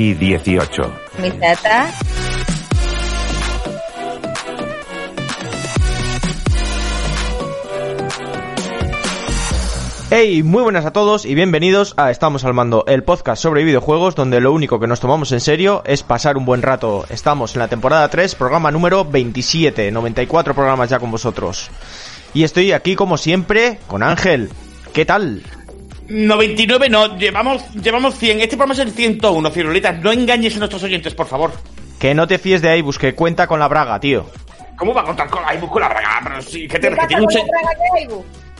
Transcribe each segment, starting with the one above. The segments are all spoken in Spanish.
Peggy 18. Mi tata. Hey, muy buenas a todos y bienvenidos a Estamos al Mando, el podcast sobre videojuegos donde lo único que nos tomamos en serio es pasar un buen rato. Estamos en la temporada 3, programa número 27, 94 programas ya con vosotros. Y estoy aquí como siempre con Ángel. ¿Qué tal? 99 no, llevamos, llevamos 100. Este programa es el 101, Cirulitas. No engañes a nuestros oyentes, por favor. Que no te fíes de Aibus, que cuenta con la braga, tío. ¿Cómo va a contar con Aibus con la braga? Pero sí, que, te, que tiene un... se-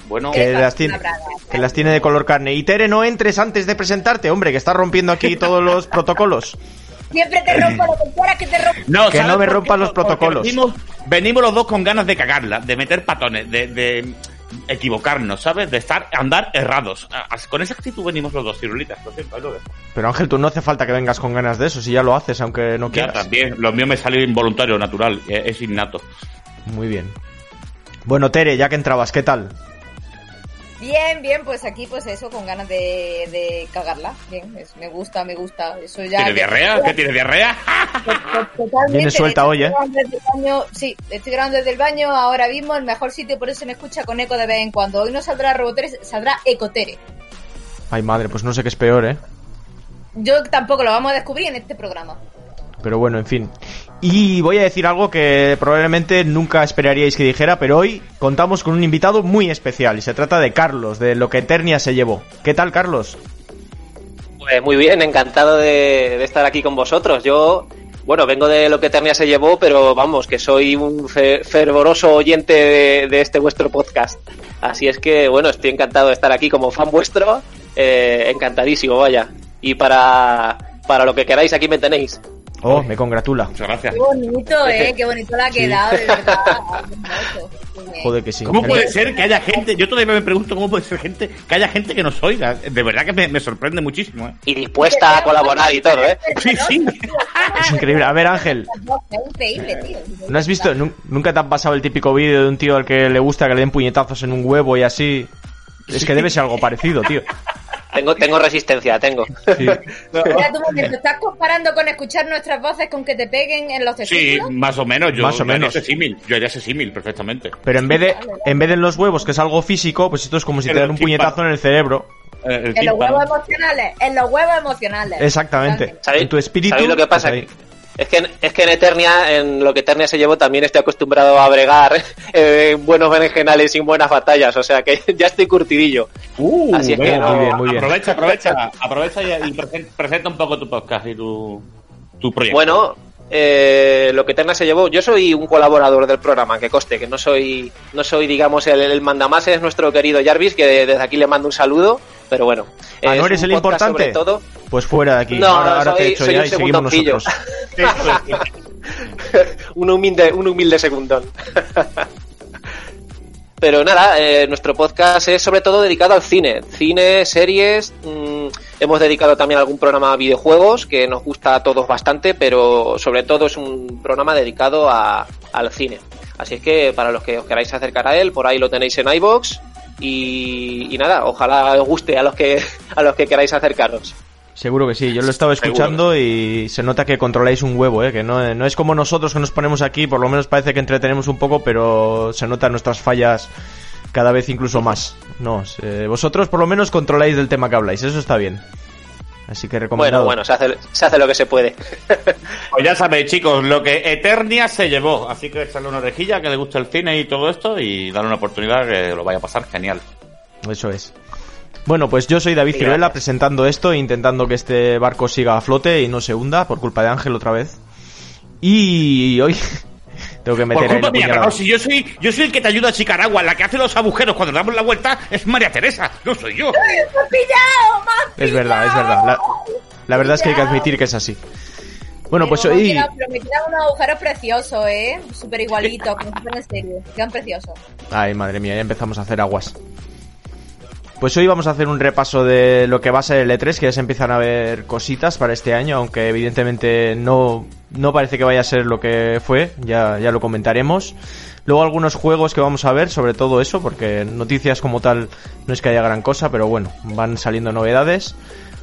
Bueno, Que ¿Qué las, tiene, braga? que las tiene de color carne. Y Tere, no entres antes de presentarte, hombre, que estás rompiendo aquí todos los protocolos. Siempre te rompo lo que quieras que te rompa. no, que ¿sabes no me rompas qué? los protocolos. Venimos, venimos los dos con ganas de cagarla, de meter patones, de, de equivocarnos, ¿sabes? De estar, andar errados. Con esa actitud venimos los dos, Cirulitas. Lo siento, ahí lo dejo. Pero Ángel, tú no hace falta que vengas con ganas de eso, si ya lo haces, aunque no Ya quieras. también, lo mío me salió involuntario, natural, eh, es innato. Muy bien. Bueno, Tere, ya que entrabas, ¿qué tal? Bien, bien, pues aquí, pues eso, con ganas de, de cagarla. Bien, es- me gusta, me gusta. Eso ya. ¿Tienes diarrea? ¿Qué tienes diarrea? Totalmente. Viene suelta hoy, ¿eh? estoy grabando desde el baño- sí, estoy grabando desde el baño ahora mismo, el mejor sitio, por eso me escucha con eco de vez en cuando. Hoy no saldrá Robotere, saldrá Ecotere. Ay, madre, pues no sé qué es peor, ¿eh? Yo tampoco lo vamos a descubrir en este programa. Pero bueno, en fin. Y voy a decir algo que probablemente nunca esperaríais que dijera, pero hoy contamos con un invitado muy especial y se trata de Carlos, de lo que Eternia se llevó. ¿Qué tal, Carlos? Pues muy bien, encantado de, estar aquí con vosotros. Yo, bueno, vengo de lo que Eternia se llevó, pero vamos, que soy un fe- fervoroso oyente de, de este vuestro podcast. Así es que, bueno, estoy encantado de estar aquí como fan vuestro. eh, encantadísimo, vaya. Y para, para lo que queráis, aquí me tenéis. Oh, me congratula. Muchas gracias. Qué bonito, eh, qué bonito la ha Sí. quedado, de verdad. Joder que sí. ¿Cómo puede ser que haya gente? Yo todavía me pregunto cómo puede ser gente que haya gente que nos oiga. De verdad que me, me sorprende muchísimo. ¿eh? Y dispuesta a colaborar y todo, ¿eh? Sí, sí. Es increíble. A ver, Ángel, Es increíble, tío. ¿no has visto? nu- ¿Nunca te han pasado el típico vídeo de un tío al que le gusta que le den puñetazos en un huevo y así? Es que debe ser algo parecido, tío. Tengo, tengo resistencia, tengo. Sí. Un momento, ¿estás comparando con escuchar nuestras voces con que te peguen en los Sí, testículos? más o menos. Yo, Más o yo haría menos. ese símil. Yo haría ese símil perfectamente. Pero en vez de en vez de en los huevos, que es algo físico, pues esto es como si te dan un puñetazo en el cerebro. Eh, el En los huevos emocionales, en los huevos emocionales. Exactamente. ¿Sabéis- En tu espíritu. ¿sabéis lo que pasa? pues ahí. Es que, en- es que en Eternia, en lo que Eternia se llevó, también estoy acostumbrado a bregar eh, buenos berenjenales y buenas batallas, o sea que ya estoy curtidillo. Uh, Así es que no. Muy bien, muy bien. Aprovecha, aprovecha. Aprovecha y, y presen- presenta un poco tu podcast y tu, tu proyecto. Bueno, eh, lo que Eternia se llevó, yo soy un colaborador del programa, que coste, que no soy, no soy digamos, el, el mandamás es nuestro querido Jarvis, que desde aquí le mando un saludo, pero bueno. Ah, es ¿no eres el importante? Todo, Pues fuera de aquí. No, ahora ahora te soy- echo soy ya un y seguimos nosotros. un humilde, un humilde segundón. Pero nada, eh, nuestro podcast es sobre todo dedicado al cine. Cine, series. mm, hemos dedicado también algún programa a videojuegos que nos gusta a todos bastante, pero sobre todo es un programa dedicado a- al cine. Así es que para los que os queráis acercar a él, por ahí lo tenéis en iBox y, y nada, ojalá os guste a los que a los que queráis acercaros. Seguro que sí, yo lo estaba escuchando y se nota que controláis un huevo, ¿eh? que no, no es como nosotros que nos ponemos aquí, por lo menos parece que entretenemos un poco, pero se notan nuestras fallas cada vez incluso más. No, eh, vosotros por lo menos controláis del tema que habláis, eso está bien. Así que recomendado. Bueno, bueno, se hace, se hace lo que se puede. Pues ya sabéis, chicos, lo que Eternia se llevó. Así que echarle una orejilla, que le guste el cine y todo esto, y darle una oportunidad que lo vaya a pasar genial. Eso es. Bueno, pues yo soy David Ciruela presentando esto e intentando que este barco siga a flote y no se hunda por culpa de Ángel otra vez. Y hoy tengo que Por meter culpa mía, no, si yo soy, yo soy el que te ayuda a Chicaragua, la que hace los agujeros cuando damos la vuelta es María Teresa, no soy yo. ¡Me has pillado! ¡Me has Es verdad, es verdad. La, la verdad es que hay que admitir que es así. Bueno, pues Pero hoy... pero me quedan unos agujeros preciosos, ¿eh? Súper igualitos, como si en serie. Quedan preciosos. Ay, madre mía, ya empezamos a hacer aguas. Pues hoy vamos a hacer un repaso de lo que va a ser el E3, que ya se empiezan a ver cositas para este año, aunque evidentemente no, no parece que vaya a ser lo que fue, ya, ya lo comentaremos. Luego algunos juegos que vamos a ver, sobre todo eso, porque noticias como tal no es que haya gran cosa, pero bueno, van saliendo novedades.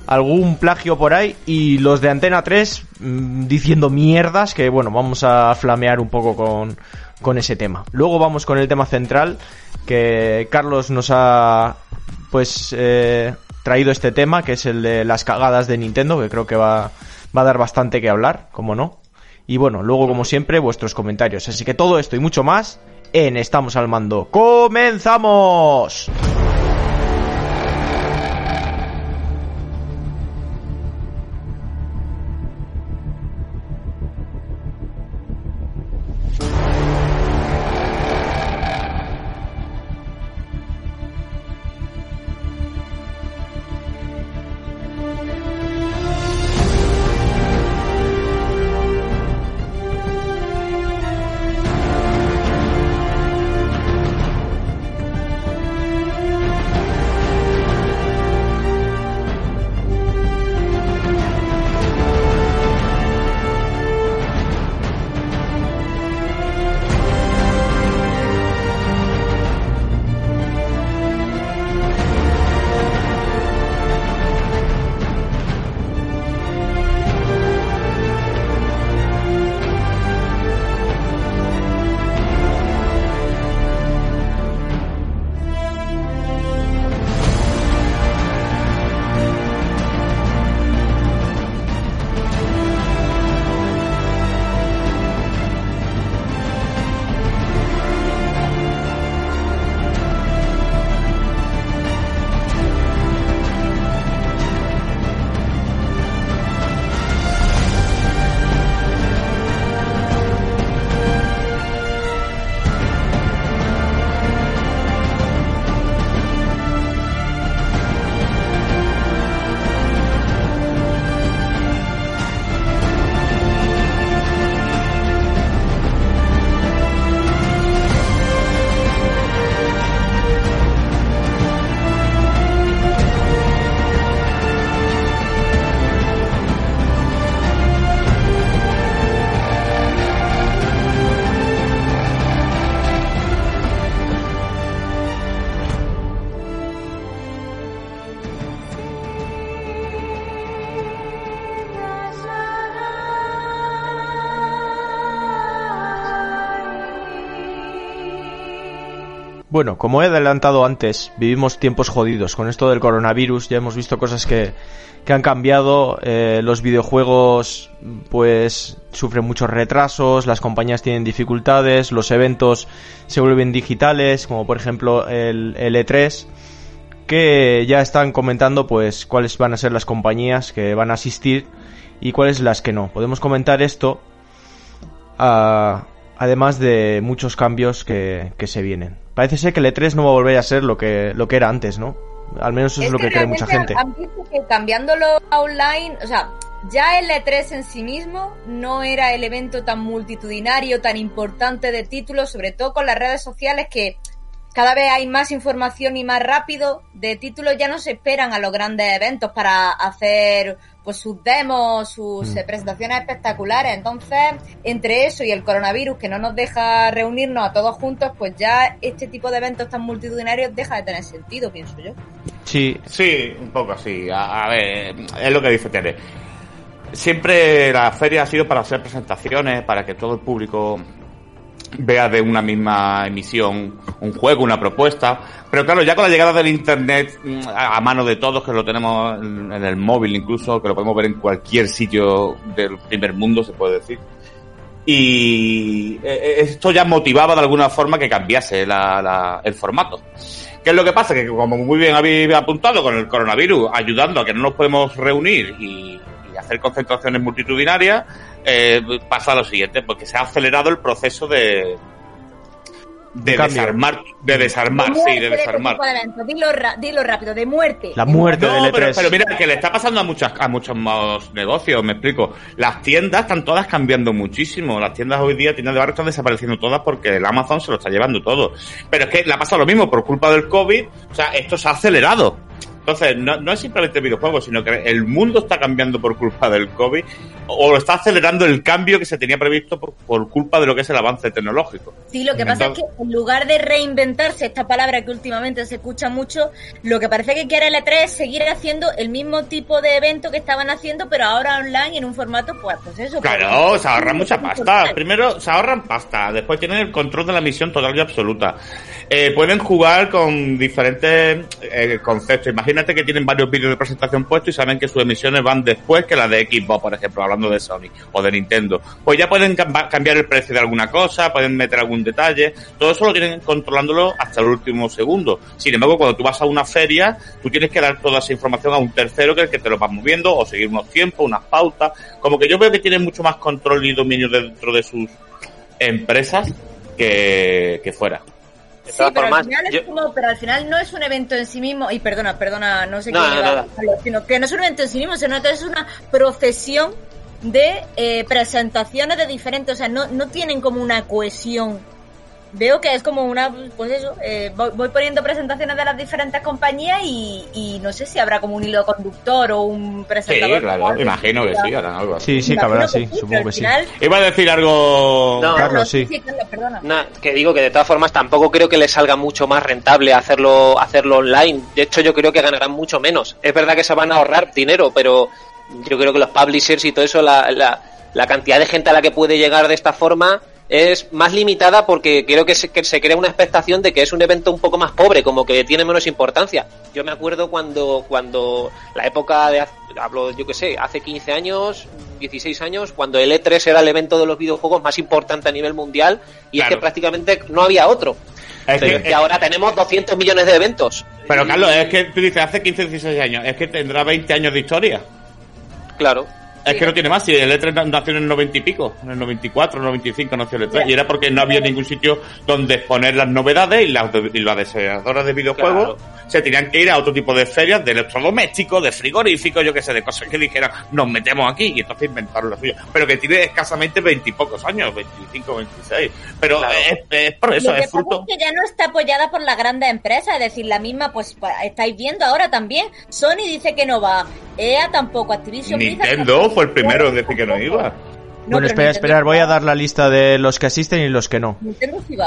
algún plagio por ahí y los de Antena 3 mm, diciendo mierdas que bueno, vamos a flamear un poco con, con ese tema. Luego vamos con el tema central que Carlos nos ha pues eh, traído este tema que es el de las cagadas de Nintendo que creo que va, va a dar bastante que hablar, como no. Y bueno, luego como siempre vuestros comentarios. Así que todo esto y mucho más en Estamos al Mando. ¡Comenzamos! Bueno, como he adelantado antes, vivimos tiempos jodidos. Con esto del coronavirus ya hemos visto cosas que, que han cambiado. Eh, los videojuegos pues sufren muchos retrasos, las compañías tienen dificultades, los eventos se vuelven digitales, como por ejemplo el, el E3 que ya están comentando pues cuáles van a ser las compañías que van a asistir y cuáles las que no. Podemos comentar esto a, además de muchos cambios que, que, se vienen. Parece ser que el E3 no va a volver a ser lo que, lo que era antes, ¿no? Al menos eso es, es lo que, que cree mucha gente. Han visto que cambiándolo a online, o sea, ya el E3 en sí mismo no era el evento tan multitudinario, tan importante de títulos, sobre todo con las redes sociales que cada vez hay más información y más rápido de títulos, ya no se esperan a los grandes eventos para hacer pues sus demos, sus mm. presentaciones espectaculares. Entonces, entre eso y el coronavirus que no nos deja reunirnos a todos juntos, pues ya este tipo de eventos tan multitudinarios deja de tener sentido, pienso yo. Sí, sí, un poco así. A, a ver, es lo que dice Tere. Siempre la feria ha sido para hacer presentaciones, para que todo el público vea de una misma emisión un juego, una propuesta. Pero claro, ya con la llegada del Internet a mano de todos, que lo tenemos en el móvil incluso, que lo podemos ver en cualquier sitio del primer mundo, se puede decir. Y esto ya motivaba de alguna forma que cambiase la, la, el formato. ¿Qué es lo que pasa? Que como muy bien habéis apuntado con el coronavirus, ayudando a que no nos podemos reunir y, y hacer concentraciones multitudinarias, eh, pasa lo siguiente, porque se ha acelerado el proceso de de Cambio. desarmar, de desarmar, muerte sí, de desarmar. de. Dilo, rápido, de muerte. La muerte No, del E3. pero, pero mira, que le está pasando a muchas, a muchos más negocios, me explico. Las tiendas están todas cambiando muchísimo. Las tiendas hoy día, tiendas de barrio están desapareciendo todas porque el Amazon se lo está llevando todo. Pero es que le ha pasado lo mismo por culpa del COVID. O sea, esto se ha acelerado. Entonces, no, no es simplemente videojuegos, sino que el mundo está cambiando por culpa del COVID o está acelerando el cambio que se tenía previsto por, por culpa de lo que es el avance tecnológico. Sí, lo que pasa es que en lugar de reinventarse, esta palabra que últimamente se escucha mucho, lo que parece que quiere el E3 es seguir haciendo el mismo tipo de evento que estaban haciendo, pero ahora online en un formato, pues, pues eso. Claro, pues, se ahorran mucha pasta. Primero, se ahorran pasta, después tienen el control de la misión total y absoluta. Eh, pueden jugar con diferentes eh, conceptos. Imagínate que tienen varios vídeos de presentación puestos y saben que sus emisiones van después que las de Xbox, por ejemplo, hablando de Sony o de Nintendo. Pues ya pueden cambiar el precio de alguna cosa, pueden meter algún detalle. Todo eso lo tienen controlándolo hasta el último segundo. Sin embargo, cuando tú vas a una feria, tú tienes que dar toda esa información a un tercero que es el que te lo va moviendo o seguir unos tiempos, unas pautas. Como que yo veo que tienen mucho más control y dominio dentro de sus empresas que, que fuera. Sí, pero, al final es como, pero al final no es un evento en sí mismo, y perdona, perdona, no sé qué, sino que no es un evento en sí mismo, sino que es una procesión de eh, presentaciones de diferentes, o sea, no, no tienen como una cohesión veo que es como una, pues eso, eh, voy, poniendo presentaciones de las diferentes compañías y, y, no sé si habrá como un hilo conductor o un presentador. Sí, claro, imagino que sí, harán algo. Sí, sí, cabrá, sí, supongo que sí. Iba a decir algo... No, Carlos, sí. que digo que de todas formas tampoco creo que les salga mucho más rentable hacerlo, hacerlo online. De hecho, yo creo que ganarán mucho menos. Es verdad que se van a ahorrar dinero, pero yo creo que los publishers y todo eso, la, la, la cantidad de gente a la que puede llegar de esta forma es más limitada porque creo que se, que se, crea una expectación de que es un evento un poco más pobre, como que tiene menos importancia. Yo me acuerdo cuando, cuando la época de, hablo yo que sé, hace 15 años, 16 años, cuando el E3 era el evento de los videojuegos más importante a nivel mundial y es que prácticamente no había otro. Es que, ahora tenemos 200 millones de eventos. Pero Carlos, es que tú dices hace 15, 16 años, es que tendrá 20 años de historia. Claro. Es que no tiene más, si el E3 nació en el 90 y pico, en el 94, en el 95 nació el E3, y era porque no había ningún sitio donde exponer las novedades y las, y las deseadoras de videojuegos se tenían que ir a otro tipo de ferias de electrodomésticos, de frigoríficos, yo que sé, de cosas que dijeran, nos metemos aquí, y entonces inventaron la suya. Pero que tiene escasamente veintipocos años, 25, 26. Pero es, por eso, es fruto. que ya no está apoyada por la grandes empresas, es decir, la misma, pues estáis viendo ahora también. Sony dice que no va, EA tampoco, Activision Nintendo fue el primero en decir que no iba. bueno, espera, esperar, voy a dar la lista de los que asisten y los que no.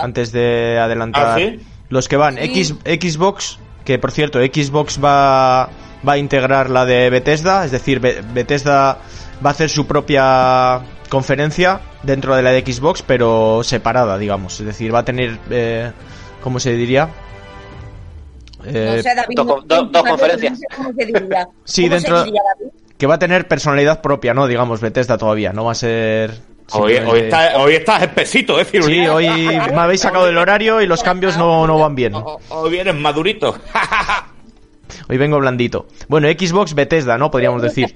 Antes de adelantar. ¿Ah, los que van, X, Xbox, que por cierto, Xbox va, va a integrar la de Bethesda, es decir, Bethesda va a hacer su propia conferencia dentro de la de Xbox, pero separada, digamos. Es decir, va a tener, eh, ¿cómo se diría? Eh, dos, conferencias. sí, dentro que va a tener personalidad propia, ¿no? Digamos, Bethesda todavía, no va a ser... Hoy, hoy, está, hoy estás espesito, ¿eh? Sí, hoy me habéis sacado del horario y los cambios no, no van bien. Hoy vienes madurito. hoy vengo blandito. Bueno, Xbox, Bethesda, ¿no? Podríamos decir.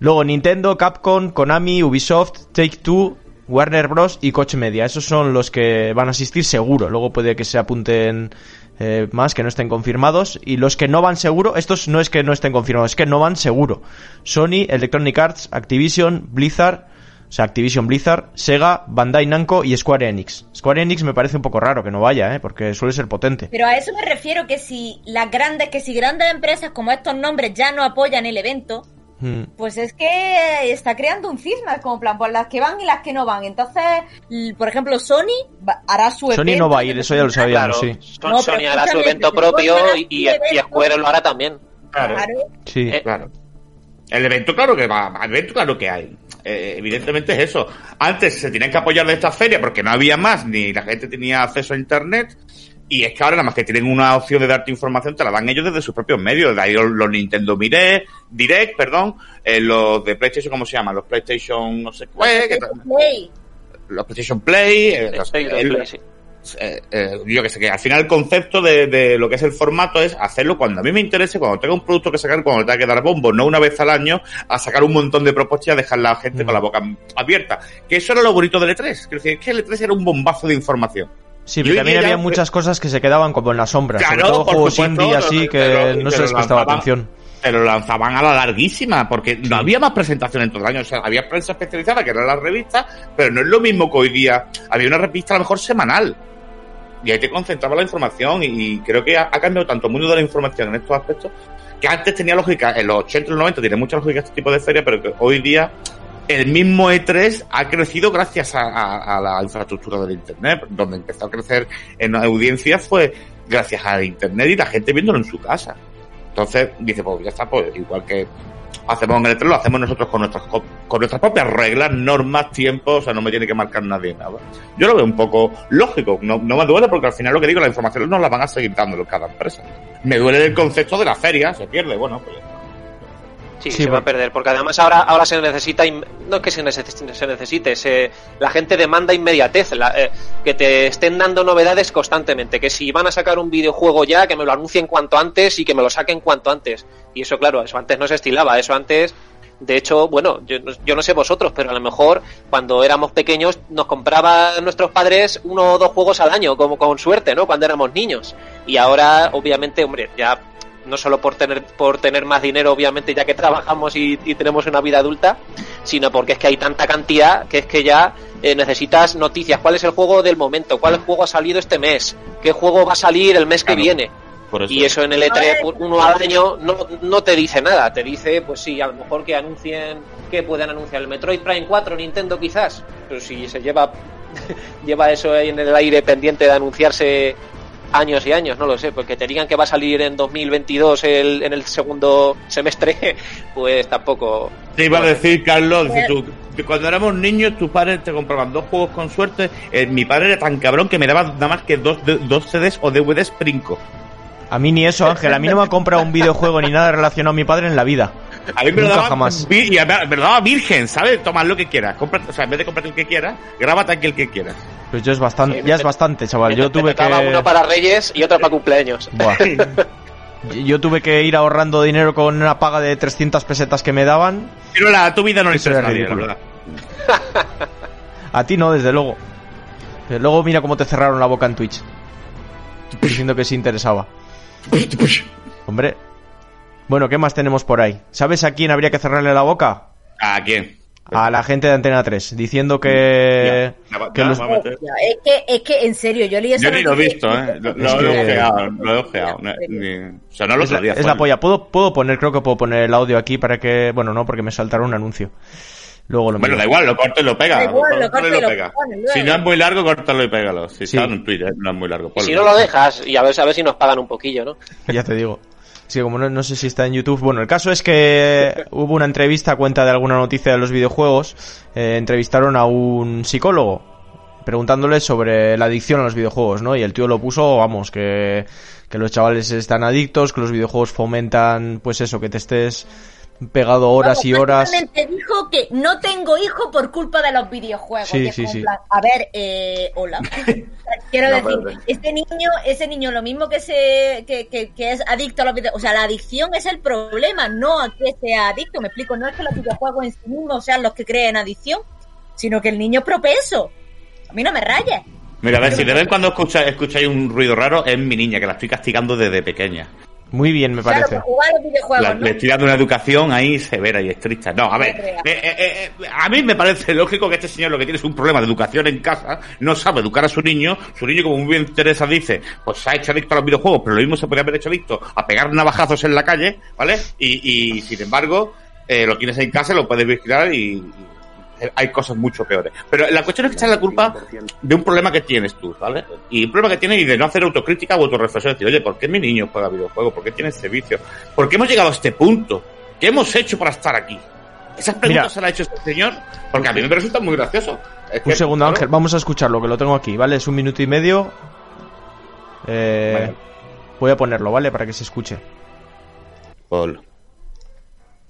Luego Nintendo, Capcom, Konami, Ubisoft, Take-Two, Warner Bros. y Coach Media. Esos son los que van a asistir seguro. Luego puede que se apunten eh, más que no estén confirmados. Y los que no van seguro, estos no es que no estén confirmados, es que no van seguro. Sony, Electronic Arts, Activision, Blizzard, o sea, Activision Blizzard, Sega, Bandai Namco y Square Enix. Square Enix me parece un poco raro que no vaya, ¿eh? porque suele ser potente. Pero a eso me refiero que si las grandes, que si grandes empresas como estos nombres ya no apoyan el evento, Hmm. Pues es que está creando un cisma, como plan, por las que van y las que no van. Entonces, por ejemplo, Sony hará su evento. Sony no va a ir, eso ya lo sabíamos, sí. Sony hará su evento propio y, y Square lo hará también. Claro. Sí. Eh, claro. El evento, claro que va, el evento, claro que hay. Eh, evidentemente es eso. Antes se tenían que apoyar de esta feria porque no había más, ni la gente tenía acceso a internet. Y es que ahora nada más que tienen una opción de darte información, te la dan ellos desde sus propios medios. De ahí los, Nintendo Direct, Direct, perdón, eh, los de PlayStation, ¿cómo se llaman? Los PlayStation, no sé qué. Play. Los PlayStation Play. Eh, eh, yo que sé, que al final el concepto de, lo que es el formato es hacerlo cuando a mí me interese, cuando tenga un producto que sacar, cuando tenga que dar bombo, no una vez al año, a sacar un montón de propuestas y a dejar a la gente con la boca abierta. Que eso era lo bonito del E3. Es decir, que el E3 era un bombazo de información. Sí, pero también había muchas cosas que se quedaban como en la sombra, sobre todo juegos indie así que no se les prestaba atención. Pero lanzaban a la larguísima, porque no había más presentaciones en todo el año. O sea, había prensa especializada, que eran las revistas, pero no es lo mismo que hoy día. Había una revista a lo mejor semanal. y ahí te concentraba la información y creo que ha, cambiado tanto el mundo de la información en estos aspectos que antes tenía lógica, en los 80 y los 90 tiene mucha lógica este tipo de ferias, pero que hoy día el mismo E3 ha crecido gracias a, la infraestructura del Internet, donde empezó a crecer en audiencia fue gracias al Internet y la gente viéndolo en su casa. Entonces dice, pues ya está, pues igual que hacemos en el 3 lo hacemos nosotros con nuestras con nuestras propias reglas, normas, tiempos, o sea, no me tiene que marcar nadie nada. Yo lo veo un poco lógico, no, no me duele porque al final lo que digo, la información nos la van a seguir dando cada empresa. Me duele el concepto de la feria, se pierde, bueno, pues Sí, se va a perder, porque además ahora, ahora se necesita, no es que se necesite, se necesite la gente demanda inmediatez, eh, que te estén dando novedades constantemente, que si van a sacar un videojuego ya, que me lo anuncien cuanto antes y que me lo saquen cuanto antes. Y eso, claro, eso antes no se estilaba, eso antes de hecho, bueno, yo, yo, no sé vosotros, pero a lo mejor cuando éramos pequeños nos compraban nuestros padres uno o dos juegos al año, como con suerte, ¿no? Cuando éramos niños. Y ahora, obviamente, hombre, ya no solo por tener, por tener más dinero, obviamente, ya que trabajamos y, tenemos una vida adulta, sino porque es que hay tanta cantidad que es que ya eh, necesitas noticias. ¿Cuál es el juego del momento? ¿Cuál juego ha salido este mes? ¿Qué juego va a salir el mes que viene? Y eso en el E3 uno al año no, no te dice nada, te dice, pues sí, a lo mejor que anuncien, que puedan anunciar el Metroid Prime 4, Nintendo quizás, pero si se lleva, lleva eso ahí en el aire pendiente de anunciarse años y años, no lo sé, porque te digan que va a salir en 2022 el, en el segundo semestre, pues tampoco. Te iba a decir, Carlos, cuando éramos niños, tus padres te compraban dos juegos con suerte. Eh, mi padre era tan cabrón que me daba nada más que dos, dos CDs o DVDs Princo. A mí ni eso, Ángel. A mí no me ha comprado un videojuego ni nada relacionado a mi padre en la vida. A mí me lo daba jamás. Y me lo daba virgen, ¿sabes? Toma lo que quieras. o sea, en vez de comprarte el que quieras, grábate aquí el que quieras. Pues yo es bastante, ya es bastante, chaval. Yo tuve que. Uno para Reyes y otro para cumpleaños. Yo tuve que ir ahorrando dinero con una paga de 300 pesetas que me daban. Pero la, tu vida no le interesa a nadie, A ti no, desde luego. Pero luego mira cómo te cerraron la boca en Twitch. Diciendo que sí interesaba. Hombre. Bueno, ¿qué más tenemos por ahí? ¿Sabes a quién habría que cerrarle la boca? ¿A quién? A la gente de Antena 3, diciendo que... es, que es que, en serio, yo leí. Yo ni lo he visto, ¿eh? Lo, he ojeado, lo he ojeado. o sea, no lo sabía. Es la polla. ¿Puedo, puedo poner, creo que puedo poner el audio aquí para que... Bueno, no, porque me saltará un anuncio. Luego lo bueno, da igual, lo corto y lo pega. Igual, lo, corto y lo, pega. si no es muy largo, córtalo y pégalo. Si está en Twitter, no es muy largo. Si no lo dejas, y a ver, a ver si nos pagan un poquillo, ¿no? ya te digo. Sí, como no, sé si está en YouTube. Bueno, el caso es que hubo una entrevista a cuenta de alguna noticia de los videojuegos. Eh, entrevistaron a un psicólogo preguntándole sobre la adicción a los videojuegos, ¿no? Y el tío lo puso, vamos, que, que los chavales están adictos, que los videojuegos fomentan, pues eso, que te estés pegado horas y horas. dijo que no tengo hijo por culpa de los videojuegos. Sí, sí, sí. a ver, eh, hola. Quiero decir, este niño, ese niño, lo mismo que se que, que, es adicto a los videojuegos. O sea, la adicción es el problema, no a que sea adicto. Me explico, no es que los videojuegos en sí mismos sean los que creen adicción, sino que el niño es propenso. A mí no me rayes. Mira, a ver, si de vez cuando escucháis, escucháis un ruido raro, es mi niña, que la estoy castigando desde pequeña. Muy bien, me parece. Le estoy dando una educación ahí severa y estricta. No, a ver, eh, eh, eh, a mí me parece lógico que este señor lo que tiene es un problema de educación en casa, no sabe educar a su niño, su niño como muy bien Teresa dice, pues se ha hecho adicto a los videojuegos, pero lo mismo se podría haber hecho adicto a pegar navajazos en la calle, ¿vale? Y, y sin embargo, lo tienes en casa, lo puedes vigilar y hay cosas mucho peores. Pero la cuestión es que echar la culpa de un problema que tienes tú, ¿vale? Y un problema que tienes y de no hacer autocrítica o autorreflexión. Decir, oye, ¿por qué mi niño juega videojuegos? ¿Por qué tiene este vicio? ¿Por qué hemos llegado a este punto? ¿Qué hemos hecho para estar aquí? Esas preguntas se las ha hecho este señor porque a mí me resulta muy gracioso. un segundo, Ángel, vamos a escucharlo, que lo tengo aquí, ¿vale? Es un minuto y medio. Eh, Voy a ponerlo, ¿vale? Para que se escuche. Hola.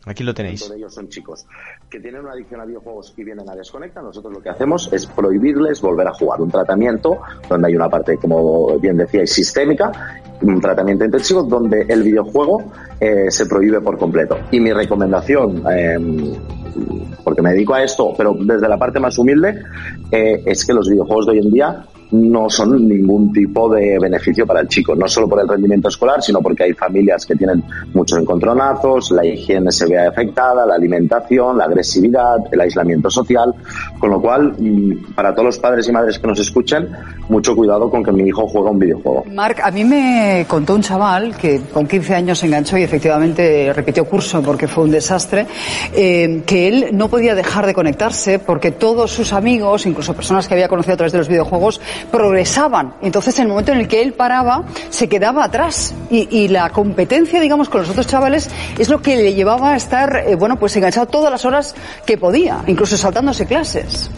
Aquí lo tenéis. ellos son chicos que tienen una adicción a videojuegos y vienen a desconectar. Nosotros lo que hacemos es prohibirles volver a jugar. Un tratamiento donde hay una parte, como bien decíais, sistémica, un tratamiento intensivo donde el videojuego eh, se prohíbe por completo. Y mi recomendación, em, porque me dedico a esto, pero desde la parte más humilde, eh, es que los videojuegos de hoy en día no son ningún tipo de beneficio para el chico, no solo por el rendimiento escolar, sino porque hay familias que tienen muchos encontronazos, la higiene se ve afectada, la alimentación, la agresividad, el aislamiento social, con lo cual, mm, para todos los padres y madres que nos escuchen, mucho cuidado con que mi hijo juegue un videojuego. Marc, a mí me contó un chaval que con 15 años se enganchó y efectivamente repitió curso porque fue un desastre, eh, que él no podía dejar de conectarse porque todos sus amigos, incluso personas que había conocido a través de los videojuegos, progresaban. Entonces, en el momento en el que él paraba, se quedaba atrás. Y, la competencia, digamos, con los otros chavales es lo que le llevaba a estar, eh, bueno, pues enganchado todas las horas que podía, incluso saltándose clases.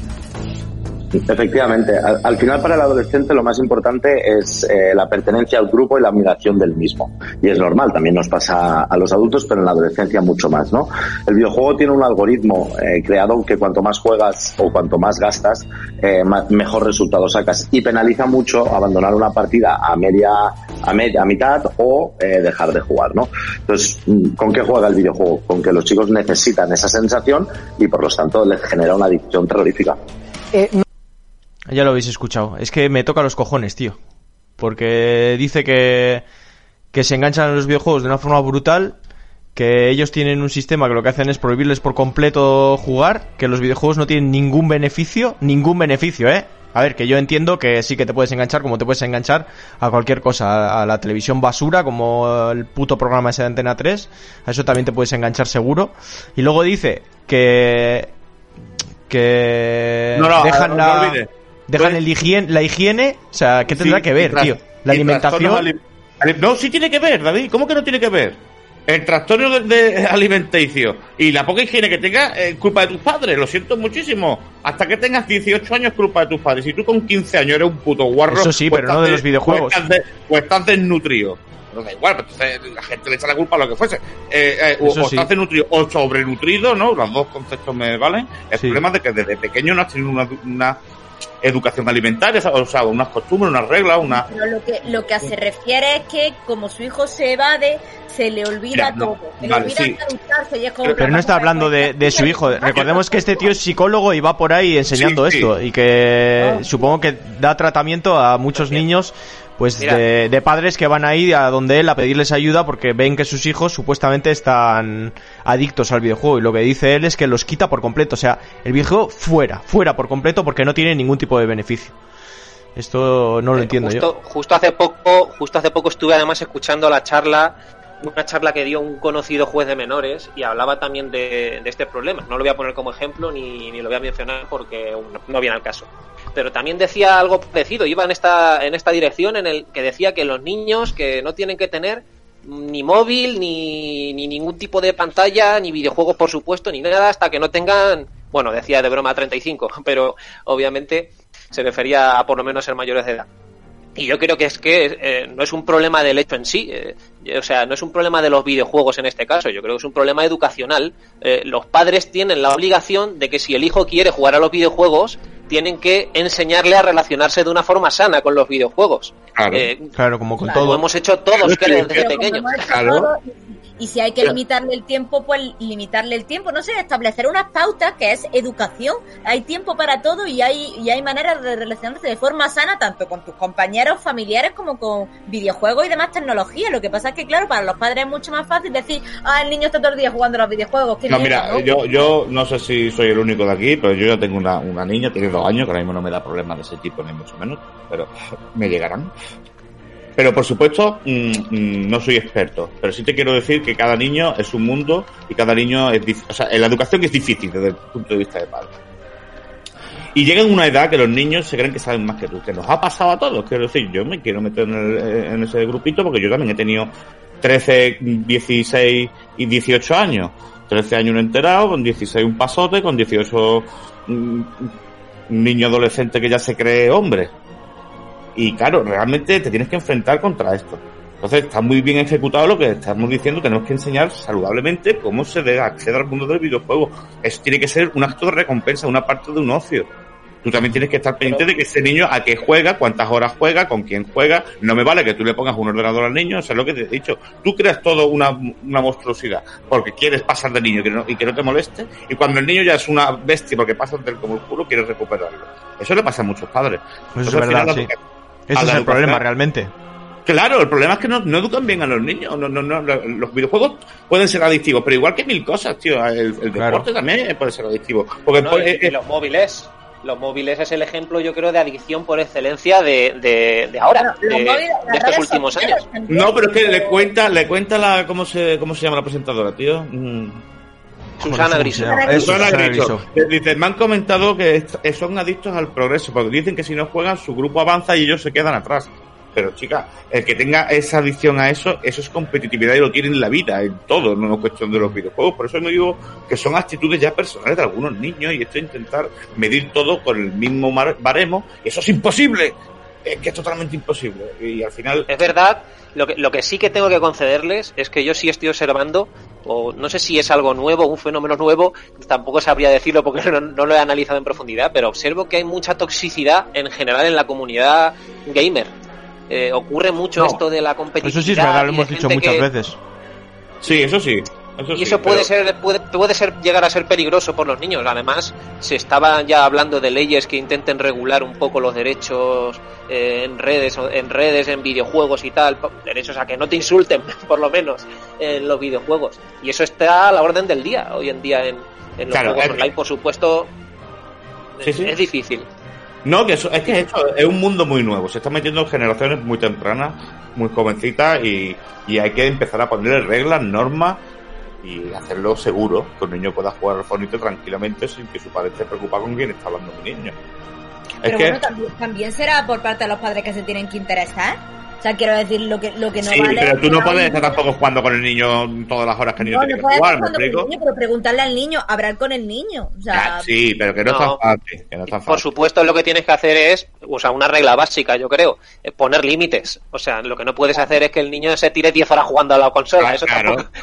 Efectivamente, al, final para el adolescente lo más importante es eh, la pertenencia al grupo y la admiración del mismo. Y es normal, también nos pasa a los adultos, pero en la adolescencia mucho más, ¿no? El videojuego tiene un algoritmo eh, creado que cuanto más juegas o cuanto más gastas, eh, mejor resultado sacas. Y penaliza mucho abandonar una partida a media, a, media, a mitad o dejar de jugar, ¿no? Entonces, ¿con qué juega el videojuego? Con que los chicos necesitan esa sensación y por lo tanto les genera una adicción terrorífica. Ya lo habéis escuchado. Es que me toca los cojones, tío. Porque dice que, que se enganchan a los videojuegos de una forma brutal, que ellos tienen un sistema que lo que hacen es prohibirles por completo jugar, que los videojuegos no tienen ningún beneficio, ningún beneficio, ¿eh? A ver, que yo entiendo que sí que te puedes enganchar como te puedes enganchar a cualquier cosa, a la televisión basura, como el puto programa ese de Antena 3, a eso también te puedes enganchar seguro. Y luego dice que que no, no, dejan la dejan el higiene, la higiene, o sea, ¿qué tendrá que ver, tío? La alimentación. No, sí tiene que ver, David. ¿Cómo que no tiene que ver? El trastorno de, alimenticio y la poca higiene que tengas es culpa de tus padres. Lo siento muchísimo. Hasta que tengas 18 años es culpa de tus padres. Si tú con 15 años eres un puto guarro. Eso sí, pero no de los videojuegos. Pues estás, desnutrido. No da igual, entonces la gente le echa la culpa a lo que fuese. Eh, eh, o, estás desnutrido o sobrenutrido, ¿no? Los dos conceptos me valen. El problema es de que desde pequeño no has tenido una educación alimentaria, o sea, unas costumbres, unas reglas, una... Pero lo que, lo que se refiere es que como su hijo se evade, se le olvida todo. Se le olvida pero, no está hablando de, su hijo. Recordemos que este tío es psicólogo y va por ahí enseñando esto y que supongo que da tratamiento a muchos niños pues de, padres que van ahí a donde él a pedirles ayuda porque ven que sus hijos supuestamente están adictos al videojuego y lo que dice él es que los quita por completo, o sea, el videojuego fuera, fuera por completo porque no tiene ningún tipo de beneficio. Esto no lo eh, entiendo yo. Justo hace poco, justo hace poco estuve además escuchando la charla una charla que dio un conocido juez de menores y hablaba también de, este problema. No lo voy a poner como ejemplo ni, ni, lo voy a mencionar porque no viene al caso pero también decía algo parecido, iba en esta, en esta dirección en el que decía que los niños que no tienen que tener ni móvil, ni, ni ningún tipo de pantalla, ni videojuegos por supuesto, ni nada, hasta que no tengan, bueno, decía de broma 35, pero obviamente se refería a por lo menos ser mayores de edad. Y yo creo que es que eh, no es un problema del hecho en sí, eh, o sea, no es un problema de los videojuegos en este caso, yo creo que es un problema educacional. Eh, los padres tienen la obligación de que si el hijo quiere jugar a los videojuegos, tienen que enseñarle a relacionarse de una forma sana con los videojuegos. Claro, como con todo. Lo hemos hecho todos, creo, desde pequeños. Claro. Y si hay que limitarle el tiempo, pues limitarle el tiempo. No sé, establecer unas pautas que es educación. Hay tiempo para todo y hay, y hay maneras de relacionarse de forma sana tanto con tus compañeros, familiares, como con videojuegos y demás tecnologías. Lo que pasa es que, claro, para los padres es mucho más fácil decir, ah, el niño está todo el día jugando a los videojuegos. no, mira, Yo, yo no sé si soy el único de aquí, pero yo ya tengo una, una niña, tiene dos años, que ahora mismo no me da problemas de ese tipo, ni mucho menos, pero me llegarán. Pero por supuesto, mm, mm, no soy experto, pero sí te quiero decir que cada niño es un mundo y cada niño es, o sea, la educación es difícil desde el punto de vista de padre. Y llega en una edad que los niños se creen que saben más que tú, que nos ha pasado a todos. Quiero decir, yo me quiero meter en, ese grupito porque yo también he tenido 13, 16 y 18 años. 13 años un enterado, con 16 un pasote, con 18 mm, un niño adolescente que ya se cree hombre. Y claro, realmente te tienes que enfrentar contra esto. Entonces está muy bien ejecutado lo que estamos diciendo, tenemos que enseñar saludablemente cómo se debe acceder al mundo del videojuego. Eso tiene que ser un acto de recompensa, una parte de un ocio. Tú también tienes que estar pendiente de que ese niño a qué juega, cuántas horas juega, con quién juega. No me vale que tú le pongas un ordenador al niño, eso es lo que te he dicho. Tú creas todo una, una monstruosidad porque quieres pasar de niño y que no te moleste. Y cuando el niño ya es una bestia porque pasa del como el culo, quieres recuperarlo. Eso le pasa a muchos padres. Eso es verdad, sí. Ese es el problema realmente. Claro, el problema es que no, no, educan bien a los niños. No, no, no, los videojuegos pueden ser adictivos, pero igual que mil cosas, tío. El, deporte también puede ser adictivo. Porque y, los móviles. Los móviles es el ejemplo, yo creo, de adicción por excelencia de, de, ahora, de, estos últimos años. No, pero es que le cuenta, le cuenta la, ¿cómo se, cómo se llama la presentadora, tío? Mm. Susana Griso. Susana Griso. Dice, me han comentado que son adictos al progreso, porque dicen que si no juegan, su grupo avanza y ellos se quedan atrás. Pero chica, el que tenga esa adicción a eso, eso es competitividad y lo tiene en la vida, en todo, no es cuestión de los videojuegos. Por eso me digo que son actitudes ya personales de algunos niños y esto es intentar medir todo con el mismo baremo. Eso es imposible. Es que es totalmente imposible. Y al final. Es verdad, lo que, lo que sí que tengo que concederles es que yo sí estoy observando, o no sé si es algo nuevo, un fenómeno nuevo, tampoco sabría decirlo porque no, no lo he analizado en profundidad, pero observo que hay mucha toxicidad en general en la puede gamer eh, ocurre mucho esto de la competición. Eso sí es verdad, lo hemos dicho muchas veces. Sí, eso sí. Y eso puede ser puede, puede ser llegar a ser peligroso por los niños. Además, se estaba ya hablando de leyes que intenten regular un poco los derechos eh, en redes, en redes, en videojuegos y tal, derechos a que no te insulten, por lo menos, en los videojuegos. Y eso está a la orden del día hoy en día en, los juegos online, por supuesto. es difícil. No, que eso, es que esto es un mundo muy nuevo. Se están metiendo generaciones muy tempranas, muy jovencitas y, hay que empezar a ponerle reglas, normas y hacerlo seguro, que un niño pueda jugar al fonito tranquilamente sin que su padre esté preocupado con quién está hablando mi niño. Pero bueno, también, también será por parte de los padres que se tienen que interesar o sea, quiero decir, lo que, lo que no sí, pero tú no puedes estar tampoco jugando con el niño todas las horas que el niño tiene que jugar, ¿me explico? pero preguntarle al niño, hablar con el niño. O sea, sí, pero que no, es tan fácil, que no fácil. Por supuesto, lo que tienes que hacer es, o sea, una regla básica, yo creo, poner límites. O sea, lo que no puedes hacer es que el niño se tire 10 horas jugando a la consola. eso,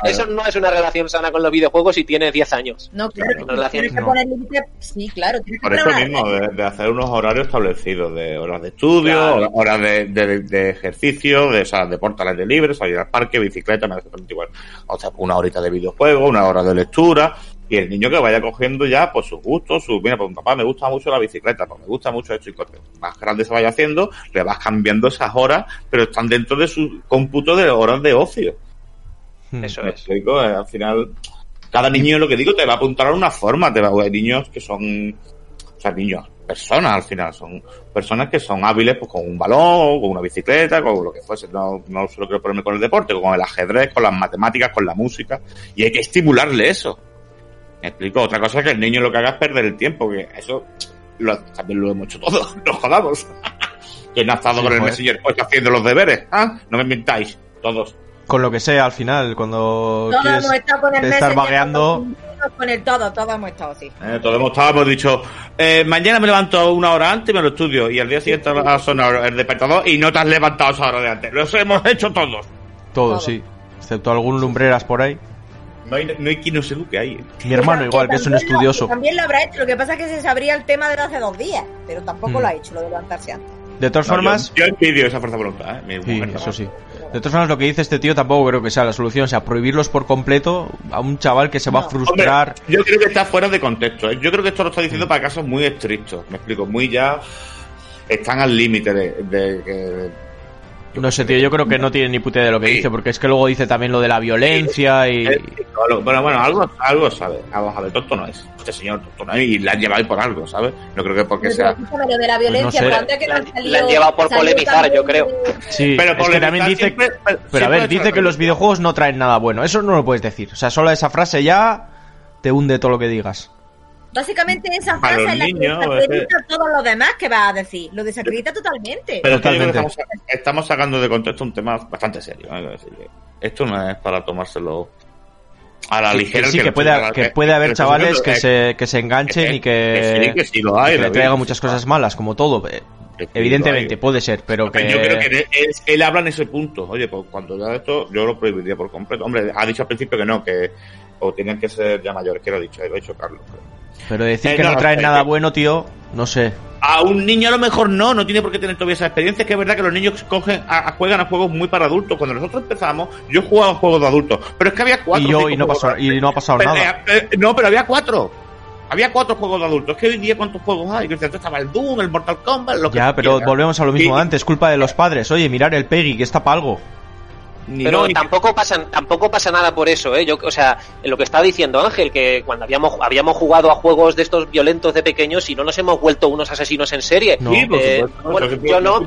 eso no es una relación sana con los videojuegos si tienes 10 años. No, claro, tienes que poner límites, sí, claro. Por eso mismo, de, hacer unos horarios establecidos, de horas de estudio, horas de, de ejercicio, de, o deporte al libre, salir al parque, bicicleta, me igual. O sea, una horita de videojuego, una hora de lectura, y el niño que vaya cogiendo ya pues sus gustos, su, mira, pues papá me gusta mucho la bicicleta, pues me gusta mucho esto y cuanto más grande se vaya haciendo, le vas cambiando esas horas, pero están dentro de su cómputo de horas de ocio. Hmm. Eso es. Eh, al final, cada niño, lo que digo, te va a apuntar a una forma, te va a niños que son, o sea, niños, personas al final, son personas que son hábiles pues con un balón, con una bicicleta, con lo que fuese, no, no solo quiero ponerme con el deporte, con el ajedrez, con las matemáticas, con la música, y hay que estimularle eso. Me explico, otra cosa es que el niño lo que haga es perder el tiempo, que eso también lo hemos hecho todos, nos jodamos. ¿Quién ha estado con el Messenger pues haciendo los deberes? ¿Ah? No me mintáis, todos. Con lo que sea al final, cuando quieres estar vagueando con el todo, todos hemos estado así. Eh, todos hemos estado, hemos dicho, eh, mañana me levanto una hora antes y me lo estudio, y al día siguiente va a sonar el despertador y no te has levantado esa hora de antes. Lo hemos hecho todos. Todos, sí. Excepto algún lumbreras por ahí. No hay, no hay quien no se eduque ahí. ¿eh? Mi hermano igual, que es un estudioso. también lo habrá hecho, lo que pasa es que se sabría el tema de hace dos días, pero tampoco mm. lo ha hecho, lo de levantarse antes. De todas formas... Yo, envidio esa fuerza de voluntad, ¿eh? sí, eso sí. De todas formas, lo que dice este tío tampoco creo que sea la solución. O sea, prohibirlos por completo a un chaval que se va a frustrar. yo creo que está fuera de contexto. ¿eh? Yo creo que esto lo está diciendo para casos muy estrictos. Me explico, muy ya. Están al límite de, de, no sé, tío, yo creo que no tiene ni puta de lo que dice, porque es que luego dice también lo de la violencia y... Bueno, bueno, algo, algo sabe. Vamos a ver, tonto no es. Este señor tonto no es y la han llevado por algo, ¿sabes? No creo que porque sea... Lo de la violencia, pues no sé. que la han llevado por polemizar, yo creo. Sí, pero es que también dice... pero, a ver, dice que los videojuegos no traen nada bueno. Eso no lo puedes decir. O sea, solo esa frase ya te hunde todo lo que digas. Básicamente esa frase es la que desacredita todo lo demás que va a decir. Lo desacredita totalmente. Pero estamos, estamos, sacando de contexto un tema bastante serio. Esto no es para tomárselo a la ligera. sí, que, puede, que puede haber chavales que, se, que se enganchen y que, que, sí, lo hay, le traigan muchas cosas malas, como todo. Eh, evidentemente, puede ser, pero que... Yo creo que él habla en ese punto. Oye, pues cuando ya esto, yo lo prohibiría por completo. Hombre, ha dicho al principio que no, que o tienen que ser ya mayores, que lo ha dicho, lo ha dicho Carlos. Pero decir eh, que no, traen nada bueno, tío, no sé. A un niño a lo mejor no, no tiene por qué tener todavía esa experiencia. Es que es verdad que los niños cogen, a, juegan a juegos muy para adultos. Cuando nosotros empezamos, yo jugaba a juegos de adultos, pero es que había cuatro. Y yo, y no, pasó, y no ha pasado nada. Eh, eh, no, pero había cuatro. Había cuatro juegos de adultos. Es que hoy día, ¿cuántos juegos hay? Que estaba el Doom, el Mortal Kombat, lo que Ya, pero volvemos a lo mismo antes. Culpa de los padres. Oye, mirar el Peggy, que está para algo pero tampoco pasa tampoco pasa nada por eso eh yo o sea lo que estaba diciendo Ángel que cuando habíamos habíamos jugado a juegos de estos violentos de pequeños y no nos hemos vuelto unos asesinos en serie. Eh, yo no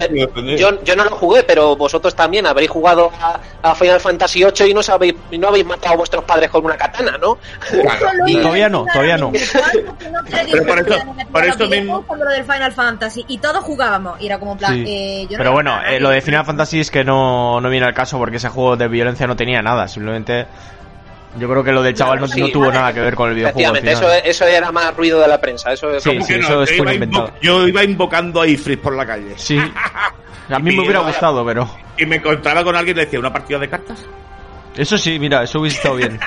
yo, yo, no lo jugué pero vosotros también habréis jugado a, Final Fantasy VIII y no sabéis no habéis matado a vuestros padres con una katana no y todavía no todavía no. pero por eso por esto mismo lo del Final Fantasy. Y todos jugábamos y era como plan eh, pero bueno eh, lo de Final Fantasy es que no no viene al caso porque juego de violencia no tenía nada, simplemente yo creo que lo del chaval no, tuvo nada que ver con el videojuego. Eso, eso era más ruido de la prensa. Eso, sí, eso es yo, iba yo iba invocando a Ifrit por la calle. Sí. A mí me hubiera gustado, pero. Y me encontraba con alguien y decía, ¿una partida de cartas? Eso sí, mira, eso hubiese estado bien.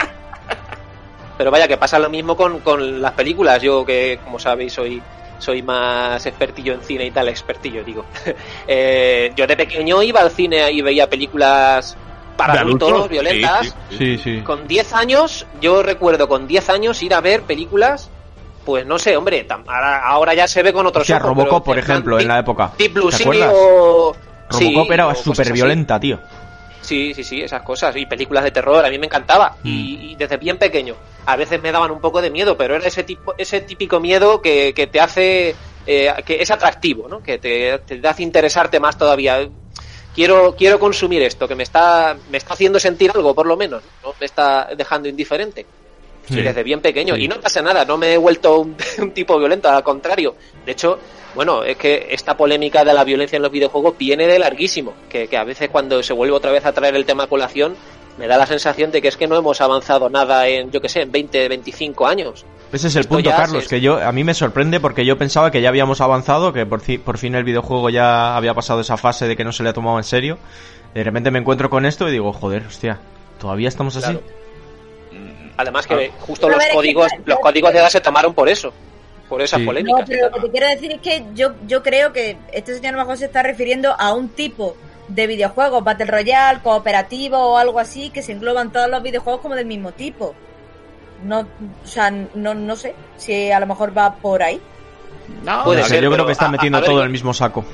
pero vaya, que pasa lo mismo con, con las películas. Yo, que como sabéis, soy soy más expertillo en cine y tal, expertillo digo. Eh, yo de pequeño iba al cine y veía películas para adultos, violentas. Sí, sí. Con 10 años, yo recuerdo con 10 años ir a ver películas pues no sé, hombre, ahora, ya se ve con otros o sea, Robocop, por ejemplo, en la época. Deep Blue ¿Te Robocop era súper violenta, tío. Sí, sí, sí, esas cosas. Y películas de terror, a mí me encantaba. Mm. Y, desde bien pequeño. A veces me daban un poco de miedo, pero era ese tipo, ese típico miedo que, que te hace, eh, que es atractivo, ¿no? Que te, te hace interesarte más todavía quiero, quiero consumir esto, que me está, me está haciendo sentir algo, por lo menos, ¿no? Me está dejando indiferente. desde bien pequeño. Y no pasa nada, no me he vuelto un, tipo violento, al contrario. De hecho, bueno, es que esta polémica de la violencia en los videojuegos viene de larguísimo. Que, que a veces cuando se vuelve otra vez a traer el tema a colación, me da la sensación de que es que no hemos avanzado nada en, yo que sé, en 20, 25 años. Ese es el punto, Carlos, que yo a mí me sorprende porque yo pensaba que ya habíamos avanzado, que por, por fin el videojuego ya había pasado esa fase de que no se le ha tomado en serio. De repente me encuentro con esto y digo, joder, hostia, ¿todavía estamos así? Además que ah. justo los códigos, los códigos de edad se tomaron por eso por esa polémica. No, pero lo que te quiero decir es que yo, yo creo que este señor mejor se está refiriendo a un tipo de videojuegos, Battle Royale, cooperativo o algo así, que se engloban todos los videojuegos como del mismo tipo. No, o sea, no, no sé si a lo mejor va por ahí. No, puede ser. Yo creo que están metiendo todo en el mismo saco.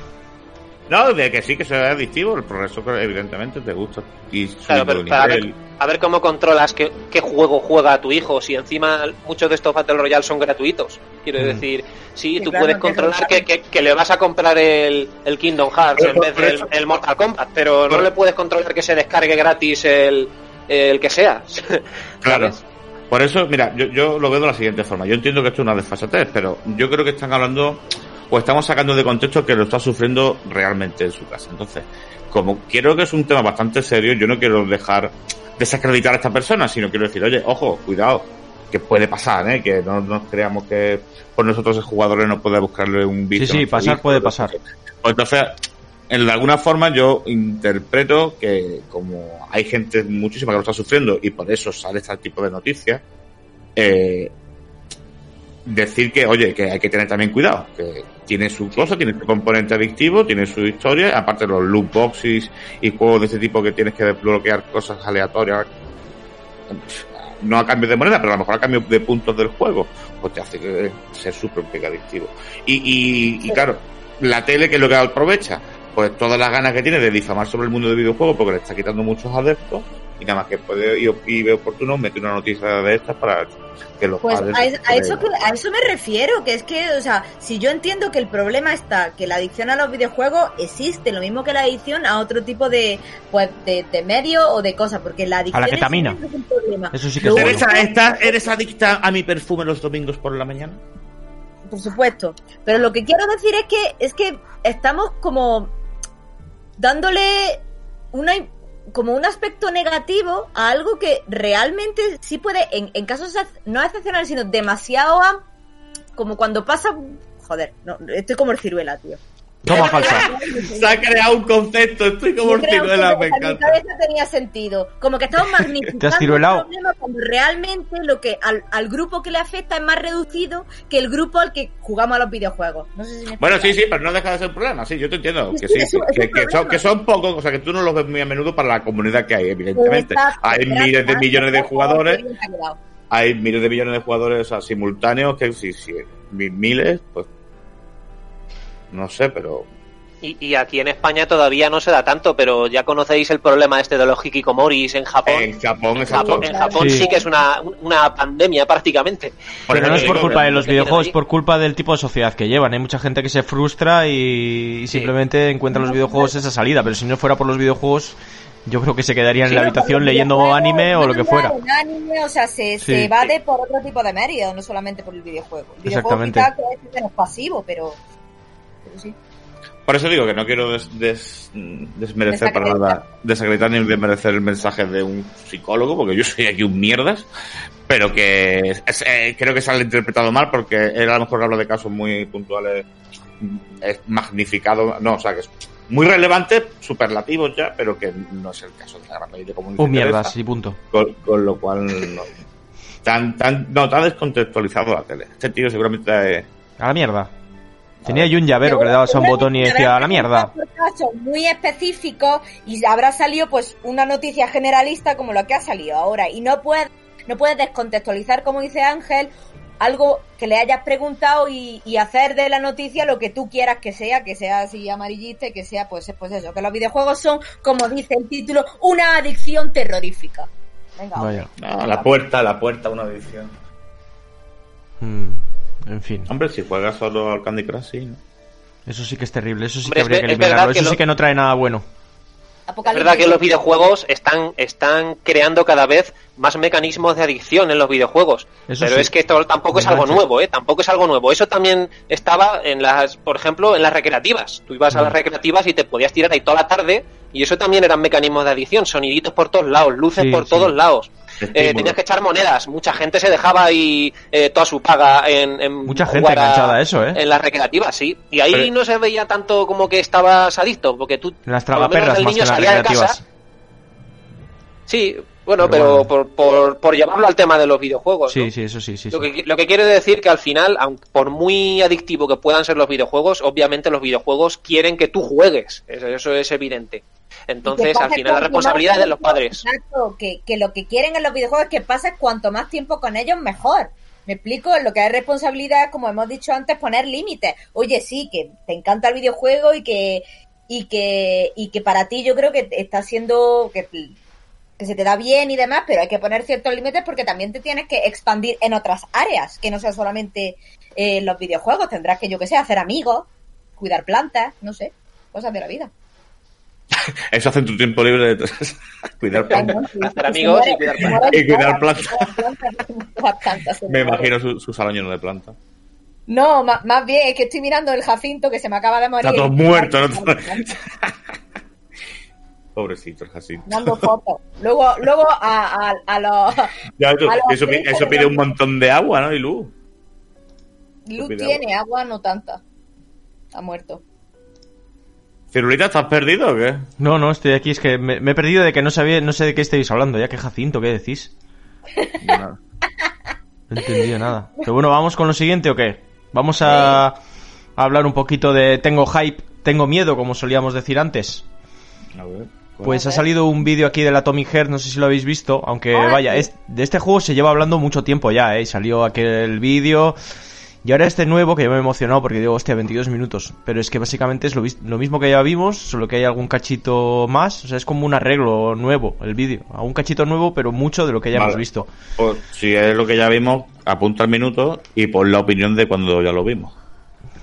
No, de que sí que sea adictivo, el progreso evidentemente te gusta. Y claro, pero a, ver, cómo controlas qué, qué, juego juega tu hijo, si encima muchos de estos Battle Royale son gratuitos. Quiero mm. decir, sí, tú puedes controlar que, que, le vas a comprar el, el Kingdom Hearts en vez del el Mortal Kombat, pero no le puedes controlar que se descargue gratis el, el que sea. Claro. Por eso, mira, yo, yo lo veo de la siguiente forma. Yo entiendo que esto es una desfasatez, pero yo creo que están hablando o estamos sacando de contexto que lo está sufriendo realmente en su casa. Entonces, como quiero que es un tema bastante serio, yo no quiero dejar desacreditar a esta persona, sino quiero decir, oye, ojo, cuidado, que puede pasar, ¿eh? que no nos creamos que por nosotros el jugadores no puede buscarle un vicio. Sí, sí, pasar puede pasar. Pues entonces, en alguna forma yo interpreto que como hay gente muchísima que lo está sufriendo y por eso sale este tipo de noticias, eh, decir que, oye, que hay que tener también cuidado, que tiene su cosa, tiene su componente adictivo, tiene su historia, aparte de los loot boxes y juegos de este tipo que tienes que desbloquear cosas aleatorias, no a cambio de moneda, pero a lo mejor a cambio de puntos del juego, pues te hace ser súper adictivo. Y, y, y claro, la tele, que es lo que aprovecha, pues todas las ganas que tiene de difamar sobre el mundo del videojuego porque le está quitando muchos adeptos y nada más que puede y, y ve oportuno meter una noticia de estas para que los pues a, eso a eso me refiero que es que o sea si yo entiendo que el problema está que la adicción a los videojuegos existe lo mismo que la adicción a otro tipo de pues de, de medio o de cosas porque la adicción a la ketamina es un problema. Eso sí que ¿Eres, ¿Eres adicta a mi perfume los domingos por la mañana? por supuesto. Pero lo que quiero decir es que es que estamos como dándole una como un aspecto negativo a algo que realmente sí puede, en, en casos no excepcionales, sino demasiado como cuando pasa. Joder, no, estoy como el ciruela, tío. Toma falsa. Se ha creado un concepto, estoy como Ortigola, me en mi encanta. cabeza tenía sentido. Como que estamos magnificando ¿Te has ciruelado? el problema cuando realmente lo que al, al grupo que le afecta es más reducido que el grupo al que jugamos a los videojuegos. No sé si me Bueno, sí, sí, pero no deja de ser un problema, sí, yo te entiendo. Sí, Que sí, que, son, que son pocos, o sea, que tú no los ves muy a menudo para la comunidad que hay, evidentemente. Exacto, Hay miles de millones de jugadores, hay miles de millones de jugadores o sea, simultáneos que sí, sí, mi- miles, pues no sé, pero Y, y aquí en España todavía no se da tanto, pero ya conocéis el problema este de los hikikomoris en Japón. en Japón, En. Japón, en Japón Sí. sí. que es una, una pandemia prácticamente. Pero no es por culpa de los videojuegos, es por culpa del tipo de sociedad que llevan. Hay mucha gente que se frustra y, y simplemente encuentra en los videojuegos esa salida. Pero si no fuera por los videojuegos, yo creo que se quedarían en la Sí, habitación leyendo anime o lo que fuera. un anime, o sea, se, Sí. se evade por otro tipo de medios, no solamente por el videojuego. El videojuego Exactamente. quizás que es menos pasivo, pero, pero sí. Por eso digo que no quiero des- des- desmerecer para nada, desacreditar ni desmerecer el mensaje de un psicólogo, porque yo soy aquí un mierdas, pero que es- eh, creo que se ha interpretado mal porque él a lo mejor habla de casos muy puntuales, mm, es magnificado, no, o sea que es muy relevante, superlativos ya, pero que no es el caso de la gran mayoría como Un mierdas y punto. con, con lo cual no, tan, tan, no, tan descontextualizado la tele. Este tío seguramente eh, A la mierda. Tenía yo un llavero que le dabas a un botón y decía a la mierda. Casos muy específicos y habrá salido pues una noticia generalista como la que ha salido ahora y no puedes no puedes descontextualizar como dice Ángel algo que le hayas preguntado y, y hacer de la noticia lo que tú quieras que sea, que sea así amarillista y que sea pues, pues eso, que los videojuegos son, como dice el título, una adicción terrorífica. Venga, no, la puerta, la puerta, una edición. Mm, en fin. Hombre, si juegas solo al Candy Crush, sí. ¿no? Eso sí que es terrible. Eso sí Hombre, que habría es que es eliminarlo. que Eso sí que no trae nada bueno. Es verdad que los videojuegos están, están creando cada vez más mecanismos de adicción en los videojuegos. Eso pero sí. es que esto tampoco es algo nuevo, ¿eh? Tampoco es algo nuevo. Eso también estaba en las, por ejemplo, en las recreativas. Tú ibas a las recreativas y te podías tirar ahí toda la tarde y eso también eran mecanismos de adicción. Soniditos por todos lados, luces Sí, por sí. todos lados. Eh, tenías que echar monedas. Mucha gente se dejaba ahí eh, toda su paga en, en Mucha gente a- enganchada a eso, ¿eh? En las recreativas, sí. Y ahí Pero- no se veía tanto como que estabas adicto, porque tú las por lo menos el más niño salía de casa Sí, bueno, Pero pero, bueno. Por, por, por llevarlo al tema de los videojuegos. Sí, ¿no? sí, eso sí, sí. Lo sí. que, lo que quiere decir que al final, aun por muy adictivo que puedan ser los videojuegos, obviamente los videojuegos quieren que tú juegues. Eso, eso es evidente. Entonces, al final, la responsabilidad es de los padres. Exacto, que, que lo que quieren en los videojuegos es que pases cuanto más tiempo con ellos, mejor. Me explico, lo que es responsabilidad, como hemos dicho antes, poner límites. Oye, sí, que te encanta el videojuego y que y que y que para ti yo creo que está siendo que, que se te da bien y demás, pero hay que poner ciertos límites porque también te tienes que expandir en otras áreas, que no sea solamente eh, los videojuegos. Tendrás que, yo que sé, hacer amigos, cuidar plantas, no sé, cosas de la vida. Eso hace en tu tiempo libre de cuidar plantas. Hacer amigos y cuidar plantas. Y cuidar plantas. plantas. Me imagino su, su salón lleno de plantas. No, ma- más bien es que estoy mirando el Jacinto que se me acaba de morir. Está todo muerto, ¿no? Pobrecito el Jacinto. Dando fotos. Luego, luego a, a, a los. Ya, eso, A los eso, pi- treinta eso pide de- un montón de agua, ¿no? Y luz. Luz tiene, agua no tanta. Ha muerto. Cirulita, ¿estás perdido o qué? No, no, estoy aquí. Es que me, me he perdido de que no sabía, no sé de qué estáis hablando. Ya que Jacinto, ¿qué decís? Nada. No he entendido nada. Pero bueno, ¿vamos con lo siguiente o qué? Vamos a, a hablar un poquito de tengo hype, tengo miedo, como solíamos decir antes. A ver. Pues ha salido un vídeo aquí del Atomic Heart, no sé si lo habéis visto, aunque Ah, vaya, sí. es, de este juego se lleva hablando mucho tiempo ya, ¿eh? Y Salió aquel vídeo y ahora este nuevo que yo me he emocionado porque digo, hostia, 22 minutos. Pero es que básicamente es lo, mismo que ya vimos, solo que hay algún cachito más, o sea, es como un arreglo nuevo el vídeo. Un cachito nuevo, pero mucho de lo que ya Vale. hemos visto. Pues si es lo que ya vimos, apunta el minuto y pon la opinión de cuando ya lo vimos.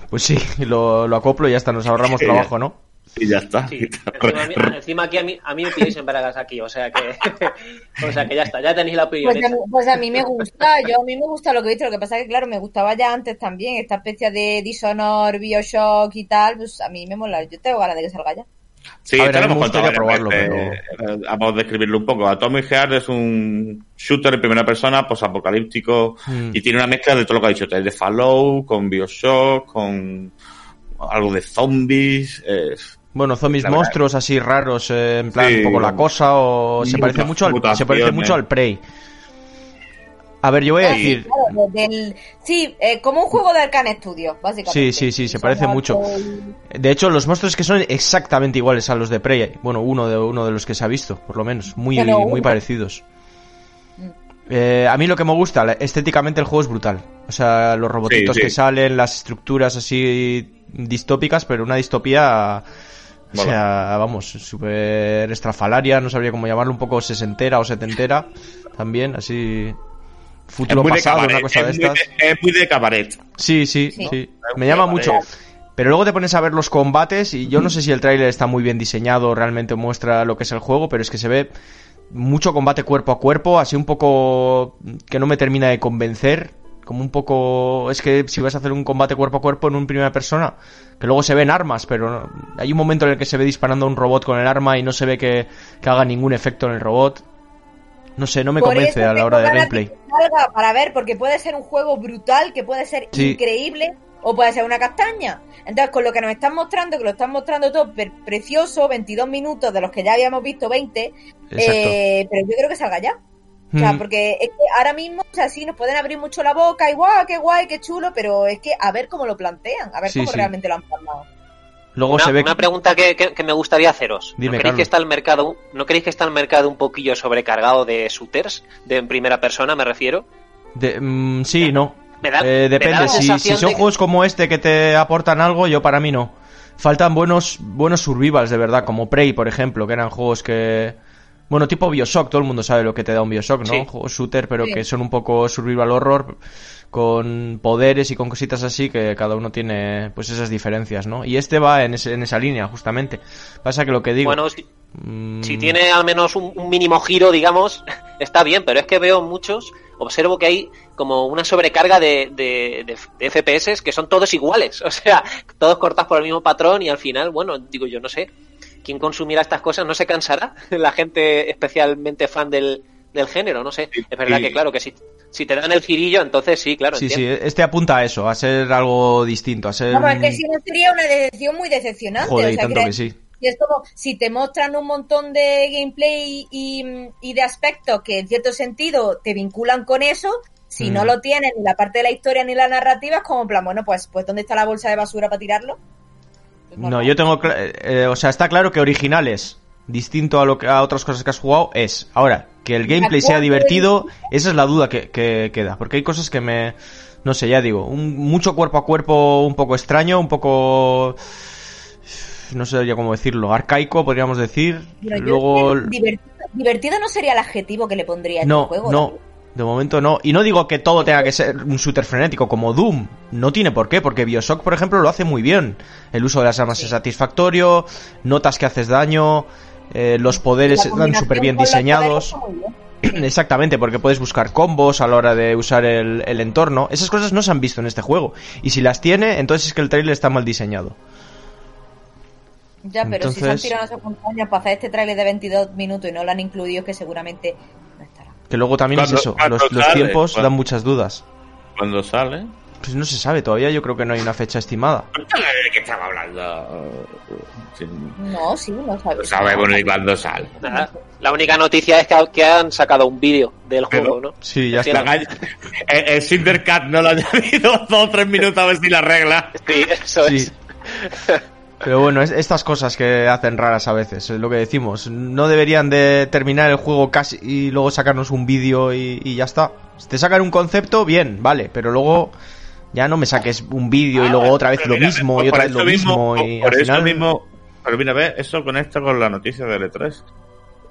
Pues sí, lo, lo acoplo y ya está, nos ahorramos trabajo, ya. ¿no? Y ya está. Sí. Encima, a mí- encima aquí a mí, a mí me pilláis en bragas aquí, o sea que, o sea que ya está, ya tenéis la opinión Pues a, hecha. mí, pues a mí me gusta, yo a mí me gusta lo que he visto, lo que pasa es que claro, me gustaba ya antes también, esta especie de Dishonor, Bioshock y tal, pues a mí me mola, yo tengo ganas de que salga ya. Sí, A ver, a me probarlo, veces. Eh, Vamos a describirlo un poco. Atomic Heart es un shooter en primera persona, posapocalíptico, Mm. y tiene una mezcla de todo lo que ha dicho, de Fallout, con Bioshock, con algo de zombies. eh, Bueno, zombies La verdad. monstruos así raros, eh, en plan Sí. un poco la cosa, o se parece mucho al, se parece mucho al Prey. A ver, yo voy a Sí, decir, claro, del- sí, eh, como un juego de Arcane Studios, básicamente. Sí, sí, sí, se parece mucho. de hecho, los monstruos que son exactamente iguales a los de Prey, bueno, uno de uno de los que se ha visto, por lo menos, muy, muy parecidos. Mm. Eh, a mí lo que me gusta, estéticamente el juego es brutal. O sea, los robotitos Sí, sí. que salen, las estructuras así distópicas, pero una distopía, o sea, vamos, súper estrafalaria, no sabría cómo llamarlo, un poco sesentera o setentera, también, así... Es Futuro muy de pasado, cabaret. una cosa de es, muy estas. de, es muy de cabaret. Sí, sí, Sí. Me muy llama cabaret. mucho. Pero luego te pones a ver los combates y yo no sé si el tráiler está muy bien diseñado, realmente muestra lo que es el juego, pero es que se ve mucho combate cuerpo a cuerpo, así un poco que no me termina de convencer, como un poco es que si vas a hacer un combate cuerpo a cuerpo en un primera persona, que luego se ven armas, pero hay un momento en el que se ve disparando a un robot con el arma y no se ve que, que haga ningún efecto en el robot. No sé, no me Por convence a la hora de gameplay. salga Para ver, porque puede ser un juego brutal, que puede ser Sí. increíble, o puede ser una castaña. Entonces, con lo que nos están mostrando, que lo están mostrando todo per- precioso, 22 minutos de los que ya habíamos visto 20, Exacto. eh, pero yo creo que salga ya. O sea, porque es que ahora mismo, o sea, sí, nos pueden abrir mucho la boca y guau, qué guay, qué chulo, pero es que a ver cómo lo plantean, a ver Sí, cómo sí. realmente lo han plasmado. Luego Una, se ve una pregunta que, que- que me gustaría haceros. Dime, ¿No creéis Carlos. que está el mercado, no creéis que está el mercado un poquillo sobrecargado de shooters, de en primera persona me refiero? De- mm, sí, no. Me da, Eh, me da depende, si, son de juegos como este que te aportan algo, yo para mí no. Faltan buenos, buenos survivals de verdad, como Prey, por ejemplo, que eran juegos que... Bueno, tipo Bioshock, todo el mundo sabe lo que te da un Bioshock, ¿no? Sí. Juegos shooter, pero Sí. que son un poco survival horror, con poderes y con cositas así, que cada uno tiene pues esas diferencias, ¿no? Y este va en, ese- en esa línea, justamente. Pasa que lo que digo... Bueno, si, mm, si tiene al menos un, un mínimo giro, digamos, está bien, pero es que veo muchos, observo que hay como una sobrecarga de, de, de- de FPS que son todos iguales, o sea, todos cortados por el mismo patrón y al final, bueno, digo yo, no sé, ¿quién consumirá estas cosas? ¿No se cansará? La gente especialmente fan del, del género, no sé. Es verdad y- que, claro, que si, si te dan el girillo, entonces sí, claro, Sí, sí, este apunta a eso, a ser algo distinto, a ser... Vamos, es que si no sería una decepción muy decepcionante. Joder, o y sea, tanto que sí. Y es como, si te muestran un montón de gameplay y, y de aspectos que en cierto sentido te vinculan con eso, si no Mm. lo tienen ni la parte de la historia ni la narrativa, es como en plan, bueno, pues, pues ¿dónde está la bolsa de basura para tirarlo? No, yo tengo, cla- eh, o sea, está claro que originales, distinto a lo que a otras cosas que has jugado, es. Ahora, que el gameplay sea divertido, esa es la duda que, que queda, porque hay cosas que me, no sé, ya digo, un, mucho cuerpo a cuerpo, un poco extraño, un poco, no sé ya cómo decirlo, arcaico, podríamos decir. Pero Luego, divertido, divertido no sería el adjetivo que le pondría a este no, juego. no. De momento no. Y no digo que todo tenga que ser un shooter frenético como Doom. No tiene por qué, porque Bioshock, por ejemplo, lo hace muy bien. El uso de las armas Sí. es satisfactorio, notas que haces daño, eh, los poderes están súper bien diseñados. bien. Exactamente, porque puedes buscar combos a la hora de usar el, el entorno. Esas cosas no se han visto en este juego. Y si las tiene, entonces es que el trailer está mal diseñado. Ya, pero si se han Entonces- tirado montañas para hacer este trailer de 22 minutos y no lo han incluido, es que seguramente. Que luego también Cuando- es eso, los, los tiempos cuando- dan muchas dudas. Cuando sale. Pues no se sabe todavía, yo creo que no hay una fecha estimada. ¿De qué estaba hablando? Sí, No, sí, no No sabes. sabemos ni cuándo sale. Nada. La única noticia es que, que han sacado un vídeo del Pero- juego, ¿no? Sí, ya está. El, el Cindercat no lo ha añadido dos o tres minutos a ver si la arregla. Sí, eso Sí. es. Pero bueno, es estas cosas que hacen raras a veces, es lo que decimos. No deberían de terminar el juego casi y luego sacarnos un vídeo y, y ya está. Si te sacan un concepto, bien, vale, pero luego ya no me saques un vídeo y luego otra vez lo mismo y otra vez lo mismo y por al eso final... mismo. Pero mira, ve, eso conecta con la noticia del E3.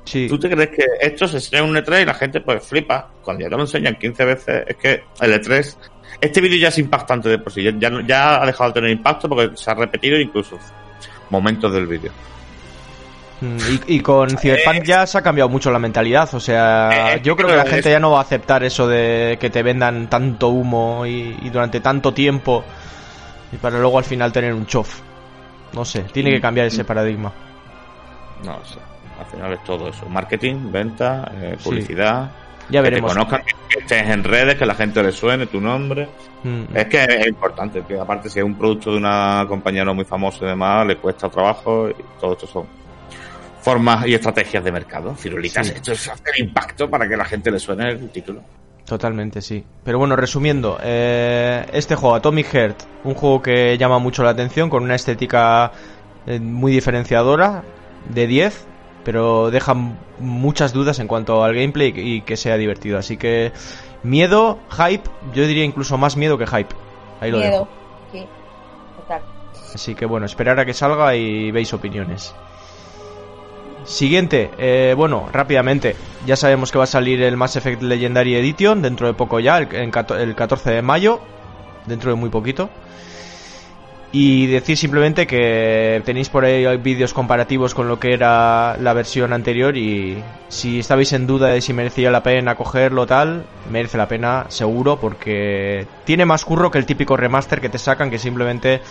Sí, ¿Tú te crees que esto se enseña en un E3 y la gente pues flipa? Cuando ya te lo enseñan 15 veces, es que el E3. Este vídeo ya es impactante de por sí. Ya, ya ha dejado de tener impacto porque se ha repetido incluso momentos del vídeo. Mm, Y, y con Cyberpunk ya se ha cambiado mucho la mentalidad, o sea, Eh, yo creo que la es- gente ya no va a aceptar eso de que te vendan tanto humo y, y durante tanto tiempo y para luego al final tener un chof. No sé, tiene que cambiar ese paradigma. No sé. Al final es todo eso. Marketing, venta, eh, Sí. Ya que veremos. te conozcan, que estés en redes, que la gente le suene tu nombre. Mm. Es que es importante, que aparte si es un producto de una compañía no muy famosa y demás, le cuesta trabajo y todo esto son formas y estrategias de mercado. Cirulitas, Sí. esto es hacer impacto para que la gente le suene el título. Totalmente, sí. Pero bueno, resumiendo, eh, este juego, Atomic Heart, un juego que llama mucho la atención, con una estética eh, muy diferenciadora, de 10, pero deja m- muchas dudas en cuanto al gameplay y que sea divertido. Así que miedo, hype, yo diría incluso más miedo que hype. Ahí lo Miedo. dejo. Sí. Total. Así que bueno, esperar a que salga y veis opiniones. Siguiente, eh, bueno, rápidamente, ya sabemos que va a salir el Mass Effect Legendary Edition dentro de poco ya, el, el 14 de mayo, dentro de muy poquito. Y decir simplemente que tenéis por ahí vídeos comparativos con lo que era la versión anterior y si estabais en duda de si merecía la pena cogerlo tal, merece la pena seguro porque tiene más curro que el típico remaster que te sacan que simplemente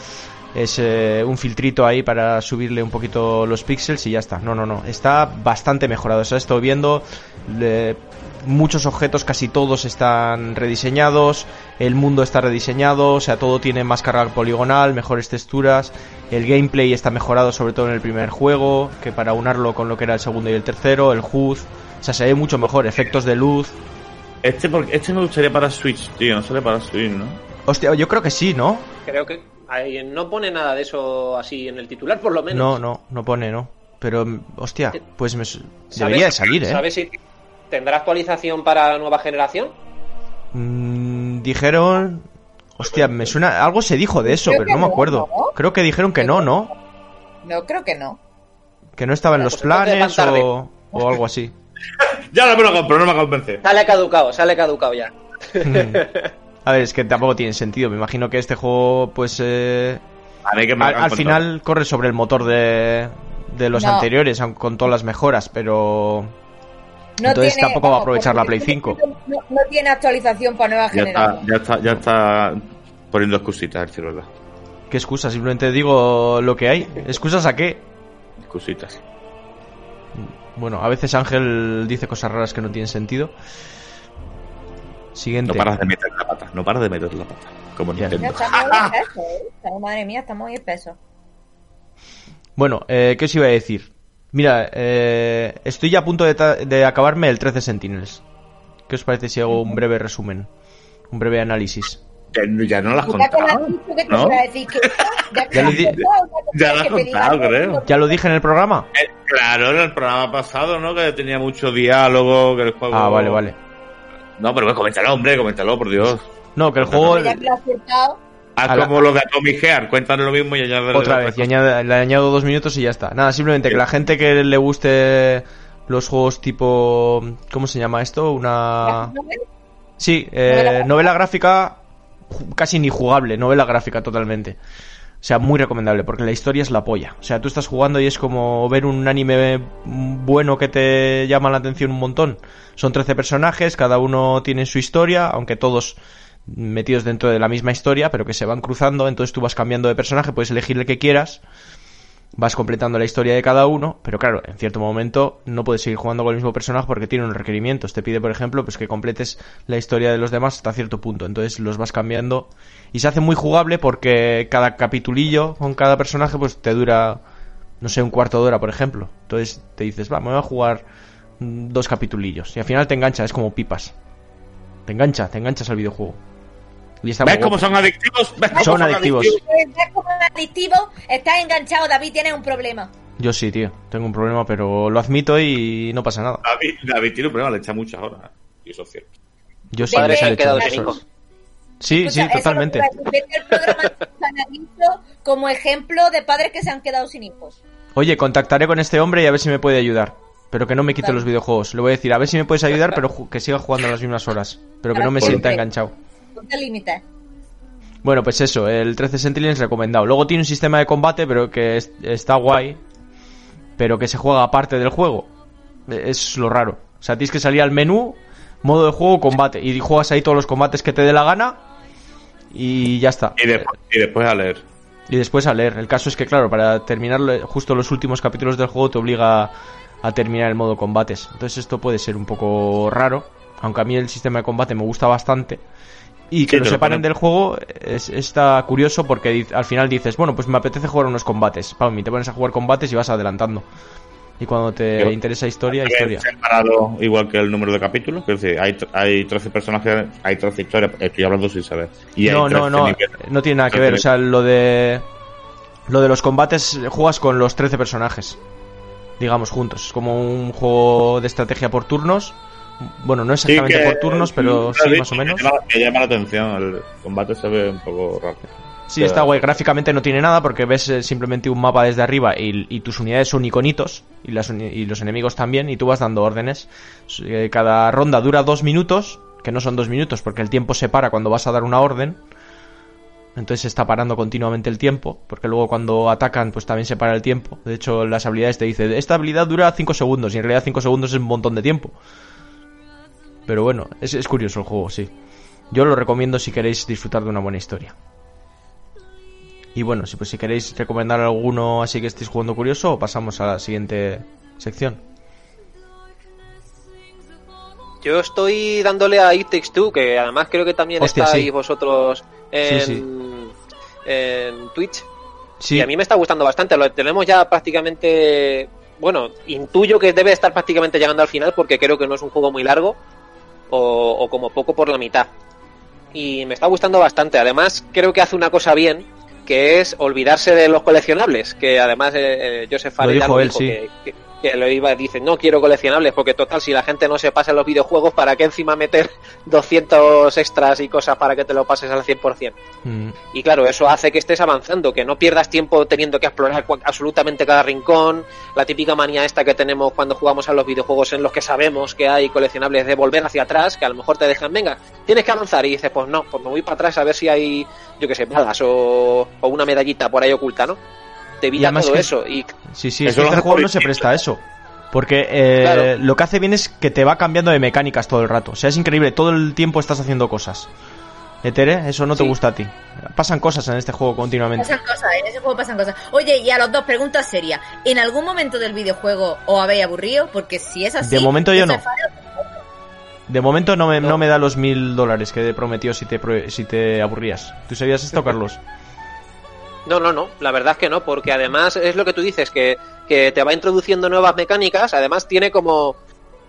es eh, un filtrito ahí para subirle un poquito los píxeles y ya está. No, no, no. Está bastante mejorado. O sea, estoy viendo muchos objetos, casi todos están rediseñados. El mundo está rediseñado. O sea, todo tiene más carga poligonal, mejores texturas. El gameplay está mejorado, sobre todo en el primer juego, que para unarlo con lo que era el segundo y el tercero. El HUD. O sea, se ve mucho mejor. Efectos de luz. Este, porque, este me gustaría para Switch, tío, no sale para Switch, ¿no? Hostia, yo creo que sí, ¿no? Creo que ahí no pone nada de eso así en el titular, por lo menos. No, no, no pone, ¿no? Pero, hostia, pues me, su- ¿Sabes- debería de salir, ¿eh? ¿Sabes si tendrá actualización para nueva generación? Mm, dijeron... Hostia, me suena... Algo se dijo de eso, Creo pero no me acuerdo. ¿no? Creo que dijeron que no, ¿no? No, creo que no. Que no estaba en los pues planes o, o algo así. Ya no me lo compro, no me convence. Sale caducado, sale caducado ya. Mm. A ver, es que tampoco tiene sentido. Me imagino que este juego, pues... eh, A mí que me al, final corre sobre el motor de, de los No. anteriores, aun con todas las mejoras, pero... No Entonces tiene- tampoco va a aprovechar la Play 5. No, no tiene actualización para nueva Ya está, generación. ya está, ya está poniendo excusitas el. ¿Qué excusa? Simplemente digo lo que hay. ¿Excusas a qué? Excusitas. Bueno, a veces Ángel dice cosas raras que no tienen sentido. Siguiente. No paras de meter la pata, no paras de meter la pata. Como Ya. Nintendo. está muy espeso, ¿eh? Madre mía, está muy espeso. Bueno, eh, ¿qué os iba a decir? Mira, eh, estoy ya a punto de, ta- de acabarme el 13 Sentinels. ¿Qué os parece si hago un breve resumen? Un breve análisis. Ya, ya no las Ya que me has contado. dicho que te ¿no? ya, lo has contado, creo. ¿Ya lo dije en el programa? Eh, claro, en el programa pasado, ¿no? Que tenía mucho diálogo, que el juego... Ah, vale, vale. No, pero coméntalo, hombre, coméntalo, por Dios. No, que el juego... Ya que lo has contado, Haz A la- como lo de Atomic Heart, cuéntanos lo mismo y añade Otra vez, y añade- le añado dos minutos y ya está. Nada, simplemente que la gente que le guste los juegos tipo... ¿Cómo se llama esto? Una... Sí, eh, novela gráfica casi ni jugable, novela gráfica totalmente. O sea, muy recomendable, porque la historia es la polla. O sea, tú estás jugando y es como ver un anime bueno que te llama la atención un montón. Son 13 personajes, cada uno tiene su historia, aunque todos metidos dentro de la misma historia, pero que se van cruzando, entonces tú vas cambiando de personaje, puedes elegir el que quieras, vas completando la historia de cada uno, pero claro, en cierto momento no puedes seguir jugando con el mismo personaje porque tiene unos requerimientos. Te pide, por ejemplo, pues que completes la historia de los demás hasta cierto punto. Entonces los vas cambiando y se hace muy jugable porque cada capitulillo con cada personaje pues te dura no sé, un cuarto de hora, por ejemplo. Entonces te dices, va, me voy a jugar dos capitulillos y al final te engancha, es como pipas. Te engancha, te enganchas al videojuego. Y ¿Ves cómo son adictivos? ¿Ves cómo Son adictivos. ¿Ves cómo es adictivo? Estás enganchado, David, tienes un problema. Yo sí, tío, tengo un problema, pero lo admito y no pasa nada. David, David tiene un problema, le echa muchas horas. Y eso es cierto. Yo sí Padres han quedado hijos. Sí, Escucha, sí, totalmente. el programa como ejemplo de padres que se han quedado sin hijos. Oye, contactaré con este hombre y a ver si me puede ayudar. Pero que no me quite Vale. los videojuegos. Le voy a decir, a ver si me puedes ayudar, pero que siga jugando a las mismas horas. Pero que no me sí. enganchado. Bueno, pues eso, el 13 Sentinels recomendado. Luego tiene un sistema de combate, pero que es- está guay, pero que se juega aparte del juego. Eh, Es lo raro. O sea, tienes que salir al menú, modo de juego, combate, y juegas ahí todos los combates que te dé la gana, y ya está. Y, después y después a leer. Y después a leer. El caso es que, claro, para terminar justo los últimos capítulos del juego te obliga a terminar el modo combates. Entonces esto puede ser un poco raro. aunque a mí el sistema de combate me gusta bastante. Y que Sí, lo separen ponen. del juego es, está curioso porque al final dices, bueno, pues me apetece jugar unos combates. Pam, y te pones a jugar combates y vas adelantando. Y cuando te Pero- interesa historia, historia. separado igual que el número de capítulos. Es decir, hay, hay 13 personajes, hay 13 historias. Estoy hablando sin saber. Y No, no, 13 no, niveles. no tiene nada que 13 ver. O sea, lo de lo de los combates juegas con los 13 personajes, digamos juntos. Es como un juego de estrategia por turnos. Bueno, no Sí exactamente que- por turnos, pero sí, más o menos. llama- Que llama la atención. El combate se ve un poco raro. Sí, está guay. Gráficamente no tiene nada porque ves eh, simplemente un mapa desde arriba y, y tus unidades son iconitos y, las y los enemigos también y tú vas dando órdenes. Eh, Cada ronda dura dos minutos, que no son dos minutos porque el tiempo se para cuando vas a dar una orden. Entonces se está parando continuamente el tiempo, porque luego cuando atacan pues también se para el tiempo. De hecho las habilidades te dicen, esta habilidad dura 5 segundos y en realidad 5 segundos es un montón de tiempo. Pero bueno, es, es curioso el juego, sí. Yo lo recomiendo si queréis disfrutar de una buena historia. Y bueno, si, pues, si queréis recomendar alguno así que estéis jugando curioso, pasamos a la siguiente sección. Yo estoy dándole a It Takes Two, que además creo que también Hostia, estáis sí. vosotros en, Sí, sí. en Twitch. Y a mí me está gustando bastante. Lo tenemos ya prácticamente. Bueno, intuyo que debe estar prácticamente llegando al final porque creo que no es un juego muy largo o, o como poco por la mitad. Y me está gustando bastante. Además, creo que hace una cosa bien que es olvidarse de los coleccionables. Que además eh, eh, Joseph ya dijo él, sí. que, que- que lo iba dice no quiero coleccionables porque total si la gente no se pasa en los videojuegos para qué encima meter 200 extras y cosas para que te lo pases al 100%. Mm, Y claro, eso hace que estés avanzando, que no pierdas tiempo teniendo que explorar absolutamente cada rincón, la típica manía esta que tenemos cuando jugamos a los videojuegos en los que sabemos que hay coleccionables de volver hacia atrás, que a lo mejor te dejan, venga, tienes que avanzar y dices, pues no, pues me voy para atrás a ver si hay, yo qué sé, balas o, o una medallita por ahí oculta, ¿no? Te Y evita además todo que- eso y Sí, sí, Eso es que este juego no se presta a eso. Porque eh, Claro. lo que hace bien es que te va cambiando de mecánicas todo el rato. O sea, es increíble, todo el tiempo estás haciendo cosas. Etere, eso no te Sí. gusta a ti. Pasan cosas en este juego continuamente. Pasan cosas, en ese juego pasan cosas. Oye, y a los dos, pregunta seria. ¿En algún momento del videojuego os habéis aburrido? Porque si es así... De momento yo no. De momento no me, no. No. me da los mil dólares que prometió si te, pro- si te aburrías. ¿Tú sabías esto, Carlos? No, no, no, la verdad es que no, porque además es lo que tú dices, que, que te va introduciendo nuevas mecánicas, además tiene como,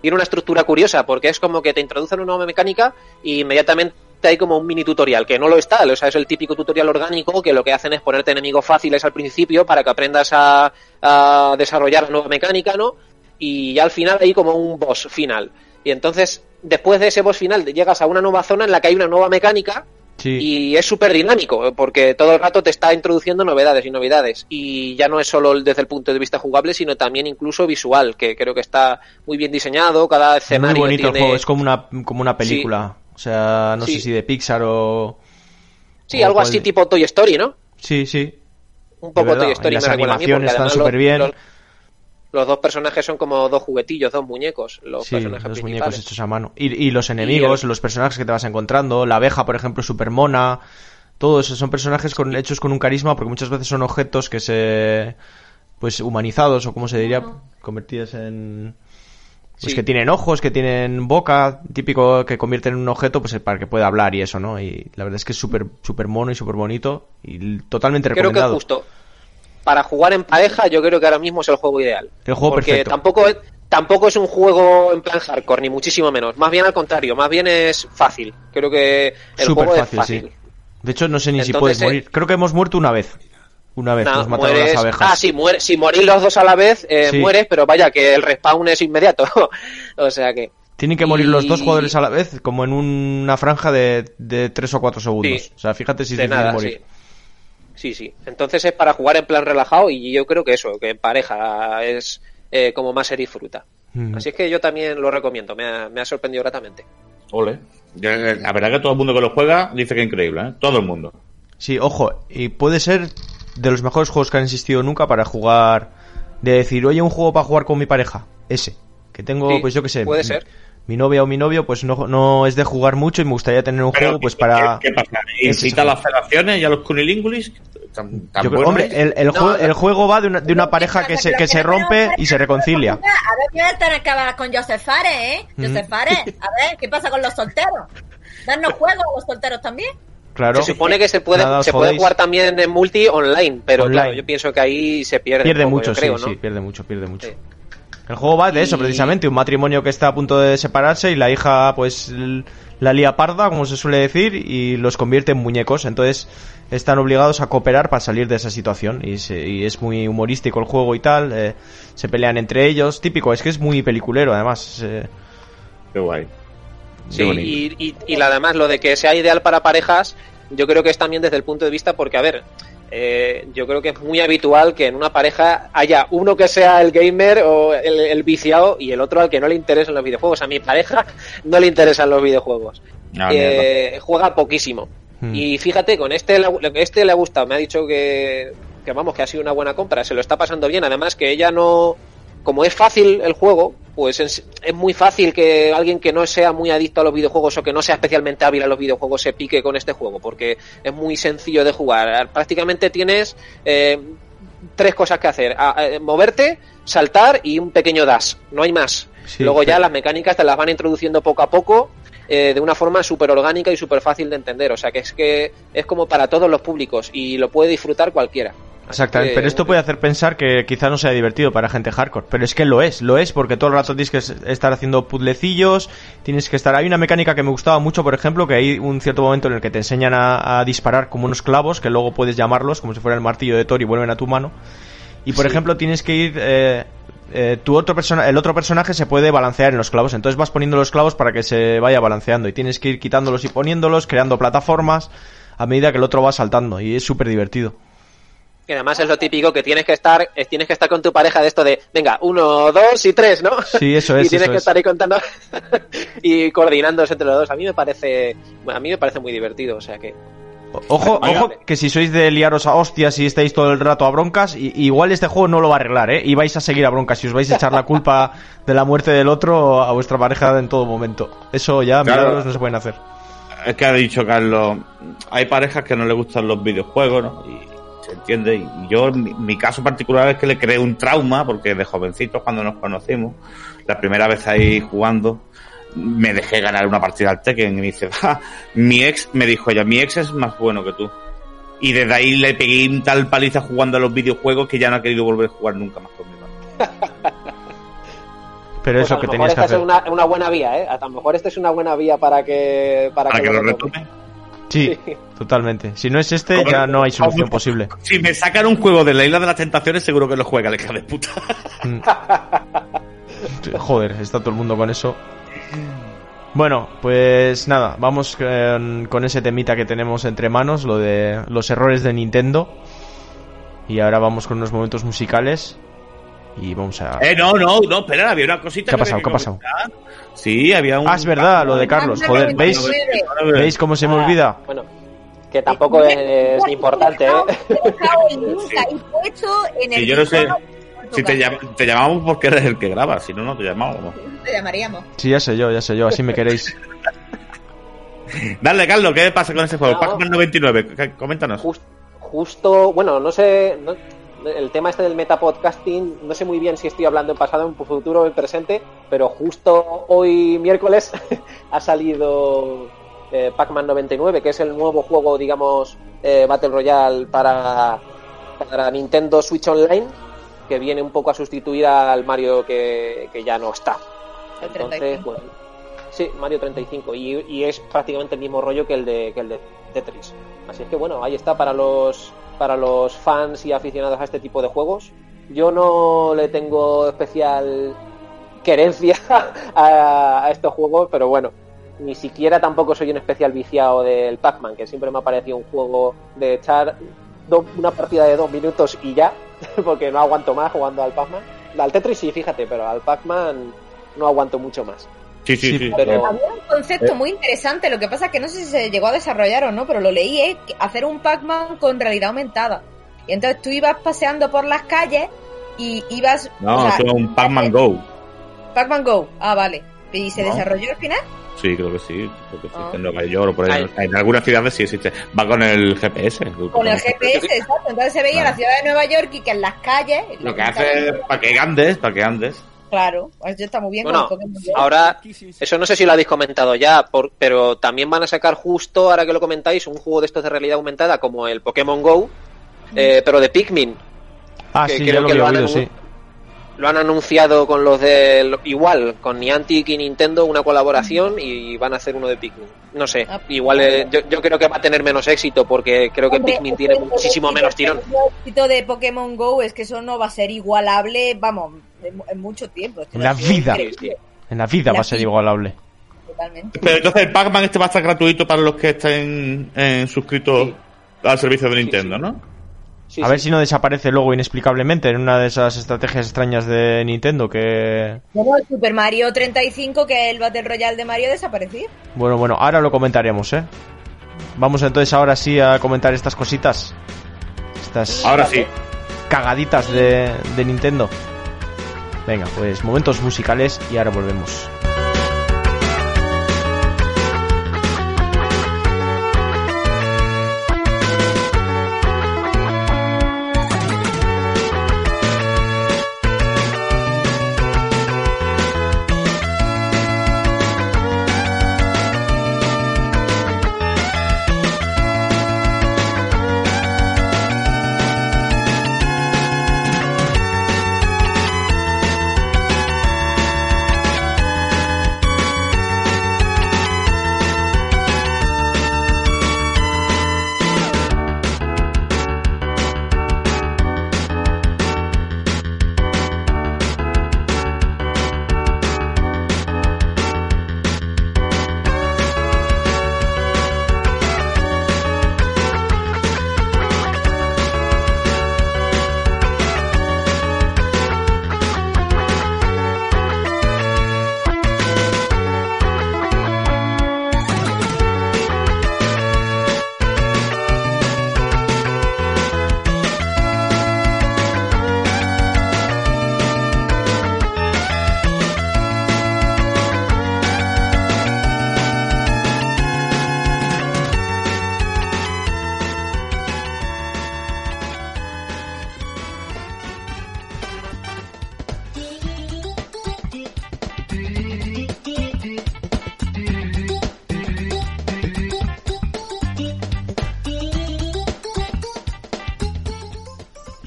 tiene una estructura curiosa, porque es como que te introducen una nueva mecánica y inmediatamente hay como un mini tutorial, que no lo está, o sea, es el típico tutorial orgánico que lo que hacen es ponerte enemigos fáciles al principio para que aprendas a, a desarrollar la nueva mecánica, ¿no? Y al final hay como un boss final. Y entonces, después de ese boss final, llegas a una nueva zona en la que hay una nueva mecánica Sí. y es súper dinámico, porque todo el rato te está introduciendo novedades y novedades. Y ya no es solo desde el punto de vista jugable, sino también incluso visual, que creo que está muy bien diseñado. Cada Es escenario muy bonito tiene... el juego, es como una, como una película. O sea, no Sí. sé si de Pixar o... Sí, o algo así tipo Toy Story, ¿no? Sí, sí. Un poco Toy y Story las me a mí, animaciones están súper bien. Los, los dos personajes son como dos juguetillos, dos muñecos, los Sí, personajes los principales. muñecos hechos a mano. Y, y los enemigos, los personajes que te vas encontrando, la abeja, por ejemplo, super mona, todo eso son personajes con, hechos con un carisma porque muchas veces son objetos que se pues humanizados o como se diría, convertidos en pues Sí. que tienen ojos, que tienen boca, típico que convierten en un objeto pues para que pueda hablar y eso, ¿no? Y la verdad es que es súper súper mono y súper bonito y totalmente Creo que recomendado. justo para jugar en pareja, yo creo que ahora mismo es el juego ideal. El juego porque perfecto. tampoco es, tampoco es un juego en plan hardcore, ni muchísimo menos. Más bien al contrario, más bien es fácil. Creo que el Súper juego fácil, es fácil. sí. De hecho, no sé ni si puedes eh, morir. Creo que hemos muerto una vez. Una vez Nah, nos mataron mueres- las abejas. Ah, sí, si morís los dos a la vez, eh, Sí. mueres, pero vaya que el respawn es inmediato. o sea que. Tienen que morir los dos jugadores a la vez, como en una franja de, de 3 o 4 segundos. Sí. O sea, fíjate si nada, morir. sí. Sí, sí. Entonces es para jugar en plan relajado y yo creo que eso, que en pareja es eh, como más se disfruta. Mm. Así es que yo también lo recomiendo, me ha, me ha sorprendido gratamente. Ole. Ya, La verdad que todo el mundo que lo juega dice que es increíble, ¿eh? Todo el mundo. Sí, ojo, y puede ser de los mejores juegos que han existido nunca para jugar. De decir, oye, un juego para jugar con mi pareja. Ese. Que tengo, Sí, pues yo qué sé. puede ser. Mi novia o mi novio, pues no, no es de jugar mucho y me gustaría tener un Pero, juego, pues ¿qué- para. ¿Qué, qué pasa? ¿Incita a juego. las federaciones y a los cunilingulis? tan, Yo hombre, el, el, No, jue- no. el juego va de una, de una ¿Qué pareja que se, que se rompe y se reconcilia. A ver, voy a tener que hablar con Joseph Fares, ¿eh? Mm. Joseph Fares, a ver, ¿qué pasa con los solteros? Darnos juego a los solteros también. Claro. Se supone que se puede, Nada se puede jugar también en multi online, pero Online. claro, yo pienso que ahí se pierde. Pierde poco, mucho, creo, sí, ¿no? sí, pierde mucho, pierde mucho. Sí. El juego va de eso, Y- precisamente, un matrimonio que está a punto de separarse y la hija, pues, la lía parda, como se suele decir, y los convierte en muñecos. Entonces, están obligados a cooperar para salir de esa situación. Y, se- y es muy humorístico el juego y tal. eh, se pelean entre ellos, típico, es que es muy peliculero, además. eh, Qué guay. Sí, y, y, y la- además lo de que sea ideal para parejas, yo creo que es también desde el punto de vista, porque a ver, eh, yo creo que es muy habitual que en una pareja haya uno que sea el gamer o el, el viciado y el otro al que no le interesen los videojuegos. A mi pareja no le interesan los videojuegos. Ah, Eh, juega poquísimo. Hmm. Y fíjate, con este, le- este le ha gustado, me ha dicho que, que vamos, que ha sido una buena compra, se lo está pasando bien, además que ella no, como es fácil el juego, pues es, es muy fácil que alguien que no sea muy adicto a los videojuegos o que no sea especialmente hábil a los videojuegos se pique con este juego, porque es muy sencillo de jugar. Prácticamente tienes eh, tres cosas que hacer, a- a- moverte, saltar y un pequeño dash, no hay más. Sí, Luego ya las mecánicas te las van introduciendo poco a poco eh, de una forma súper orgánica y súper fácil de entender. O sea que es que es como para todos los públicos y lo puede disfrutar cualquiera. Exactamente, que- pero esto puede hacer pensar que quizá no sea divertido para gente hardcore, pero es que lo es, lo es porque todo el rato tienes que estar haciendo puzzlecillos, tienes que estar... Hay una mecánica que me gustaba mucho, por ejemplo, que hay un cierto momento en el que te enseñan a, a disparar como unos clavos, que luego puedes llamarlos como si fuera el martillo de Thor y vuelven a tu mano. Y por Sí. ejemplo tienes que ir... eh, eh, tu otro persona el otro personaje se puede balancear en los clavos, entonces vas poniendo los clavos para que se vaya balanceando y tienes que ir quitándolos y poniéndolos, creando plataformas a medida que el otro va saltando y es súper divertido. Que además es lo típico que tienes que estar, tienes que estar con tu pareja de esto de, venga, uno, dos y tres, ¿no? Sí, eso es, y tienes eso que es. estar ahí contando y coordinándose entre los dos. A mí me parece, a mí me parece muy divertido, o sea que. Ojo, ojo, que si sois de liaros a hostias y estáis todo el rato a broncas, i- igual este juego no lo va a arreglar, ¿eh? Y vais a seguir a broncas y os vais a echar la culpa de la muerte del otro a vuestra pareja en todo momento. Eso ya, Claro. milagros no se pueden hacer. Es que ha dicho Carlos, hay parejas que no le gustan los videojuegos, ¿no? Y se entiende. Y yo, mi, mi caso particular es que le creé un trauma, porque de jovencitos cuando nos conocimos, la primera vez ahí jugando, me dejé ganar una partida al Tekken y me dice, "Ja, mi ex, me dijo ella, mi ex es más bueno que tú. Y desde ahí le pegué un tal paliza jugando a los videojuegos que ya no ha querido volver a jugar nunca más conmigo. Pero Pues eso a lo que mejor tenías que esta hacer. es una, una buena vía, ¿eh? A lo mejor esta es una buena vía para que, para, Para que lo retome. Sí, totalmente. Si no es este, Como- ya no hay solución posible. Si me sacan un juego de la isla de las tentaciones, seguro que lo juega la hija de puta. Mm. Joder, está todo el mundo con eso. Bueno, pues nada, vamos con, con ese temita que tenemos entre manos, lo de los errores de Nintendo. Y ahora vamos con unos momentos musicales. Y vamos a... Eh, no, no, no, espera, había una cosita. ¿Qué ha pasado? ¿Qué ha pasado? Sí, había un. Ah, es verdad, lo de Carlos. Joder, ¿veis? ¿Veis cómo se me olvida? Bueno, que tampoco es importante, ¿eh? Sí, yo no sé Si te, llam- te llamamos porque eres el que graba, si no, no te llamamos. Te llamaríamos. Sí, ya sé yo, ya sé yo, así me queréis. Dale, Carlos, ¿qué pasa con ese juego? No. Pac-Man 99, c- coméntanos. Jus- justo, bueno, no sé, no- el tema este del metapodcasting, no sé muy bien si estoy hablando en pasado, en futuro o en presente, pero justo hoy miércoles ha salido eh, Pac-Man 99, que es el nuevo juego, digamos, eh, Battle Royale para, para Nintendo Switch Online, que viene un poco a sustituir al Mario que, que ya no está. Entonces, 35. bueno, sí, Mario 35, y, y es prácticamente el mismo rollo que el de, que el de Tetris. Así es que bueno, ahí está para los para los fans y aficionados a este tipo de juegos. Yo no le tengo especial querencia a, a estos juegos, pero bueno, ni siquiera tampoco soy un especial viciado del Pac-Man, que siempre me ha parecido un juego de echar una partida de dos minutos y ya, porque no aguanto más jugando al Pac-Man. Al Tetris sí, fíjate, pero al Pac-Man no aguanto mucho más. Sí, sí, Sí, sí. pero- Había un concepto muy interesante, lo que pasa es que no sé si se llegó a desarrollar o no, pero lo leí, es que hacer un Pac-Man con realidad aumentada. Y entonces tú ibas paseando por las calles y ibas... No, o sea, eso es un Pac-Man Go. Pac-Man Go, ah, vale. ¿Y se No. desarrolló al final? Sí, creo que sí. Creo que sí. En Nueva York o por ahí. Ay. En algunas ciudades sí existe. Va con el GPS. Con el GPS, exacto. Entonces se veía Claro. la ciudad de Nueva York y que en las calles. Lo que hace es para que andes, para que andes. Claro, eso está muy bien Bueno, con el Pokémon Go. ahora, eso no sé si lo habéis comentado ya, por- pero también van a sacar justo, ahora que lo comentáis, un juego de estos de realidad aumentada como el Pokémon Go, eh, pero de Pikmin. Ah, que sí, creo ya lo que lo han oído, sí. Lo han anunciado con los de igual, con Niantic y Nintendo una colaboración y van a hacer uno de Pikmin. No sé, Ah, igual eh, yo, yo creo que va a tener menos éxito porque creo que Hombre, Pikmin tiene muchísimo menos tirón. El éxito de Pokémon Go es que eso no va a ser igualable, vamos, en, en mucho tiempo. Esto En la vida. increíble, En la vida La va a ser igualable. Totalmente. Pero entonces el Pac-Man este va a estar gratuito para los que estén eh, suscritos Sí. al servicio de Nintendo, sí. ¿no? Sí, a ver sí. si no desaparece luego inexplicablemente en una de esas estrategias extrañas de Nintendo que... Bueno, el Super Mario 35, que es el Battle Royale de Mario, desapareció. Bueno, bueno, ahora lo comentaremos, ¿eh? Vamos entonces ahora sí a comentar estas cositas. Estas Ahora sí. cagaditas de, de Nintendo. Venga, pues momentos musicales y ahora volvemos.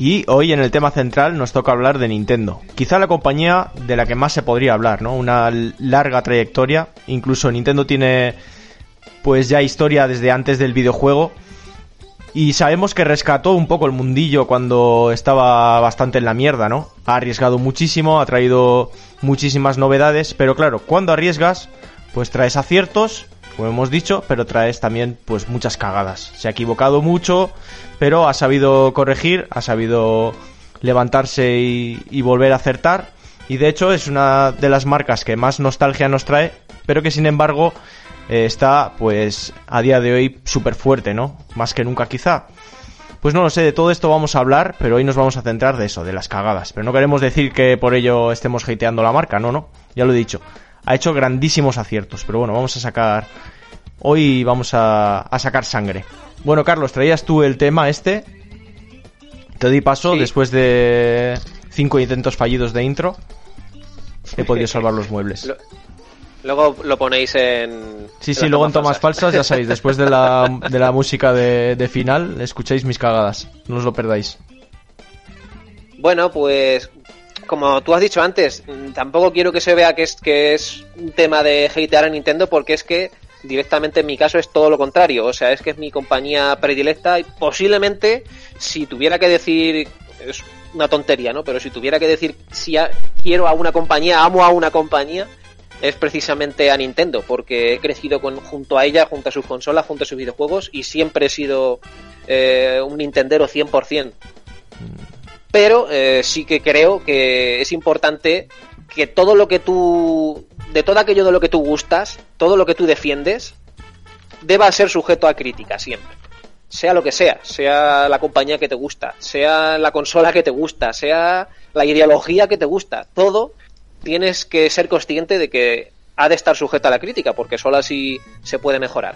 Y hoy en el tema central nos toca hablar de Nintendo. Quizá la compañía de la que más se podría hablar, ¿no? Una larga trayectoria. Incluso Nintendo tiene pues ya historia desde antes del videojuego. Y sabemos que rescató un poco el mundillo cuando estaba bastante en la mierda, ¿no? Ha arriesgado muchísimo, ha traído muchísimas novedades, pero claro, cuando arriesgas, pues traes aciertos, como hemos dicho, pero traes también pues muchas cagadas. Se ha equivocado mucho, pero ha sabido corregir, ha sabido levantarse y, y volver a acertar. Y de hecho es una de las marcas que más nostalgia nos trae, pero que sin embargo eh, está pues a día de hoy súper fuerte, ¿no? Más que nunca quizá. Pues no lo sé, de todo esto vamos a hablar, pero hoy nos vamos a centrar de eso, de las cagadas. Pero no queremos decir que por ello estemos hateando la marca, no, no, ya lo he dicho. Ha hecho grandísimos aciertos, pero bueno, vamos a sacar... Hoy vamos a, a sacar sangre. Bueno, Carlos, traías tú el tema este. Te doy paso Sí. después de cinco intentos fallidos de intro. He podido salvar los muebles. Lo- Luego lo ponéis en. Sí, en sí, luego en tomas falsas. falsas, ya sabéis, después de la, de la música de, de final, escucháis mis cagadas. No os lo perdáis. Bueno, pues como tú has dicho antes, mm, tampoco quiero que se vea que es, que es un tema de hatear a Nintendo porque es que directamente en mi caso es todo lo contrario. O sea, es que es mi compañía predilecta y posiblemente si tuviera que decir, es una tontería, ¿no? Pero si tuviera que decir si a- quiero a una compañía, amo a una compañía, es precisamente a Nintendo porque he crecido con, junto a ella, junto a sus consolas, junto a sus videojuegos y siempre he sido eh, un Nintendero 100% pero eh, sí que creo que es importante que todo lo que tú, de todo aquello de lo que tú gustas, todo lo que tú defiendes, deba ser sujeto a crítica siempre. Sea lo que sea, sea la compañía que te gusta, sea la consola que te gusta, sea la ideología que te gusta, todo tienes que ser consciente de que ha de estar sujeta a la crítica, porque solo así se puede mejorar.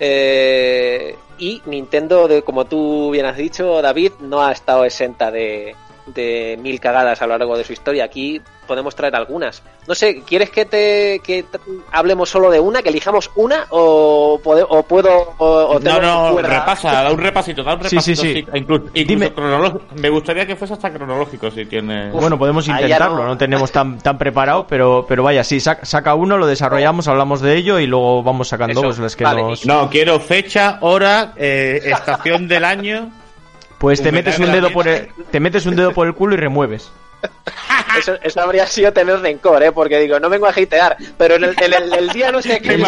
Eh, y Nintendo, de, como tú bien has dicho, David, no ha estado exenta de, de mil cagadas a lo largo de su historia. Aquí podemos traer algunas. No sé, ¿quieres que te que hablemos solo de una, que elijamos una o, pode- o puedo o, o No, tengo no, cuerda? repasa, da un repasito, da un Sí, sí, repasito. sí. incluso incluso Dime. cronológico. Me gustaría que fuese hasta cronológico si tiene. Bueno, podemos intentarlo, no. no. tenemos tan, tan preparado, pero, pero vaya, sí, saca, saca uno, lo desarrollamos, hablamos de ello y luego vamos sacando pues, las que vale. nos... No, quiero fecha, hora, eh, estación del año. Pues te metes un dedo por el, te metes un dedo por el culo y remueves. Eso, eso habría sido tener rencor, ¿eh? Porque digo, no vengo a hatear, pero en el, en el- el día no sé qué.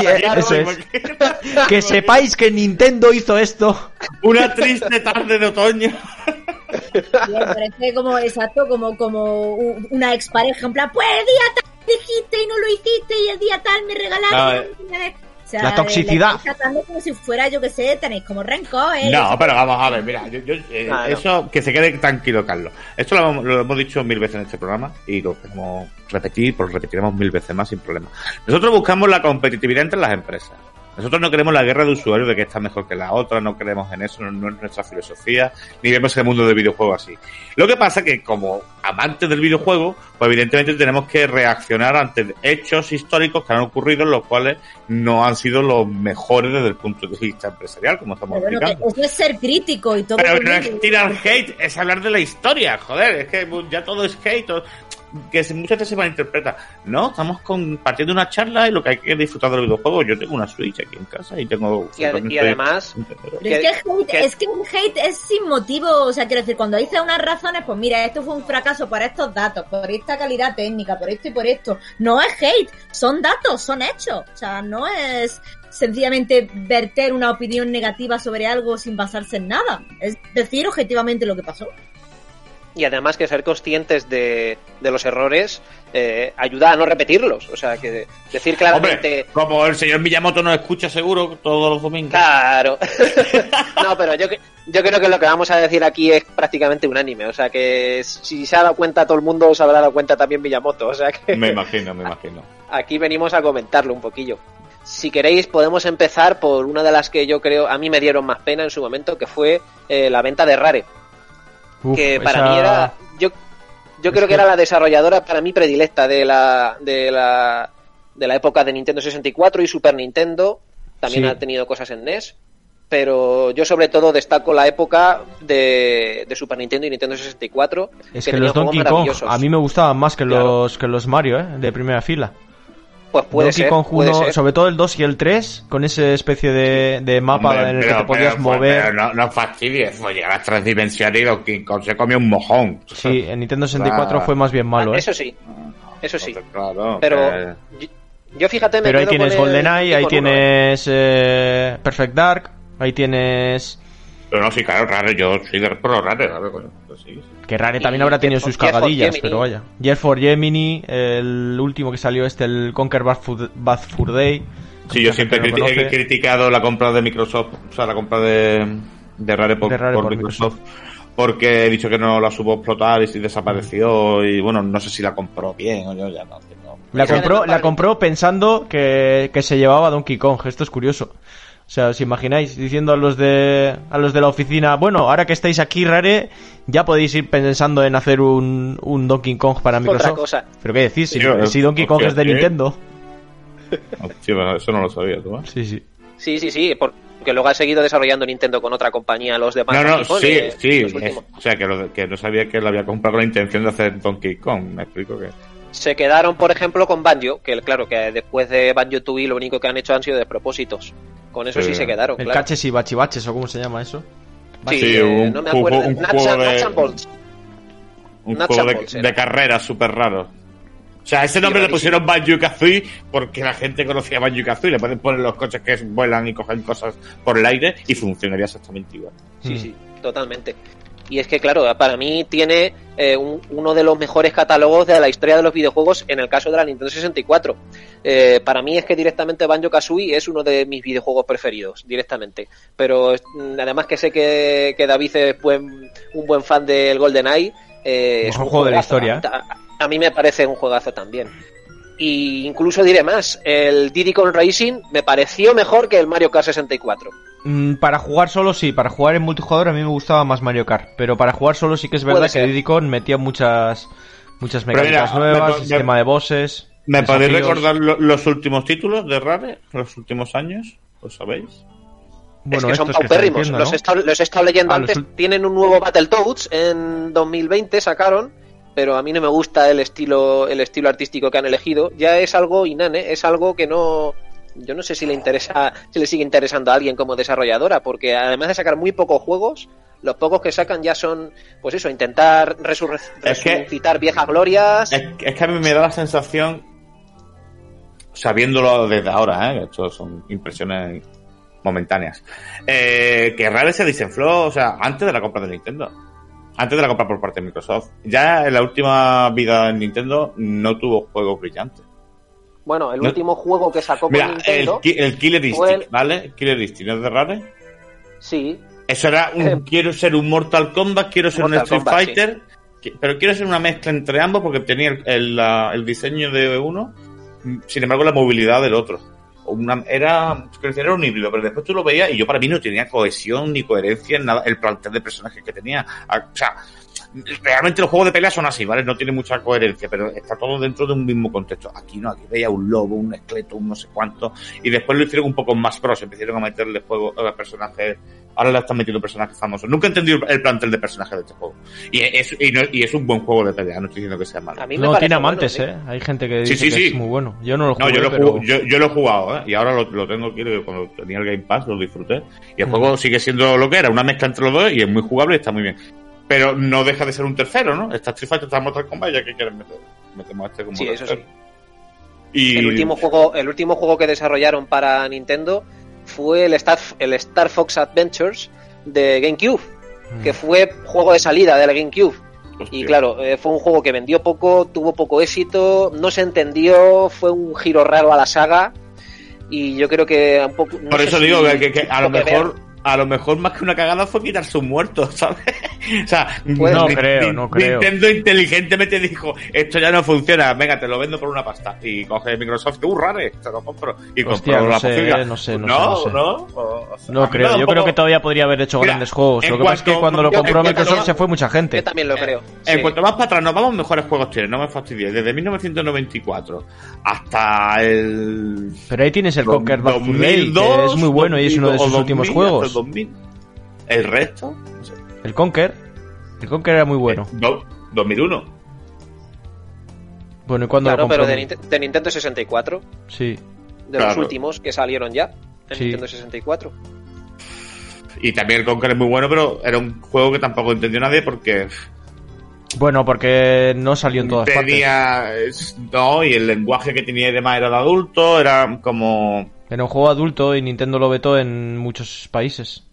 Es. Que sepáis que Nintendo hizo esto. Una triste tarde de otoño. Bien, parece como, exacto, como, como una expareja, en plan, pues el día tal dijiste y no lo hiciste y el día tal me regalaste. No, no sé qué". O sea, La toxicidad. tratando como si fuera, yo que sé, tenéis como rencor, ¿eh? No, pero vamos a ver, mira, yo, yo, eh, Ah, no. eso, que se quede tranquilo, Carlos. Esto lo, hemos- lo hemos dicho mil veces en este programa y lo queremos repetir, pues lo repetiremos mil veces más sin problema. Nosotros buscamos la competitividad entre las empresas. Nosotros no queremos la guerra de usuarios de que esta mejor que la otra, no creemos en eso, no, no es nuestra filosofía, ni vemos el mundo del videojuego así. Lo que pasa que como amantes del videojuego, pues evidentemente tenemos que reaccionar ante hechos históricos que han ocurrido los cuales no han sido los mejores desde el punto de vista empresarial, como estamos Pero bueno, que explicando. eso es ser crítico y todo. Pero no es tirar hate, es hablar de la historia, joder, es que ya todo es hate, o- que muchas veces se malinterpreta. No, estamos compartiendo una charla y lo que hay que disfrutar del videojuego. Yo tengo una Switch aquí en casa y tengo... Y, ad- y además, que- es que hate, que- es que el hate es sin motivo, o sea, quiero decir, cuando dices unas razones, pues mira, esto fue un fracaso por estos datos, por esta calidad técnica, por esto y por esto. No es hate, son datos, son hechos. O sea, no es sencillamente verter una opinión negativa sobre algo sin basarse en nada. Es decir objetivamente lo que pasó. Y además que ser conscientes de, de los errores eh, ayuda a no repetirlos. O sea, que decir claramente... Hombre, como el señor Miyamoto nos escucha seguro todos los domingos. Claro. no, pero yo, que- yo creo que lo que vamos a decir aquí es prácticamente unánime. O sea, que si se ha dado cuenta todo el mundo, se habrá dado cuenta también Miyamoto. O sea, que Me imagino, me imagino. aquí venimos a comentarlo un poquillo. Si queréis, podemos empezar por una de las que yo creo a mí me dieron más pena en su momento, que fue eh, la venta de Rare. Uf, que para esa- mí era. Yo, yo creo que era la desarrolladora para mí predilecta de la, de la, de la época de Nintendo 64 y Super Nintendo. También Sí. ha tenido cosas en NES. Pero yo sobre todo destaco la época de, de Super Nintendo y Nintendo 64. Es que, tenía los Donkey Kong a mí me gustaban más que Claro. los que los Mario, ¿eh? De primera fila. Pues puede Donkey ser, Kong puede 1, ser. sobre todo el 2 y el 3, con esa especie de, de mapa Hombre, en el que te podías pero- mover. pero no, no fastidies, pues llega a las tres dimensiones y Donkey Kong se come un mojón. Sí, en Nintendo 64 Ah. fue más bien malo, Ah, ¿eh? Eso sí, eso sí. Claro, Pero que- yo, yo fíjate, me Pero ahí tienes GoldenEye, ahí ¿eh? tienes eh, Perfect Dark, ahí tienes... Pero no, sí, claro, raro, yo soy de pro raro, coño, pues sí, sí. Que Rare Y también habrá tenido sus cagadillas, pero vaya. Jet for Gemini, el último que salió este, el Conquer Bad Fur, Bad Fur Day. Sí, yo siempre he criti- criticado la compra de Microsoft, o sea, la compra de, de Rare por, De Rare por por Microsoft, porque he dicho que no la supo explotar y si desapareció y bueno, no sé si la compró bien o yo ya no tengo. La compró, la compró pensando que, que se llevaba Donkey Kong. Esto es curioso. O sea, os imagináis diciendo a los de a los de la oficina, bueno, ahora que estáis aquí, Rare, ya podéis ir pensando en hacer un, un Donkey Kong para Otra Microsoft. cosa. Pero qué decís, si, Donkey Kong hostia, es de. Nintendo. Sí, bueno, eso no lo sabía tú, ¿eh? Sí, sí. Sí, sí, sí, porque luego ha seguido desarrollando Nintendo con otra compañía los demás. No, no, sí, eh, sí, o sea, que, lo- que no sabía que la había comprado con la intención de hacer Donkey Kong, me explico que... Se quedaron, por ejemplo, con Banjo, que claro, que después de Banjo Tooie lo único que han hecho han sido despropósitos. Con eso sí, Sí. se quedaron, El claro. caches y bachibaches, o cómo se llama eso. Sí, Sí, eh, un no me juego- acuerdo. un juego de-. Un juego de, carrera súper raro. O sea, ese Sí, nombre le pusieron Banjo Kazooie porque la gente conocía Banjo Kazooie. Le pueden poner los coches que vuelan y cogen cosas por el aire y funcionaría exactamente igual. Sí, Mm. sí, totalmente. Y es que, claro, para mí tiene eh, un- uno de los mejores catálogos de la historia de los videojuegos en el caso de la Nintendo 64. Eh, para mí es que directamente Banjo Kazooie es uno de mis videojuegos preferidos, directamente. Pero mm, además que sé que, que David es buen, un buen fan del GoldenEye. Eh, es un juego de la historia, ¿eh? A, a mí me parece un juegazo también. Y incluso diré más, el Diddy Kong Racing me pareció mejor que el Mario Kart 64. Mm, para jugar solo sí, para jugar en multijugador a mí me gustaba más Mario Kart, pero para jugar solo sí que es verdad que Diddy Kong metía muchas muchas mecánicas nuevas, sistema de bosses. ¿Me podéis recordar los últimos títulos de Rare, los últimos años? ¿Lo sabéis? Bueno, es que son paupérrimos. los, he estado leyendo ah, antes. Tienen un nuevo Battletoads en 2020, sacaron pero a mí no me gusta el estilo el estilo artístico que han elegido ya es algo inane es algo que no yo no sé si le interesa si le sigue interesando a alguien como desarrolladora porque además de sacar muy pocos juegos los pocos que sacan ya son pues eso intentar resucitar viejas glorias es, que a mí me da la sensación sabiéndolo desde ahora ¿eh? esto son impresiones momentáneas eh, que Rare se desenfló o sea antes de la compra de Nintendo antes de la compra por parte de Microsoft. Ya en la última vida en Nintendo no tuvo juegos brillantes. Bueno, el último juego que sacó Mira, Nintendo. El, Killer Instinct, ¿vale? Killer Instinct, ¿es de Rare? Sí. Eso era un. Eh, quiero ser un Mortal Kombat, quiero ser un Street Fighter. Pero quiero ser una mezcla entre ambos porque tenía el, el diseño de uno, sin embargo, la movilidad del otro una, era, era un híbrido, pero después tú lo veías y yo para mí no tenía cohesión ni coherencia en nada, el plantel de personajes que tenía. O sea, realmente los juegos de pelea son así, ¿vale? No tiene mucha coherencia, pero está todo dentro de un mismo contexto. Aquí no, aquí veía un lobo, un esqueleto, un no sé cuánto, y después lo hicieron un poco más pros, empezaron a meterle juego a personajes, ahora le están metiendo personajes famosos. Nunca he entendido el plantel de personajes de este juego. Y es, y, es un buen juego de pelea, no estoy diciendo que sea malo. no, tiene amantes, ¿eh? Hay gente que dice que es muy bueno. Yo no lo jugué, yo, lo yo, lo he jugado, ¿eh? Y ahora lo, tengo aquí, cuando tenía el Game Pass lo disfruté. Y el juego sigue siendo lo que era, una mezcla entre los dos y es muy jugable y está muy bien pero no deja de ser un tercero, ¿no? Está Street Fighter, está Mortal Kombat, ya que quieren meter. Metemos este como sí, eso sí. Y... El, último juego, el último juego que desarrollaron para Nintendo fue el Star, el Star Fox Adventures de GameCube, que mm. fue juego de salida de la GameCube. Y claro, eh, fue un juego que vendió poco, tuvo poco éxito, no se entendió, fue un giro raro a la saga. Y yo creo que un poco. Por eso digo que, a lo mejor a lo mejor más que una cagada fue quitar sus muertos, ¿sabes? o sea, no creo, no creo. Nintendo inteligentemente dijo, esto ya no funciona, venga, te lo vendo por una pasta. Y coge Microsoft, uh, rare, te lo compro. Y Hostia, no la sé, no sé, no, no, no, no. creo, yo creo que todavía podría haber hecho grandes juegos. Lo que pasa es que cuando lo compró Microsoft se fue mucha gente. Yo también lo creo. En cuanto más para atrás nos vamos, mejores juegos tienen, no me fastidies. Desde 1994 hasta el... Pero ahí tienes el Conquer Bad que es muy bueno y es uno de sus últimos juegos. El resto, El Conquer. El Conquer era muy bueno. 2001. Bueno, ¿y cuándo Claro, pero de, Nintendo 64. Sí. De los últimos que salieron ya. De Nintendo 64. Y también el Conquer es muy bueno, pero era un juego que tampoco entendió nadie porque. Bueno, porque no salió en todas tenía, partes. No, y el lenguaje que tenía y demás era de adulto, era como. Era un juego adulto y Nintendo lo vetó en muchos países.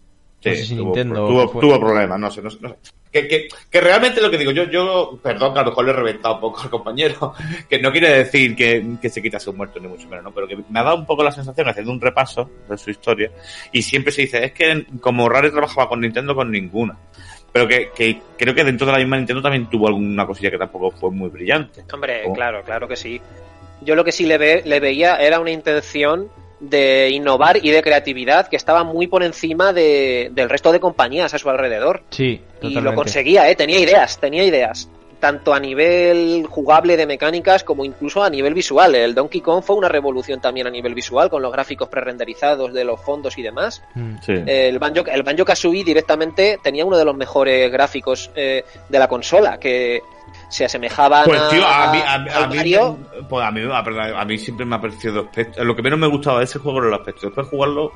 Sí, tuvo, tuvo, problemas, no sé, no sé. Que, que, que, realmente lo que digo, yo, yo, perdón, que a lo mejor le he reventado un poco al compañero, que no quiere decir que, que se quitase un muerto, ni mucho menos, ¿no? Pero que me ha dado un poco la sensación, haciendo un repaso de su historia, y siempre se dice, es que como Rare trabajaba con Nintendo, con ninguna. Pero que, que creo que dentro de la misma Nintendo también tuvo alguna cosilla que tampoco fue muy brillante. Hombre, claro, claro que sí. Yo lo que sí le, ve, le veía era una intención de innovar y de creatividad que estaba muy por encima de, del resto de compañías a su alrededor. Sí, y lo conseguía, ¿eh? tenía ideas, tenía ideas. Tanto a nivel jugable de mecánicas como incluso a nivel visual. El Donkey Kong fue una revolución también a nivel visual con los gráficos prerenderizados de los fondos y demás. Mm. El Banjo, el Banjo Kazooie directamente tenía uno de los mejores gráficos eh, de la consola que se asemejaban pues, tío, a, mí, a, mí, pues a, mí, a, mí, siempre me ha parecido lo que menos me gustaba de ese juego era el aspecto después de jugarlo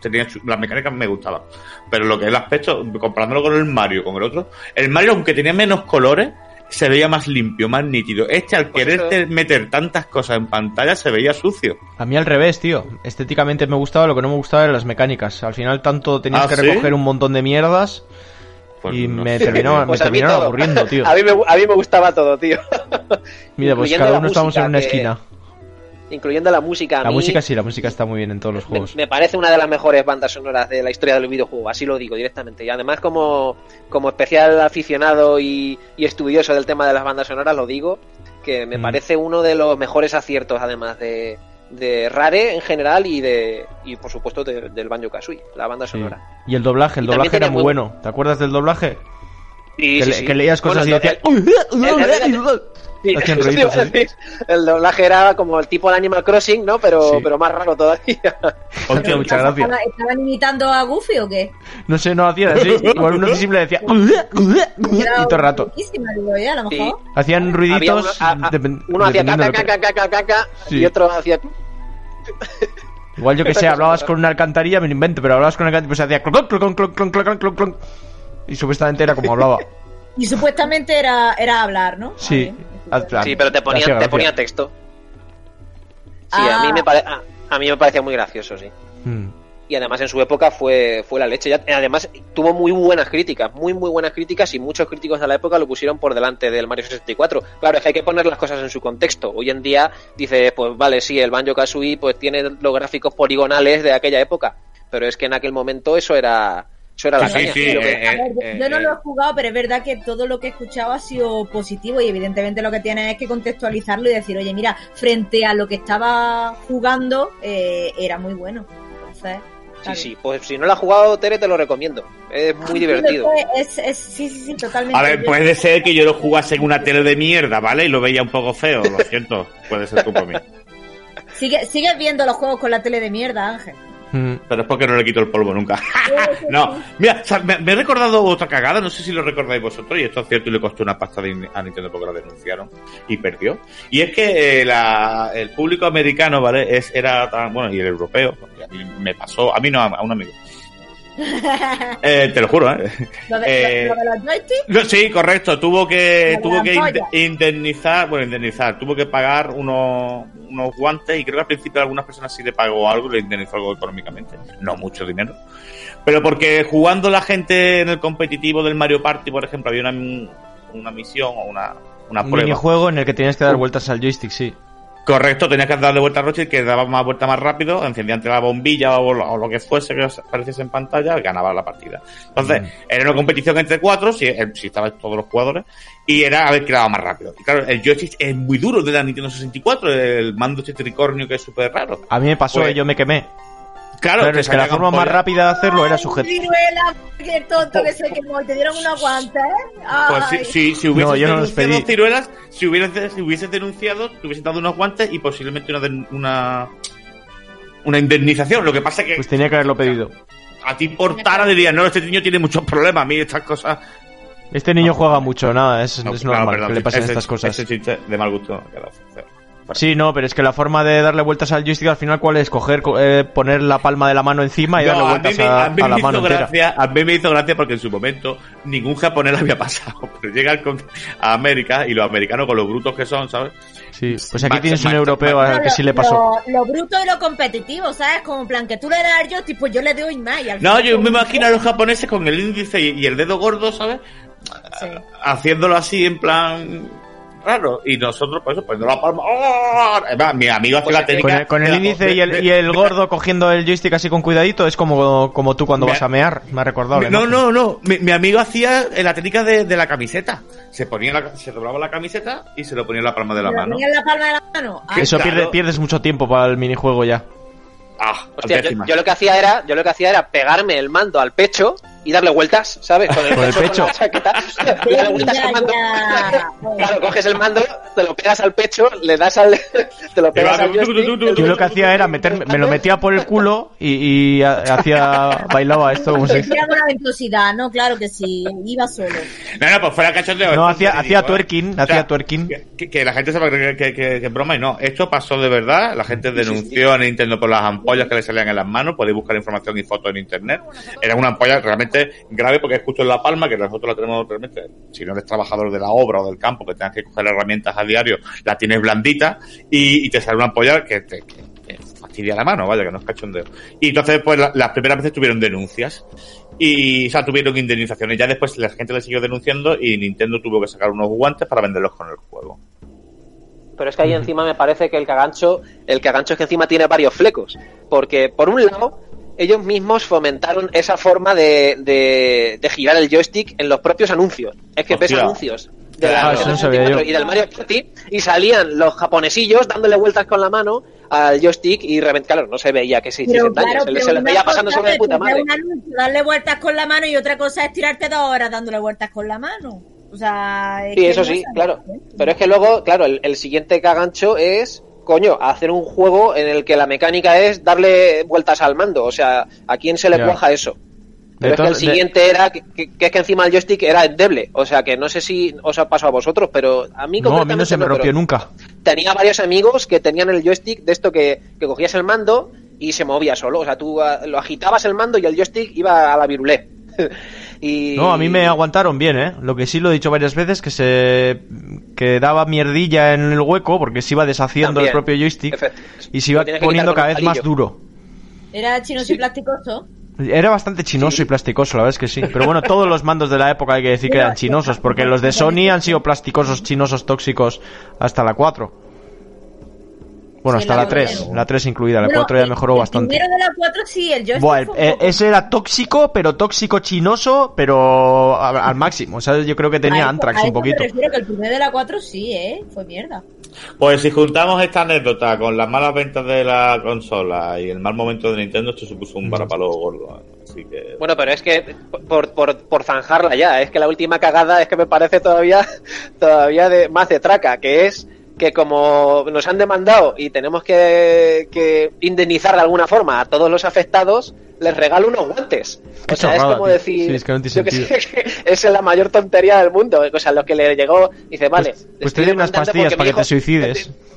tenía las mecánicas me gustaban pero lo que es el aspecto comparándolo con el Mario con el otro el Mario aunque tenía menos colores se veía más limpio, más nítido. Este, al pues querer meter tantas cosas en pantalla, se veía sucio. A mí al revés, tío. Estéticamente me gustaba, lo que no me gustaba eran las mecánicas. Al final, tanto tenías ah, que recoger un montón de mierdas pues y me terminó, me pues aburriendo, tío. A mí, me, a mí me gustaba todo, tío. Mira, pues cada uno estamos en una esquina. Incluyendo la música. la música sí, la música está muy bien en todos los juegos. Me, parece una de las mejores bandas sonoras de la historia del videojuego, así lo digo directamente. Y además, como, como especial aficionado y, y estudioso del tema de las bandas sonoras, lo digo, que me Mm. parece uno de los mejores aciertos, además de, de Rare en general y de y por supuesto de- del Banjo Kazooie, la banda Sí. sonora. Y el doblaje, el Y doblaje era muy- bueno. ¿Te acuerdas del doblaje? Que, sí, le- sí. que leías cosas Bueno, y decías... Sí, iba a así. decir. El doblaje era como el tipo de Animal Crossing, ¿no? Pero, Sí. pero más raro todavía. Hostia, muchas gracias. ¿Estaban, imitando a Goofy o qué? No sé, no hacían así. Igual uno simple decía... y todo el rato. Sí. Hacían ruiditos... uno, a- a- depen- uno hacía caca, caca, caca, caca, Sí. y otro hacía. Igual yo que sé, hablabas con una alcantarilla, me lo invento, pero hablabas con una alcantarilla, pues hacía clon, clon, clon, clon, clon, clon, clon, Y supuestamente era como hablaba. Y supuestamente era, era hablar, ¿no? Sí. Ah. Sí, pero te ponía, te ponía texto. Sí, a mí Ah. me pare- a, a mí me parecía muy gracioso, sí. Mm. Y además en su época fue, fue la leche. Ya- además tuvo muy buenas críticas, muy muy buenas críticas y muchos críticos de la época lo pusieron por delante del Mario 64. Claro, es que hay que poner las cosas en su contexto. Hoy en día dice, pues vale, sí, el Banjo Kazooie pues tiene los gráficos poligonales de aquella época, pero es que en aquel momento eso era eso era la Sí, caña. sí, que- eh, A ver, yo- eh, yo no eh. lo he jugado, pero es verdad que todo lo que he escuchado ha sido positivo y evidentemente lo que tienes es que contextualizarlo y decir, oye, mira, frente a lo que estaba jugando, eh, era muy bueno. Entonces, Sí, sí, pues si no lo has jugado, Tere, te lo recomiendo. Es muy divertido. Es, es- sí, sí, sí, totalmente. A ver, puede ser que yo lo jugase en una tele de mierda, ¿vale? Y lo veía un poco feo, lo siento. Puede ser culpa mía. Sigue, sigues viendo los juegos con la tele de mierda, Ángel. Pero es porque no le quito el polvo nunca. no, mira, o sea, me, me he recordado otra cagada, no sé si lo recordáis vosotros, y esto es cierto y le costó una pasta de- a Nintendo porque la denunciaron y perdió. Y es que eh, la- el público americano, ¿vale? Es, era tan, bueno, y el europeo, porque a mí me pasó, a mí no, a, a un amigo. Eh, te lo juro, ¿eh? Lo de, Eh, lo, lo de los joysticks, No, sí, correcto. Tuvo que, tuvo que indemnizar, bueno, indemnizar, tuvo que pagar unos, unos guantes y creo que al principio algunas personas sí le pagó algo, le indemnizó algo económicamente. No mucho dinero. Pero porque jugando la gente en el competitivo del Mario Party, por ejemplo, había una, una misión o una, una Un prueba. minijuego en el que tenías que dar vueltas al joystick, sí. Correcto, tenías que darle vuelta a Roche que daba más vuelta más rápido, encendía ante la bombilla o lo, o lo que fuese que apareciese en pantalla, ganaba la partida. Entonces, Mm. era una competición entre cuatro, si, eh, si estaban todos los jugadores, y era a ver quién daba más rápido. Y claro, el joystick es muy duro de la Nintendo 64, el mando este tricornio que es súper raro. A mí me pasó Pues- yo me quemé. Claro, Claro, es que la forma más rápida de hacerlo era sujetar. qué tonto que se quemó y te dieron unos guantes. Pues Ay. si, si, si hubieses No, yo no denunciado pedí. ciruelas, si hubieses, si hubieses denunciado, te hubiesen dado unos guantes y posiblemente una, una, una indemnización. Lo que pasa es que Pues tenía que haberlo pedido. a ti por tara dirías, no, este niño tiene muchos problemas, a mí estas cosas... Este niño juega mucho, nada, es, No, es claro, normal perdón, que le pasen ese- estas cosas. Ese chiste de mal gusto. Sí, no, pero es que la forma de darle vueltas al joystick al final, ¿cuál es? Coger, co- eh, poner la palma de la mano encima y No, darle a mí, vueltas a, a mí a la mano gracia, a mí me hizo gracia porque en su momento ningún japonés lo había pasado. Pero llegan con, a América y los americanos con los brutos que son, ¿sabes? Sí, pues aquí tienes un europeo macho. al que sí le pasó. Lo, lo bruto y lo competitivo, ¿sabes? Como en plan que tú le das al joystick, pues yo le doy más. y al No, yo me imagino a los japoneses con el índice y, y el dedo gordo, ¿sabes? Sí. Haciéndolo así en plan raro. Y nosotros, pues eso, poniendo la palma. ¡oh! Además, mi amigo hace Pues la técnica. Con el, con el índice y el, y el gordo cogiendo el joystick así con cuidadito, es como, como tú cuando Me- vas a mear, me ha recordado. No, no, no. Mi, mi amigo hacía en la técnica de, de la camiseta. Se ponía la, se doblaba la camiseta y se lo ponía en la palma de la ¿Lo mano. en la palma de la mano? Ah, Eso Claro. pierde- pierdes mucho tiempo para el minijuego ya. Ah, Hostia, yo, yo lo que hacía era, yo lo que hacía era pegarme el mando al pecho y darle vueltas, ¿sabes? Con el, Con el pecho. con la chaqueta, y darle vueltas ya, al mando. ya. Claro, coges el mando, te lo pegas al pecho, le das al, te lo pegas al Yo lo que hacía era meterme, me lo metía por el culo y, y ha- hacía, bailaba esto como se buena ventosidad, ¿no? Claro que sí, iba solo. No, no, pues fuera cachondeo. No, hacía, verídico, hacía ¿eh? twerking, O sea, hacía twerking. Que, que la gente sepa que, que, que- que es broma y no. Esto pasó de verdad. La gente denunció a Nintendo por las ampollas que le salían en las manos. Podéis buscar información y fotos en internet. Era una ampolla realmente grave porque es justo en la palma, que nosotros la tenemos realmente. Si no eres trabajador de la obra o del campo, que tengas que coger herramientas a diario, la tienes blandita y, y te sale una ampolla que te que- que fastidia la mano, vaya, que no es cachondeo. Y entonces, pues la- las primeras veces tuvieron denuncias. Y, o sea, tuvieron indemnizaciones. Ya después la gente le siguió denunciando y Nintendo tuvo que sacar unos guantes para venderlos con el juego. Pero es que ahí encima me parece que el cagancho, el cagancho es que encima tiene varios flecos. Porque por un lado, ellos mismos fomentaron esa forma de, de, de girar el joystick en los propios anuncios. Es que ves Hostia. anuncios de la eso no sabía 64 yo. y del Mario Party y salían los japonesillos dándole vueltas con la mano al joystick y realmente, claro, no se veía que se hiciesen daño, claro, se, se les veía pasando sobre de puta madre. un anuncio, darle vueltas con la mano y otra cosa es tirarte dos horas dándole vueltas con la mano. O sea, es Sí, que eso no sí, claro. Pero es que luego, claro, el, el siguiente cagancho es, coño, hacer un juego en el que la mecánica es darle vueltas al mando. O sea, ¿a quién se le cuaja eso? Pero es que el siguiente era que, es que encima el joystick era endeble. O sea, que no sé si os ha pasado a vosotros, pero a mí No, a mí no se me rompió nunca. Tenía varios amigos que tenían el joystick de esto que, que cogías el mando y se movía solo. O sea, tú ah, lo agitabas el mando y el joystick iba a la virulé. y... No, a mí me aguantaron bien, ¿eh? Lo que sí lo he dicho varias veces, que se que daba mierdilla en el hueco porque se iba deshaciendo También. el propio joystick Efecto. y se iba poniendo cada vez más duro. Era chinoso y plasticoso. Era bastante chinoso y plasticoso, la verdad es que sí. Pero bueno, todos los mandos de la época hay que decir que eran chinosos, porque los de Sony han sido plasticosos, chinosos, tóxicos hasta la 4. Bueno, Sí, hasta la la 3, cuatro. la 3 incluida, la Bueno, 4 ya el- mejoró el bastante. primero de la 4 sí, el joystick el- un eh, poco- ese era tóxico, pero tóxico chinoso, pero a- al máximo. O sea, yo creo que tenía Antrax un poquito. Me refiero que el primero de la 4 sí, ¿eh? Fue mierda. Pues si juntamos esta anécdota con las malas ventas de la consola y el mal momento de Nintendo, esto supuso un varapalo gordo. ¿eh? Así que. Bueno, pero es que por, por, por zanjarla ya, es que la última cagada es que me parece todavía, todavía de, más de traca, que es que como nos han demandado y tenemos que, que indemnizar de alguna forma a todos los afectados, les regalo unos guantes. Qué O sea, es como decir, Sí, es que no tiene yo que sentido. sé, que es la mayor tontería del mundo. O sea, lo que le llegó, dice, vale. Pues- pues te unas pastillas para que te suicides.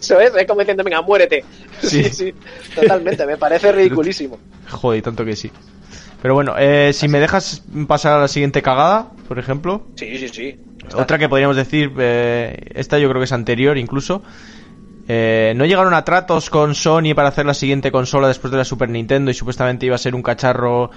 Eso es, es como diciendo, venga, muérete. Sí. Sí, sí, totalmente, me parece ridiculísimo. Joder, tanto que sí. Pero bueno, eh, si me dejas pasar a la siguiente cagada, por ejemplo. Sí, sí, sí. Otra que podríamos decir, eh, esta yo creo que es anterior incluso. Eh, no llegaron a tratos con Sony para hacer la siguiente consola después de la Super Nintendo y supuestamente iba a ser un cacharro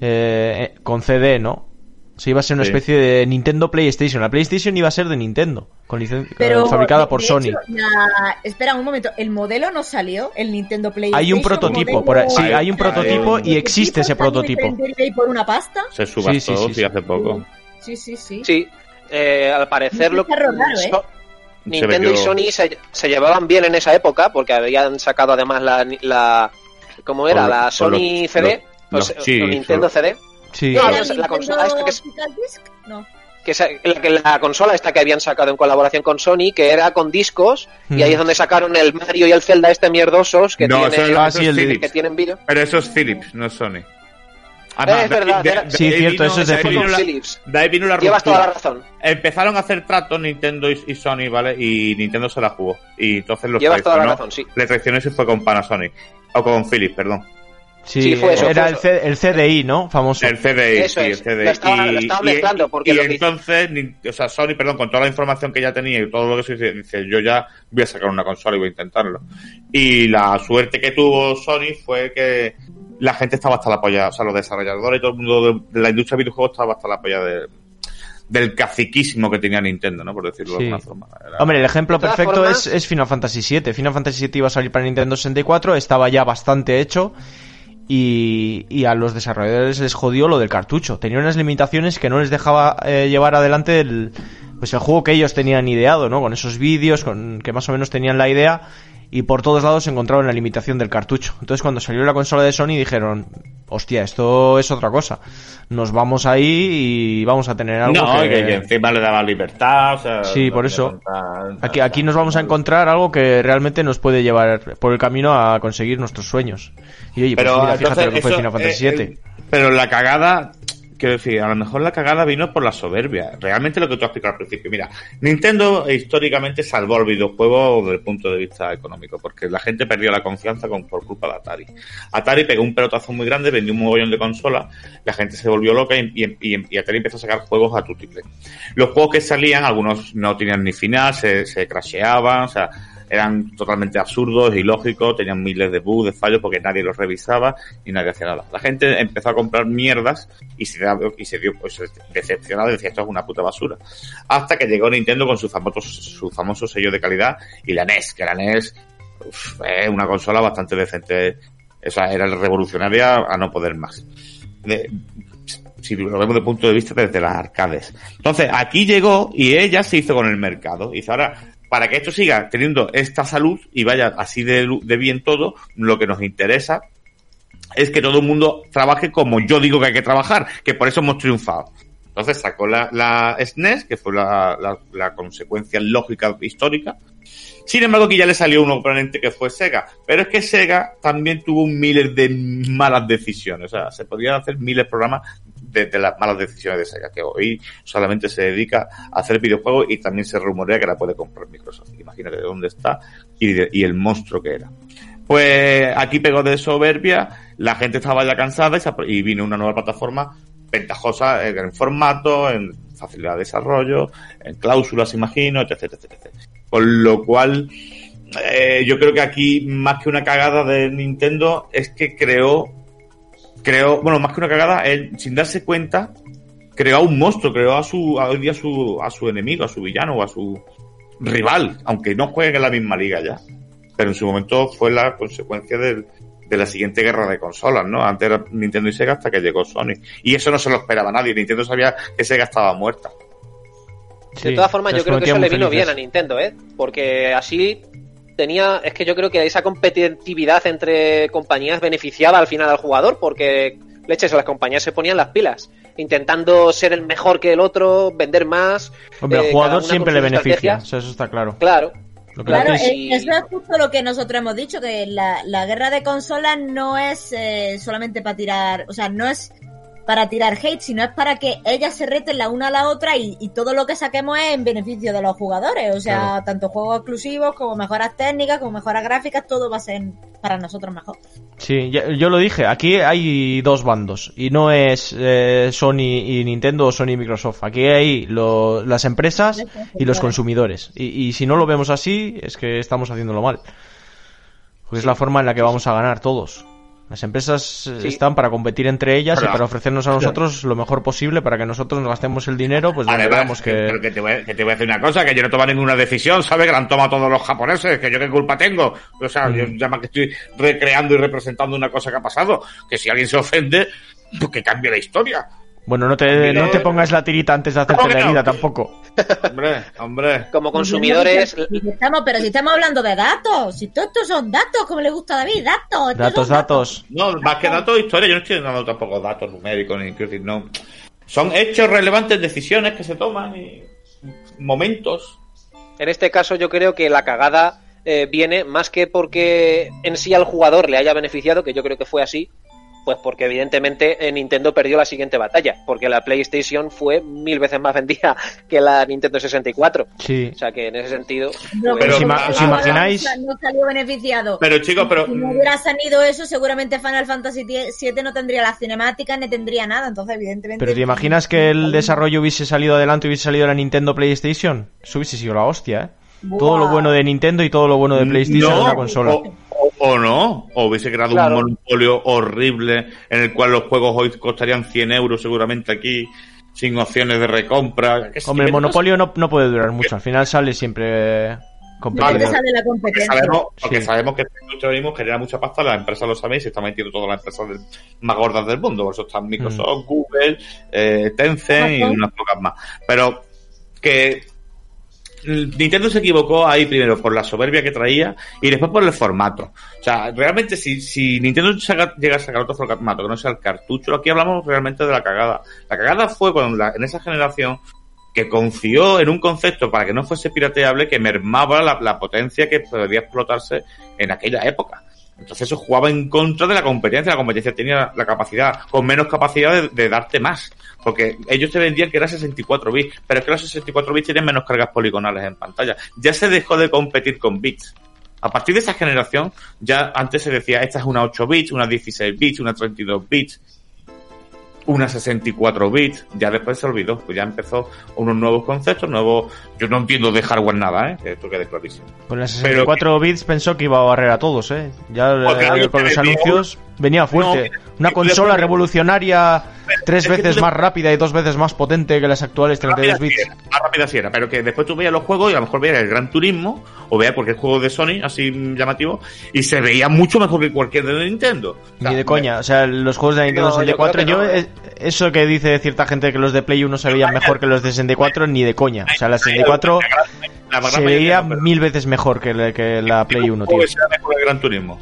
eh, con CD, ¿no? O sea, iba a ser una Sí. especie de Nintendo PlayStation. La PlayStation iba a ser de Nintendo, con licen- Pero eh, fabricada de- por Sony. hecho, la- Espera un momento, ¿el modelo no salió? ¿El Nintendo PlayStation? Hay un prototipo, modelo- por ahí- sí, Hay- un prototipo hay y existe ese ¿Salió en prototipo. por una pasta? Se subastó Sí, sí, sí, sí, sí. hace poco. Sí, sí, sí. Sí, eh, al parecer lo raro, ¿eh? Nintendo y Sony se, se llevaban bien en esa época porque habían sacado además la, la ¿cómo era? Por- la Sony CD, Nintendo solo- CD, Sí. No, ¿Era la consola esta que es- Digital Disc? No. que, la, que la consola esta que habían sacado en colaboración con Sony, que era con discos y Mm. ahí es donde sacaron el Mario y el Zelda este mierdosos que No, tienen eso es- Ah, que tienen vídeo. Pero eso es Philips, no es Sony. Eh, es verdad, Sí, cierto, eso es de Philips. Philips. de ahí vino la Llevas toda la razón. Empezaron a hacer tratos Nintendo y, y Sony, ¿vale? Y Nintendo se la jugó. Y entonces los Llevas toda la razón, sí. Le traicionó y se fue con Panasonic. O con Philips, perdón. Sí, Sí, fue eso, era fue el, eso. C- el CDI, ¿no? Famoso. El CDI, Eso sí, es. el CDI. Lo estaba- lo estaba mezclando, porque y lo entonces, o sea, Sony, perdón, con toda la información que ya tenía y todo lo que se dice, dice, yo ya voy a sacar una consola y voy a intentarlo. Y la suerte que tuvo Sony fue que la gente estaba hasta la polla, o sea, los desarrolladores y todo el mundo de, la industria de videojuegos estaba hasta la polla de- del caciquismo que tenía Nintendo, ¿no? Por decirlo Sí. de alguna forma. Era- Hombre, el ejemplo perfecto formas- es, es Final Fantasy VII. Final Fantasy VII iba a salir para Nintendo 64, estaba ya bastante hecho y, y a los desarrolladores les jodió lo del cartucho. Tenía unas limitaciones que no les dejaba eh, llevar adelante el, pues el juego que ellos tenían ideado, ¿no? Con esos vídeos, con que más o menos tenían la idea y por todos lados se encontraban la limitación del cartucho. Entonces cuando salió la consola de Sony dijeron, hostia, esto es otra cosa. Nos vamos ahí y vamos a tener algo no, que... que... que encima le daba libertad, o sea, Sí, por eso. Aquí, aquí nos vamos a encontrar algo que realmente nos puede llevar por el camino a conseguir nuestros sueños. Y oye, pues Pero mira, fíjate entonces, lo que fue eso, Final Fantasy eh, VII. eh, pero la cagada, quiero decir, a lo mejor la cagada vino por la soberbia. Realmente lo que tú has explicado al principio. Mira, Nintendo históricamente salvó el videojuego desde el punto de vista económico, porque la gente perdió la confianza con, por culpa de Atari. Atari pegó un pelotazo muy grande, vendió un mogollón de consolas, la gente se volvió loca y, Atari empezó a sacar juegos a tu. Los juegos que salían, algunos no tenían ni final, se, se crasheaban, o sea, eran totalmente absurdos, ilógicos, tenían miles de bugs, de fallos porque nadie los revisaba y nadie hacía nada. La gente empezó a comprar mierdas y se, dio pues, decepcionado y decía esto es una puta basura. Hasta que llegó Nintendo con su famoso, sello de calidad y la NES, que la NES uf, es una consola bastante decente. Esa era revolucionaria a no poder más. De- si lo vemos el punto de vista desde las arcades. Entonces, aquí llegó y ella se hizo con el mercado. Dice, ahora, para que esto siga teniendo esta salud y vaya así de, bien todo, lo que nos interesa es que todo el mundo trabaje como yo digo que hay que trabajar, que por eso hemos triunfado. Entonces sacó la, SNES, que fue la consecuencia lógica histórica. Sin embargo, aquí ya le salió un oponente que fue Sega. Pero es que Sega también tuvo miles de malas decisiones. O sea, se podían hacer miles de programas de, las malas decisiones de Sega, que hoy solamente se dedica a hacer videojuegos y también se rumorea que la puede comprar Microsoft. Imagínate de dónde está y, y el monstruo que era. Pues aquí pegó de soberbia, la gente estaba ya cansada y, vino una nueva plataforma ventajosa en, en formato, en facilidad de desarrollo, en cláusulas, imagino, etc, etc, etc. Con lo cual, eh, yo creo que aquí, más que una cagada de Nintendo, es que creó, creó, bueno, más que una cagada, él, sin darse cuenta, creó a un monstruo, creó a su, a, a su, a su enemigo, a su villano o a su rival, aunque no juegue en la misma liga ya. Pero en su momento fue la consecuencia del, de la siguiente guerra de consolas, ¿no? Antes era Nintendo y Sega hasta que llegó Sony. Y eso no se lo esperaba nadie. Nintendo sabía que Sega estaba muerta. Sí, de todas formas, yo creo que eso le vino felices. bien a Nintendo, ¿eh? Porque así tenía. Es que yo creo que esa competitividad entre compañías beneficiaba al final al jugador, porque leches, las compañías se ponían las pilas, intentando ser el mejor que el otro, vender más. Hombre, al eh, jugador siempre le beneficia, eso está claro. Claro. Lo claro, es, eso es justo lo que nosotros hemos dicho, que la, la guerra de consolas no es eh, solamente para tirar, o sea, no es para tirar hate, sino es para que ellas se reten la una a la otra y, y todo lo que saquemos es en beneficio de los jugadores. O sea, claro. tanto juegos exclusivos como mejoras técnicas, como mejoras gráficas, todo va a ser para nosotros mejor. Sí, yo lo dije, aquí hay dos bandos y no es eh, Sony y Nintendo o Sony y Microsoft. Aquí hay lo, las empresas y los consumidores. Y, y si no lo vemos así, es que estamos haciéndolo mal. Porque es la forma en la que vamos a ganar todos. Las empresas sí. están para competir entre ellas y para ofrecernos a nosotros claro. lo mejor posible para que nosotros nos gastemos el dinero, pues veamos que... Pero que te, voy, a, que te voy a decir una cosa, que yo no tomo ninguna decisión, ¿sabes? Que la han tomado todos los japoneses, que yo qué culpa tengo. O sea, mm. yo ya más que estoy recreando y representando una cosa que ha pasado. Que si alguien se ofende, pues que cambie la historia. Bueno, no te, no te pongas la tirita antes de hacerte la herida tampoco. Hombre, hombre. Como consumidores. Estamos, pero si estamos hablando de datos, si todos estos son datos, como le gusta a David, datos. Datos, datos. No, más que datos, historia. Yo no estoy dando tampoco datos numéricos ni no. Son hechos relevantes, decisiones que se toman y momentos. En este caso, yo creo que la cagada eh, viene más que porque en sí al jugador le haya beneficiado, que yo creo que fue así, pues porque evidentemente eh, Nintendo perdió la siguiente batalla, porque la PlayStation fue mil veces más vendida que la Nintendo 64. Sí. O sea que en ese sentido. No, pues, pero si, si imagináis. No salió beneficiado. Pero chicos, pero. Si no hubiera salido eso, seguramente Final Fantasy VII no tendría las cinemáticas ni tendría nada. Entonces, evidentemente. Pero ¿te imaginas que el desarrollo hubiese salido adelante y hubiese salido la Nintendo PlayStation? Eso hubiese sido la hostia, ¿eh? Todo lo bueno de Nintendo y todo lo bueno de PlayStation no, en una consola. O, o no, o hubiese creado claro. un monopolio horrible en el cual los juegos hoy costarían 100 euros seguramente aquí, sin opciones de recompra. Hombre, el monopolio no, no puede durar mucho, al final sale siempre competitivo. Sale la competencia. Porque sabemos, porque sí. sabemos que este mismo genera mucha pasta, las empresas lo saben y se está metiendo todas las empresas del, más gordas del mundo, por eso están Microsoft, mm. Google, eh, Tencent y unas pocas más. Pero que Nintendo se equivocó ahí primero por la soberbia que traía y después por el formato. O sea, realmente si, si Nintendo llega a sacar otro formato que no sea el cartucho, aquí hablamos realmente de la cagada. La cagada fue cuando en esa generación que confió en un concepto para que no fuese pirateable que mermaba la, potencia que podría explotarse en aquella época. Entonces eso jugaba en contra de la competencia. La competencia tenía la capacidad, con menos capacidad de, de, darte más. Porque ellos te vendían que era 64 bits, pero es que los 64 bits tenían menos cargas poligonales en pantalla. Ya se dejó de competir con bits. A partir de esa generación, ya antes se decía, esta es una 8 bits, una 16 bits, una 32 bits una 64 bits, ya después se olvidó, pues ya empezó unos nuevos conceptos, nuevos, yo no entiendo de hardware nada, eh, esto quede clarísimo. Con las 64 Pero, bits pensó que iba a barrer a todos, eh, ya eh, con los anuncios... Venía fuerte. Una consola revolucionaria tres veces más rápida y dos veces más potente que las actuales 32 bits. más rápida sí era, pero que después tú veías los juegos y a lo mejor veías el Gran Turismo o veías cualquier juego de Sony así llamativo y se veía mucho mejor que cualquier de Nintendo. Ni de coña, o sea, los juegos de Nintendo 64, yo, eh, eso que dice cierta gente que los de Play 1 se veían mejor que los de 64, ni de coña. O sea, la 64 se veía mil veces mejor que la, que la Play 1, tío. mejor el Gran Turismo?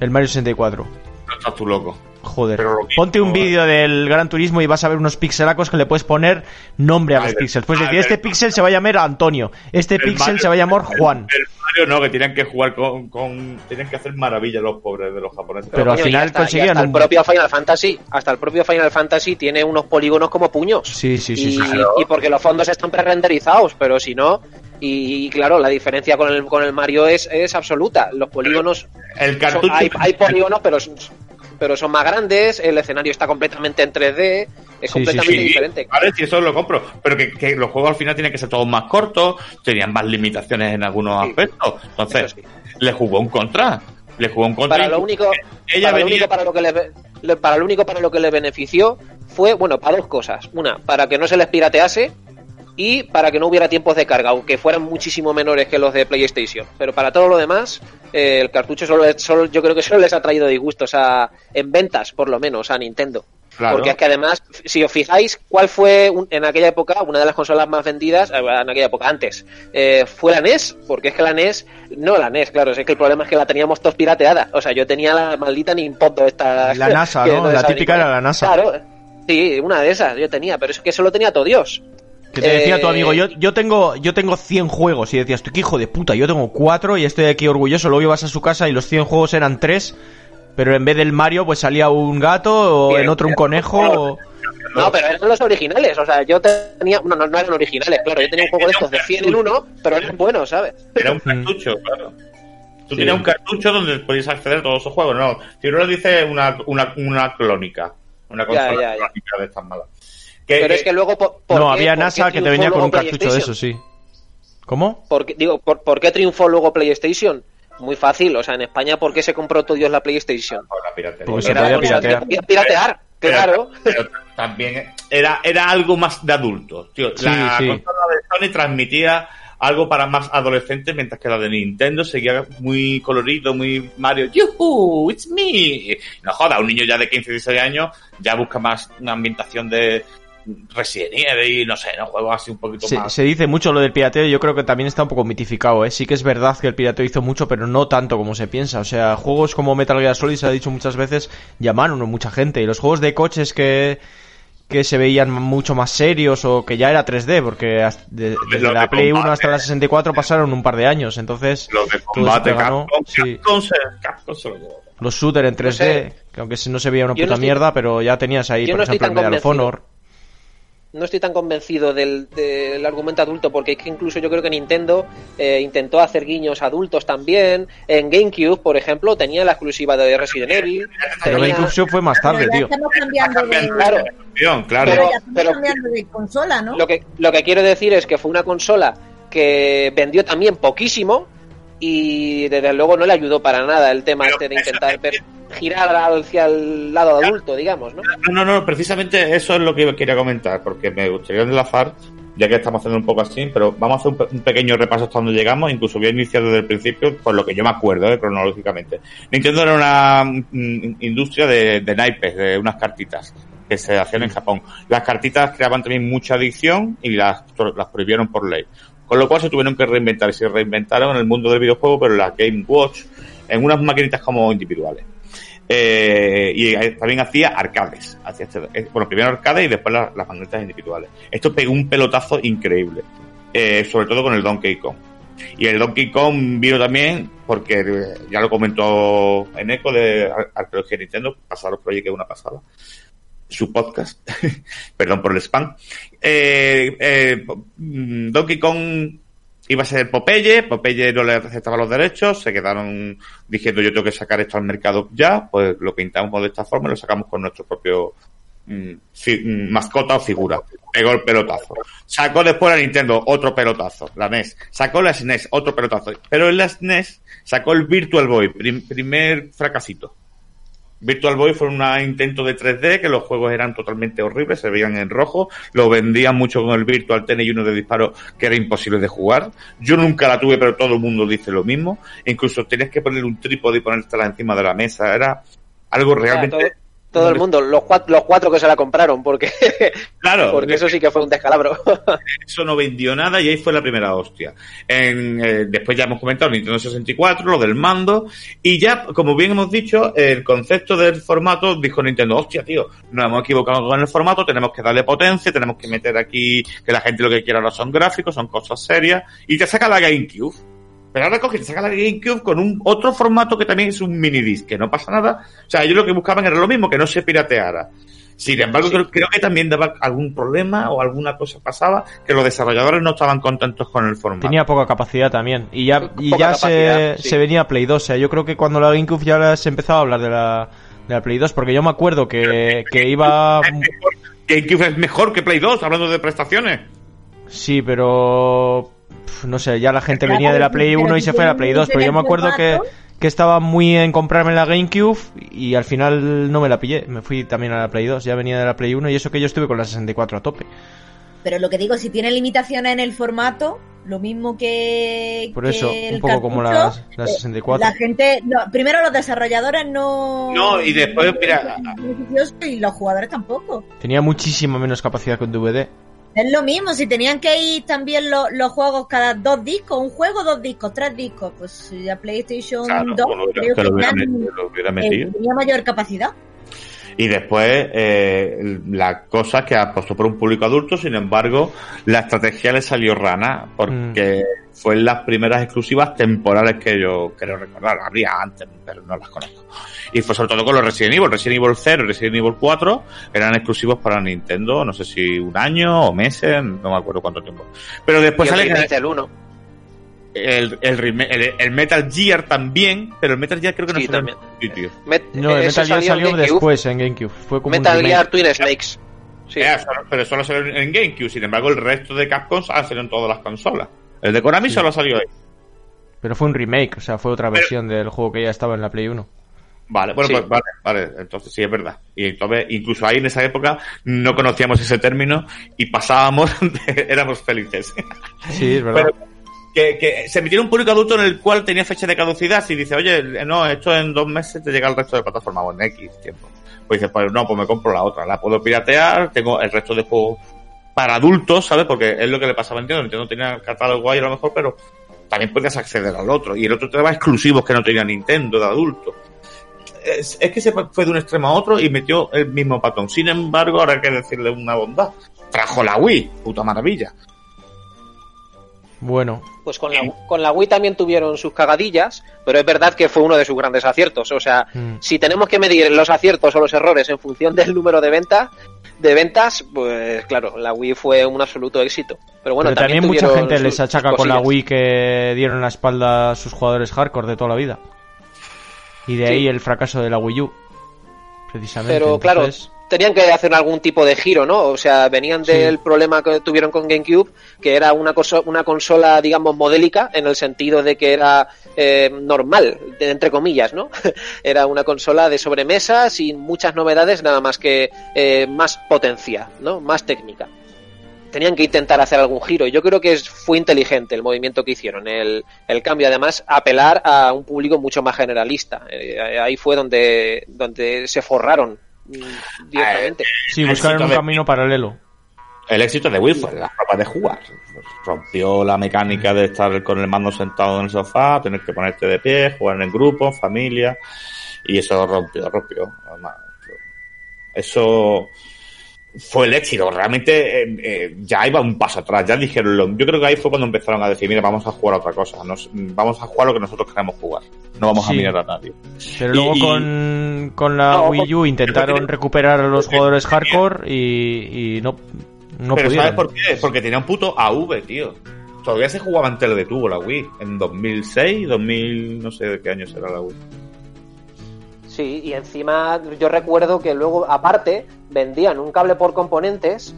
El Mario 64. Estás tú loco. Joder. Ponte un vídeo del Gran Turismo y vas a ver unos pixelacos que le puedes poner nombre a los píxeles. Puedes decir, este píxel se va a llamar Antonio, este píxel se va a llamar Juan. El, Mario no, que tienen que jugar con, con tienen que hacer maravillas los pobres de los japoneses. Pero, al final conseguían hasta el propio Final Fantasy, hasta el propio Final Fantasy tiene unos polígonos como puños. Sí, sí, sí. Y, sí, y porque los fondos están pre-renderizados, pero si no, y, claro, la diferencia con el, con el Mario es, es absoluta. Los polígonos. El cartucho. Son, hay, hay, polígonos, pero, pero son más grandes. El escenario está completamente en 3D. Es Sí, completamente sí, sí. diferente. Vale, si eso lo compro. Pero que, que los juegos al final tienen que ser todos más cortos, tenían más limitaciones en algunos Sí. aspectos. Entonces, le jugó un contra. Le jugó un contra. Para lo único, ella para lo venía- único para lo que le- para lo único para lo que le benefició fue, bueno, para dos cosas. Una, para que no se les piratease y para que no hubiera tiempos de carga, aunque fueran muchísimo menores que los de PlayStation. Pero para todo lo demás, eh, el cartucho solo, solo- yo creo que solo les ha traído disgustos a, en ventas, por lo menos, a Nintendo. Claro. Porque es que además, si os fijáis, ¿cuál fue un- en aquella época una de las consolas más vendidas? eh, En aquella época, antes. eh, fue la NES, porque es que la NES, no la NES, claro, es que el problema es que la teníamos todos pirateada. O sea, yo tenía la maldita Nintendo esta. La NASA, ¿no? La típica era la NASA. Claro, sí, una de esas yo tenía, pero es que eso lo tenía todo Dios. Que te decía tu Eh, amigo, yo, yo tengo yo tengo 100 juegos y decías, tú qué hijo de puta, yo tengo 4 y estoy aquí orgulloso, luego ibas a su casa y los 100 juegos eran 3, pero en vez del Mario pues salía un gato o Bien, en otro un conejo o... No, pero eran los originales. O sea, yo tenía. No, no, no eran originales, claro. Yo tenía un juego de estos de 100 en uno, pero eran buenos, ¿sabes? Era Mm. un cartucho, claro. Tú Sí. tenías un cartucho donde podías acceder a todos esos juegos. No, si no lo dice una, una, una clónica. Una consola ya, ya. clónica de estas malas. Pero que- es que luego. ¿por, por No, qué- había qué NASA que te venía con un cartucho de eso, sí. ¿Cómo? ¿Por qué- digo, ¿por, por qué triunfó luego PlayStation? Muy fácil, o sea, en España, ¿por qué se compró todo Dios la PlayStation? Por la piratería. Porque se Era podía piratear. que podías piratear, Pero- claro. pero también era, era algo más de adultos. Tío. Sí, la sí. consola de Sony transmitía algo para más adolescentes, mientras que la de Nintendo seguía muy colorido, muy Mario. ¡Yuhu! ¡It's me! No joda, un niño ya de 15, 16 años ya busca más una ambientación de Resident Evil, no sé, ¿no? Juegos así un poquito Se, más. se dice mucho lo del pirateo y yo creo que también está un poco mitificado, ¿eh? Sí que es verdad que el pirateo hizo mucho, pero no tanto como se piensa. O sea, juegos como Metal Gear Solid, se ha dicho muchas veces, llamaron a mucha gente. Y los juegos de coches que, que se veían mucho más serios o que ya era 3D, porque hasta- de- desde la de Play 1 combate. hasta la 64 pasaron un par de años. Entonces, Los de todo eso te combate, ganó, Capcom, sí. Capcom se, Capcom se lo llevó. los shooter en 3D, sé. que aunque no se veía una Yo no puta estoy- mierda, pero ya tenías ahí, por no ejemplo, el Medal of. Honor. No estoy tan convencido del, del argumento adulto, porque es que incluso yo creo que Nintendo eh, intentó hacer guiños adultos también. En GameCube, por ejemplo, tenía la exclusiva de Resident Evil. Pero tenía- GameCube fue más tarde, ya tío. estamos cambiando de, Claro. Claro. claro. Pero- estamos cambiando de consola, ¿no? Lo que, lo que quiero decir es que fue una consola que vendió también poquísimo y desde luego no le ayudó para nada el tema Pero este de intentar girar hacia el lado adulto, digamos, ¿no? No, no, no, precisamente eso es lo que quería comentar, porque me gustaría enlazar, ya que estamos haciendo un poco así, pero vamos a hacer un, un pequeño repaso hasta donde llegamos, incluso voy a iniciar desde el principio, por lo que yo me acuerdo, eh, cronológicamente. Nintendo era una mm, industria de, de naipes, de unas cartitas que se hacían en Japón. Las cartitas creaban también mucha adicción y las, las prohibieron por ley. Con lo cual se tuvieron que reinventar y se reinventaron en el mundo del videojuego, pero en la Game Watch, en unas maquinitas como individuales. Eh, y también hacía arcades. Hacía este- eh, bueno, primero arcades y después las, las maquinitas individuales. Esto pegó un pelotazo increíble. Eh, sobre todo con el Donkey Kong. Y el Donkey Kong vino también, porque eh, ya lo comentó en eco de Ar- Arqueología de Nintendo, pasaros por allí que es una pasada. Su podcast, perdón por el spam. Eh, mm, Donkey Kong iba a ser Popeye, Popeye no le aceptaba los derechos, se quedaron diciendo yo tengo que sacar esto al mercado ya, pues lo pintamos de esta forma y lo sacamos con nuestro propio mm, mm, mascota o figura. Pegó el pelotazo. Sacó después la Nintendo otro pelotazo, la NES. Sacó la SNES otro pelotazo. Pero en la SNES sacó el Virtual Boy, prim- primer fracasito. Virtual Boy fue un intento de 3D, que los juegos eran totalmente horribles, se veían en rojo, lo vendían mucho con el Virtual Tennis y uno de disparo que era imposible de jugar. Yo nunca la tuve, pero todo el mundo dice lo mismo. Incluso tenías que poner un trípode y ponértela encima de la mesa, era algo realmente todo el mundo, los cuatro, los cuatro que se la compraron, porque, claro, porque eso sí que fue un descalabro. Eso no vendió nada y ahí fue la primera hostia. En, eh, después ya hemos comentado Nintendo 64, lo del mando, y ya, como bien hemos dicho, el concepto del formato dijo Nintendo, hostia, tío, nos hemos equivocado con el formato, tenemos que darle potencia, tenemos que meter aquí que la gente lo que quiera ahora son gráficos, son cosas serias, y te saca la GameCube pero ahora coge y saca la GameCube con un otro formato que también es un mini disc, que no pasa nada. O sea, ellos lo que buscaban era lo mismo, que no se pirateara. Sin embargo, creo, que también daba algún problema o alguna cosa pasaba que los desarrolladores no estaban contentos con el formato. Tenía poca capacidad también. Y ya, y ya se, se, venía Play 2. O sea, yo creo que cuando la GameCube ya se empezaba a hablar de la, de la Play 2, porque yo me acuerdo que, que iba... GameCube es mejor que Play 2, hablando de prestaciones. Sí, pero no sé, ya la gente venía de la Play 1 y se fue a la Play 2, pero yo me acuerdo que, que estaba muy en comprarme la GameCube y al final no me la pillé, me fui también a la Play 2, ya venía de la Play 1 y eso que yo estuve con la 64 a tope. Pero lo que digo, si tiene limitaciones en el formato, lo mismo que. Por eso, un poco como la, 64. La gente. primero, los desarrolladores no. No, y después, mira. Y los jugadores tampoco. Tenía muchísima menos capacidad que un DVD. Es lo mismo, si tenían que ir también los juegos cada dos discos, un juego, dos discos, tres discos, pues ya PlayStation 2 creo que, tenía mayor capacidad. Y después, eh, la cosa que apostó por un público adulto, sin embargo, la estrategia le salió rana, porque mm. fue en las primeras exclusivas temporales que yo creo recordar. Habría antes, pero no las conozco. Y fue sobre todo con los Resident Evil. Resident Evil 0 y Resident Evil 4 eran exclusivos para Nintendo, no sé si un año o meses, no me acuerdo cuánto tiempo. Pero después sale... El 1 el, el, el, Metal Gear también, pero el Metal Gear creo que no sí, también. no, el Metal Gear salió después en GameCube. Fue como Metal Gear Twin Snakes. Sí. Eh, pero solo salió en GameCube. Sin embargo, el resto de Capcom ha salido en todas las consolas. El de Konami solo salió ahí. Pero fue un remake, o sea, fue otra versión del juego que ya estaba en la Play 1. Vale, bueno, pues vale, vale, entonces sí es verdad. Y entonces, incluso ahí en esa época no conocíamos ese término y pasábamos, éramos felices. Sí, es verdad que, se emitiera un público adulto en el cual tenía fecha de caducidad y dice, oye, no, esto en dos meses te llega al resto de plataformas o en X tiempo. Pues dices, pues no, pues me compro la otra, la puedo piratear, tengo el resto de juegos para adultos, ¿sabes? Porque es lo que le pasaba a Nintendo, Nintendo tenía catálogo guay a lo mejor, pero también podías acceder al otro. Y el otro te daba exclusivos que no tenía Nintendo de adulto. Es, es, que se fue de un extremo a otro y metió el mismo patrón. Sin embargo, ahora hay que decirle una bondad. Trajo la Wii, puta maravilla. Bueno. Pues con la, con la Wii también tuvieron sus cagadillas, pero es verdad que fue uno de sus grandes aciertos. O sea, mm. si tenemos que medir los aciertos o los errores en función del número de ventas, de ventas, pues claro, la Wii fue un absoluto éxito. Pero bueno, también, mucha gente les achaca con la Wii que dieron la espalda a sus jugadores hardcore de toda la vida. Y de ahí el fracaso de la Wii U. Precisamente. Pero claro, tenían que hacer algún tipo de giro, ¿no? O sea, venían del problema que tuvieron con GameCube, que era una, cosa, una consola, digamos, modélica, en el sentido de que era eh, normal, entre comillas, ¿no? era una consola de sobremesa, sin muchas novedades, nada más que eh, más potencia, ¿no? Más técnica. Tenían que intentar hacer algún giro. y Yo creo que fue inteligente el movimiento que hicieron, el, el cambio. Además, apelar a un público mucho más generalista. Eh, ahí fue donde, donde se forraron directamente. Sí, buscar un camino paralelo. El éxito de Wii fue la forma de jugar. Rompió la mecánica de estar con el mando sentado en el sofá, tener que ponerte de pie, jugar en grupo, familia, y eso rompió, rompió. Eso fue el éxito. Realmente eh, eh, ya iba un paso atrás. Ya dijeron, yo creo que ahí fue cuando empezaron a decir, mira, vamos a jugar a otra cosa. vamos a jugar lo que nosotros queremos jugar. No vamos a mirar a nadie. Pero luego con, con la Wii U intentaron recuperar a los jugadores hardcore y, y no, no Pero ¿sabes por qué? Porque tenía un puto AV, tío. Todavía se jugaba en tele de tubo la Wii. En 2006, 2000, no sé de qué año será la Wii. Sí, y encima yo recuerdo que luego, aparte, vendían un cable por componentes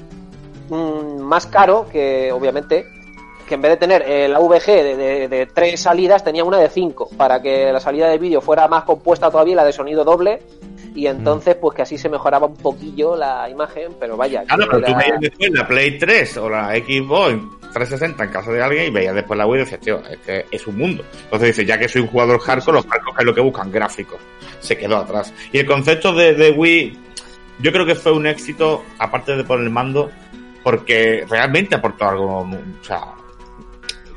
mm, más caro que, obviamente, que en vez de tener el AVG de, tres salidas, tenía una de cinco, para que la salida de vídeo fuera más compuesta todavía, la de sonido doble, y entonces pues que así se mejoraba un poquillo la imagen, pero vaya. Claro, pero tú veías después la Play 3 o la Xbox 360 en casa de alguien y veías después la Wii y decías, tío, es que es un mundo. Entonces dices, ya que soy un jugador hardcore, los hardcore es lo que buscan, gráficos. Se quedó atrás. Y el concepto de, de Wii, yo creo que fue un éxito, aparte de por el mando, porque realmente aportó algo, o sea,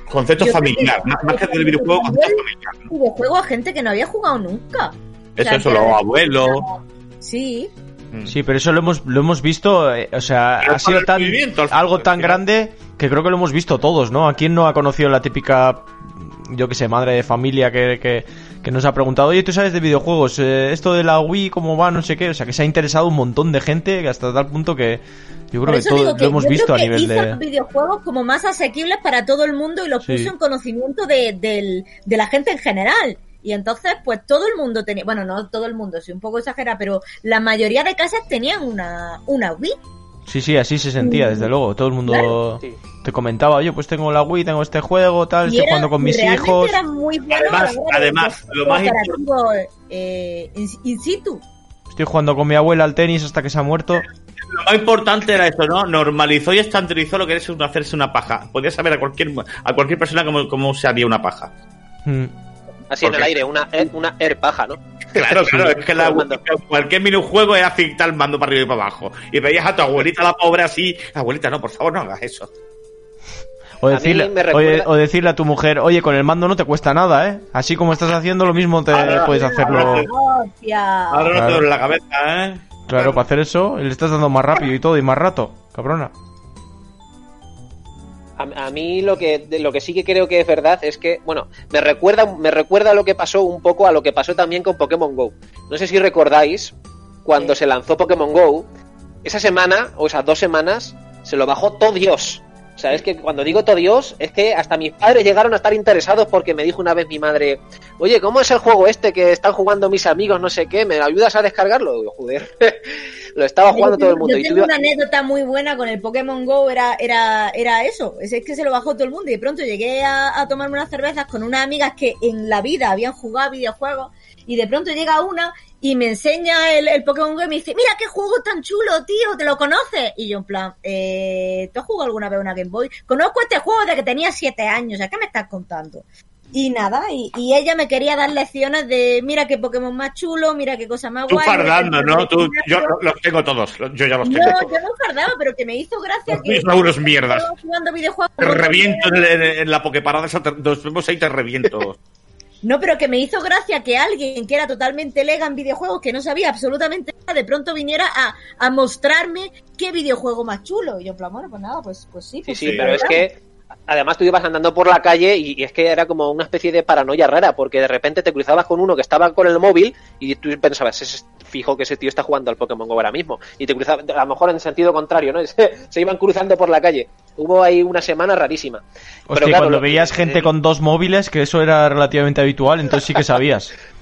concepto Yo familiar, que- más, más que del videojuego, concepto familiar. ¿no? videojuego a gente que no había jugado nunca. Eso, sea, eso, los abuelos. Sí. Mm. Sí, pero eso lo hemos, lo hemos visto, eh, o sea, Pero ha sido tan, algo tan grande que creo que lo hemos visto todos, ¿no? ¿A quién no ha conocido la típica, yo que sé, madre de familia que, que, que nos ha preguntado, oye, ¿tú sabes de videojuegos? Eh, esto de la Wii, ¿cómo va? No sé qué. O sea, que se ha interesado un montón de gente hasta tal punto que yo creo que todo lo hemos visto a nivel hizo de... los videojuegos como más asequibles para todo el mundo y los Sí. puso en conocimiento de, del- de la gente en general. Y entonces, pues todo el mundo tenía, bueno, no todo el mundo, soy un poco exagerada, pero la mayoría de casas tenían una, una Wii. Sí, sí, así se sentía, desde luego. Todo el mundo Claro. Te comentaba, oye, pues tengo la Wii, tengo este juego, tal, Y estoy era- jugando con mis hijos. Era muy bueno Además- además, de lo más operativo, eh, in, in situ. Estoy jugando con mi abuela al tenis hasta que se ha muerto. Lo más importante era eso, ¿no? Normalizó y estandarizó lo que es hacerse una paja. Podías saber a cualquier a cualquier persona cómo, cómo se haría una paja. Mm. Así en el aire, una, eh, una air paja, ¿no? Claro, claro, es que la, Con el mando. cualquier minijuego era fictar el mando para arriba y para abajo. Y veías a tu abuelita, la pobre, así. Abuelita, no, por favor, no hagas eso. O decirle, me recuerda- oye, o decirle a tu mujer, oye, con el mando no te cuesta nada, ¿eh? Así como estás haciendo lo mismo, te Ahora- puedes hacerlo. Ahora no te Claro. duele la cabeza, ¿eh? Claro, para hacer eso, le estás dando más rápido y todo, y más rato, cabrona. A, a mí lo que de lo que sí que creo que es verdad es que, bueno, me recuerda me recuerda lo que pasó un poco a lo que pasó también con Pokémon Go. No sé si recordáis cuando se lanzó Pokémon Go, esa semana o esas dos semanas se lo bajó todo Dios. O sea, es que cuando digo todo Dios, es que hasta mis padres llegaron a estar interesados porque me dijo una vez mi madre, oye, ¿cómo es el juego este que están jugando mis amigos, no sé qué? ¿Me ayudas a descargarlo? Digo, joder, lo estaba jugando todo el mundo. Yo Y tengo tuve- una anécdota muy buena con el Pokémon Go, era, era, era eso, es que se lo bajó todo el mundo y de pronto llegué a, a tomarme unas cervezas con unas amigas que en la vida habían jugado videojuegos y de pronto llega una y me enseña el, el Pokémon Go y me dice, mira qué juego tan chulo, tío, ¿te lo conoces? Y yo en plan, eh, ¿tú has jugado alguna vez una Game Boy? Conozco este juego desde que tenía siete años, ¿a qué me estás contando? Y nada, y, y ella me quería dar lecciones de mira qué Pokémon más chulo, mira qué cosa más Tú guay. qué fardando, ¿no? Tú, yo lo- los tengo todos. Yo ya los tengo. no, yo no fardaba, pero que me hizo gracia Los que unos mierdas. jugando videojuegos. Te reviento en, en- en la Poképarada, esa te- nos vemos ahí te reviento. No, pero que me hizo gracia que alguien que era totalmente lega en videojuegos, que no sabía absolutamente nada, de pronto viniera a, a mostrarme qué videojuego más chulo. Y yo, en plan, bueno, pues nada, pues, pues sí. Pues sí, sí, pero es que además tú ibas andando por la calle y, y es que era como una especie de paranoia rara, porque de repente te cruzabas con uno que estaba con el móvil y tú pensabas, es fijo que ese tío está jugando al Pokémon Go ahora mismo. Y te cruzabas, a lo mejor en sentido contrario, ¿no? Se, se iban cruzando por la calle. Hubo ahí una semana rarísima. Hostia, claro, cuando lo- veías gente eh, con dos móviles, que eso era relativamente habitual, entonces sí que sabías.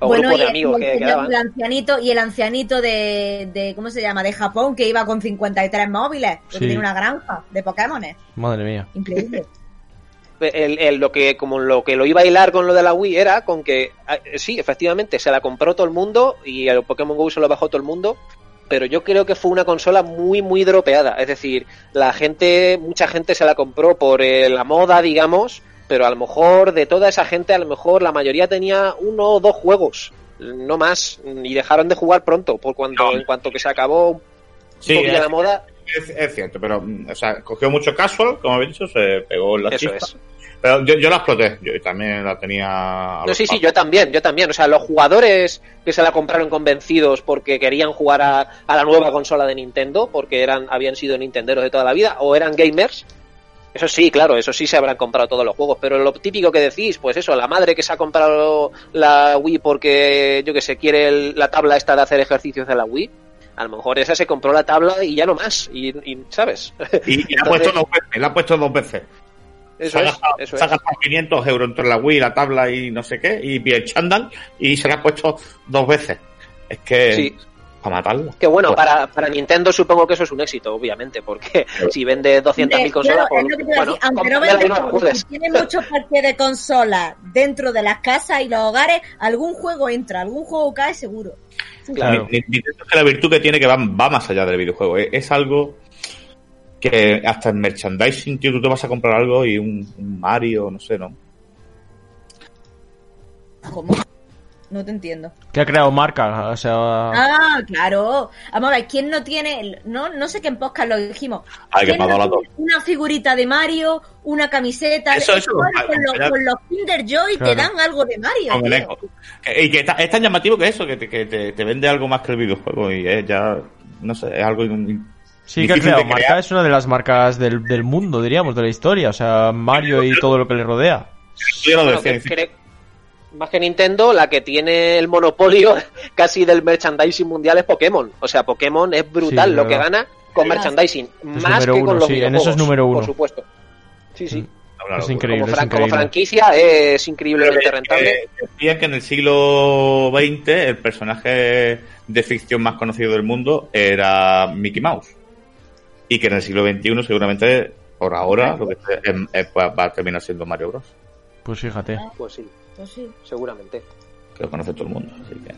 O bueno, grupos y de amigos el, que el quedaban. ancianito y el ancianito de, de, ¿cómo se llama? De Japón, que iba con 53 móviles, porque Sí. tiene una granja de Pokémones. Madre mía. Increíble. el, el- lo que como lo que lo iba a hilar con lo de la Wii era con que ah, sí efectivamente se la compró todo el mundo y el Pokémon Go se lo bajó todo el mundo pero yo creo que fue una consola muy muy dropeada es decir la gente mucha gente se la compró por eh, la moda digamos pero a lo mejor de toda esa gente a lo mejor la mayoría tenía uno o dos juegos no más y dejaron de jugar pronto por cuando No. en cuanto que se acabó un Sí, la moda es- es cierto, pero, mm, o sea, cogió mucho casual, como he dicho, se pegó en la eso chispa. es Pero yo, yo la exploté, yo también la tenía. No, sí, sí, yo también, yo también. O sea, los jugadores que se la compraron convencidos porque querían jugar a, a la nueva consola de Nintendo, porque eran habían sido nintenderos de toda la vida, o eran gamers, eso sí, claro, eso sí se habrán comprado todos los juegos. Pero lo típico que decís, pues eso, la madre que se ha comprado la Wii porque, yo que sé, quiere el- la tabla esta de hacer ejercicios de la Wii. A lo mejor esa se compró la tabla y ya no más, y, y, ¿sabes? Y, y la ha puesto dos veces, la ha puesto dos veces. Eso se es, gastado, eso se ha es. gastado 500 euros entre la Wii, la tabla y no sé qué, y el chándal, y se la ha puesto dos veces. Es que. Sí. Para matarlo. Que bueno, para, para Nintendo supongo que eso es un éxito, obviamente, porque si vende 200.000 consolas, Claro, es lo que te iba a decir, aunque no vende si tiene muchos parques de consolas dentro de las casas y los hogares, algún juego entra, algún juego cae seguro. Claro. Ni- Nintendo es que la virtud que tiene que va, va más allá del videojuego. Es, es algo que hasta en merchandising, tío, tú te vas a comprar algo y un, un Mario, no sé, ¿no? ¿Cómo? No te entiendo. Que ha creado marca, o sea... Ah, claro. Vamos a ver, ¿quién no tiene, no, no sé qué en podcast lo dijimos, Ay, que ¿quién me ha no dado la tiene una figurita de Mario, una camiseta? Eso, eso, con, ah, con los, ya. con los Kinder Joy Claro. te dan algo de Mario. Con el eco. Y que está- es tan llamativo que eso, que te, que te, te vende algo más que el videojuego y es ya, no sé, es algo... Sí, que ha creado marca, es una de las marcas del, del mundo, diríamos, de la historia. O sea, Mario y todo lo que le rodea. Yo ya lo Bueno, decía, que dice, cre- más que Nintendo, la que tiene el monopolio casi del merchandising mundial es Pokémon. O sea, Pokémon es brutal Sí, lo que gana con merchandising. más que uno, con los sí, en videojuegos, eso es número uno. Por supuesto. Sí, sí. una Es increíble, como, es como franquicia es increíblemente rentable. Eh, decía que en el siglo XX el personaje de ficción más conocido del mundo era Mickey Mouse. Y que en el siglo XXI seguramente, por ahora, lo que es- es- es- va va a terminar siendo Mario Bros. Pues fíjate. Pues sí, Pues sí. seguramente. Que lo conoce todo el mundo. Así que...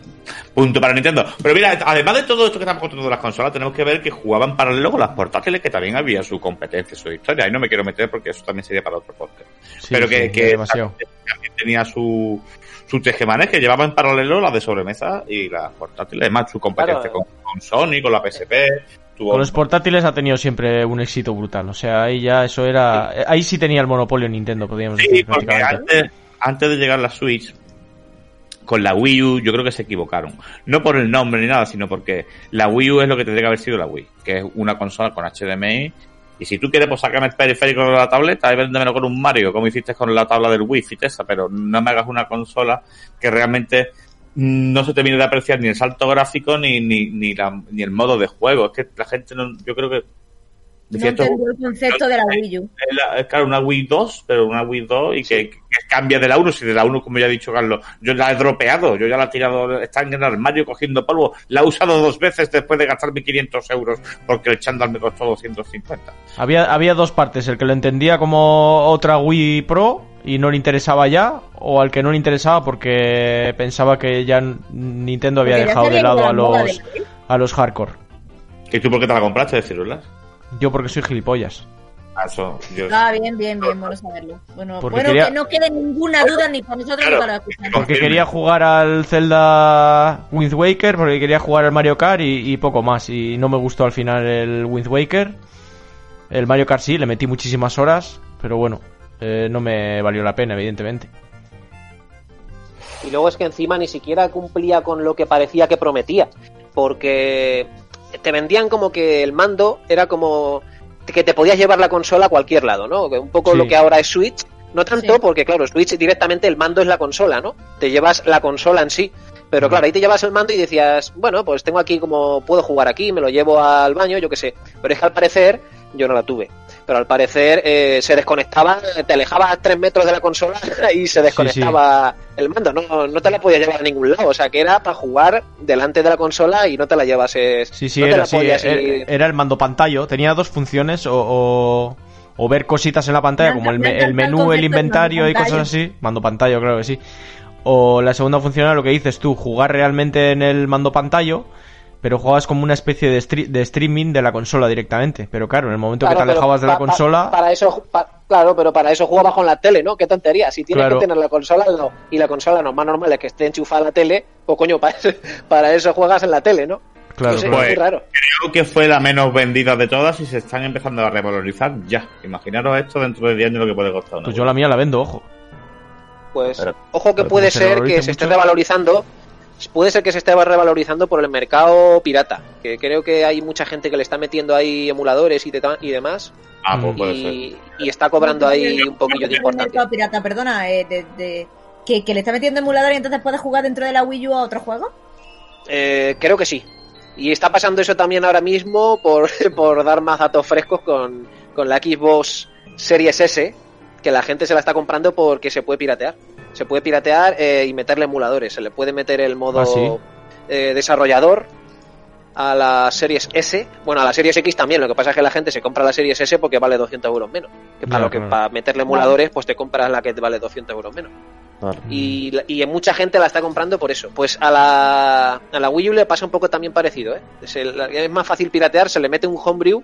Punto para Nintendo. Pero mira, además de todo esto que estamos contando de las consolas, tenemos que ver que jugaban paralelo con las portátiles, que también había su competencia, su historia. Ahí no me quiero meter porque eso también sería para otro podcast. Sí, pero que, sí, que demasiado. también tenía su, su tejemanes que llevaba en paralelo las de sobremesa y las portátiles. Además, su competencia Claro. con, con Sony, con la PSP. Tuvo, Con los portátiles ha tenido siempre un éxito brutal. O sea, ahí ya eso era. Ahí sí tenía el monopolio Nintendo, podríamos sí, decir. porque antes, antes de llegar la Switch, con la Wii U, yo creo que se equivocaron. No por el nombre ni nada, sino porque la Wii U es lo que tendría que haber sido la Wii, que es una consola con HDMI. Y si tú quieres, pues sacarme el periférico de la tableta y véndemelo con un Mario, como hiciste con la tabla del Wii, esa, pero no me hagas una consola que realmente no se termine de apreciar ni el salto gráfico ni, ni, ni, la- ni el modo de juego. Es que la gente no, yo creo que No decía esto- entendió el concepto de la Wii U. es, la- es, claro, una Wii 2, pero una Wii 2 y que, que cambia de la 1. Si de la 1, como ya ha dicho Carlos, yo la he dropeado, yo ya la he tirado, está en el armario cogiendo polvo. La he usado dos veces después de gastarme 500 euros porque el chándal me costó 250. Había, había dos partes, el que lo entendía como otra Wii Pro y no le interesaba ya, o al que no le interesaba porque pensaba que ya Nintendo había Porque ya dejado de lado a los, de a los hardcore. ¿Y tú por qué te la compraste, decirlo? Yo porque soy gilipollas. Ah, eso, yo- Ah, bien, bien, bien, bueno saberlo. Bueno, Porque bueno quería- que no quede ninguna duda ni para nosotros Claro. ni para escuchantes. Porque quería jugar al Zelda Wind Waker, porque quería jugar al Mario Kart y, y poco más. Y no me gustó al final el Wind Waker. El Mario Kart sí, le metí muchísimas horas, pero bueno, eh, no me valió la pena, evidentemente. Y luego es que encima ni siquiera cumplía con lo que parecía que prometía. Porque te vendían como que el mando era como que te podías llevar la consola a cualquier lado, ¿no? Que Un poco Sí. lo que ahora es Switch. No tanto Sí. porque, claro, Switch directamente el mando es la consola, ¿no? Te llevas la consola en sí. Pero claro, ahí te llevas el mando y decías, bueno, pues tengo aquí como puedo jugar aquí, me lo llevo al baño, yo qué sé. Pero es que al parecer, yo no la tuve. Pero al parecer eh, se desconectaba, te alejabas a tres metros de la consola y se desconectaba el mando. No, no te la podías llevar a ningún lado. O sea, que era para jugar delante de la consola y no te la llevases. Sí, sí, no era podías Era, era el mando pantallo. Tenía dos funciones, o, o, o ver cositas en la pantalla, como el, el menú, el inventario y cosas así. Mando pantallo, creo que sí. O la segunda función era lo que dices tú, jugar realmente en el mando pantallo, pero jugabas como una especie de, stre- de streaming de la consola directamente. Pero claro, en el momento Claro, que te alejabas de la consola... para eso, pa- claro, pero para eso jugabas con la tele, ¿no? Qué tontería. Si tienes Claro. que tener la consola al lado y la consola no más normal es que esté enchufada la tele, pues coño, para eso, para eso juegas en la tele, ¿no? Claro, no sé, claro. es muy raro. Creo que fue la menos vendida de todas y se están empezando a revalorizar ya. Imaginaros esto dentro de 10 años lo que puede costar. una Pues yo la mía la vendo, ojo. Pues Pero- ojo que puede ser que se esté revalorizando, puede ser que se esté revalorizando por el mercado pirata, que creo que hay mucha gente que le está metiendo ahí emuladores y, de- y demás Ah, pues Mm. puede ser. y, y está cobrando ahí un poquillo de El importancia. mercado pirata, perdona, eh, de, de- que, que le está metiendo emulador y entonces puedes jugar dentro de la Wii U a otro juego. Eh, creo que sí. Y está pasando eso también ahora mismo por, por dar más datos frescos con, con la Xbox Series S, que la gente se la está comprando porque se puede piratear. Se puede piratear eh, y meterle emuladores. Se le puede meter el modo Ah, ¿sí? eh, desarrollador a las series S, bueno, a las series X también, lo que pasa es que la gente se compra la series S porque vale 200 euros menos. Que para, lo que, para meterle emuladores, pues te compras la que te vale 200 euros menos. Y, y mucha gente la está comprando por eso. Pues a la, a la Wii U le pasa un poco también parecido, ¿eh? Es, el- es más fácil piratear, se le mete un homebrew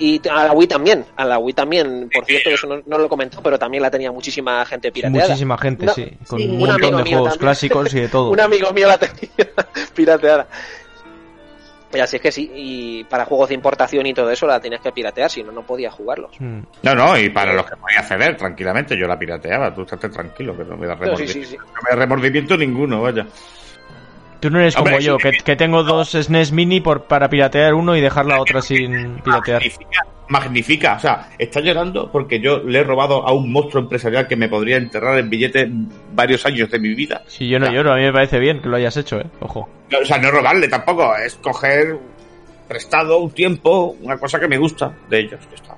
y a la Wii también. A la Wii también, por cierto, eso no, no lo comentó, pero también la tenía muchísima gente pirateada. Muchísima gente, No, sí. Con sí. un montón de juegos también. clásicos y de todo. Un amigo mío la tenía pirateada. Y así es que sí, y para juegos de importación y todo eso la tenías que piratear, si no, no podías jugarlos. Mm. No, no, y para los que podía acceder tranquilamente, yo la pirateaba, tú estate tranquilo, que no me da No, sí, remordimiento, sí, sí. no me da remordimiento ninguno, vaya. Tú no eres Hombre, como yo, que, que tengo dos SNES Mini por, para piratear uno y dejar la otra sin piratear. Magnifica, magnifica, o sea, está llorando porque yo le he robado a un monstruo empresarial que me podría enterrar en billetes varios años de mi vida. Si yo no lloro, a mí me parece bien que lo hayas hecho, ¿eh? Ojo. O sea, no robarle tampoco, es coger prestado un tiempo, una cosa que me gusta de ellos. ya está.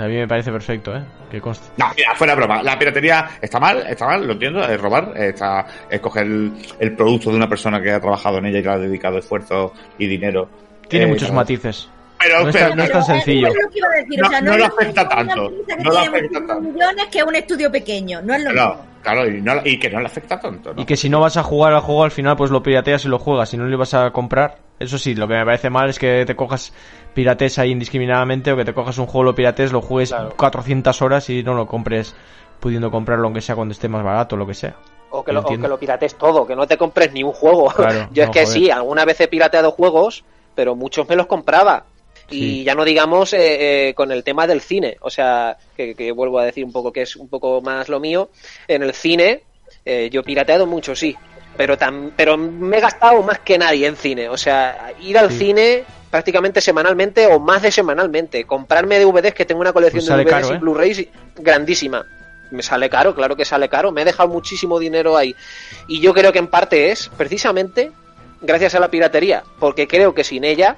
A mí me parece perfecto, ¿eh? Que conste. No, mira, fuera broma. La piratería está mal, está mal, lo entiendo, es robar, está, es coger el, el producto de una persona que ha trabajado en ella y que le ha dedicado esfuerzo y dinero. Tiene Eh, muchos matices. Pero, No está- pero- no es tan eh, sencillo. es lo que iba a decir, o No- lo afecta tanto, no le tiene afecta muchísimos tanto. millones que un estudio pequeño, no es lo Claro, mismo. claro, y, no- y que no le afecta tanto, ¿no? Y que si no vas a jugar al juego al final, pues lo pirateas y lo juegas. Si no lo ibas a comprar, eso sí, lo que me parece mal es que te cojas pirates ahí indiscriminadamente o que te cojas un juego, lo pirates, lo juegues Claro. 400 horas y no lo compres pudiendo comprarlo aunque sea cuando esté más barato, lo que sea. O que, lo, o Entiendo. que lo pirates todo, que no te compres ni un juego. Claro, Yo es que joder. sí, alguna vez he pirateado juegos, pero muchos me los compraba. Y ya no digamos eh, eh, con el tema del cine, o sea, que, que vuelvo a decir un poco que es un poco más lo mío. En el cine, eh, yo he pirateado mucho, sí, pero, tam- pero me he gastado más que nadie en cine. O sea, ir al Sí. cine prácticamente semanalmente o más de semanalmente. Comprarme DVDs, que tengo una colección Pues de DVDs caro, y ¿eh? Blu-rays grandísima. Me sale caro, claro que sale caro. Me he dejado muchísimo dinero ahí. Y yo creo que en parte es precisamente gracias a la piratería, porque creo que sin ella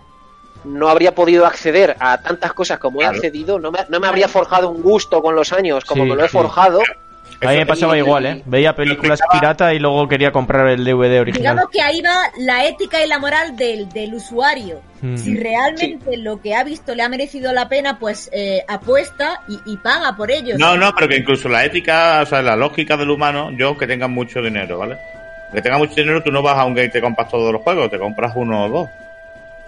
no habría podido acceder a tantas cosas como he accedido, no me, no me habría forjado un gusto con los años como Sí, me lo he sí. forjado. A mí me pasaba y- igual, ¿eh? Veía películas pirata y luego quería comprar el DVD original. Digamos que ahí va la ética y la moral del, del usuario. Mm. Si realmente lo que ha visto le ha merecido la pena, pues eh, apuesta y, y paga por ello. No, no, pero que incluso la ética, o sea, la lógica del humano, yo que tenga mucho dinero, ¿vale? Que tenga mucho dinero, tú no vas a un game y te compras todos los juegos, te compras uno o dos.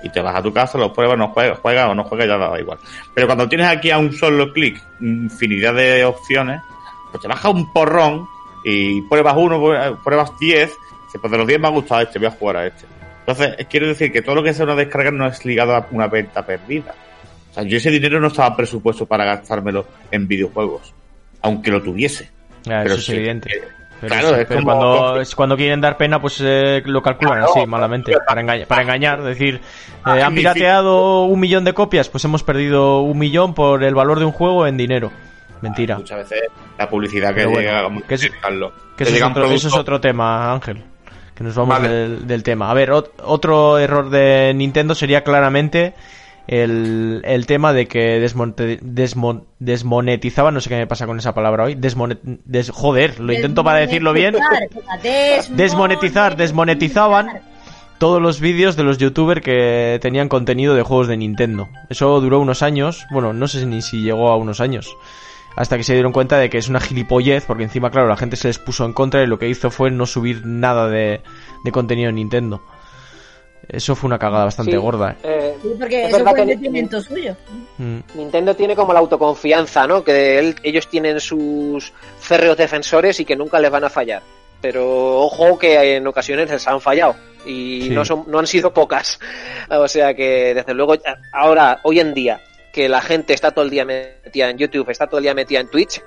Y te vas a tu casa, los pruebas, no juegas, juegas o no juegas, ya da igual. Pero cuando tienes aquí a un solo clic infinidad de opciones, pues te baja un porrón y pruebas uno, pruebas diez, dices, pues de los diez me ha gustado este, voy a jugar a este. Entonces, quiero decir que todo lo que sea una descarga no es ligado a una venta perdida. O sea, yo ese dinero no estaba presupuesto para gastármelo en videojuegos, aunque lo tuviese. Ah, Pero eso es sí, evidente. Pero, claro, es pero como- cuando, quieren dar pena, pues eh, lo calculan Claro, así, malamente. Para, engañar, para engañar, decir, eh, han pirateado un millón de copias, pues hemos perdido un millón por el valor de un juego en dinero. Mentira. Muchas veces la publicidad que bueno, llega, que es-. Que eso es, otro, eso es otro tema, Ángel. Que nos vamos Vale. del, del tema. A ver, ot- otro error de Nintendo sería claramente el, el tema de que desmonte- desmon- desmonetizaban, no sé qué me pasa con esa palabra hoy, desmonet, des- joder, lo intento para decirlo bien, Desmonetizar, Desmonetizar, desmonetizaban. todos los vídeos de los youtubers que tenían contenido de juegos de Nintendo. Eso duró unos años, bueno, no sé ni si llegó a unos años. Hasta que se dieron cuenta de que es una gilipollez, porque encima, claro, la gente se les puso en contra y lo que hizo fue no subir nada de, de contenido en Nintendo. Eso fue una cagada bastante Sí, gorda. ¿eh? eh, Sí, porque Es eso fue el suyo. Mm. Nintendo tiene como la autoconfianza, ¿no? Que él- ellos tienen sus férreos defensores y que nunca les van a fallar. Pero ojo que en ocasiones les han fallado y Sí. no son no han sido pocas. O sea que desde luego ahora hoy en día que la gente está todo el día metida en YouTube, está todo el día metida en Twitch,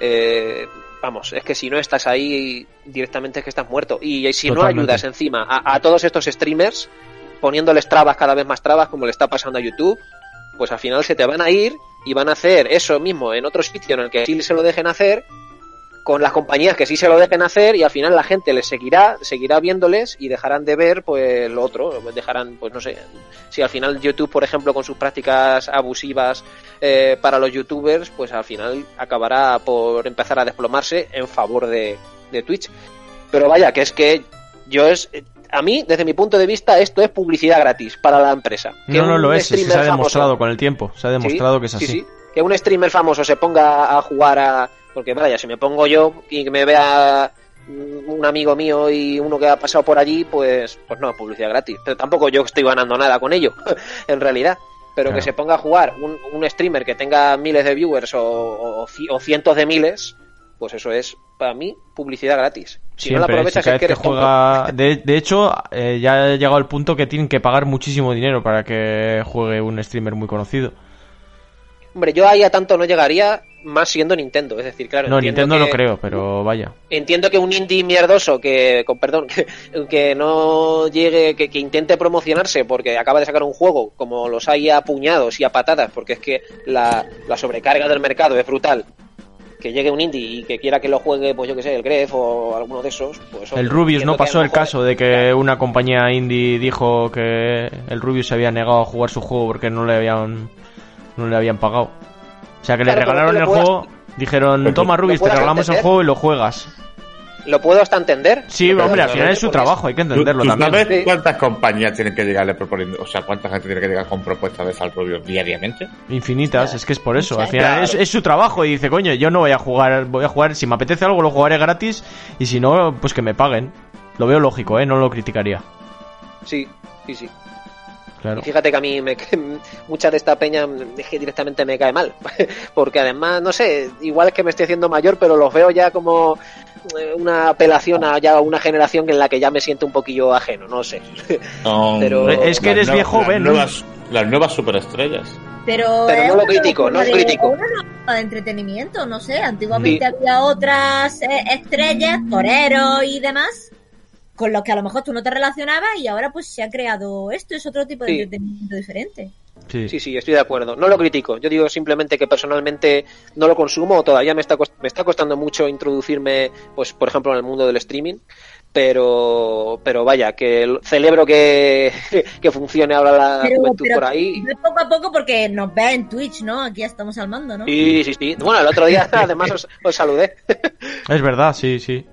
eh, vamos, es que si no estás ahí directamente es que estás muerto. Y si Totalmente. no ayudas encima a, a todos estos streamers poniéndoles trabas cada vez más trabas como le está pasando a YouTube, pues al final se te van a ir y van a hacer eso mismo en otro sitio en el que sí se lo dejen hacer, con las compañías que sí se lo dejen hacer y al final la gente les seguirá, seguirá viéndoles y dejarán de ver pues lo otro, dejarán, pues no sé, si al final YouTube, por ejemplo, con sus prácticas abusivas eh, para los youtubers, pues al final acabará por empezar a desplomarse en favor de, de Twitch. Pero vaya, que es que yo es, a mí, desde mi punto de vista, esto es publicidad gratis para la empresa. Que No, no lo es, se ha demostrado famoso- con el tiempo, se ha demostrado que es Sí, así. sí. Que un streamer famoso se ponga a jugar a. Porque vaya, si me pongo yo y que me vea un amigo mío y uno que ha pasado por allí, pues, pues no, publicidad gratis. Pero tampoco yo estoy ganando nada con ello, en realidad. Pero Claro. que se ponga a jugar un, un streamer que tenga miles de viewers o cientos de miles, pues eso es, para mí, publicidad gratis. Si no la aprovechas si es que eres juega... De, de hecho, eh, ya ha llegado el punto que tienen que pagar muchísimo dinero para que juegue un streamer muy conocido. Hombre, yo ahí a tanto no llegaría, más siendo Nintendo. Es decir, claro. No, Nintendo no creo, pero vaya. Entiendo que un indie mierdoso que, con perdón, que, que no llegue, que, que intente promocionarse porque acaba de sacar un juego, como los hay a puñados y a patadas, porque es que la, la sobrecarga del mercado es brutal. Que llegue un indie y que quiera que lo juegue, pues yo que sé, el Gref o alguno de esos, pues. El Rubius no pasó el caso de que una compañía indie dijo que el Rubius se había negado a jugar su juego porque no le habían no le habían pagado. O sea que Claro, le regalaron que el puedas- juego, dijeron, "Toma Rubius, te regalamos el juego y lo juegas." Lo puedo hasta entender. Sí, hombre, al final es su trabajo, hay que ¿Tú, entenderlo tú también. sabes Sí. cuántas compañías tienen que llegarle proponiendo, o sea, cuánta gente tiene que llegar con propuestas de Sal Rubio diariamente? Infinitas, es que es por eso. Al final Claro. es, es su trabajo y dice, coño, yo no voy a jugar, voy a jugar, si me apetece algo lo jugaré gratis y si no, pues que me paguen. Lo veo lógico, ¿eh? No lo criticaría. Sí, sí, sí. Claro. Y fíjate que a mí me, mucha de esta peña es que directamente me cae mal. Porque además, no sé, igual es que me estoy haciendo mayor, pero los veo ya como eh, una apelación a ya una generación en la que ya me siento un poquillo ajeno, no sé. Pero- Es que las eres nuevas- viejo, las ven, ¿no? nuevas, las nuevas superestrellas. Pero, Pero no lo critico, no de- critico. de entretenimiento, no sé. Antiguamente Sí. había otras eh, estrellas, toreros y demás, con los que a lo mejor tú no te relacionabas y ahora pues se ha creado esto, es otro tipo de Sí. entretenimiento diferente. Sí. Sí, sí, estoy de acuerdo. No lo critico. Yo digo simplemente que personalmente no lo consumo o todavía me está, cost- me está costando mucho introducirme, pues, por ejemplo, en el mundo del streaming. Pero, pero vaya, que celebro que, que funcione ahora la Pero, juventud pero por ahí. poco a poco porque nos ve en Twitch, ¿no? Aquí estamos al mando, ¿no? Sí, sí, sí. Bueno, el otro día además os, os saludé. Es verdad, sí, sí.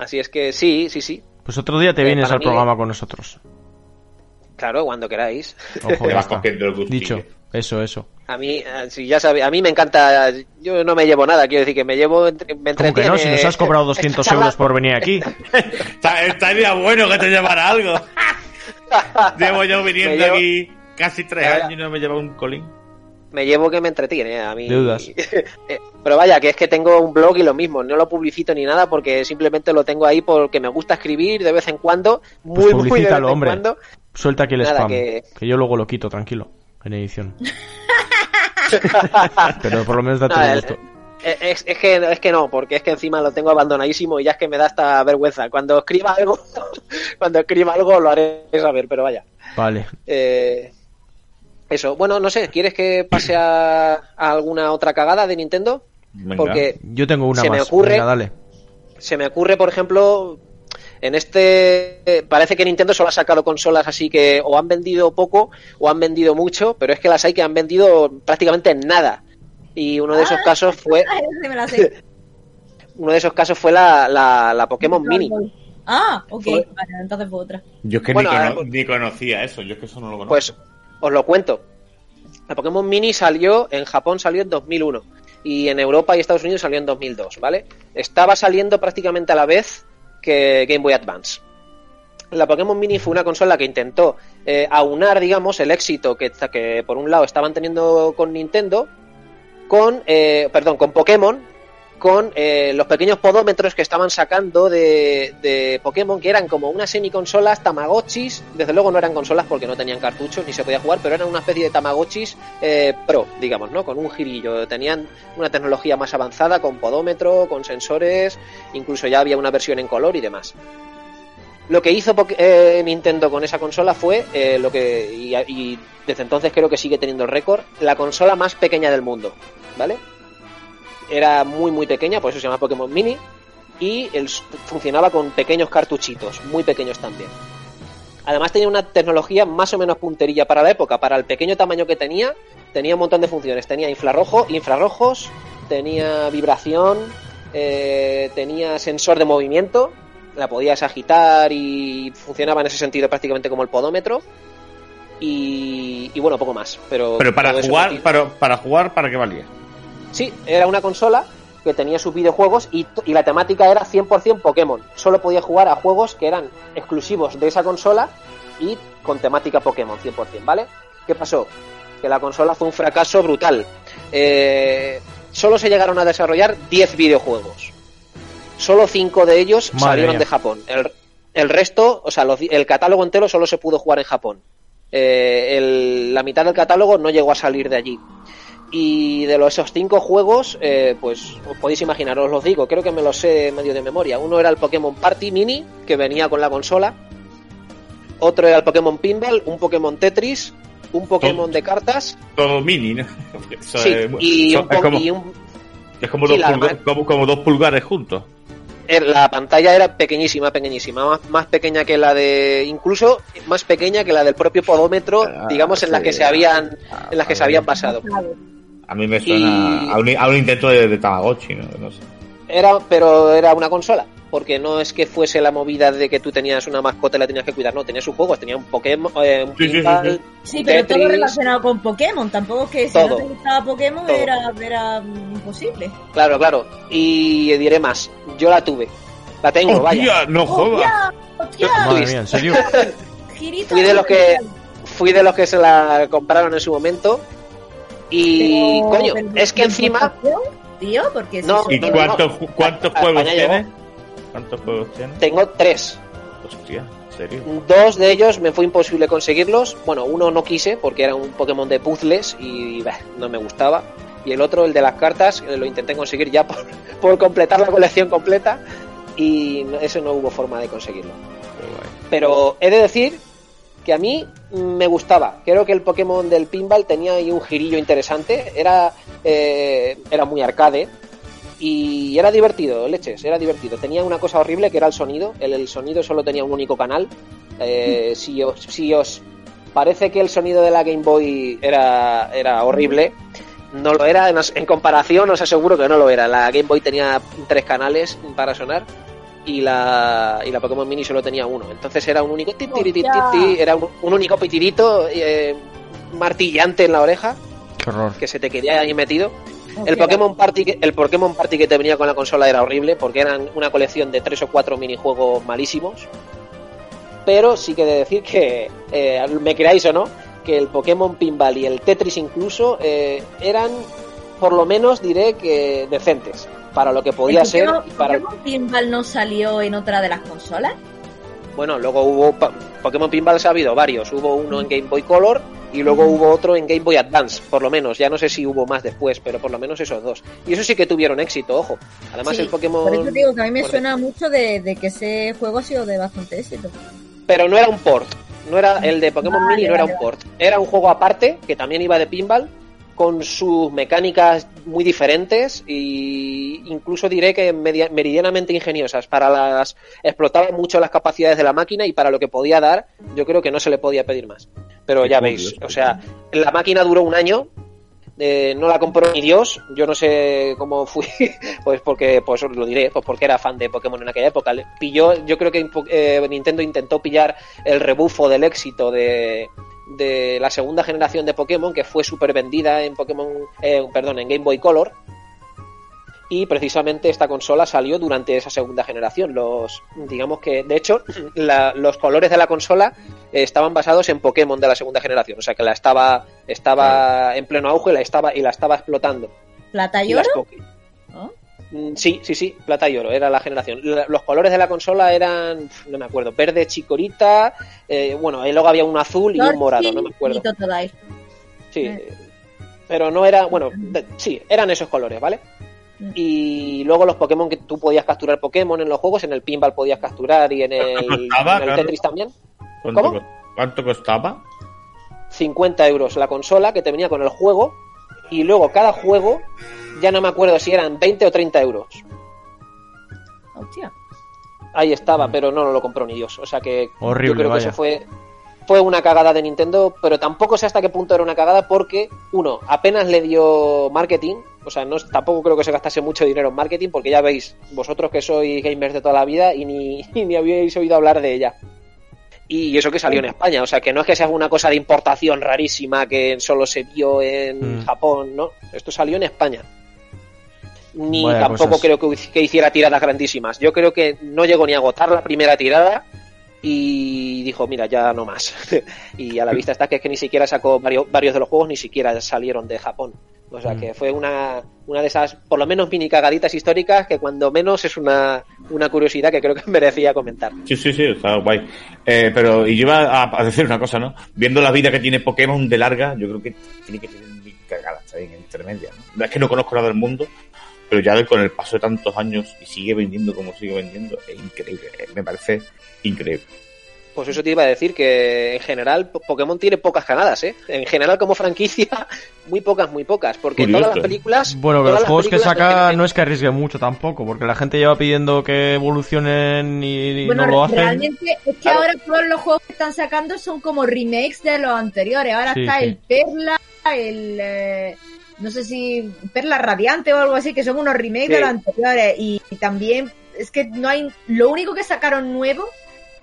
Así es que sí, sí, sí. Pues otro día te Eh, vienes al mí- programa con nosotros. Claro, cuando queráis. Ojo, Te ya vas está. cogiendo el gustillo. Dicho, eso, eso. A mí, eh, sí, ya sabe, a mí me encanta. Yo no me llevo nada, quiero decir que me llevo, entre- me ¿Cómo que no? Si nos has cobrado 200 charlar. euros por venir aquí. Estaría bueno que te llevara algo. Llevo yo viniendo llevo- aquí casi tres años y no me lleva un colín. Me llevo que me entretiene a mí. Deudas. Eh, Pero vaya, que es que tengo un blog y lo mismo, no lo publicito ni nada porque simplemente lo tengo ahí porque me gusta escribir de vez en cuando, muy, Pues muy de vez publicítalo, en hombre. cuando. Suelta aquí el Nada, spam. que- Que... yo luego lo quito, tranquilo. En edición. Pero por lo menos date Nada, el el- gusto. Eh, Es, es que, es que no, porque es que encima lo tengo abandonadísimo y ya es que me da hasta vergüenza. Cuando escriba algo, cuando escriba algo lo haré saber, pero vaya. Vale. Eh, eso, bueno, no sé, ¿quieres que pase a, a alguna otra cagada de Nintendo? Venga. Porque Yo tengo una Se me más. ocurre- Venga, dale. se me ocurre, por ejemplo, en este eh, parece que Nintendo solo ha sacado consolas así que o han vendido poco o han vendido mucho, pero es que las hay que han vendido prácticamente nada. Y uno de esos Ah. casos fue me uno de esos casos fue la, la, la Pokémon Mini. Ah, ok. Fue- Vale, entonces fue otra. Yo es que Bueno, ni, pues- ni conocía eso, yo es que eso no lo conozco. Pues os lo cuento. La Pokémon Mini salió, en Japón salió en 2001 y en Europa y Estados Unidos salió en 2002, ¿vale? Estaba saliendo prácticamente a la vez que Game Boy Advance. La Pokémon Mini fue una consola que intentó eh, aunar, digamos, el éxito que, por un lado estaban teniendo con Nintendo, con, eh, perdón, con Pokémon, con eh, los pequeños podómetros que estaban sacando de, Pokémon, que eran como unas semiconsolas Tamagotchis. Desde luego no eran consolas porque no tenían cartuchos ni se podía jugar, pero eran una especie de Tamagotchis eh, pro, digamos, ¿no? Con un girillo. Tenían una tecnología más avanzada, con podómetro, con sensores, incluso ya había una versión en color y demás. Lo que hizo eh, Nintendo con esa consola fue eh, lo que, y desde entonces creo que sigue teniendo el récord, la consola más pequeña del mundo, ¿vale? Era muy muy pequeña, por eso se llama Pokémon Mini, y el, funcionaba con pequeños cartuchitos, muy pequeños también. Además tenía una tecnología más o menos punterilla para la época, para el pequeño tamaño que tenía, tenía un montón de funciones, tenía infrarrojo, infrarrojos, tenía vibración, eh, tenía sensor de movimiento, la podías agitar y funcionaba en ese sentido prácticamente como el podómetro. Y, y bueno, poco más. Pero, Pero para jugar, para, para jugar, ¿para qué valía? Sí, era una consola que tenía sus videojuegos y, la temática era 100% Pokémon. Solo podía jugar a juegos que eran exclusivos de esa consola y con temática Pokémon 100%, ¿vale? ¿Qué pasó? Que la consola fue un fracaso brutal. Eh, solo se llegaron a desarrollar 10 videojuegos. Solo 5 de ellos Madre salieron mía. de Japón. El, el resto, o sea, los- el catálogo entero solo se pudo jugar en Japón. Eh, el- la mitad del catálogo no llegó a salir de allí. Y de los, esos cinco juegos, eh, pues os podéis imaginar, os los digo, creo que me los sé medio de memoria. Uno era el Pokémon Party Mini, que venía con la consola. Otro era el Pokémon Pinball, un Pokémon Tetris, un Pokémon de cartas. Todo mini, ¿no? Eso Sí, es- y, son- un, es como, y un- es como sí, dos la- pulga- como- como dos pulgares juntos. er- la pantalla era pequeñísima, pequeñísima, más, más pequeña que la de, incluso más pequeña que la del propio podómetro, Ah, digamos, en las sí. que se habían, en las que se habían basado. A mí me suena Y- a, un, a un intento de, de Tamagotchi, ¿no? No sé. Era, pero era una consola. Porque no es que fuese la movida de que tú tenías una mascota y la tenías que cuidar. No, tenía sus juegos. Tenía un Pokémon, eh, un Sí, sí, sí, sí. Pero todo relacionado con Pokémon. Tampoco es que si Todo. no te gustaba Pokémon era, era imposible. Claro, claro. Y diré más. Yo la tuve. La tengo, vaya. ¡Hostia! ¡No jodas! ¡Hostia! ¡Hostia! Madre mía, ¿en serio? Girito Fui de los que fui de los que se la compraron en su momento. Y Pero, coño, pero, es que ¿pero encima Tío, porque No, ¿Y no, cuántos, no. cuántos juegos tiene? ¿Cuántos juegos tiene? tengo tres. Hostia, ¿en serio? Dos de ellos me fue imposible conseguirlos. Bueno, uno no quise porque era un Pokémon de puzzles y bah, no me gustaba. Y el otro, el de las cartas, eh, lo intenté conseguir ya por, por completar la colección completa y eso no hubo forma de conseguirlo. Pero he de decir que a mí me gustaba. Creo que el Pokémon del pinball tenía ahí un girillo interesante. Era, eh, era muy arcade. Y era divertido, leches, era divertido. Tenía una cosa horrible que era el sonido. El, sonido solo tenía un único canal. Eh, si, os, si os parece que el sonido de la Game Boy era, era horrible, no lo era. En, en comparación, os aseguro que no lo era. La Game Boy tenía tres canales para sonar y la, y la Pokémon Mini solo tenía uno. Entonces era un único era un, un único pitidito eh, martillante en la oreja Qué horror. que se te quedía ahí metido. El. Pokémon Party, que- el Pokémon Party que te venía con la consola era horrible porque eran una colección de tres o cuatro minijuegos malísimos. Pero sí que de decir que, eh, me creáis o no, que el Pokémon Pinball y el Tetris incluso eh, eran, por lo menos diré que decentes para lo que podía ¿El ser. Y para... Pokémon Pinball no salió en otra de las consolas? Bueno, luego hubo Pokémon Pinball ha habido varios. Hubo uno en Game Boy Color y luego hubo otro en Game Boy Advance, por lo menos. Ya no sé si hubo más después, pero por lo menos esos dos. Y eso sí que tuvieron éxito, ojo. Además Sí, el Pokémon... Por eso digo que a mí me suena mucho de, de que ese juego ha sido de bastante éxito. Pero no era un port. No era el de Pokémon Vale, Mini, no era vale, un port. Era un juego aparte que también iba de pinball con sus mecánicas muy diferentes y incluso diré que meridianamente ingeniosas. Para las explotaban mucho las capacidades de la máquina y para lo que podía dar yo creo que no se le podía pedir más. Pero ya veis o sea la máquina duró un año eh, no la compró ni Dios, yo no sé cómo fui, pues porque, pues os lo diré, pues porque era fan de Pokémon en aquella época. Le Pilló, yo creo que eh, Nintendo intentó pillar el rebufo del éxito de, de la segunda generación de Pokémon, que fue súper vendida en Pokémon, eh, perdón, en Game Boy Color. Y precisamente esta consola salió durante esa segunda generación. Los, digamos que, de hecho, la- los colores de la consola eh, estaban basados en Pokémon de la segunda generación. O sea que la estaba, estaba en pleno auge la estaba, y la estaba explotando. ¿Plata y Y. Mm, Sí, sí, sí, plata y oro, era la generación. Los colores de la consola eran, no me acuerdo, verde chicorita, eh, bueno, y luego había un azul y un morado, no me acuerdo. Sí, Eh. pero no era, bueno, de- sí, eran esos colores, ¿vale? Mm. Y luego los Pokémon que tú podías capturar Pokémon en los juegos, en el pinball podías capturar y en el, costaba, en el claro? Tetris también. ¿Cuánto, ¿Cómo? co- ¿Cuánto costaba? 50 euros la consola que te venía con el juego y luego cada juego, ya no me acuerdo si eran 20 o 30 euros. Hostia. Ahí estaba, pero no lo compró ni Dios. O sea que Horrible, yo creo que vaya. eso fue, fue una cagada de Nintendo, pero tampoco sé hasta qué punto era una cagada porque, uno, apenas le dio marketing O sea, no, tampoco creo que se gastase mucho dinero en marketing, porque ya veis, vosotros que sois gamers de toda la vida y ni, ni habíais oído hablar de ella. Y eso que salió en España, o sea, que no es que sea una cosa de importación rarísima que solo se vio en Mm. Japón, ¿no? Esto salió en España. Ni Vaya tampoco cosas. creo que, que hiciera tiradas grandísimas. Yo creo que no llegó ni a agotar la primera tirada y dijo, mira, ya no más. y a la vista está que es que ni siquiera sacó varios, varios de los juegos, ni siquiera salieron de Japón. O sea Mm. que fue una, una de esas, por lo menos, mini cagaditas históricas que cuando menos es una, una curiosidad que creo que merecía comentar. Sí, sí, sí, está guay. Eh, pero, y yo iba a, a decir una cosa, ¿no? Viendo la vida que tiene Pokémon de larga, yo creo que tiene que tener mil cagadas en intermedia, ¿no? Es que no conozco nada del mundo, pero ya con el paso de tantos años y sigue vendiendo como sigue vendiendo, es increíble. eh, Me parece increíble. Pues eso te iba a decir que en general Po- Pokémon tiene pocas canadas, ¿eh? En general como franquicia, muy pocas, muy pocas. Porque Curioso. todas las películas... Bueno, que todas los juegos que saca no es que arriesgue mucho tampoco, porque la gente lleva pidiendo que evolucionen y, y Bueno, no lo hacen. realmente es que Claro. ahora todos los juegos que están sacando son como remakes de los anteriores. Ahora Sí, está sí. el Perla, el... eh, no sé si Perla Radiante o algo así, que son unos remakes Sí. de los anteriores. Y, y también es que no hay... Lo único que sacaron nuevo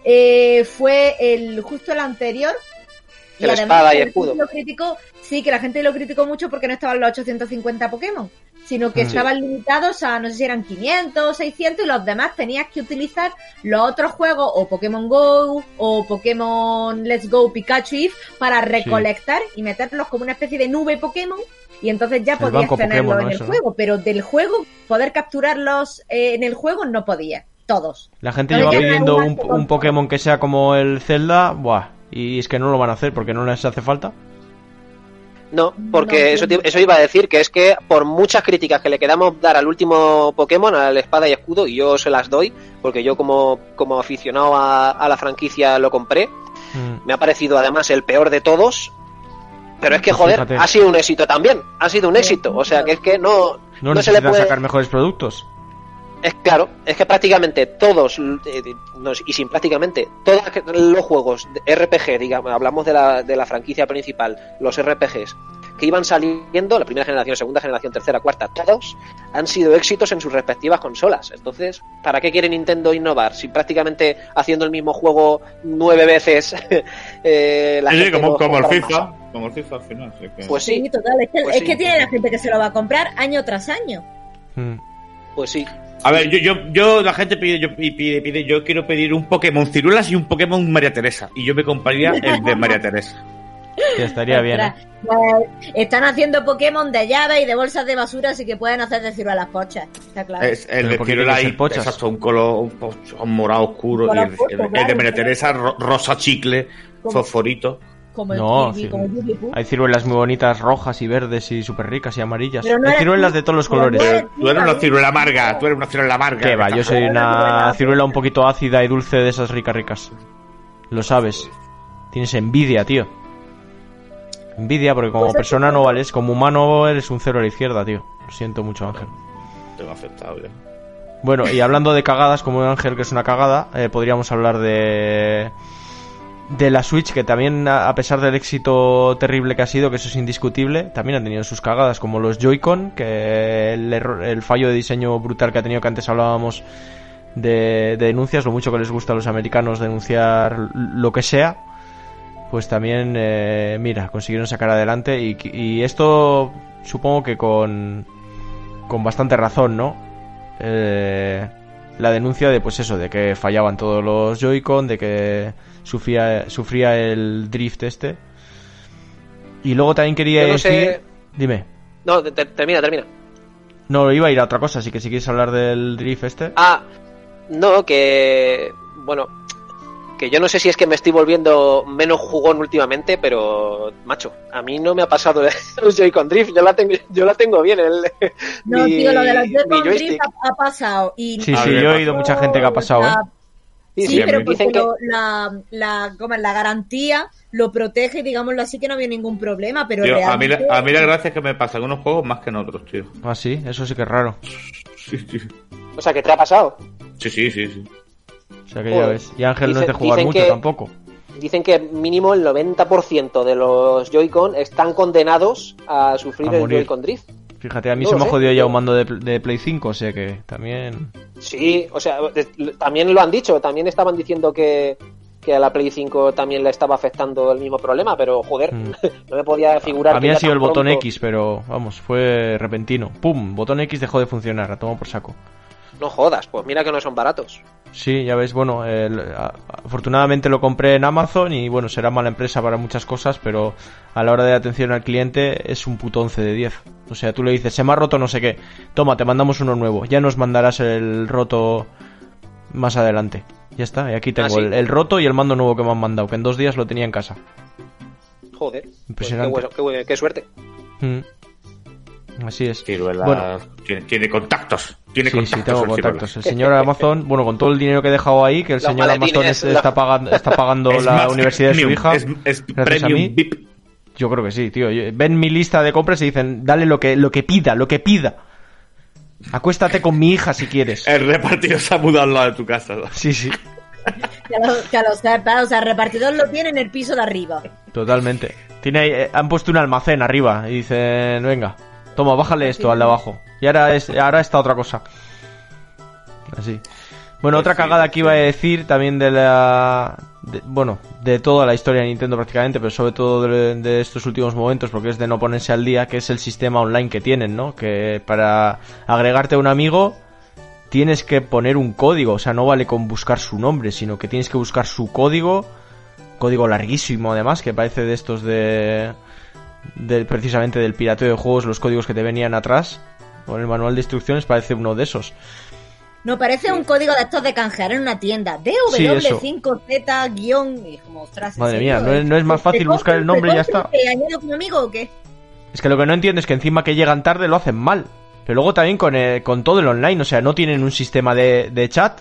eh, fue el justo el anterior. El espada y la gente escudo. Lo criticó, sí, que la gente lo criticó mucho porque no estaban los 850 Pokémon, sino que estaban limitados a, no sé si eran 500 o 600 y los demás tenías que utilizar los otros juegos o Pokémon Go o Pokémon Let's Go Pikachu Eve para recolectar y meterlos como una especie de nube Pokémon y entonces ya El podías banco tenerlos Pokémon, en el juego, pero del juego, poder capturarlos eh, en el juego no podías, todos. La gente lleva pidiendo un Pokémon que sea como el Zelda, buah, y es que no lo van a hacer porque no les hace falta. No, porque No, eso, no. eso iba a decir que es que por muchas críticas que le quedamos dar al último Pokémon, al espada y escudo, y yo se las doy, porque yo como, como aficionado a, a la franquicia lo compré, Mm. me ha parecido además el peor de todos, pero es que Pues joder, fíjate. ha sido un éxito también, ha sido un éxito, o sea que es que no, No, no se le puede... sacar mejores productos. Es claro, es que prácticamente todos, eh, no, y sin prácticamente, todos los juegos de RPG, digamos, hablamos de la, de la franquicia principal, los RPGs, que iban saliendo, la primera generación, segunda generación, tercera, cuarta, todos han sido éxitos en sus respectivas consolas. Entonces, ¿para qué quiere Nintendo innovar? Si prácticamente haciendo el mismo juego nueve veces, eh, la Sí, sí, gente como, no como el más. FIFA, como el FIFA al final. sí que- Pues sí, total, es que, Pues es sí. que tiene la gente que se lo va a comprar año tras año. Mm. pues sí. A ver, yo, yo, yo, la gente pide, yo, pide, pide, yo quiero pedir un Pokémon Ciruelas y un Pokémon María Teresa. Y yo me compraría el de María Teresa. Sí, estaría bien. ¿eh? Pues, están haciendo Pokémon de llave y de bolsas de basura, así que pueden hacer decir a las pochas. Está claro. Es el Pero de ¿por qué Ciruela tiene que y pochas? exacto, un color un, morado oscuro. Color y el, oscuro, el- el claro, de María. Teresa, ro- rosa chicle, Como- fosforito. como el No, Kirby, sí. como. Hay ciruelas muy bonitas, rojas y verdes y súper ricas y amarillas. No Hay ciruelas tú, de todos los colores. no eres Tú eres una ciruela amarga, tú eres una ciruela amarga. ¿Qué va? Yo soy una ciruela. ciruela un poquito ácida y dulce de esas ricas ricas. Lo sabes. Tienes envidia, tío. Envidia porque como Pues es persona no vales, como humano eres un cero a la izquierda, tío. Lo siento mucho, Ángel. Tengo aceptado ya. Bueno, y hablando de cagadas, como Ángel que es una cagada, eh, podríamos hablar de de la Switch, que también a a pesar del éxito terrible que ha sido, que eso es indiscutible, también han tenido sus cagadas, como los Joy-Con, que el, error- el fallo de diseño brutal que ha tenido, que antes hablábamos de, de denuncias, lo mucho que les gusta a los americanos denunciar lo que sea, pues también, eh, mira, consiguieron sacar adelante y, y esto supongo que con, con bastante razón, ¿no? Eh, la denuncia de, pues eso, de que fallaban todos los Joy-Con, de que sufría, sufría el drift este. Y luego también quería no decir... sé- Dime. No, te- te- termina, termina. No, iba a ir a otra cosa, así que si quieres hablar del drift este... Ah, no, que. Bueno, que yo no sé si es que me estoy volviendo menos jugón últimamente, pero. Macho, a mí no me ha pasado el Joy-Con Drift. Yo la tengo, yo la tengo bien. El, No, mi- tío, lo de los Joy-Con Drift ha, ha pasado. Y Sí, sí, yo he oído mucha gente que ha pasado, ¿eh? La- Sí, Sí, sí, pero porque dicen que. lo- la, la, ¿cómo es? la garantía lo protege, digámoslo así, que no había ningún problema, pero Tío, a, mí, la- realmente... a mí la gracia es que me pasa en unos juegos más que en otros, tío. Ah, sí, eso sí que es raro. Sí, sí. O sea, que te ha pasado. Sí, sí, sí. sí. O sea que ya Joder. ves. Y Ángel no es de Dicen- jugar dicen mucho que- tampoco. Dicen que mínimo el 90% de los Joy-Con están condenados a sufrir A el. Joy-Con Drift. Fíjate, a mí No se me ha jodido ya un mando de, de Play 5, o sea que también... Sí, o sea, también lo han dicho, también estaban diciendo que, que a la Play 5 también le estaba afectando el mismo problema, pero joder, Mm. no me podía figurar. A mí ha sido el botón X, pero vamos, fue repentino. ¡Pum! Botón X dejó de funcionar, a tomar por saco. No jodas, pues mira que no son baratos. Sí, ya ves, bueno, afortunadamente lo compré en Amazon y bueno, será mala empresa para muchas cosas, pero a la hora de atención al cliente es un puto 11 de 10. O sea, tú le dices, se me ha roto no sé qué, toma, te mandamos uno nuevo, ya nos mandarás el roto más adelante. Ya está, y aquí tengo Ah, ¿sí? el, el roto y el mando nuevo que me han mandado, que en dos días lo tenía en casa. Joder. pues Impresionante. qué, bueno, qué bueno, qué suerte. Mm. Así es. Ciruela Bueno. tiene, tiene contactos. Tiene Sí, contactos. sí, tengo Ciruela. contactos. El señor Amazon, bueno, con todo el dinero que he dejado ahí, que el Los señor Amazon maletines, es- la- está pagando, está pagando Es la universidad de su premium, hija. Es, es gracias a mí. premium VIP. Yo creo que sí, tío. Ven mi lista de compras y dicen, dale lo que, lo que pida, lo que pida. Acuéstate con mi hija si quieres. El repartidor se ha mudado al lado de tu casa. ¿no? Sí, sí, Que lo, que lo sepa, o sea, el repartidor lo tiene en el piso de arriba. totalmente. Tiene ahí- eh, han puesto un almacén arriba y dicen, venga, toma, bájale esto al de abajo. Y ahora es, ahora está otra cosa. Así. Bueno, Pues otra sí, cagada que iba a decir también de la... de- bueno, de toda la historia de Nintendo prácticamente, pero sobre todo de, de estos últimos momentos, porque es de no ponerse al día, que es el sistema online que tienen, ¿no? Que para agregarte a un amigo tienes que poner un código, o sea, no vale con buscar su nombre, sino que tienes que buscar su código, código larguísimo además, que parece de estos de... de precisamente del pirateo de juegos, los códigos que te venían atrás, con el manual de instrucciones parece uno de esos. No, parece un código de estos de canjear en una tienda. Sí, eso. DW5Z guion. y como, ostras, ¿en Madre mía, ¿no es- no es más ¿Te fácil buscar el nombre y ya está? ¿Te añado como amigo o qué? Es que lo que no entiendo es que encima que llegan tarde lo hacen mal. Pero luego también con, eh, con todo el online, o sea, no tienen un sistema de, de chat.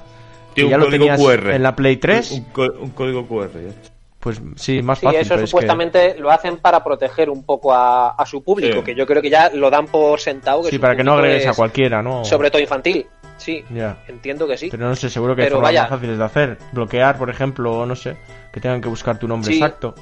Que Tiene ya lo tenías QR. en la Play 3. Un, código QR. ya está. Pues sí, más Sí, fácil. eso pero es que- supuestamente lo hacen para proteger un poco a, a su público, Sí. que yo creo que ya lo dan por sentado. Que Sí, para que no agregues a cualquiera, ¿no? Sobre todo infantil. Sí, Ya. entiendo que sí. Pero no sé, seguro que hay formas vaya. más fáciles de hacer. Bloquear, por ejemplo, o no sé. Que tengan que buscar tu nombre Sí. exacto.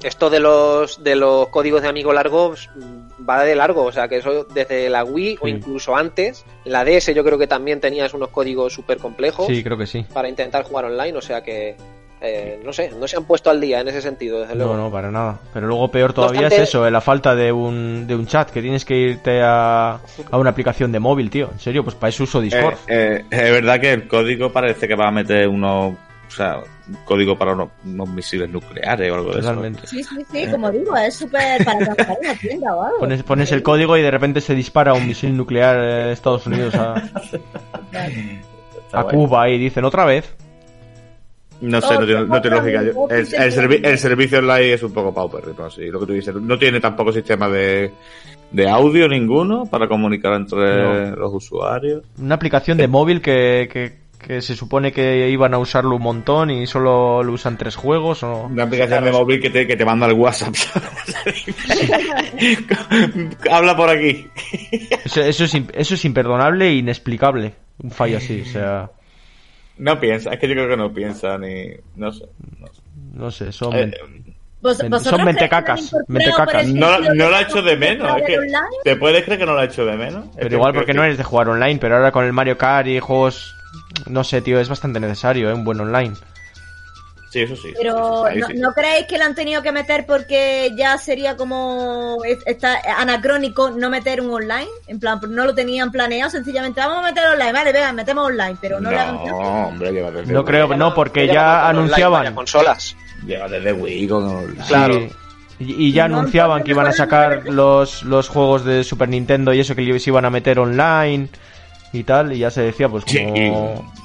Esto de los de los códigos de amigo largos mm, va de largo, o sea que eso desde la Wii o incluso antes, la DS yo creo que también tenías unos códigos súper complejos Sí, creo que sí. para intentar jugar online, o sea que eh, no sé, no se han puesto al día en ese sentido, desde luego. No, no, para nada. Pero luego peor todavía obstante- es eso, eh, la falta de un, de un chat, que tienes que irte a, a una aplicación de móvil, tío. En serio, pues para eso uso Discord. Eh, eh, es verdad que el código parece que va a meter uno. O sea, un código para unos, unos misiles nucleares o algo de eso. Totalmente. Sí, sí, sí, como digo, es súper para canjear en una tienda o algo. Pones, pones el código y de repente se dispara un misil nuclear eh, de Estados Unidos a, a. Cuba y dicen otra vez. No sé, no tiene, no tiene lógica. Yo- El, el servi- el servicio online es un poco paupérrimo, así, lo que tú dices. No tiene tampoco sistema de, de audio ninguno para comunicar entre No. los usuarios. Una aplicación de móvil que, que, que se supone que iban a usarlo un montón y solo lo usan tres juegos o... Una aplicación de móvil que te, que te manda el WhatsApp. Habla por aquí. Eso, eso, es, eso es imperdonable e inexplicable. Un fallo así, o sea... No piensa, es que yo creo que no piensa ni. No sé. No, sé. No sé, son... Eh, Vos- Men- ¿vosotros son mentecacas, no, no ha que hecho de menos. Es que? ¿Te puedes creer que no lo ha hecho de menos? Es Pero que igual porque no eres de jugar online, pero ahora con el Mario Kart y juegos... No sé, tío, es bastante necesario, ¿eh? Un buen online. Sí, eso sí. Pero sí, sí, ¿no, sí. ¿no creéis que lo han tenido que meter porque ya sería como es- está anacrónico no meter un online? En plan, no lo tenían planeado, sencillamente vamos a meter online, vale, venga, metemos online, pero no. No, hombre, lleva desde No creo, no, porque Lleva ya con online, anunciaban... vaya consolas. Lleva desde Wii con online. Claro. Sí. Y, y ya No, anunciaban que iban a sacar los, los juegos de Super Nintendo y eso que se iban a meter online y tal, y ya se decía, pues como, Sí.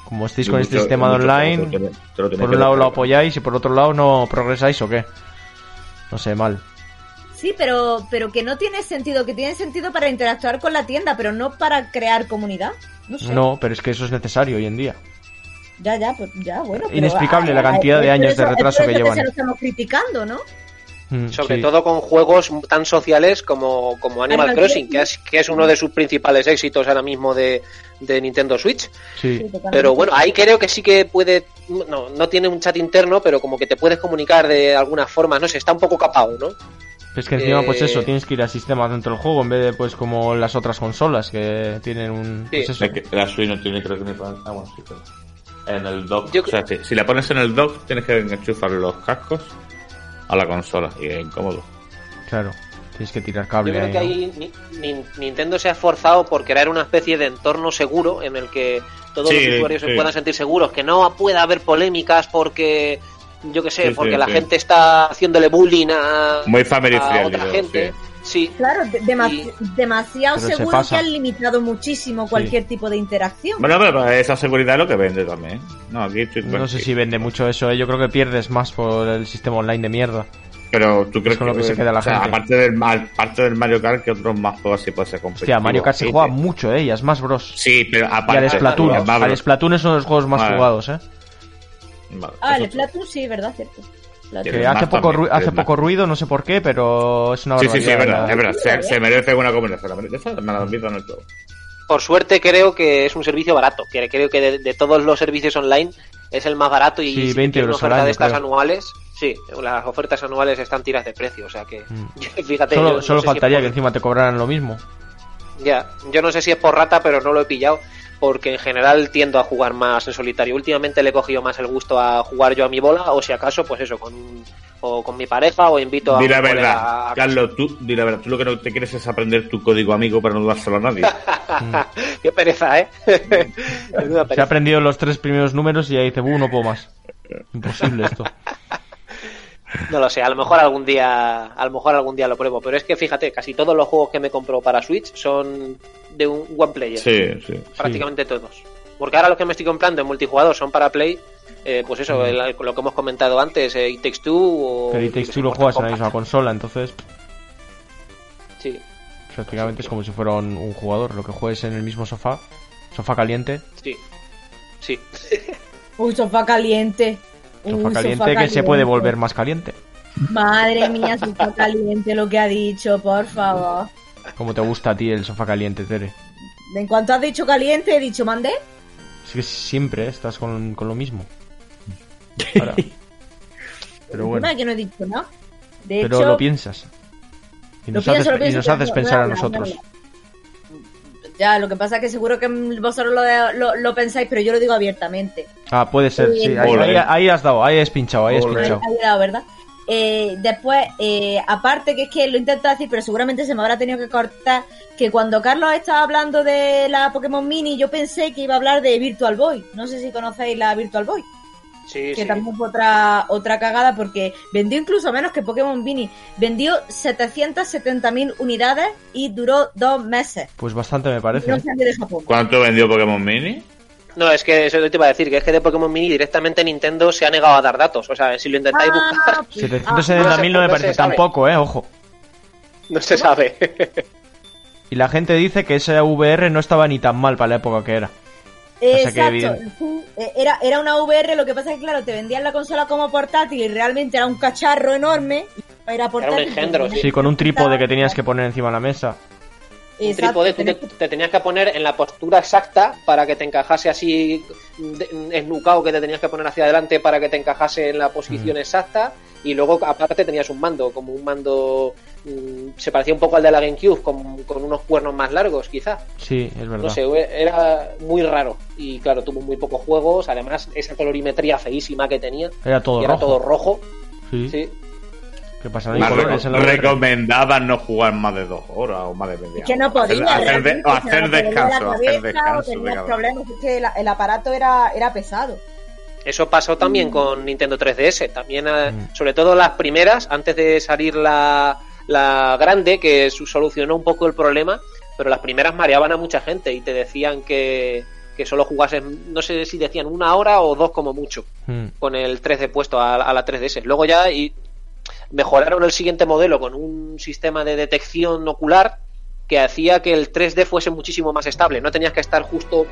como estáis con este sistema de online, te lo- te lo tenéis por un lado lo apoyáis y por otro lado no progresáis o qué. No sé, mal. Sí, pero, pero que no tiene sentido, que tiene sentido para interactuar con la tienda, pero no para crear comunidad. No sé. No, pero es que eso es necesario hoy en día. Ya, ya, pues ya, bueno. pero Inexplicable la cantidad de años de eso- es retraso que llevan. se lo estamos criticando, ¿no? Mm, Sobre sí. todo con juegos tan sociales como, como Animal Animal Crossing, que es, que es uno de sus principales éxitos ahora mismo de, de Nintendo Switch. Sí. Pero bueno, ahí creo que sí que puede, no, no tiene un chat interno, pero como que te puedes comunicar de alguna forma, no sé, está un poco capado, ¿no? Es que encima, pues Eh, eso, tienes que ir a sistemas dentro del juego en vez de, pues, como las otras consolas que tienen un. Sí. Pues eso. La Switch no tiene, creo que ni para. Ah, bueno, sí, pero. En el dock. Yo O sea, si, si la pones en el dock, tienes que enchufar los cascos a la consola. Y es incómodo. Claro, tienes que tirar Yo cable creo ahí, que ¿no? ahí Ni- Nintendo se ha esforzado por crear una especie de entorno seguro en el que todos Sí, los usuarios sí. se puedan sentir seguros, que no pueda haber polémicas porque, yo que sé, Sí, sí, porque la sí. gente está haciéndole bullying a, Muy a otra yo, gente. Sí. Claro, de- dema- Y- demasiado Pero seguro que han limitado muchísimo cualquier tipo de interacción. Bueno, pero esa seguridad es lo que vende también. No, aquí estoy No sé si vende mucho eso, ¿eh? yo creo que pierdes más por el sistema online de mierda. Pero tú crees lo que se queda la o sea, gente. Aparte del, aparte del Mario Kart, que otros más juegos sí puede ser competitivo? Hostia, Mario Kart se Sí, juega sí. mucho, ¿eh? Y a Smash Bros. Sí, pero Y aparte. al Splatoon. Al es uno de los juegos más Vale. jugados, ¿eh? Vale, Ah, el sí. Splatoon sí, verdad, cierto. Que hace poco, también, ru- hace poco ruido, no sé por qué, pero es una Sí, barbaridad. sí, sí, es verdad, la- es verdad. Se, se merece una combinación. la merece. Esa me la han visto en el juego. Por suerte creo que es un servicio barato, que creo que de, de todos los servicios online es el más barato y Sí, si 20 tienes una euros al oferta año, de estas creo. anuales, sí, las ofertas anuales están tiras de precio, o sea que Mm. fíjate, yo Solo, no solo sé si faltaría que encima te cobraran lo mismo. Ya, yo no sé si es por rata, pero no lo he pillado porque en general tiendo a jugar más en solitario. Últimamente le he cogido más el gusto a jugar yo a mi bola o si acaso, pues eso, con o con mi pareja o invito a Di la verdad, a- Carlos, tú, di la verdad, tú lo que no te quieres es aprender tu código amigo para no dárselo a nadie. Qué pereza, ¿eh? Se ha aprendido los tres primeros números y ahí dice, "Buh, no puedo más. Imposible esto. No lo sé, a lo mejor algún día, a lo mejor algún día lo pruebo, pero es que fíjate, casi todos los juegos que me compro para Switch son de un one player, Sí, sí. prácticamente todos. Porque ahora los que me estoy comprando en multijugador son para Play, eh, pues eso, el- lo que hemos comentado antes, eh, It Takes Two o... Pero qué Takes Two lo Mortal juegas en la misma consola, entonces Sí, prácticamente es como si fuera un, un jugador. Lo que juegues en el mismo sofá, sofá caliente, sí, sí. Un sofá caliente. sofá Un caliente que se puede volver más caliente. Madre mía, sofá caliente lo que ha dicho, por favor. Como te gusta a ti el sofá caliente, Tere. En cuanto has dicho caliente, he dicho mandé. Es que siempre estás con, con lo mismo. Ahora. Pero bueno, que no he dicho nada. De pero hecho, lo piensas. Y nos, pienso, haces, y nos no- pensar no a nosotros. Ya, lo que pasa es que seguro que vosotros lo, lo, lo pensáis, pero yo lo digo abiertamente. Ah, puede ser, sí. Ahí, ahí- ahí has dado, ahí has pinchado, ahí has pinchado. Ahí dado, ¿verdad? Eh, después, eh, aparte que es que lo intento decir, pero seguramente se me habrá tenido que cortar, que cuando Carlos estaba hablando de la Pokémon Mini, yo pensé que iba a hablar de Virtual Boy. No sé si conocéis la Virtual Boy, Sí, que sí. también fue otra, otra cagada porque vendió incluso menos que Pokémon Mini. Vendió 770.000 unidades y duró dos meses. Pues bastante me parece. No salió de Japón. ¿Cuánto vendió Pokémon Mini? No, es que eso te iba a decir, que es que de Pokémon Mini directamente Nintendo se ha negado a dar datos. O sea, si lo intentáis buscar, Ah, pues- 770.000 no me no se parece tampoco, eh, ojo. no se sabe. Y la gente dice que esa VR no estaba ni tan mal para la época que era. Eh, O sea Exacto, evidente. sí, eh, era, era una VR, lo que pasa es que claro, te vendían la consola como portátil y realmente era un cacharro enorme. Era portátil. engendro, Sí, con un trípode que tenías que poner encima de la mesa. Un Exacto, trípode tú te, tenías que poner en la postura exacta para que te encajase así esnucado, que te tenías que poner hacia adelante para que te encajase en la Mm. posición exacta. Y luego, aparte, tenías un mando, como un mando. mm, se parecía un poco al de la GameCube, con, con unos cuernos más largos, quizá. Sí, es verdad. No sé, era muy raro. Y claro, tuvo muy pocos juegos. Además, esa colorimetría feísima que tenía. Era todo que era rojo. todo rojo. Sí. Sí. ¿Qué pasa? No hay Más colores en la reco- VR. recomendaban no jugar más de dos horas o más de media Es que no hora. Hacer- podía. Hacer, de- o o hacer descanso, hacer o descanso. de cada- problemas, es que el aparato era, era pesado. Eso pasó también con Nintendo 3DS. También, eh, Mm. sobre todo las primeras, antes de salir la, la grande, que su- solucionó un poco el problema, pero las primeras mareaban a mucha gente y te decían que, que solo jugases, no sé si decían una hora o dos como mucho, Mm. con el 3D puesto a, a la 3DS. Luego ya y mejoraron el siguiente modelo con un sistema de detección ocular que hacía que el 3D fuese muchísimo más estable. No tenías que estar justo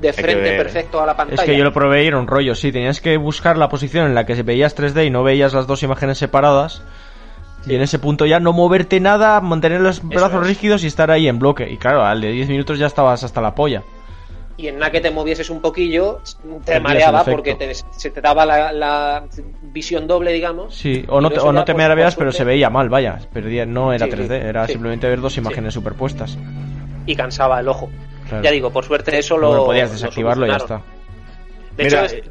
de frente ver. perfecto a la pantalla. Es que yo lo probé y era un rollo, sí. Tenías que buscar la posición en la que veías 3D y no veías las dos imágenes separadas. Y en ese punto ya no moverte nada, mantener los brazos es. rígidos y estar ahí en bloque. Y claro, al de 10 minutos ya estabas hasta la polla. Y en nada que te movieses un poquillo te mareaba porque te- se te daba la, la visión doble, digamos. Sí, o no, te, o no te por pero se veía mal, vaya. Perdía, no era Sí, 3D, era sí. simplemente ver dos imágenes superpuestas. y cansaba el ojo. Claro. Ya digo, por suerte eso lo. Bueno, podías lo desactivarlo y ya está. De Mira, hecho, es-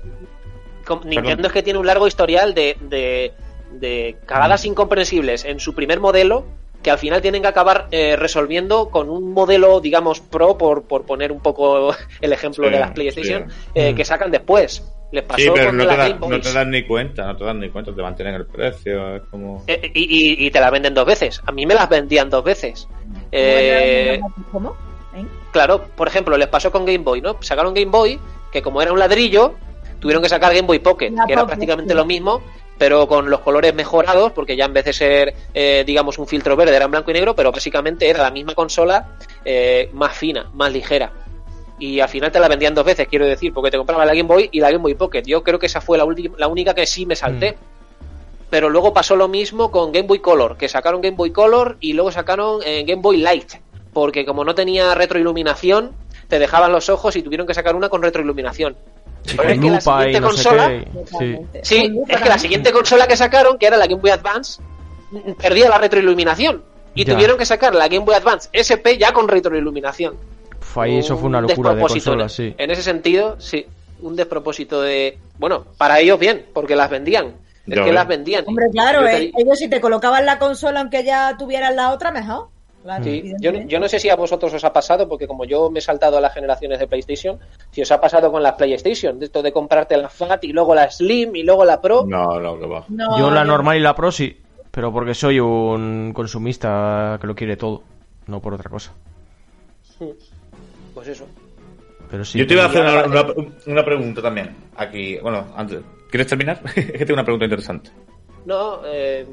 com- Nintendo perdón. es que tiene un largo historial de, de, de cagadas incomprensibles en su primer modelo que al final tienen que acabar eh, resolviendo con un modelo, digamos, pro, por, por poner un poco el ejemplo Sí, de las PlayStation, sí. eh, Mm. que sacan después. Les pasó Sí, pero con no te, no te das ni cuenta, no te das ni cuenta, te mantienen el precio, es como... Eh, y, y- y te la venden dos veces. A mí me las vendían dos veces. Eh, ¿Cómo? ¿Eh? Claro, por ejemplo, les pasó con Game Boy, ¿no? Sacaron Game Boy, que como era un ladrillo, tuvieron que sacar Game Boy Pocket, La que era prácticamente sí. lo mismo, pero con los colores mejorados, porque ya en vez de ser, eh, digamos, un filtro verde, era en blanco y negro, pero básicamente era la misma consola eh, más fina, más ligera. Y al final te la vendían dos veces, quiero decir, porque te compraba la Game Boy y la Game Boy Pocket. Yo creo que esa fue la, la única que sí me salté. Pero luego pasó lo mismo con Game Boy Color, que sacaron Game Boy Color y luego sacaron eh, Game Boy Light, porque como no tenía retroiluminación, te dejaban los ojos y tuvieron que sacar una con retroiluminación. Con es que la lupa siguiente no consola- sé qué. Sí. Sí, es que la siguiente consola que sacaron, que era la Game Boy Advance, perdía la retroiluminación. Y Ya. tuvieron que sacar la Game Boy Advance SP ya con retroiluminación. Uf, ahí eso fue una Un locura de despropósito. consolas, sí. En ese sentido, sí. Un despropósito de. Bueno, para ellos bien, porque las vendían. Es Ya que las vendían. Hombre, claro, eh, ellos si te colocaban la consola aunque ya tuvieran la otra, mejor. Claro, Sí, yo, no sé si a vosotros os ha pasado, porque como yo me he saltado a las generaciones de PlayStation, si os ha pasado con las PlayStation, de esto de comprarte la Fat y luego la Slim y luego la Pro. No, no, que va. No, Yo la normal y la pro sí, pero porque soy un consumista que lo quiere todo, no por otra cosa. Pues eso. Pero sí. Yo te iba a hacer una- una pregunta también. Aquí, bueno, antes. ¿Quieres terminar? es que tengo una pregunta interesante. No, eh,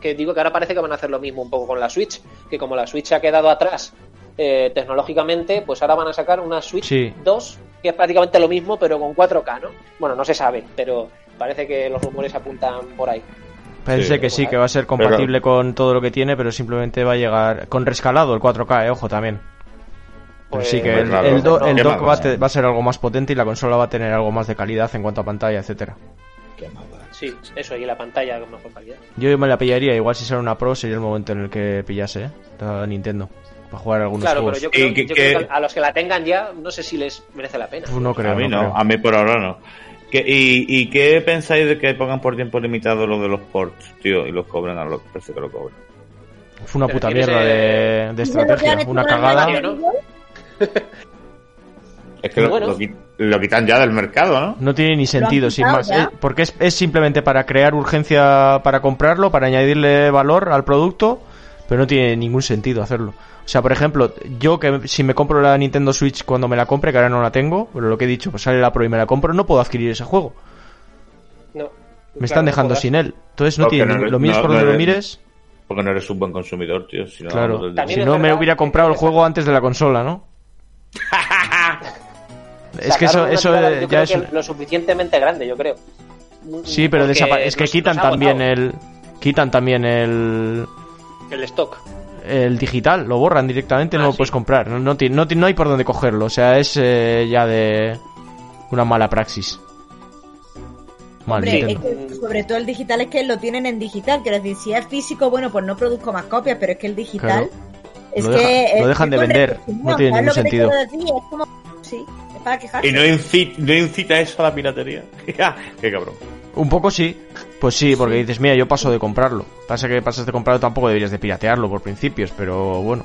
que digo que ahora parece que van a hacer lo mismo un poco con la Switch, que como la Switch ha quedado atrás eh, tecnológicamente, pues ahora van a sacar una Switch Sí. 2, que es prácticamente lo mismo, pero con 4K, ¿no? Bueno, no se sabe, pero parece que los rumores apuntan por ahí. Parece Sí. que sí, que va a ser compatible con todo lo que tiene, pero simplemente va a llegar con rescalado el 4K, eh, ojo también. Pues, sí que el, claro, el do- no, el qué dock va va a ser algo más potente y la consola va a tener algo más de calidad en cuanto a pantalla, etcétera. Sí, eso, y la pantalla con mejor calidad. Yo me la pillaría, igual si sale una Pro sería el momento en el que pillase, ¿eh? La Nintendo. Para jugar algunos Claro, juegos. pero yo, creo, yo que- creo que a los que la tengan ya, no sé si les merece la pena. Uf, no creo, a mí no, creo. a mí por ahora no. ¿Qué- y, ¿Y qué pensáis de que pongan por tiempo limitado lo de los ports, tío? Y los cobren a los precios que lo cobren. Fue una Pero puta mierda de, de ¿Y sabes lo que han estrategia, una cagada. Es que lo, Bueno. lo qui- lo quitan ya del mercado, ¿no? No tiene ni sentido, sin más. Eh, porque es, es simplemente para crear urgencia para comprarlo, para añadirle valor al producto, pero no tiene ningún sentido hacerlo. O sea, por ejemplo, yo que si me compro la Nintendo Switch cuando me la compre, que ahora no la tengo, pero lo que he dicho, pues sale la Pro y me la compro, no puedo adquirir ese juego. No. Me están dejando sin él. Entonces no Porque tiene no lo mires no- por no donde lo mires. Porque no eres un buen consumidor, tío. Si no, Claro. Si no, me hubiera comprado el juego antes de la consola, ¿no? es que eso, eso tirada, eh, ya es... que lo suficienmente grande, yo creo. Sí, pero es que los- quitan los también el... Quitan también el... el stock. el digital, lo borran directamente, Ah, no lo sí. puedes comprar, no, no, no, hay por dónde cogerlo, o sea, es eh, ya de una mala praxis. Mal, Hombre, es Nintendo. que sobre todo el digital es que lo tienen en digital. Quiero decir, si es físico, bueno, pues no produzco más copias, pero es que el digital. Claro. Es Lo que. deja- lo dejan de vender, no tiene ¿sabes ningún sentido. decir? Es como. Sí, es para quejarse. Y no incita, no incita eso a la piratería. Qué cabrón. Un poco sí, pues sí, porque dices, mira, yo paso de comprarlo. Pasa que pasas de comprarlo tampoco deberías de piratearlo por principios, pero bueno.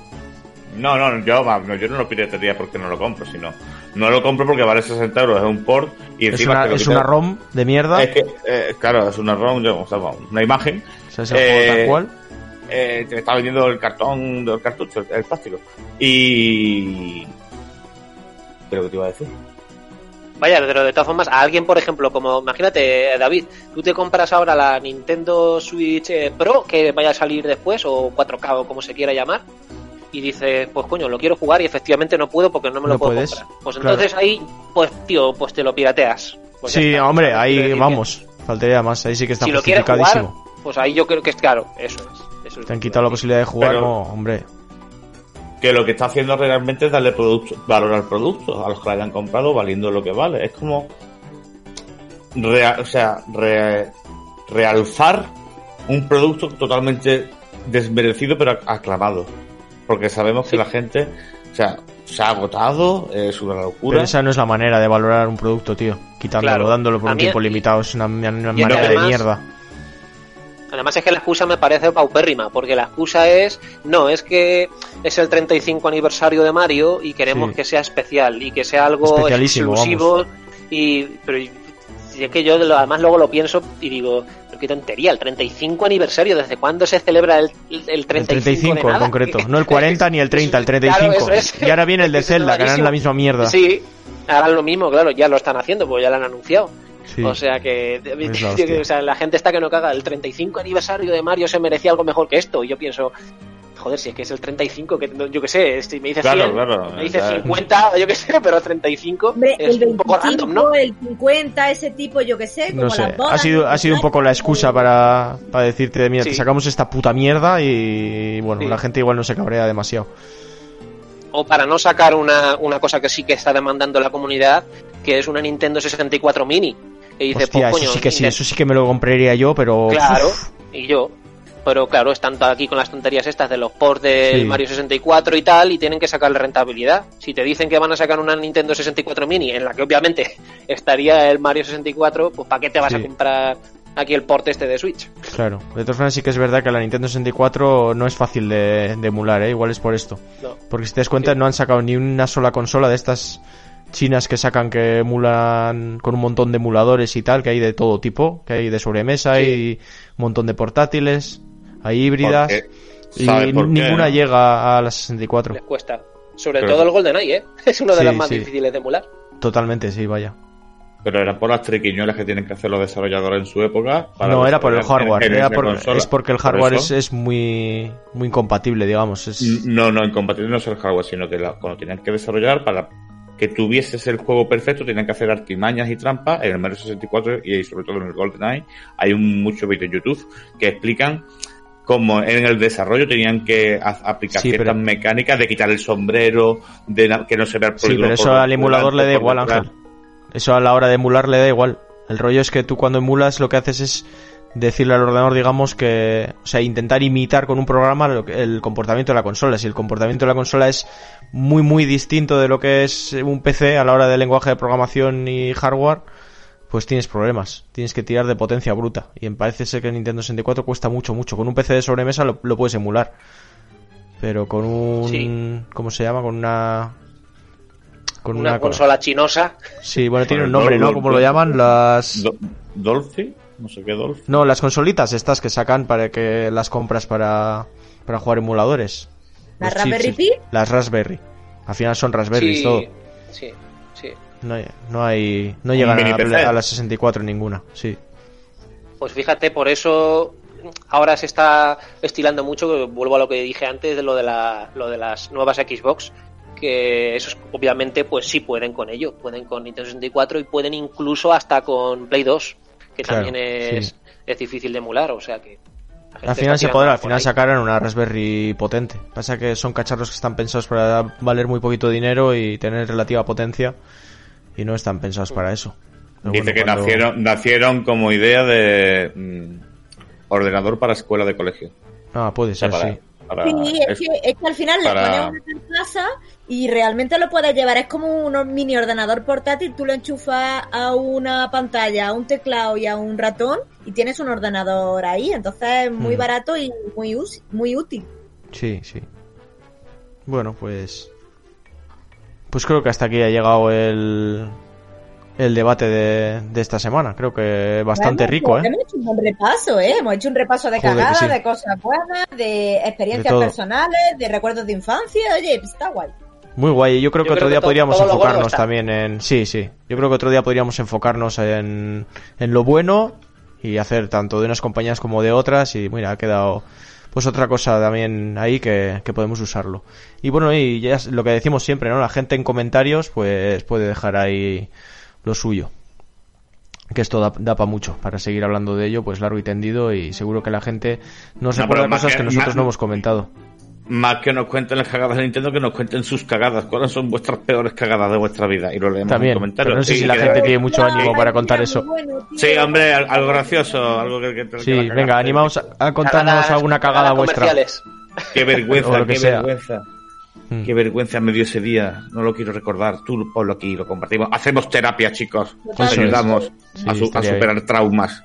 No, no, yo, no, yo no lo piratería porque no lo compro, sino no lo compro porque vale 60 euros, es un port y Es encima una, es una ROM de mierda, Es que, eh, claro, es una ROM, yo, o sea, una imagen. o sea, es el juego eh, tal cual. Eh, te está vendiendo el cartón del cartucho, el, el plástico. Y. ¿Pero qué te iba a decir? Vaya, pero de todas formas, a alguien, por ejemplo, como imagínate, eh, David, tú te compras ahora la Nintendo Switch eh, Pro, que vaya a salir después, o 4K o como se quiera llamar, y dices, pues coño, lo quiero jugar y efectivamente no puedo porque no me lo No puedo puedes, comprar. Pues claro. entonces ahí, pues tío, pues te lo pirateas. Pues sí, está. hombre, ahí que vamos, faltaría más, ahí sí que está Si lo quieres jugar, justificadísimo. pues ahí yo creo que es claro, eso es. Eso es Te han quitado la posibilidad de jugar, Pero- no, hombre. Que lo que está haciendo realmente es darle producto, valor al producto, a los que lo hayan comprado valiendo lo que vale. Es como, o sea, realzar un producto totalmente desmerecido pero aclamado. Porque sabemos que la gente, o sea, se ha agotado, es una locura. Pero esa no es la manera de valorar un producto, tío. Quitándolo, dándolo por un tiempo limitado, es una, manera de mierda. Además es que la excusa me parece paupérrima, porque la excusa es, no, es que es el 35 aniversario de Mario y queremos que sea especial y que sea algo exclusivo y pero es que yo además luego lo pienso y digo, pero qué tontería, el 35 aniversario, ¿desde cuándo se celebra el, el 35? El 35 en concreto, no el 40 ni el 30, el 35. Y ahora viene el de Zelda, que harán la misma mierda. Sí, harán lo mismo, claro, ya lo están haciendo, pues ya lo han anunciado. O sea que o sea, la gente está que no caga. El 35 aniversario de Mario se merecía algo mejor que esto. Y yo pienso, joder, si es que es el 35, que yo que sé, si me dice 100, me dice 50, yo que sé, pero el 35 es un poco random, ¿no? El 50, ese tipo, yo que sé, como no sé. ha sido, ha sido un poco la excusa para, para decirte, mira, te sacamos esta puta mierda y bueno, la gente igual no se cabrea demasiado. O para no sacar una, una cosa que sí que está demandando la comunidad, que es una Nintendo 64 Mini y Hostia, pues, eso sí que sí, eso sí que me lo compraría yo, pero... Claro, y yo. Pero claro, están aquí con las tonterías estas de los ports del Mario 64 y tal, y tienen que sacarle rentabilidad. Si te dicen que van a sacar una Nintendo 64 Mini, en la que obviamente estaría el Mario 64, pues ¿para qué te vas a comprar aquí el port este de Switch? Claro, de todas formas sí que es verdad que la Nintendo 64 no es fácil de, emular, ¿eh? igual es por esto. Porque si te das cuenta, no han sacado ni una sola consola de estas chinas que sacan que emulan con un montón de emuladores y tal, que hay de todo tipo, que hay de sobremesa, y un montón de portátiles, hay híbridas. Y ninguna llega a las 64. Les cuesta. Sobre todo el GoldenEye, ¿eh? Es uno de los más difíciles de emular. Totalmente, sí, vaya. Pero era por las triquiñuelas que tienen que hacer los desarrolladores en su época. no, era por el hardware. es porque el hardware es, muy, muy incompatible, digamos. No, no, incompatible no es el hardware, sino que cuando tienen que desarrollar para que tuvieses el juego perfecto, tenían que hacer artimañas y trampas en el Mario 64 y sobre todo en el GoldenEye. Hay un, mucho vídeo en YouTube que explican cómo en el desarrollo tenían que aplicar ciertas mecánicas de quitar el sombrero, de que no se vea el Sí, pero eso al emulador le da igual, Ángel. Eso a la hora de emular le da igual. El rollo es que tú cuando emulas lo que haces es decirle al ordenador, digamos, que, o sea, intentar imitar con un programa el comportamiento de la consola. Si el comportamiento de la consola es muy, muy distinto de lo que es un PC a la hora del lenguaje de programación y hardware, pues tienes problemas. Tienes que tirar de potencia bruta. Y parece ser que el Nintendo 64 cuesta mucho, mucho. Con un PC de sobremesa lo, puedes emular. Pero con un... ¿Cómo se llama? Con una... Con una, consola chinosa. Sí, bueno, tiene un nombre, ¿no? ¿Cómo lo llaman? Las... Dolphy no sé qué No, las consolitas estas que sacan para que las compras para, para jugar emuladores. ¿Las Raspberry Pi? Las Raspberry. Al final son Raspberry todo. Sí, sí. No hay, no, hay, no llegan a, a, las 64 ninguna, sí. Pues fíjate, por eso ahora se está estilando mucho, vuelvo a lo que dije antes de lo de, la, lo de las nuevas Xbox, que esos obviamente pues sí pueden con ello, pueden con Nintendo 64 y pueden incluso hasta con Play 2 que también es, es difícil de emular, o sea que... Al final se podrá, al final sacarán una Raspberry potente. Pasa que son cacharros que están pensados para valer muy poquito dinero y tener relativa potencia y no están pensados para eso. Dice que nacieron, nacieron como idea de mm, ordenador para escuela de colegio. Ah, puede ser, sí sí, es, que, al final le pones una casa y realmente lo puedes llevar. Es como un mini ordenador portátil, tú lo enchufas a una pantalla, a un teclado y a un ratón y tienes un ordenador ahí. Entonces es muy mm. barato y muy, muy útil. Sí, sí. Bueno, pues... Pues creo que hasta aquí ha llegado el, el debate de, de, esta semana. Creo que bastante rico, ¿eh? Hemos hecho un buen repaso, ¿eh? Hemos hecho un repaso de cagadas, de cosas buenas, de experiencias personales, de recuerdos de infancia. Oye, pues está guay. Muy guay. Yo creo que otro día podríamos enfocarnos también en... Sí, sí. Yo creo que otro día podríamos enfocarnos en, en lo bueno y hacer tanto de unas compañías como de otras. Y mira, ha quedado pues otra cosa también ahí que, que podemos usarlo. Y bueno, y ya lo que decimos siempre, ¿no? La gente en comentarios pues puede dejar ahí lo suyo. Que esto da, para mucho, para seguir hablando de ello, pues largo y tendido, y seguro que la gente no se acuerda de cosas que, nosotros no hemos comentado. más que nos cuenten las cagadas de Nintendo, que nos cuenten sus cagadas. ¿Cuáles son vuestras peores cagadas de vuestra vida? Y lo leemos También, en comentarios. no sé Sí, si la gente tiene mucho ánimo para contar eso. Sí, hombre, al- algo gracioso, algo que... que- que Sí, venga, animaos a, a contarnos Cagadas- alguna cagada vuestra. Qué vergüenza, lo que qué sea. vergüenza. Mm. Qué vergüenza me dio ese día. No lo quiero recordar. Tú ponlo aquí, lo compartimos. Hacemos terapia, chicos. Os Eso es. ayudamos Sí, a, su- a estaría superar traumas.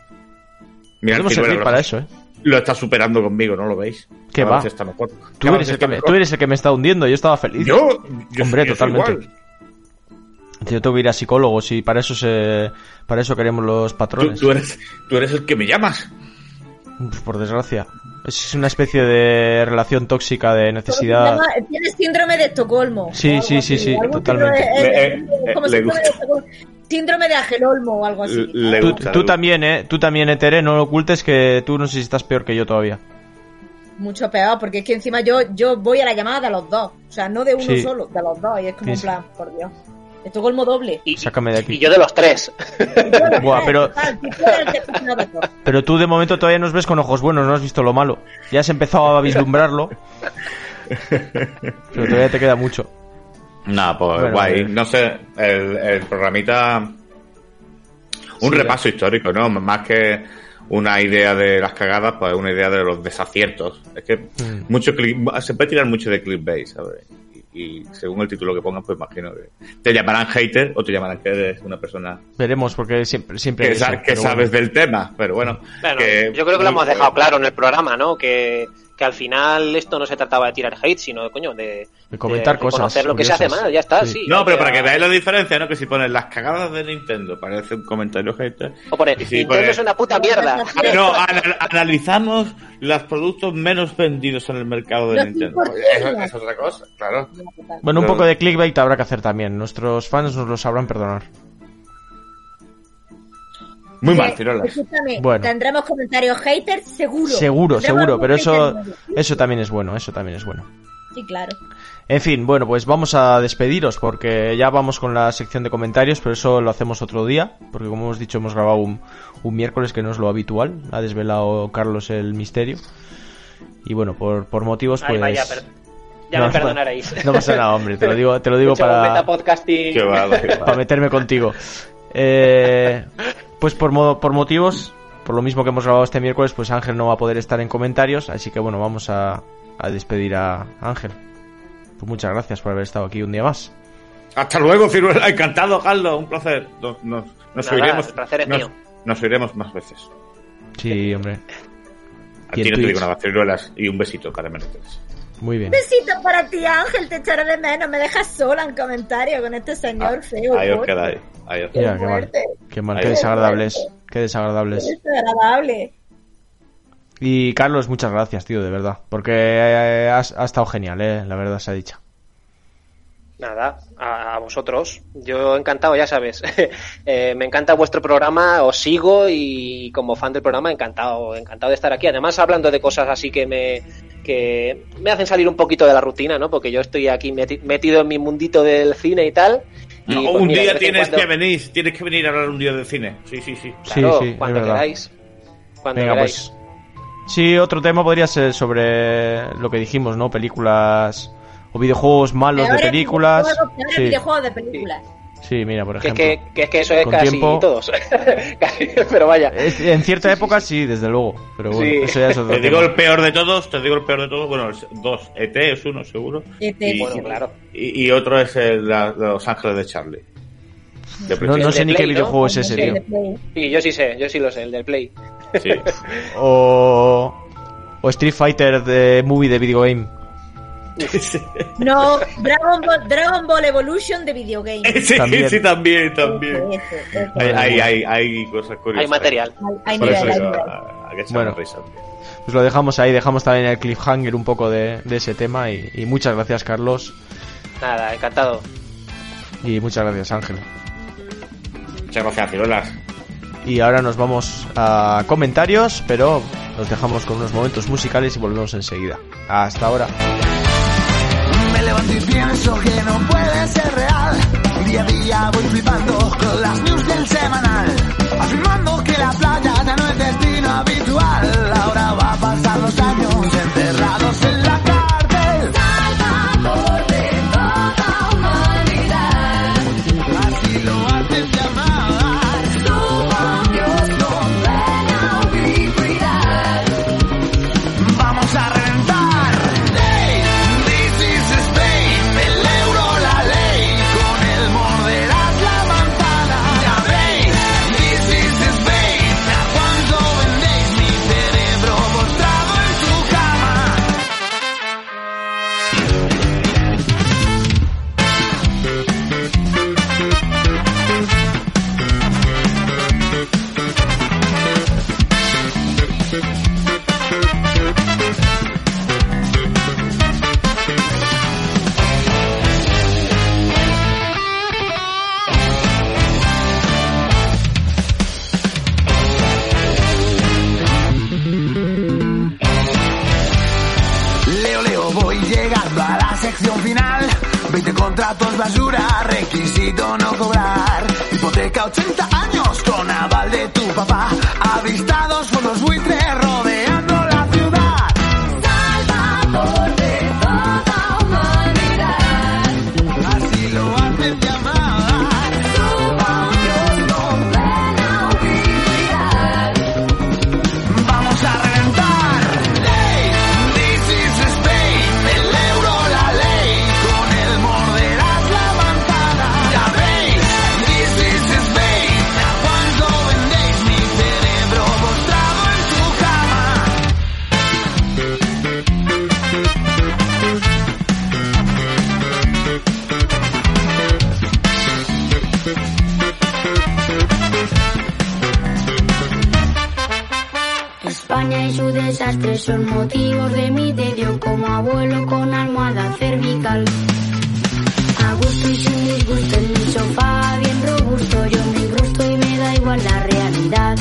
Mira, servir lo- para eso, ¿eh? Lo está superando conmigo, ¿no lo veis? ¿Qué va? Tú eres, el que me, tú eres el que me está hundiendo, yo estaba feliz. Yo, yo Hombre, yo soy totalmente. igual. Yo tengo que ir a psicólogos y para eso se, para eso queremos los Tú, patrones. tú eres, tú eres el que me llamas. Por desgracia. Es una especie de relación tóxica de necesidad. llama- Tienes síndrome de Estocolmo. Sí, sí, sí, sí, totalmente. eh, eh, síndrome de gusta. Estocolmo. Síndrome de Angelolmo o algo así. Le Tú, gusta, tú le también, ¿eh? Tú también, Etere, no lo ocultes que tú no sé si estás peor que yo todavía. Mucho peor, porque es que encima yo, yo voy a la llamada de los dos. O sea, no de uno Sí. solo, de los dos. Y es como sí. plan, por Dios. Estocolmo doble. Y, Sácame de aquí. y yo de los tres. Buah, pero-. Pero tú de momento todavía nos ves con ojos buenos, no has visto lo malo. Ya has empezado a vislumbrarlo. Pero todavía te queda mucho. Nah, pues Bueno, guay. eh. No sé, el, el programita. Un Sí, repaso histórico, ¿no? Más que una idea de las cagadas, pues una idea de los desaciertos. Es que Mm. mucho click- se puede tirar mucho de clickbait, ¿sabes? Y, según el título que pongas, pues imagino que te llamarán hater o te llamarán que eres una persona Veremos, porque siempre, siempre que, eso, bueno. sabes del tema. Pero bueno, Bueno, que- yo creo que lo hemos dejado claro en el programa, ¿no? Que, que al final esto no se trataba de tirar hate, sino de coño, de, De comentar de cosas reconocer lo que se hace mal, ya está, Sí. sí. No, pero para que veáis la diferencia, ¿no? Que si pones las cagadas de Nintendo, parece un comentario hater. O si Nintendo pones- es una puta mierda. No, anal- analizamos los productos menos vendidos en el mercado de Los Nintendo. Eso es otra cosa, claro. Bueno, un poco de clickbait habrá que hacer también. Nuestros fans nos lo sabrán perdonar. Muy Que, mal, escúchame, Bueno. Tendremos comentarios haters, seguro. Seguro, seguro, pero eso, eso también es bueno, eso también es bueno. Sí, claro. En fin, bueno, pues vamos a despediros porque ya vamos con la sección de comentarios, pero eso lo hacemos otro día, porque como hemos dicho hemos grabado un, un miércoles que no es lo habitual, ha desvelado Carlos el misterio. Y bueno, por, por motivos Ay, pues... vaya, ya No, me perdonaréis. No pasa nada, hombre, te lo digo, te lo digo para... metapodcasting. Qué va, qué va. para meterme contigo. Eh, pues por, mo- por motivos, por lo mismo que hemos grabado este miércoles, pues Ángel no va a poder estar en comentarios, así que bueno, vamos a, a despedir a Ángel. Pues muchas gracias por haber estado aquí un día más. Hasta luego, Ciruela. Encantado, Carlos. Un placer. Nos, nos, nos Nada, oiremos. el placer es nos, mío. nos oiremos más veces. Sí, hombre. A Y ti no te digo nada, Ciruelas. Y un besito Mercedes. Muy bien. Besito para ti, Ángel, te echaré de menos. Me dejas sola en comentario con este señor feo. Ah, Ahí os quedáis. Ahí os Qué Mira, qué mal. Qué mal, qué desagradables. Qué desagradables. Es agradable. Y Carlos, muchas gracias, tío, de verdad. Porque eh, has- ha estado genial, eh, la verdad se ha dicho. Nada, a, a vosotros. Yo encantado, ya sabes. Eh, me encanta vuestro programa, os sigo y como fan del programa encantado, encantado de estar aquí. Además hablando de cosas así que me que me hacen salir un poquito de la rutina, ¿no? Porque yo estoy aquí meti- metido en mi mundito del cine y tal. Y, No, pues, un mira, de día tienes cuando- que venir. Tienes que venir a hablar un día de cine. Sí, sí, sí. Claro, sí, sí, cuando queráis. Cuando Venga, queráis. pues. Sí, otro tema podría ser sobre lo que dijimos, ¿no? Películas o videojuegos malos de películas. videojuegos, peores Sí, videojuegos de películas. Sí, mira, por Que es ejemplo. que, que es que eso es Con casi tiempo. todos. Casi, Pero vaya. Es- en cierta época sí, desde luego. Pero bueno, Sí. eso ya es otro Te digo tema. el peor de todos. Te digo el peor de todos. Bueno, dos. ET es uno, seguro. Este, Y- Bueno, claro. Y, y otro es el, la- Los Ángeles de Charlie. De No, no sé ni de qué Play, ¿no? videojuego es ese, tío. de. Sí, yo sí sé, yo sí lo sé, el del Play. Sí. O. O Street Fighter de movie de videogame. No, Dragon Ball, Dragon Ball Evolution de videogame. Sí, También. sí, también, también. Ese, ese, ese. Hay, hay, hay, hay cosas curiosas. Hay material. Hay- nivel, que Bueno. risa. Pues lo dejamos ahí, dejamos también el cliffhanger un poco de, de ese tema. Y, y muchas gracias, Carlos. Nada, encantado. Y muchas gracias, Ángel. Muchas gracias, Ciruelas. Y ahora nos vamos a comentarios, pero nos dejamos con unos momentos musicales y volvemos enseguida. Hasta ahora. Levanto y pienso que no puede ser real. Día a día voy flipando con las news del semanal. Afirmando que la playa ya no es destino habitual. Ahora va a pasar los años enterrados en la contratos basura, requisito no cobrar. Hipoteca 80 años con aval de tu papá. Avistados por los buitres son motivos de mi tedio como abuelo con almohada cervical. A gusto y sin disgusto en mi sofá, bien robusto, yo me incrusto y me da igual la realidad.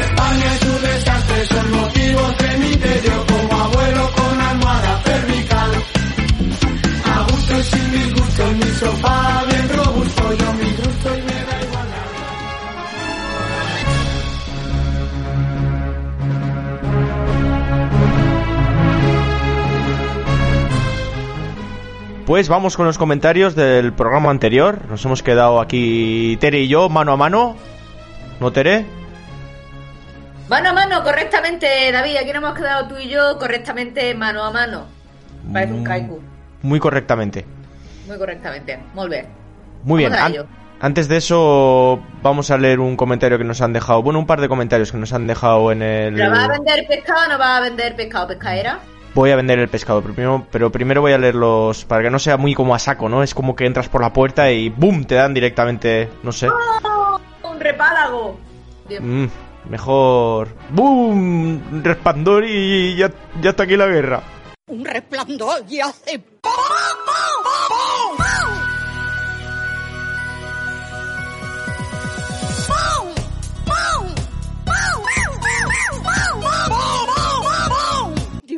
España y su desastre son motivos de mi tedio como abuelo con almohada cervical. A gusto y sin disgusto en mi sofá, bien robusto, yo me Pues vamos con los comentarios del programa anterior. Nos hemos quedado aquí Tere y yo mano a mano. ¿No, Tere? Mano a mano, correctamente, David. Aquí nos hemos quedado tú y yo correctamente mano a mano. Parece un kaiku. Muy correctamente. Muy correctamente. Muy bien. Muy bien. An- antes de eso, vamos a leer un comentario que nos han dejado. Bueno, un par de comentarios que nos han dejado en el. ¿Pero va a vender pescado o no va a vender pescado pescadera? Voy a vender el pescado pero primero, pero primero voy a leerlos para que no sea muy como a saco, ¿no? Es como que entras por la puerta y ¡boom! te dan directamente, no sé. ¡Oh! ¡Un repálago! Mm, mejor ¡boom! Resplandor y ya, ya está aquí la guerra. Un resplandor y hace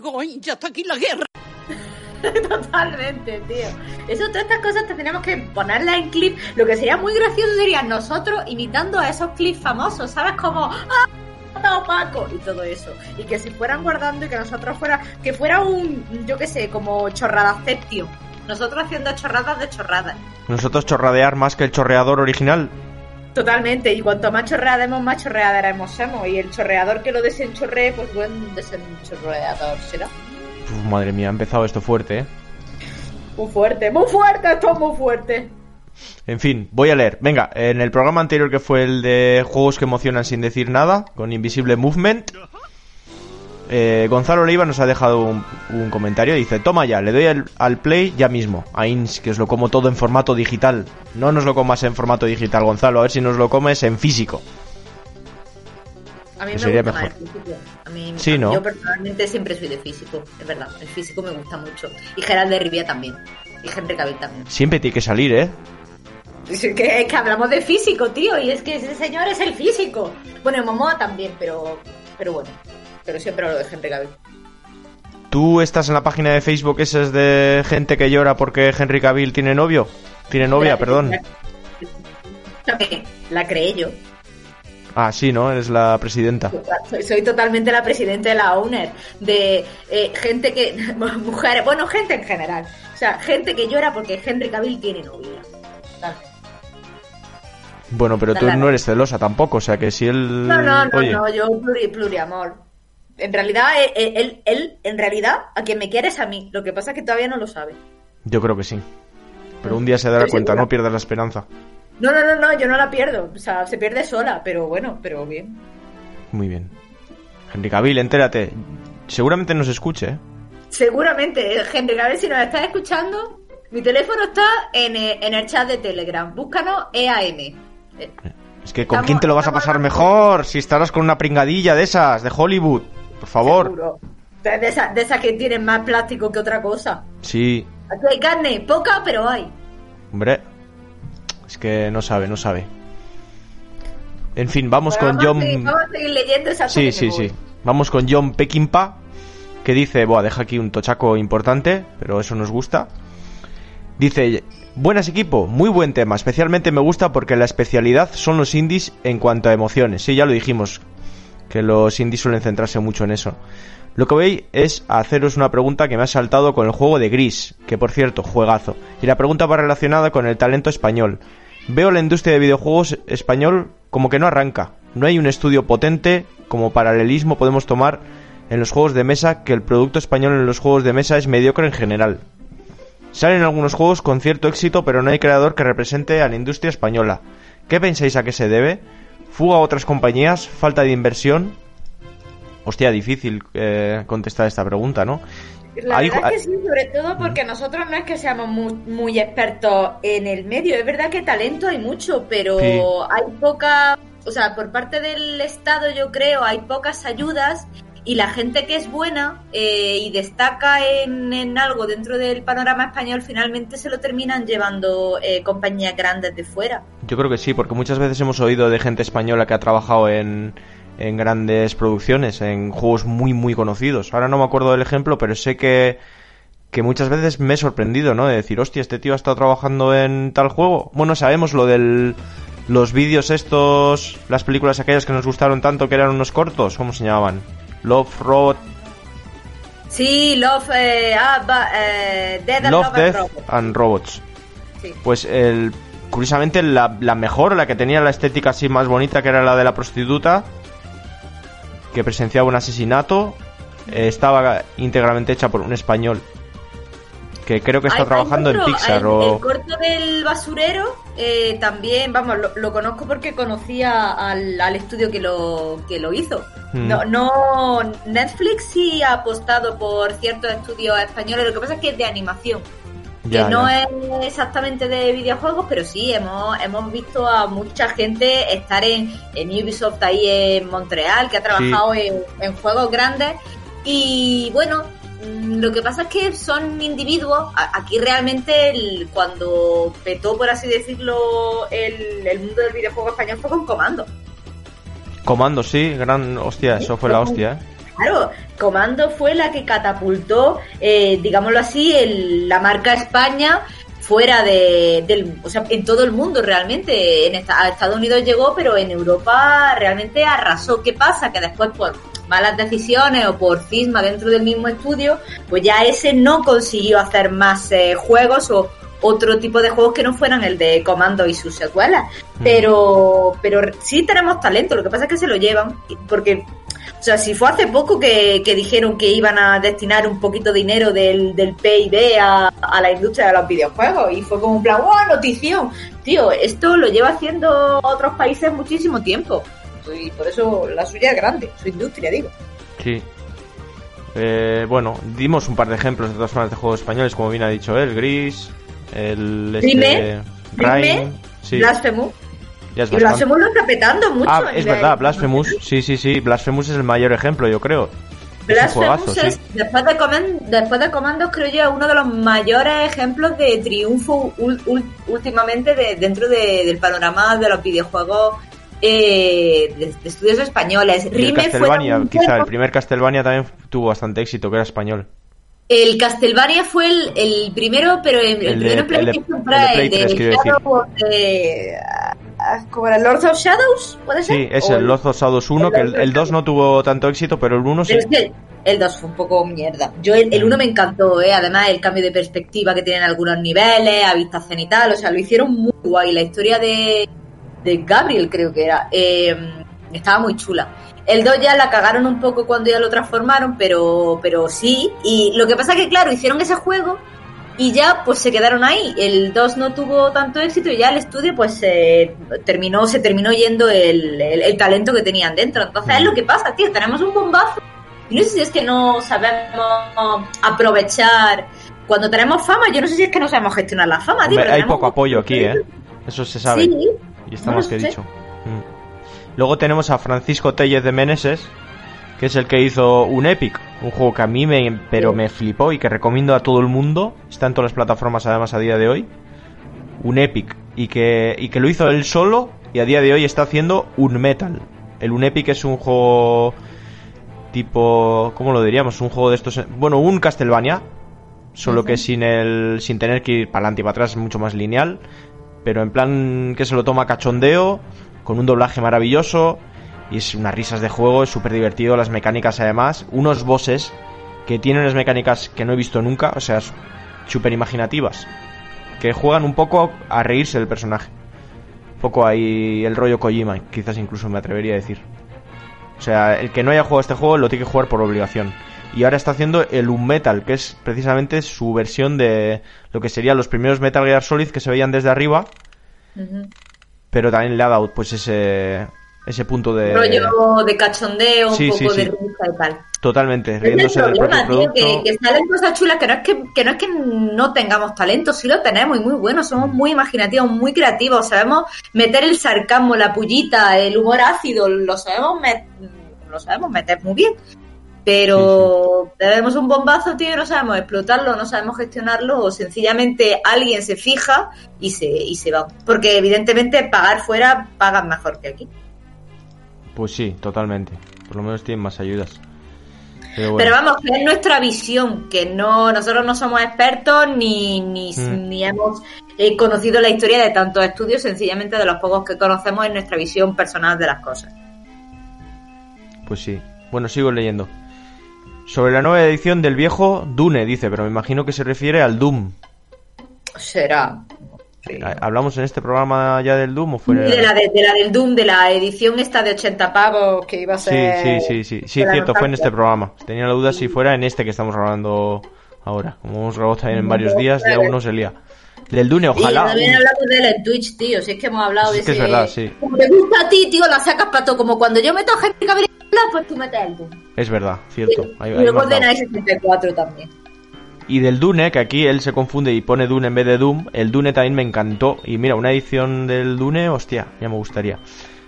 Digo, "Ay, ya está aquí la guerra. Totalmente, tío. Eso, todas estas cosas te tenemos que ponerlas en clip. Lo que sería muy gracioso sería nosotros imitando a esos clips famosos, ¿sabes? Como ¡Ah! matado Paco y todo eso. Y que se fueran guardando y que nosotros fuera, que fuera un, yo qué sé, como chorradaceptio. Nosotros haciendo chorradas de chorradas. Nosotros chorradear más que el chorreador original. Totalmente, y cuanto más chorreademos, más chorreadaremos somos. Y el chorreador que lo desenchorree, pues buen desenchorreador será. Uf, madre mía, ha empezado esto fuerte, ¿eh? Muy fuerte, muy fuerte, esto es muy fuerte. En fin, voy a leer. Venga, en el programa anterior que fue el de juegos que emocionan sin decir nada, con Invisible Movement, eh, Gonzalo Leiva nos ha dejado un, un comentario. Dice, toma ya, le doy al, al play ya mismo. A Ins, que os lo como todo en formato digital. No nos lo comas en formato digital, Gonzalo. A ver si nos lo comes en físico. A mí me sería gusta mejor. más. A mí, Sí, ¿no? Yo personalmente siempre soy de físico, es verdad. El físico me gusta mucho. Y Gerald de Rivia también. Y Henry Cavill también. Siempre tiene que salir, ¿eh? Es que, es que hablamos de físico, tío. Y es que ese señor es el físico. Bueno, Momoa también, pero, pero bueno. Pero siempre hablo de Henry Cavill. ¿Tú estás en la página de Facebook esa es de gente que llora porque Henry Cavill tiene novio? Tiene novia, La- perdón. La, la creé yo. Ah, sí, ¿no? Eres la presidenta. Soy, soy totalmente la presidenta de la owner. De eh, gente que. Mujeres. Bueno, gente en general. O sea, gente que llora porque Henry Cavill tiene novia. Bueno, pero tú no eres celosa tampoco, o sea que si él... No, no, no, Oye, no, yo pluri, pluriamor. En realidad, eh, eh, él, él, en realidad, a quien me quiere es a mí. Lo que pasa es que todavía no lo sabe. yo creo que sí. Pero un día se dará cuenta, segura. no pierdas la esperanza. No, no, no, no, yo no la pierdo. O sea, se pierde sola, pero bueno, pero bien. Muy bien. Henry Cavill, entérate. Seguramente nos escuche, ¿eh? Seguramente, Henry, ver si nos estás escuchando. Mi teléfono está en, en el chat de Telegram. Búscanos EAM. Es que ¿con Estamos- quién te lo vas a pasar mejor? Si estarás con una pringadilla de esas, de Hollywood. Por favor. seguro. De, de esas de que tienen más plástico que otra cosa. Sí, Aquí hay carne, poca, pero hay. hombre. Es que no sabe, no sabe. En fin, vamos Bueno, con vamos, a John... seguir, vamos a seguir leyendo esa Sí, sí, sí. Vamos con John Peckinpah, que dice, buah, deja aquí un tochaco importante, pero eso nos gusta. Dice, buenas equipo, muy buen tema, especialmente me gusta porque la especialidad son los indies en cuanto a emociones. Sí, ya lo dijimos, que los indies suelen centrarse mucho en eso. Lo que voy es a haceros una pregunta que me ha saltado con el juego de Gris, que por cierto, juegazo. Y la pregunta va relacionada con el talento español. Veo la industria de videojuegos español como que no arranca. No hay un estudio potente como paralelismo podemos tomar en los juegos de mesa que el producto español en los juegos de mesa es mediocre en general. Salen algunos juegos con cierto éxito, pero no hay creador que represente a la industria española. ¿Qué pensáis a qué se debe? ¿Fuga a otras compañías? ¿Falta de inversión? Hostia, difícil eh, contestar esta pregunta, ¿no? La verdad es que sí, sobre todo porque nosotros no es que seamos muy, muy expertos en el medio. Es verdad que talento hay mucho, pero Sí. hay poca, o sea, por parte del Estado yo creo hay pocas ayudas y la gente que es buena eh, y destaca en, en algo dentro del panorama español finalmente se lo terminan llevando eh, compañías grandes de fuera. Yo creo que sí, porque muchas veces hemos oído de gente española que ha trabajado en, en grandes producciones, en juegos muy, muy conocidos. Ahora no me acuerdo del ejemplo, pero sé que, que muchas veces me he sorprendido, ¿no? De decir, hostia, este tío ha estado trabajando en tal juego. Bueno, sabemos lo del... Los vídeos estos, las películas aquellas que nos gustaron tanto que eran unos cortos, ¿cómo se llamaban? Love Road, Sí, Love, eh, ah, eh, Dead and Love, Love and Death Robots. and Robots. Sí. Pues el, curiosamente la, la mejor, la que tenía la estética así más bonita, que era la de la prostituta, que presenciaba un asesinato, eh, estaba íntegramente hecha por un español. Que creo que está Hay- trabajando hay en Pixar o... el corto del basurero eh, también, vamos, lo, lo conozco porque conocía al, al estudio que lo, que lo hizo. Mm. No, no, Netflix sí ha apostado por ciertos estudios españoles, lo que pasa es que es de animación. Ya, que no ya. es exactamente de videojuegos, pero sí, hemos, hemos visto a mucha gente estar en, en Ubisoft ahí en Montreal, que ha trabajado en, en juegos grandes. Y bueno, lo que pasa es que son individuos. Aquí realmente el- cuando petó, por así decirlo, el, el mundo del videojuego español fue con Comando. Comando, sí, gran... Hostia, eso fue la hostia, ¿eh? Claro, Comando fue la que catapultó, eh, digámoslo así, el- la marca España fuera de, del, o sea, en todo el mundo realmente. En esta- a Estados Unidos llegó, pero en Europa realmente arrasó. ¿Qué pasa? Que después por malas decisiones o por cisma dentro del mismo estudio, pues ya ese no consiguió hacer más eh, juegos o otro tipo de juegos que no fueran el de Comando y sus secuelas. Pero, pero sí tenemos talento, lo que pasa es que se lo llevan, porque o sea, si fue hace poco que, que dijeron que iban a destinar un poquito de dinero del, del PIB a, a la industria de los videojuegos y fue como un plan, ¡oh, notición! Tío, esto lo lleva haciendo otros países muchísimo tiempo. Y por eso la suya es grande, su industria, digo. Sí. Eh, bueno, dimos un par de ejemplos de todas formas de juegos españoles, como bien ha dicho él, Gris, el... Este, sí, Blasphemous. ya es Y bastante. Blasphemous lo está petando mucho. Ah, es verdad, Blasphemous, sí, sí, sí, Blasphemous es el mayor ejemplo, yo creo. Blasphemous juegazo, es, sí. después, de Command- después de Comandos, creo yo, uno de los mayores ejemplos de triunfo últimamente de- dentro de- del panorama de los videojuegos eh, de, de estudios españoles. Y el Castlevania, un quizá, el primer Castlevania también tuvo bastante éxito, que era español. el Castlevania fue el, el primero, pero el, el El primero de- PlayStation el de Play de 3, quiero decir. Shadow of the- ah, ¿Cómo era? ¿Lords of Shadows? ¿Puede ser? Sí, es el Lost of Shadows 1, que el, el 2 no tuvo tanto éxito, pero el 1 sí. El 2 fue un poco mierda. Yo el, el 1 me encantó, ¿eh? Además, el cambio de perspectiva que tienen algunos niveles, a vista cenital, o sea, lo hicieron muy guay. La historia de, de Gabriel, creo que era, eh, estaba muy chula. El 2 ya la cagaron un poco cuando ya lo transformaron, pero, pero sí. Y lo que pasa es que, claro, hicieron ese juego y ya pues se quedaron ahí. El 2 no tuvo tanto éxito y ya el estudio pues se terminó, se terminó yendo el, el- el talento que tenían dentro. Entonces es lo que pasa, tío, tenemos un bombazo. Y no sé si es que no sabemos aprovechar. Cuando tenemos fama, yo no sé si es que no sabemos gestionar la fama, tío. Hombre, hay poco apoyo aquí, ¿eh? Eso se sabe. Sí, Y está no más lo que sé. dicho. Mm. Luego tenemos a Francisco Tellez de Meneses, que es el que hizo un Epic, un juego que a mí me, pero me flipó y que recomiendo a todo el mundo. Está en todas las plataformas además a día de hoy. Un Epic y que y que lo hizo él solo y a día de hoy está haciendo un Metal. El un Epic es un juego tipo, ¿cómo lo diríamos? Un juego de estos, bueno, un Castlevania, solo que sin el, sin tener que ir para adelante y para atrás, mucho más lineal, pero en plan que se lo toma cachondeo, con un doblaje maravilloso y es unas risas de juego, es súper divertido, las mecánicas además, unos bosses que tienen unas mecánicas que no he visto nunca, o sea, súper imaginativas, que juegan un poco a reírse del personaje. Un poco ahí el rollo Kojima, quizás incluso me atrevería a decir. O sea, el que no haya jugado este juego lo tiene que jugar por obligación. Y ahora está haciendo el Unmetal, que es precisamente su versión de lo que serían los primeros Metal Gear Solid que se veían desde arriba. Pero también le ha dado pues ese, ese punto de... rollo de cachondeo, un poco sí, de risa y tal. Totalmente, riéndose del problema, propio tío, producto. que, que salen cosas chulas, que no, es que, que no es que no tengamos talento, sí lo tenemos y muy bueno, somos muy imaginativos, muy creativos, sabemos meter el sarcasmo, la pullita, el humor ácido, lo sabemos, met- lo sabemos meter muy bien. Pero tenemos un bombazo, tío, y no sabemos explotarlo, no sabemos gestionarlo, o sencillamente alguien se fija y se, y se va. Porque evidentemente pagar fuera pagan mejor que aquí. Pues sí, totalmente. Por lo menos tienen más ayudas. Pero bueno. Pero vamos, que es nuestra visión, que no nosotros no somos expertos ni, ni, Mm. ni hemos eh, conocido la historia de tantos estudios, sencillamente de los pocos que conocemos en nuestra visión personal de las cosas. Pues sí. Bueno, sigo leyendo. Sobre la nueva edición del viejo Dune, dice, pero me imagino que se refiere al Doom. Será. ¿Ha- ¿Hablamos en este programa ya del Doom o fue De la, de, de la del Doom, de la edición esta de 80 pavos que iba a Sí, ser... sí, sí, sí. Sí, la cierto, fue en nostalgia. este programa. Tenía la duda si fuera en este que estamos grabando ahora. Como hemos grabado también en varios días, ya uno se lía. Del Dune, ojalá. también hablamos de él en Twitch, tío. Si es que hemos hablado Sí, de es que ese... es verdad, sí. Como te gusta a ti, tío, la sacas para todo. Como cuando yo meto a Henry Cavill, pues tú metes el Doom. Es verdad, cierto. Y luego 64 también. Y del Dune, que aquí él se confunde y pone Dune en vez de Doom, el Dune también me encantó. Y mira, una edición del Dune, hostia, ya me gustaría.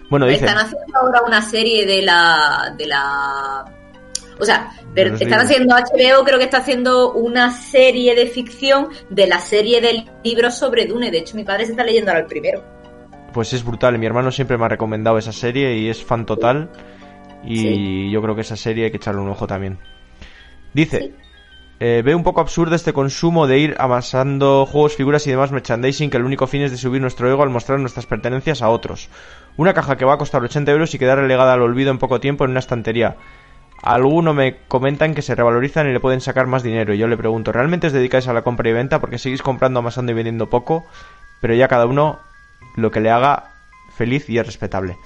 Bueno, dice... Están haciendo ahora una serie de la. de la. O sea, pero están libros. haciendo HBO, creo que está haciendo una serie de ficción de la serie del libro sobre Dune. De hecho, mi padre se está leyendo ahora el primero. Pues es brutal, mi hermano siempre me ha recomendado esa serie y es fan total. Y yo creo que esa serie hay que echarle un ojo también. Dice, eh, ve un poco absurdo este consumo de ir amasando juegos, figuras y demás merchandising que el único fin es de subir nuestro ego al mostrar nuestras pertenencias a otros. Una caja que va a costar 80 euros y quedar relegada al olvido en poco tiempo en una estantería. Alguno me comentan que se revalorizan y le pueden sacar más dinero. Y yo le pregunto, ¿realmente os dedicáis a la compra y venta? Porque seguís comprando, amasando y vendiendo poco, pero ya cada uno lo que le haga feliz y es respetable.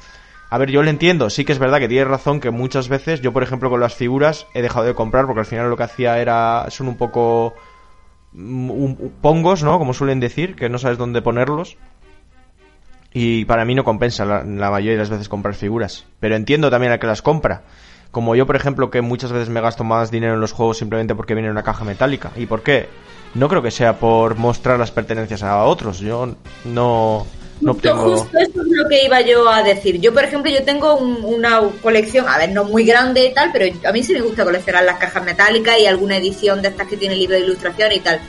A ver, yo le entiendo, sí que es verdad que tiene razón que muchas veces, yo por ejemplo con las figuras he dejado de comprar porque al final lo que hacía era, son un poco mm, un- pongos, ¿no? Como suelen decir, que no sabes dónde ponerlos. Y para mí no compensa la, la mayoría de las veces comprar figuras. Pero entiendo también al que las compra. Como yo, por ejemplo, que muchas veces me gasto más dinero en los juegos simplemente porque viene en una caja metálica. ¿Y por qué? No creo que sea por mostrar las pertenencias a otros. Yo no, no Justo, eso es lo que iba yo a decir. Yo, por ejemplo, yo tengo un- una colección, a ver, no muy grande y tal, pero a mí sí me gusta coleccionar las cajas metálicas y alguna edición de estas que tiene libro de ilustración y tal.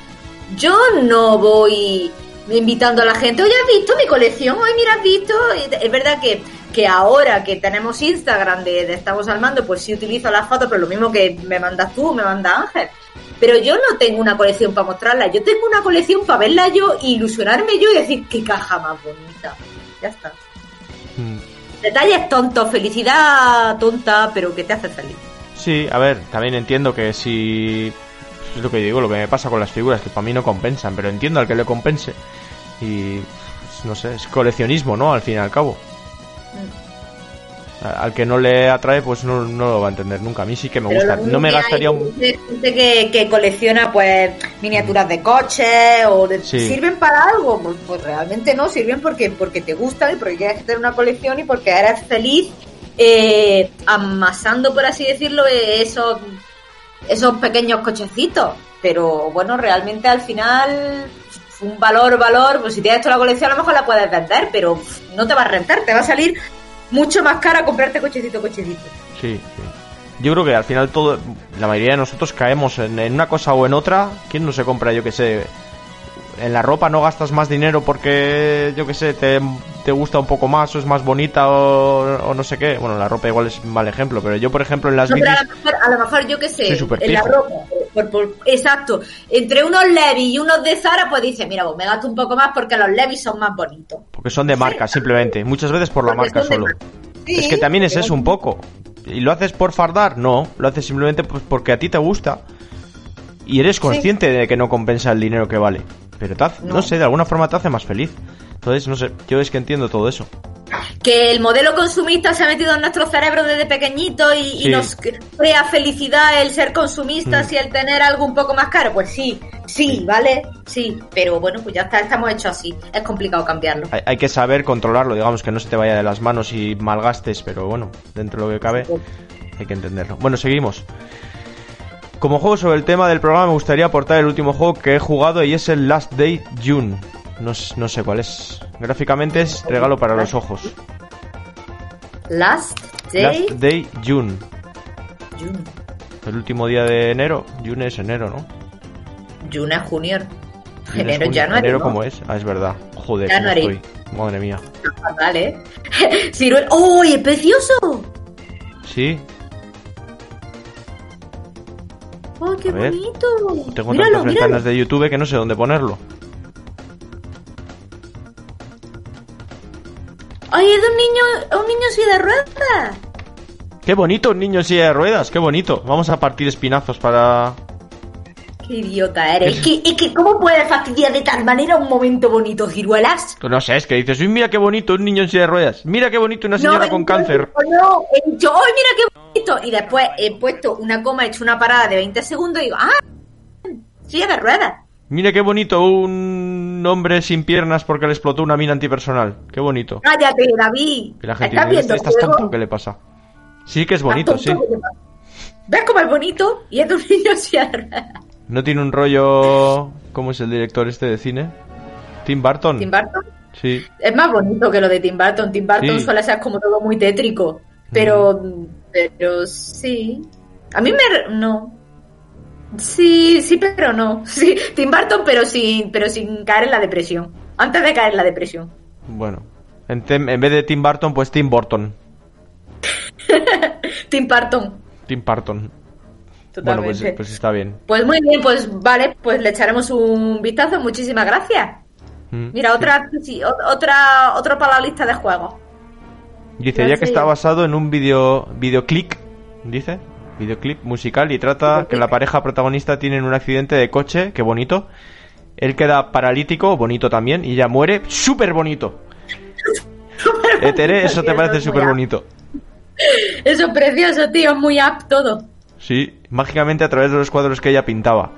Yo no voy invitando a la gente, oye, ¿has visto mi colección? Hoy mira, ¿has visto? Y Es verdad que, que ahora que tenemos Instagram de, de Estamos al Mando, pues sí utilizo las fotos, pero lo mismo que me mandas tú, me manda Ángel. Pero yo no tengo una colección para mostrarla, yo tengo una colección para verla yo, ilusionarme yo y decir, qué caja más bonita. Ya está. Mm. Detalles tontos, felicidad tonta, pero que te hace feliz. Sí, a ver, también entiendo que si... Es lo que digo, lo que me pasa con las figuras, que para mí no compensan, pero entiendo al que le compense. Y... pues, no sé, es coleccionismo, ¿no? Al fin y al cabo. A- Al que no le atrae, pues no, no lo va a entender nunca. A mí sí que me Pero gusta. No me gastaría hay un... gente- que, que colecciona pues miniaturas de coches o de- Sí. sirven para algo pues, pues realmente no sirven porque porque te gustan y porque quieres tener una colección y porque eres feliz eh, amasando por así decirlo esos esos pequeños cochecitos pero bueno realmente al final un valor valor pues si tienes toda la colección a lo mejor la puedes vender pero no te va a rentar te va a salir mucho más cara comprarte cochecito cochecito Sí, sí. Yo creo que al final todo, la mayoría de nosotros caemos en, en una cosa o en otra. ¿Quién no se compra, yo que sé, en la ropa no gastas más dinero porque, yo qué sé, te, te gusta un poco más o es más bonita o, o no sé qué. Bueno, la ropa igual es un mal ejemplo, pero yo, por ejemplo, en las No, bicis... a lo mejor, a lo mejor, yo qué sé, en la ropa, por- por- exacto, entre unos Levis y unos de Zara, pues dice, mira, pues me gasto un poco más porque los Levis son más bonitos. Porque son de marca, simplemente. Muchas veces por la marca solo. Sí, es que también es eso un poco. ¿Y lo haces por fardar? No, lo haces simplemente pues porque a ti te gusta. Y eres consciente de que no compensa el dinero que vale. Pero te hace- no. No. sé, de alguna forma te hace más feliz. Entonces, no sé, yo es que entiendo todo eso. Que el modelo consumista se ha metido en nuestro cerebro desde pequeñito y, y Sí. nos crea felicidad el ser consumistas Mm. y el tener algo un poco más caro. Pues sí, sí, ¿vale? Sí, pero bueno, pues ya está, estamos hechos así. Es complicado cambiarlo. Hay, hay que saber controlarlo, digamos, que no se te vaya de las manos y malgastes, pero bueno, dentro de lo que cabe, hay que entenderlo. Bueno, seguimos. Como juego sobre el tema del programa, me gustaría aportar el último juego que he jugado y es el Last Day June. No, no sé cuál es. Gráficamente es regalo para los ojos. Last Day. Last Day June. June. El último día de enero. June es enero, ¿no? June es es Enero junio. ya no ¿Enero ¿no? cómo es? Ah, es verdad. Joder, ¿cómo January. estoy? Madre mía. ¿eh? Ciruel. ¡Oh, es precioso! Sí, ¡Oh, qué bonito! tengo míralo, tantas ventanas míralo. de YouTube que no sé dónde ponerlo. ¡Ay, es de un niño, un niño así de ruedas! Qué bonito un niño en silla de ruedas, qué bonito. Vamos a partir espinazos para... ¡Qué idiota eres! Es que, es que, ¿cómo puedes fastidiar de tal manera un momento bonito, ciruelas? No sé, es que dices, uy, mira qué bonito un niño en silla de ruedas. Mira qué bonito una señora con cáncer. No, he dicho, ¡ay, mira qué bonito! Y después he puesto una coma, he hecho una parada de 20 segundos y digo, ¡ah! Silla de ruedas. Mira qué bonito un hombre sin piernas porque le explotó una mina antipersonal. Qué bonito. Cállate, David. Y la gente ¿Estás dice, viendo. ¿Qué le pasa? Sí que es bonito, ¿Estás sí. ¿Ves cómo es bonito? Y es de un niño en silla de ruedas. No tiene un rollo... ¿Cómo es el director este de cine? Tim Burton. Tim Burton. Sí. Es más bonito que lo de Tim Burton. Tim Burton Sí. suele ser como todo muy tétrico. Pero, pero sí. A mí me... No. Sí, sí, pero no. Sí, Tim Burton, pero sin, pero sin caer en la depresión. Antes de caer en la depresión. Bueno. En, tem- en vez de Tim Burton, pues Tim Burton. Tim Burton. Tim Burton. Bueno, Totalmente. pues, pues está bien. Pues muy bien, pues vale, pues le echaremos un vistazo. Muchísimas gracias. Mm. Mira, otra, sí, otra, otro para la lista de juegos. Dice, Ya ya que está basado en un video videoclip, dice, videoclip musical y trata que la pareja protagonista tiene un accidente de coche, qué bonito. Él queda paralítico, bonito también, y ella muere, súper bonito. Etere, eso te parece súper bonito. Eso es precioso, tío, es muy up todo. Sí, mágicamente a través de los cuadros que ella pintaba.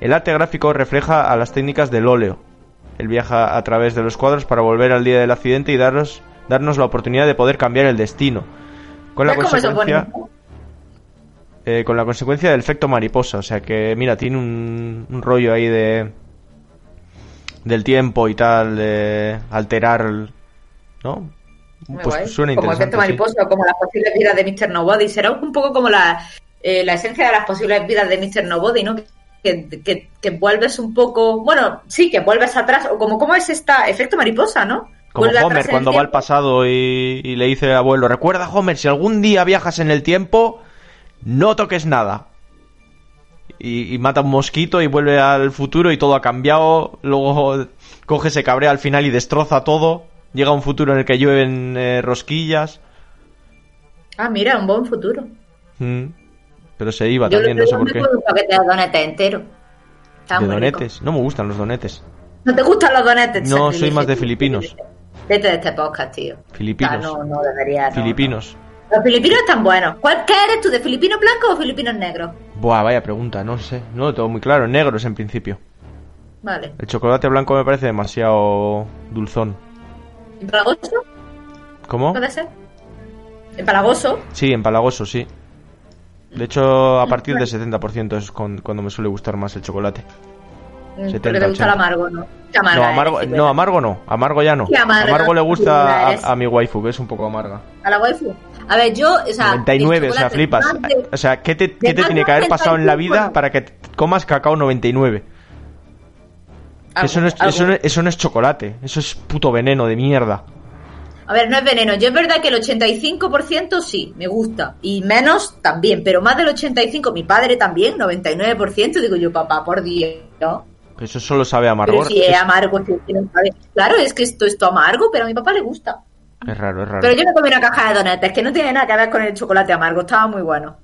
El arte gráfico refleja a las técnicas del óleo. Él viaja a través de los cuadros para volver al día del accidente y darnos, darnos la oportunidad de poder cambiar el destino. Con la ¿Ves cómo eso es consecuencia, eh, con la consecuencia del efecto mariposa. O sea que, mira, tiene un, un rollo ahí de del tiempo y tal, de alterar, ¿no? Muy Pues guay. suena como efecto interesante. mariposa como las posibles vidas de Mr. Nobody. Será un poco como la, eh, la esencia de las posibles vidas de Mr. Nobody, ¿no? Que, que, que vuelves un poco. Bueno, sí, que vuelves atrás. O como, ¿cómo es esta? Efecto mariposa, ¿no? Como Vuelve Homer cuando va al pasado y, y le dice al abuelo, recuerda Homer, si algún día viajas en el tiempo, no toques nada. Y, y mata un mosquito y vuelve al futuro y todo ha cambiado. Luego coge, se cabrea al final y destroza todo. Llega a un futuro en el que llueven eh, rosquillas. Ah, mira, un buen futuro. Mm. Pero se iba Yo también, no sé por qué. paquete de donetes entero. Está De rico. donetes. No me gustan los donetes. ¿No te gustan los donetes? No, soy más de filipinos. Vete de este podcast, tío. Filipinos. Ah, no, no debería. no, Filipinos. no. Los filipinos están buenos. ¿Cuál, ¿Qué eres tú, de filipino blanco o filipinos negros? Buah, vaya pregunta, no sé. No lo tengo muy claro. Negros en principio. Vale. El chocolate blanco me parece demasiado dulzón. ¿Empalagoso? ¿Cómo? ¿Puede ser? ¿Empalagoso? Sí, empalagoso, sí. De hecho, a partir del 70% es con- cuando me suele gustar más el chocolate. Mm, 70, Porque te gusta el 80. amargo, ¿no? Amarga No, amargo, eres, no, amargo no. Amargo ya no. Amarga, Amargo le gusta a, a mi waifu, que es un poco amarga. ¿A la waifu? A ver, yo, o sea... 99, el o sea, flipas. de- O sea, ¿qué te, qué te tiene que haber pasado en la 95? vida para que comas cacao 99? Que eso, no es, algo. eso, no es- eso no es chocolate, eso es puto veneno de mierda. A ver, no es veneno. Yo es verdad que el 85% sí, me gusta. Y menos también, pero más del 85%, mi padre también, 99%. Digo yo, papá, por Dios. Eso solo sabe a Pero amargor. si es amargo, si claro, es que esto es amargo, pero a mi papá le gusta. Es raro, es raro. Pero yo me comí una caja de donetes, que no tiene nada que ver con el chocolate amargo, estaba muy bueno.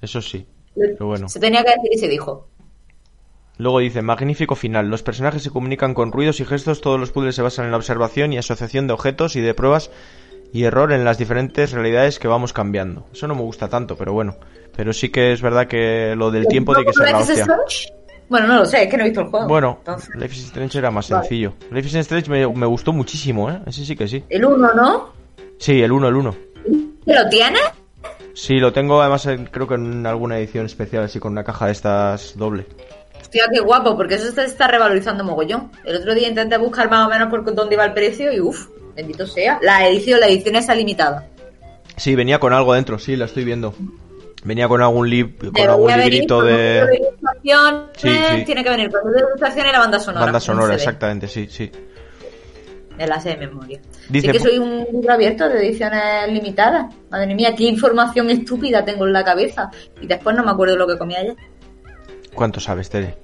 Eso sí. Pero bueno. Se tenía que decir y se dijo. Luego dice, magnífico final. Los personajes se comunican con ruidos y gestos, todos los puzzles se basan en la observación y asociación de objetos y de pruebas y error en las diferentes realidades que vamos cambiando. Eso no me gusta tanto, pero bueno. Pero sí que es verdad que lo del tiempo tiene que ser la ¿Life is hostia. Bueno, no lo sé, es que no he visto el juego. Bueno, Entonces, Life is Strange era más Vale. sencillo. Life is Strange me, me gustó muchísimo, ¿eh? Ese sí que sí. el 1, ¿no? Sí, el 1, el 1. ¿Que lo tienes? Sí, lo tengo además creo que en alguna edición especial, así con una caja de estas doble. Hostia, qué guapo, porque eso se está revalorizando mogollón. El otro día intenté buscar más o menos por dónde iba el precio y uff, bendito sea. La edición, la edición esa limitada. Sí, venía con algo dentro, sí, la estoy viendo. Venía con algún lib con Debería algún librito de de Sí, sí. tiene que venir con el de ilustración y la banda sonora. banda sonora, exactamente, sí, sí. Me la de memoria. Dice- que soy un libro abierto de ediciones limitadas. Madre mía, qué información estúpida tengo en la cabeza. Y después no me acuerdo lo que comí ayer, ¿Cuánto sabes, Tere?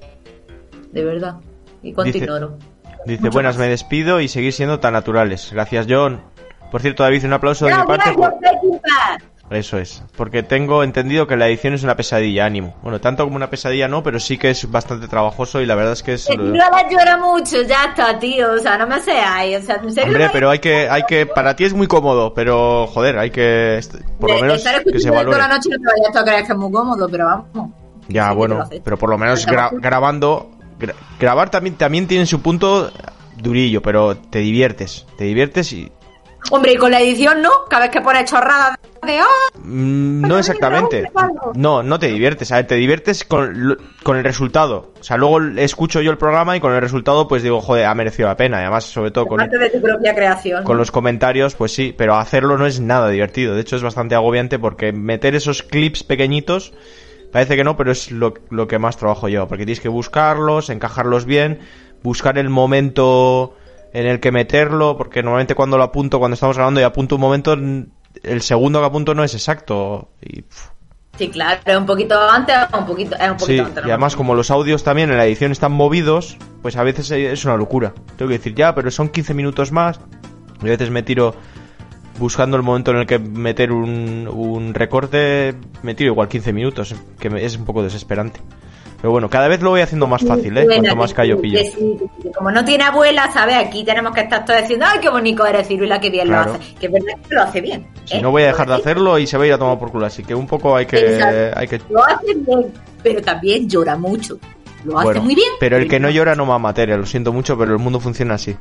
de verdad. Y cuánto Dice- ignoro. Dice, Mucho buenas, más. me despido y seguir siendo tan naturales. Gracias, John. Por cierto, David, un aplauso de mi parte. ¡Gracias, por-! Eso es, porque tengo entendido que la edición es una pesadilla, ánimo. Bueno, tanto como una pesadilla no, pero sí que es bastante trabajoso y la verdad es que es... No la llora mucho, ya está, tío. O sea, no me seáis. O sea, en serio. Hombre, no- pero hay que, hay que, para ti es muy cómodo, pero joder, hay que, por lo menos estar que se escuchando toda valore. la noche no te vayas a creer que es muy cómodo, pero vamos. Ya, Sí, bueno, haces. pero por lo menos gra- grabando, gra- grabar también, también tiene su punto durillo, pero te diviertes, te diviertes y Hombre, y con la edición, ¿no? Cada vez que pones chorradas de. Pero No exactamente. No, no te diviertes. A ver, te diviertes con, con el resultado. O sea, luego escucho yo el programa y con el resultado pues digo, joder, ha merecido la pena. Y además, sobre todo con, Parte de tu propia creación. con los comentarios, pues sí, pero hacerlo no es nada divertido. De hecho, es bastante agobiante porque meter esos clips pequeñitos parece que no, pero es lo, lo que más trabajo lleva. Porque tienes que buscarlos, encajarlos bien, buscar el momento en el que meterlo, porque normalmente cuando lo apunto, cuando estamos grabando y apunto un momento, el segundo que apunto no es exacto. Y, Sí, claro, es un poquito antes, un poquito, es un poquito Sí, antes. y además como los audios también en la edición están movidos, pues a veces es una locura. Tengo que decir, ya, pero son 15 minutos más. Y a veces me tiro buscando el momento en el que meter un, un recorte, me tiro igual 15 minutos, que es un poco desesperante. Pero bueno, cada vez lo voy haciendo más fácil, ¿eh? Bueno, Cuanto más callo pillo. sí. Como no tiene abuela, ¿sabes? Aquí tenemos que estar todos diciendo, ¡ay, qué bonito eres, Cirula, qué bien Claro. lo hace! Que es verdad que lo hace bien. Si ¿eh? no voy a dejar de Lo hace- hacerlo y se va a ir a tomar por culo, así que un poco hay que... Exacto. Hay que Lo hace bien, pero también llora mucho. Lo hace Bueno, muy bien. Pero el que no llora no mama materia, lo siento mucho, pero el mundo funciona así.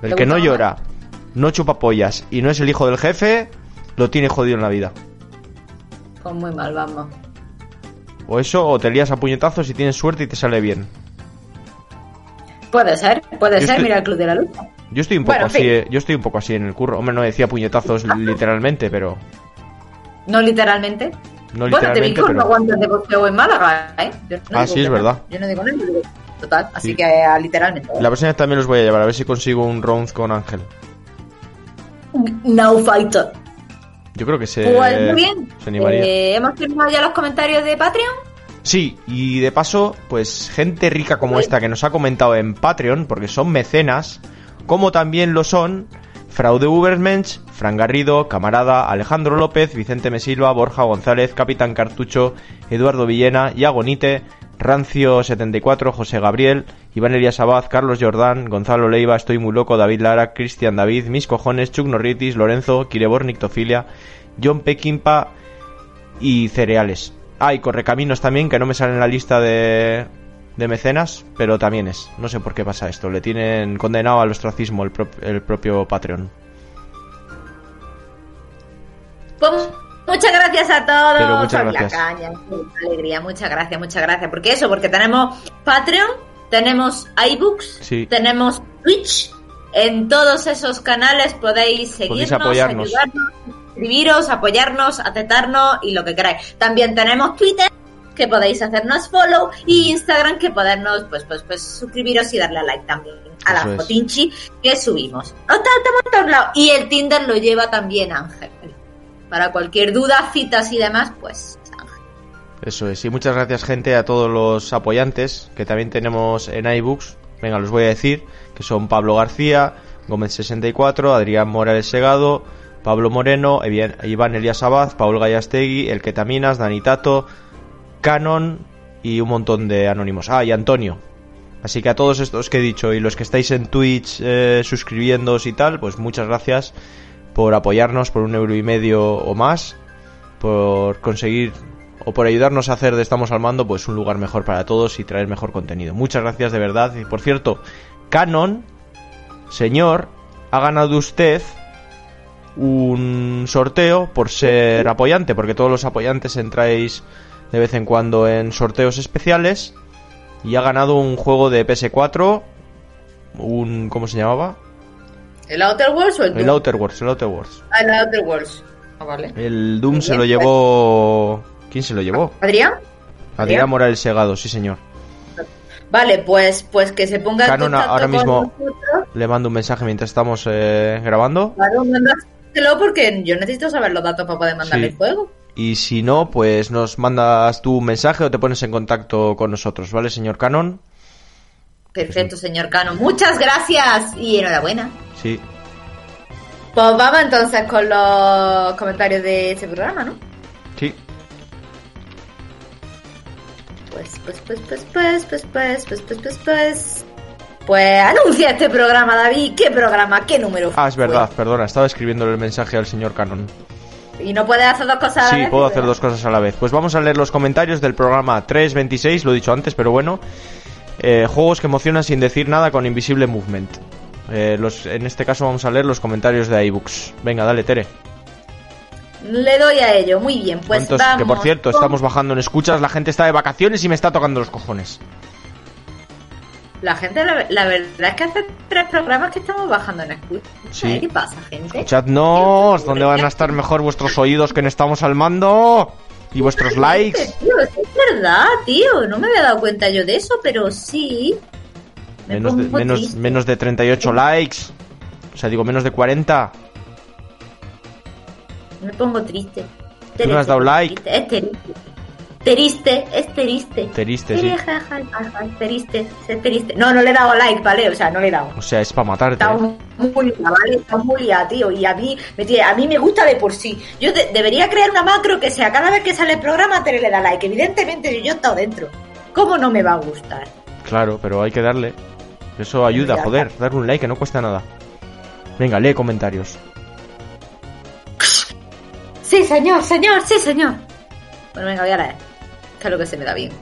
El ¿Te que no llora, no chupa pollas y no es el hijo del jefe, lo tiene jodido en la vida. Pues muy mal, vamos. O eso, o te lías a puñetazos y tienes suerte y te sale bien. Puede ser, puede Yo ser, estoy- mira el Club de la Lucha. Yo estoy un poco Bueno, así, eh, yo estoy un poco así en el curro. Hombre, no decía puñetazos literalmente, pero No literalmente. no bueno, te vi con pero de boxeo en Málaga, ¿eh? Yo no Ah, sí, es verdad. Yo no digo nada, total. Así Sí. que ah, literalmente. la próxima vez también los voy a llevar a ver si consigo un round con Ángel. No fighter. Yo creo que se Pues muy bien. se animaría. Eh, Hemos terminado ya los comentarios de Patreon. Sí, y de paso, pues gente rica como esta que nos ha comentado en Patreon, porque son mecenas, como también lo son Fraude Ubermensch, Fran Garrido, Camarada, Alejandro López, Vicente Mesilva, Borja González, Capitán Cartucho, Eduardo Villena, Iago Nite, Rancio74, José Gabriel, Iván Elías Abad, Carlos Jordán, Gonzalo Leiva, Estoy Muy Loco, David Lara, Cristian David, Mis Cojones, Chuck Norritis, Lorenzo, Kirebor Nictofilia, John Pequimpa y Cereales. Ah, y Correcaminos también, que no me sale en la lista de, de mecenas, pero también es. No sé por qué pasa esto. Le tienen condenado al ostracismo el, el propio Patreon. Pues muchas gracias a todos muchas por gracias. la caña, por la alegría, muchas gracias, muchas gracias. Porque eso, porque tenemos Patreon, tenemos iBooks, Sí. tenemos Twitch. En todos esos canales podéis seguirnos, apoyarnos. ayudarnos, suscribiros, apoyarnos, aceptarnos y lo que queráis. También tenemos Twitter, que podéis hacernos follow, y Instagram, que podernos, pues, pues, pues, suscribiros y darle a like también a la fotinchi que subimos. O tal, estamos en todos lados. Y el Tinder lo lleva también Ángel. Para cualquier duda, citas y demás, pues. Eso es. Y muchas gracias, gente, a todos los apoyantes que también tenemos en iBooks. Venga, los voy a decir, que son Pablo García, Gómez64, Adrián Morales Segado, Pablo Moreno, Iván Elías Abad, Paul Gallastegui, El Ketaminas, Dani Tato, Canon y un montón de anónimos. Ah, y Antonio. Así que a todos estos que he dicho y los que estáis en Twitch eh, suscribiéndoos y tal, pues muchas gracias por apoyarnos por un euro y medio o más, por conseguir o por ayudarnos a hacer de Estamos al Mando pues un lugar mejor para todos y traer mejor contenido. Muchas gracias de verdad. Y por cierto, Canon, señor, ha ganado usted un sorteo por ser apoyante, porque todos los apoyantes entráis de vez en cuando en sorteos especiales y ha ganado un juego de PS4, un ¿cómo se llamaba? ¿El Outer Worlds o el Doom? El Outer Worlds, el Outer Worlds. Ah, el Outer Worlds. Ah, vale. El Doom se lo pues. llevó ¿Quién se lo llevó? ¿Adrián? Adrián Morales Segado, sí señor. Vale, pues, pues que se ponga en Canon ahora mismo nosotros. le mando un mensaje mientras estamos eh, grabando. Claro, mándaselo porque yo necesito saber los datos para poder mandarle Sí. el juego. Y si no, pues nos mandas tú un mensaje o te pones en contacto con nosotros, ¿vale, señor Canon? Perfecto, señor Cano. Muchas gracias y enhorabuena. Sí. Pues vamos entonces con los comentarios de este programa, ¿no? Sí. Pues, pues, pues, pues, pues, pues, pues, pues, pues, pues, pues. Pues anuncia este programa, David. ¿Qué programa? ¿Qué número? Ah, es verdad, perdona, estaba escribiéndole el mensaje al señor Canon. Y no puedes hacer dos cosas a la Sí, vez, puedo ¿verdad? hacer dos cosas a la vez. Pues vamos a leer los comentarios del programa 326, lo he dicho antes, pero bueno. Eh, juegos que emocionan sin decir nada con Invisible Movement. Eh, los, en este caso vamos a leer los comentarios de iBooks. Venga, dale, Tere. Le doy a ello. Muy bien, pues ¿Cuántos- vamos. que por cierto, con- estamos bajando en escuchas, la gente está de vacaciones y me está tocando los cojones. La gente, la, la verdad es que hace tres programas que estamos bajando en escucha. Sí. ¿eh? ¿Qué pasa, gente? Escuchadnos, ¿dónde van a estar mejor vuestros oídos que no estamos al mando? Y vuestros likes. Tío, es verdad, tío. No me había dado cuenta yo de eso, pero sí. Me Menos de, menos, triste. menos de 38 likes. O sea, digo, menos de 40. Me pongo triste. ¿Tú no has dado like? Triste, Es triste. Triste, es triste. Triste, sí. Triste, es triste. No, no le he dado like, ¿vale? O sea, no le he dado. O sea, es para matarte. Estamos muy liados, ¿vale? Estamos muy liados, tío. Y a mí, me a mí me gusta de por sí. Yo de- debería crear una macro que sea cada vez que sale el programa, Tere le da like. Evidentemente, yo he estado dentro. ¿Cómo no me va a gustar? Claro, pero hay que darle. Eso ayuda, Ya joder. Dar un like que no cuesta nada. Venga, lee comentarios. Sí, señor, señor, sí, señor. Bueno, venga, voy a leer. Que es lo que se me da bien.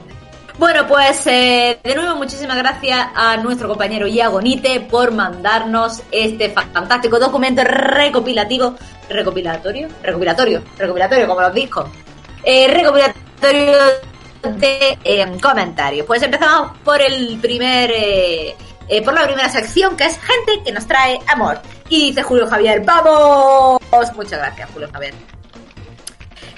Bueno, pues eh, de nuevo muchísimas gracias a nuestro compañero Iago Nite por mandarnos este fantástico documento recopilativo, recopilatorio, recopilatorio, recopilatorio como los discos, eh, recopilatorio de eh, comentarios. Pues empezamos por el primer, eh, por la primera sección que es gente que nos trae amor. Y dice Julio Javier, ¡vamos! Muchas gracias, Julio Javier.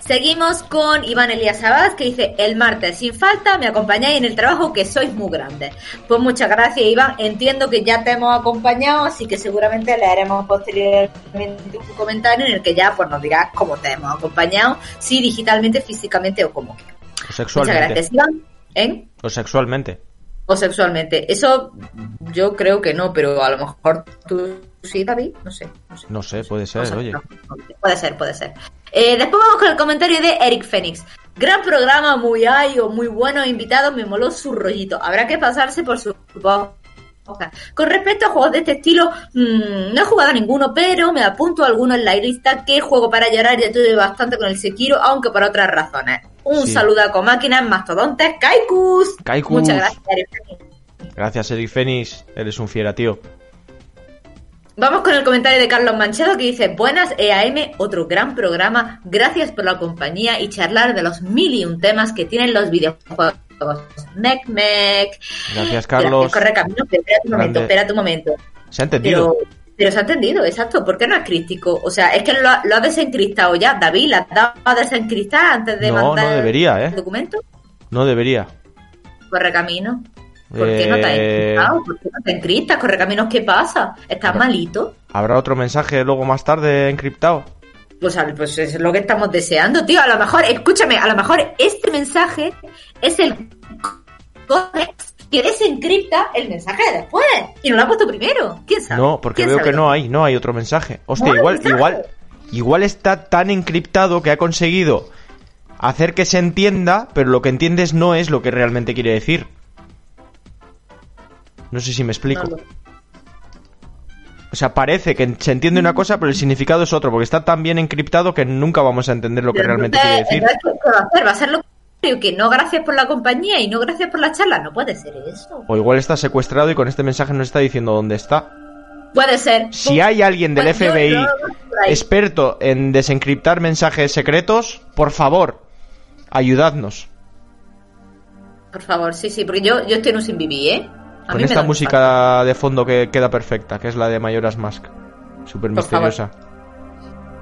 Seguimos con Iván Elías Abad que dice el martes sin falta me acompañáis en el trabajo que sois muy grandes. Pues muchas gracias Iván, entiendo que ya te hemos acompañado, así que seguramente leeremos posteriormente un comentario en el que ya pues nos dirás cómo te hemos acompañado, si digitalmente, físicamente o como. O Muchas sexualmente. gracias Iván. ¿Eh? O sexualmente. O sexualmente. Eso yo creo que no, pero a lo mejor tú sí, David, no sé. No sé. No sé, puede ser, oye. no, puede ser, puede ser. Eh, después vamos con el comentario de Eric Fénix. Gran programa, muy hay o muy buenos invitados, me moló su rollito. Habrá que pasarse por su. Con respecto a juegos de este estilo, mmm, no he jugado a ninguno, pero me apunto a alguno en la lista que juego para llorar ya tuve bastante con el Sekiro, aunque por otras razones. Un Sí. saludo a Comáquinas, Mastodontes, Kaikus. Kaikus. Muchas gracias, Eric Fénix. Gracias, Eric Fénix. Eres un fiera, tío. Vamos con el comentario de Carlos Manchado que dice, buenas EAM, otro gran programa, gracias por la compañía y charlar de los mil y un temas que tienen los videojuegos. Mec, mec. Gracias, Carlos. Corre camino, espérate un momento, espérate un momento. ¿Se ha entendido? Pero, pero se ha entendido, exacto, ¿por qué no es crítico? O sea, es que lo, ha- lo ha desencristado ya, David, ¿la has dado a desencriptar antes de No, mandar no debería, ¿eh? el documento? No debería. Correcamino. ¿Por qué no te has Eh, encriptado? ¿Por qué no te encriptas? Correcaminos, ¿qué pasa? ¿Estás malito? ¿Habrá otro mensaje luego más tarde encriptado? Pues, pues es lo que estamos deseando, tío. A lo mejor, escúchame, a lo mejor este mensaje es el códex que desencripta el mensaje de después. Y no lo ha puesto primero. ¿Quién sabe? No, porque ¿Quién veo sabe? que no hay, no hay otro mensaje. Hostia, No igual, mensaje. igual, igual está tan encriptado que ha conseguido hacer que se entienda, pero lo que entiendes no es lo que realmente quiere decir. No sé si me explico. No O sea, parece que se entiende una cosa, pero el significado es otro, porque está tan bien encriptado que nunca vamos a entender lo que realmente quiere decir. entonces, ¿qué va a ser lo? Que no gracias por la compañía y no gracias por la charla. No puede ser eso. O igual está secuestrado y con este mensaje nos está diciendo dónde está. Puede ser. Si hay alguien del Pues FBI experto en desencriptar mensajes secretos, por favor, ayudadnos. Por favor, sí, sí, porque yo, yo estoy en un sin vivir, ¿eh? A Con esta música de fondo que queda perfecta, que es la de Mayoras Mask. Súper misteriosa.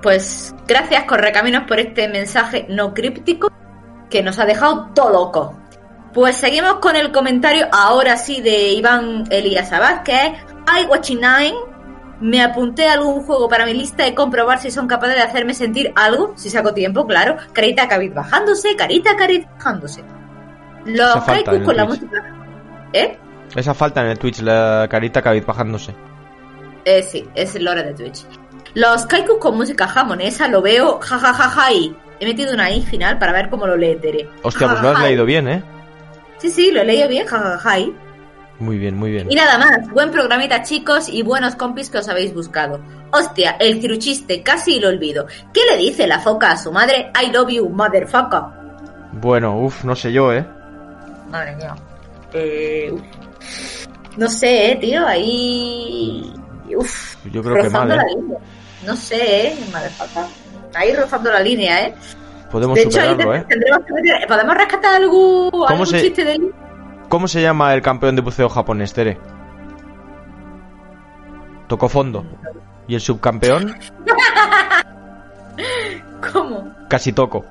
Pues gracias, Correcaminos, por este mensaje no críptico que nos ha dejado todo loco. Pues seguimos con el comentario ahora sí de Iván Elías Abad, que es I Watching Nine. Me apunté a algún juego para mi lista de comprobar si son capaces de hacerme sentir algo, si saco tiempo, claro. Carita cabit bajándose, carita cabit bajándose. Los haikus con la Twitch. música. ¿Eh? Esa falta en el Twitch, la carita cabid bajándose. Eh, sí, es el lore de Twitch. Los kaikus con música japonesa lo veo jajajaja y he metido una i final para ver cómo lo lee Tere. Hostia, pues lo has leído bien, ¿eh? Sí, sí, lo he leído bien, jajaja. Muy bien, muy bien. Y nada más, buen programita chicos y buenos compis que os habéis buscado. Hostia, el ciruchiste, casi lo olvido. ¿Qué le dice la foca a su madre? I love you, motherfucker. Bueno, uff, no sé yo, ¿eh? Madre mía. Eh, uf. No sé, eh, tío, ahí... Uf, Yo creo que mal, ¿eh? No sé, eh, motherfucker. Ahí rozando la línea, ¿eh? Podemos de hecho, ahí superarlo, te- ¿eh? tendremos que meter- ¿Podemos rescatar algún, algún se- chiste del... ¿Cómo se llama el campeón de buceo japonés, Tere? Tocó fondo. ¿Y el subcampeón? ¿Cómo? Casi toco.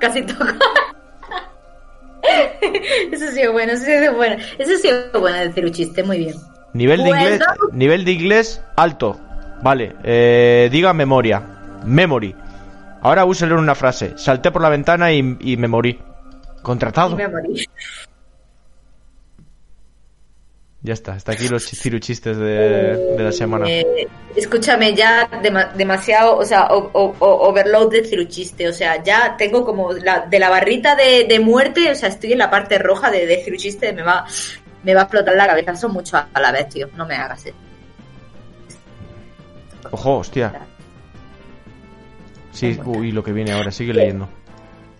Casi toco. eso sí es bueno, eso sí es bueno. Eso sí es bueno decir un chiste, muy bien. Nivel de inglés, nivel de inglés alto. Vale, eh, diga memoria. Memory. Ahora úselo en una frase. Salté por la ventana y, y me morí. Contratado. Y me morí. Ya está, hasta aquí los chi- ciruchistes de, de la semana. Eh, escúchame, ya dema- demasiado, o sea, o- o- o- overload de ciruchiste, o sea, ya tengo como la, de la barrita de, de muerte, o sea, estoy en la parte roja de, de ciruchiste, me va, me va a explotar la cabeza, son muchos a la vez, tío, no me hagas eso. Ojo, hostia. Sí, uy, lo que viene ahora, sigue leyendo.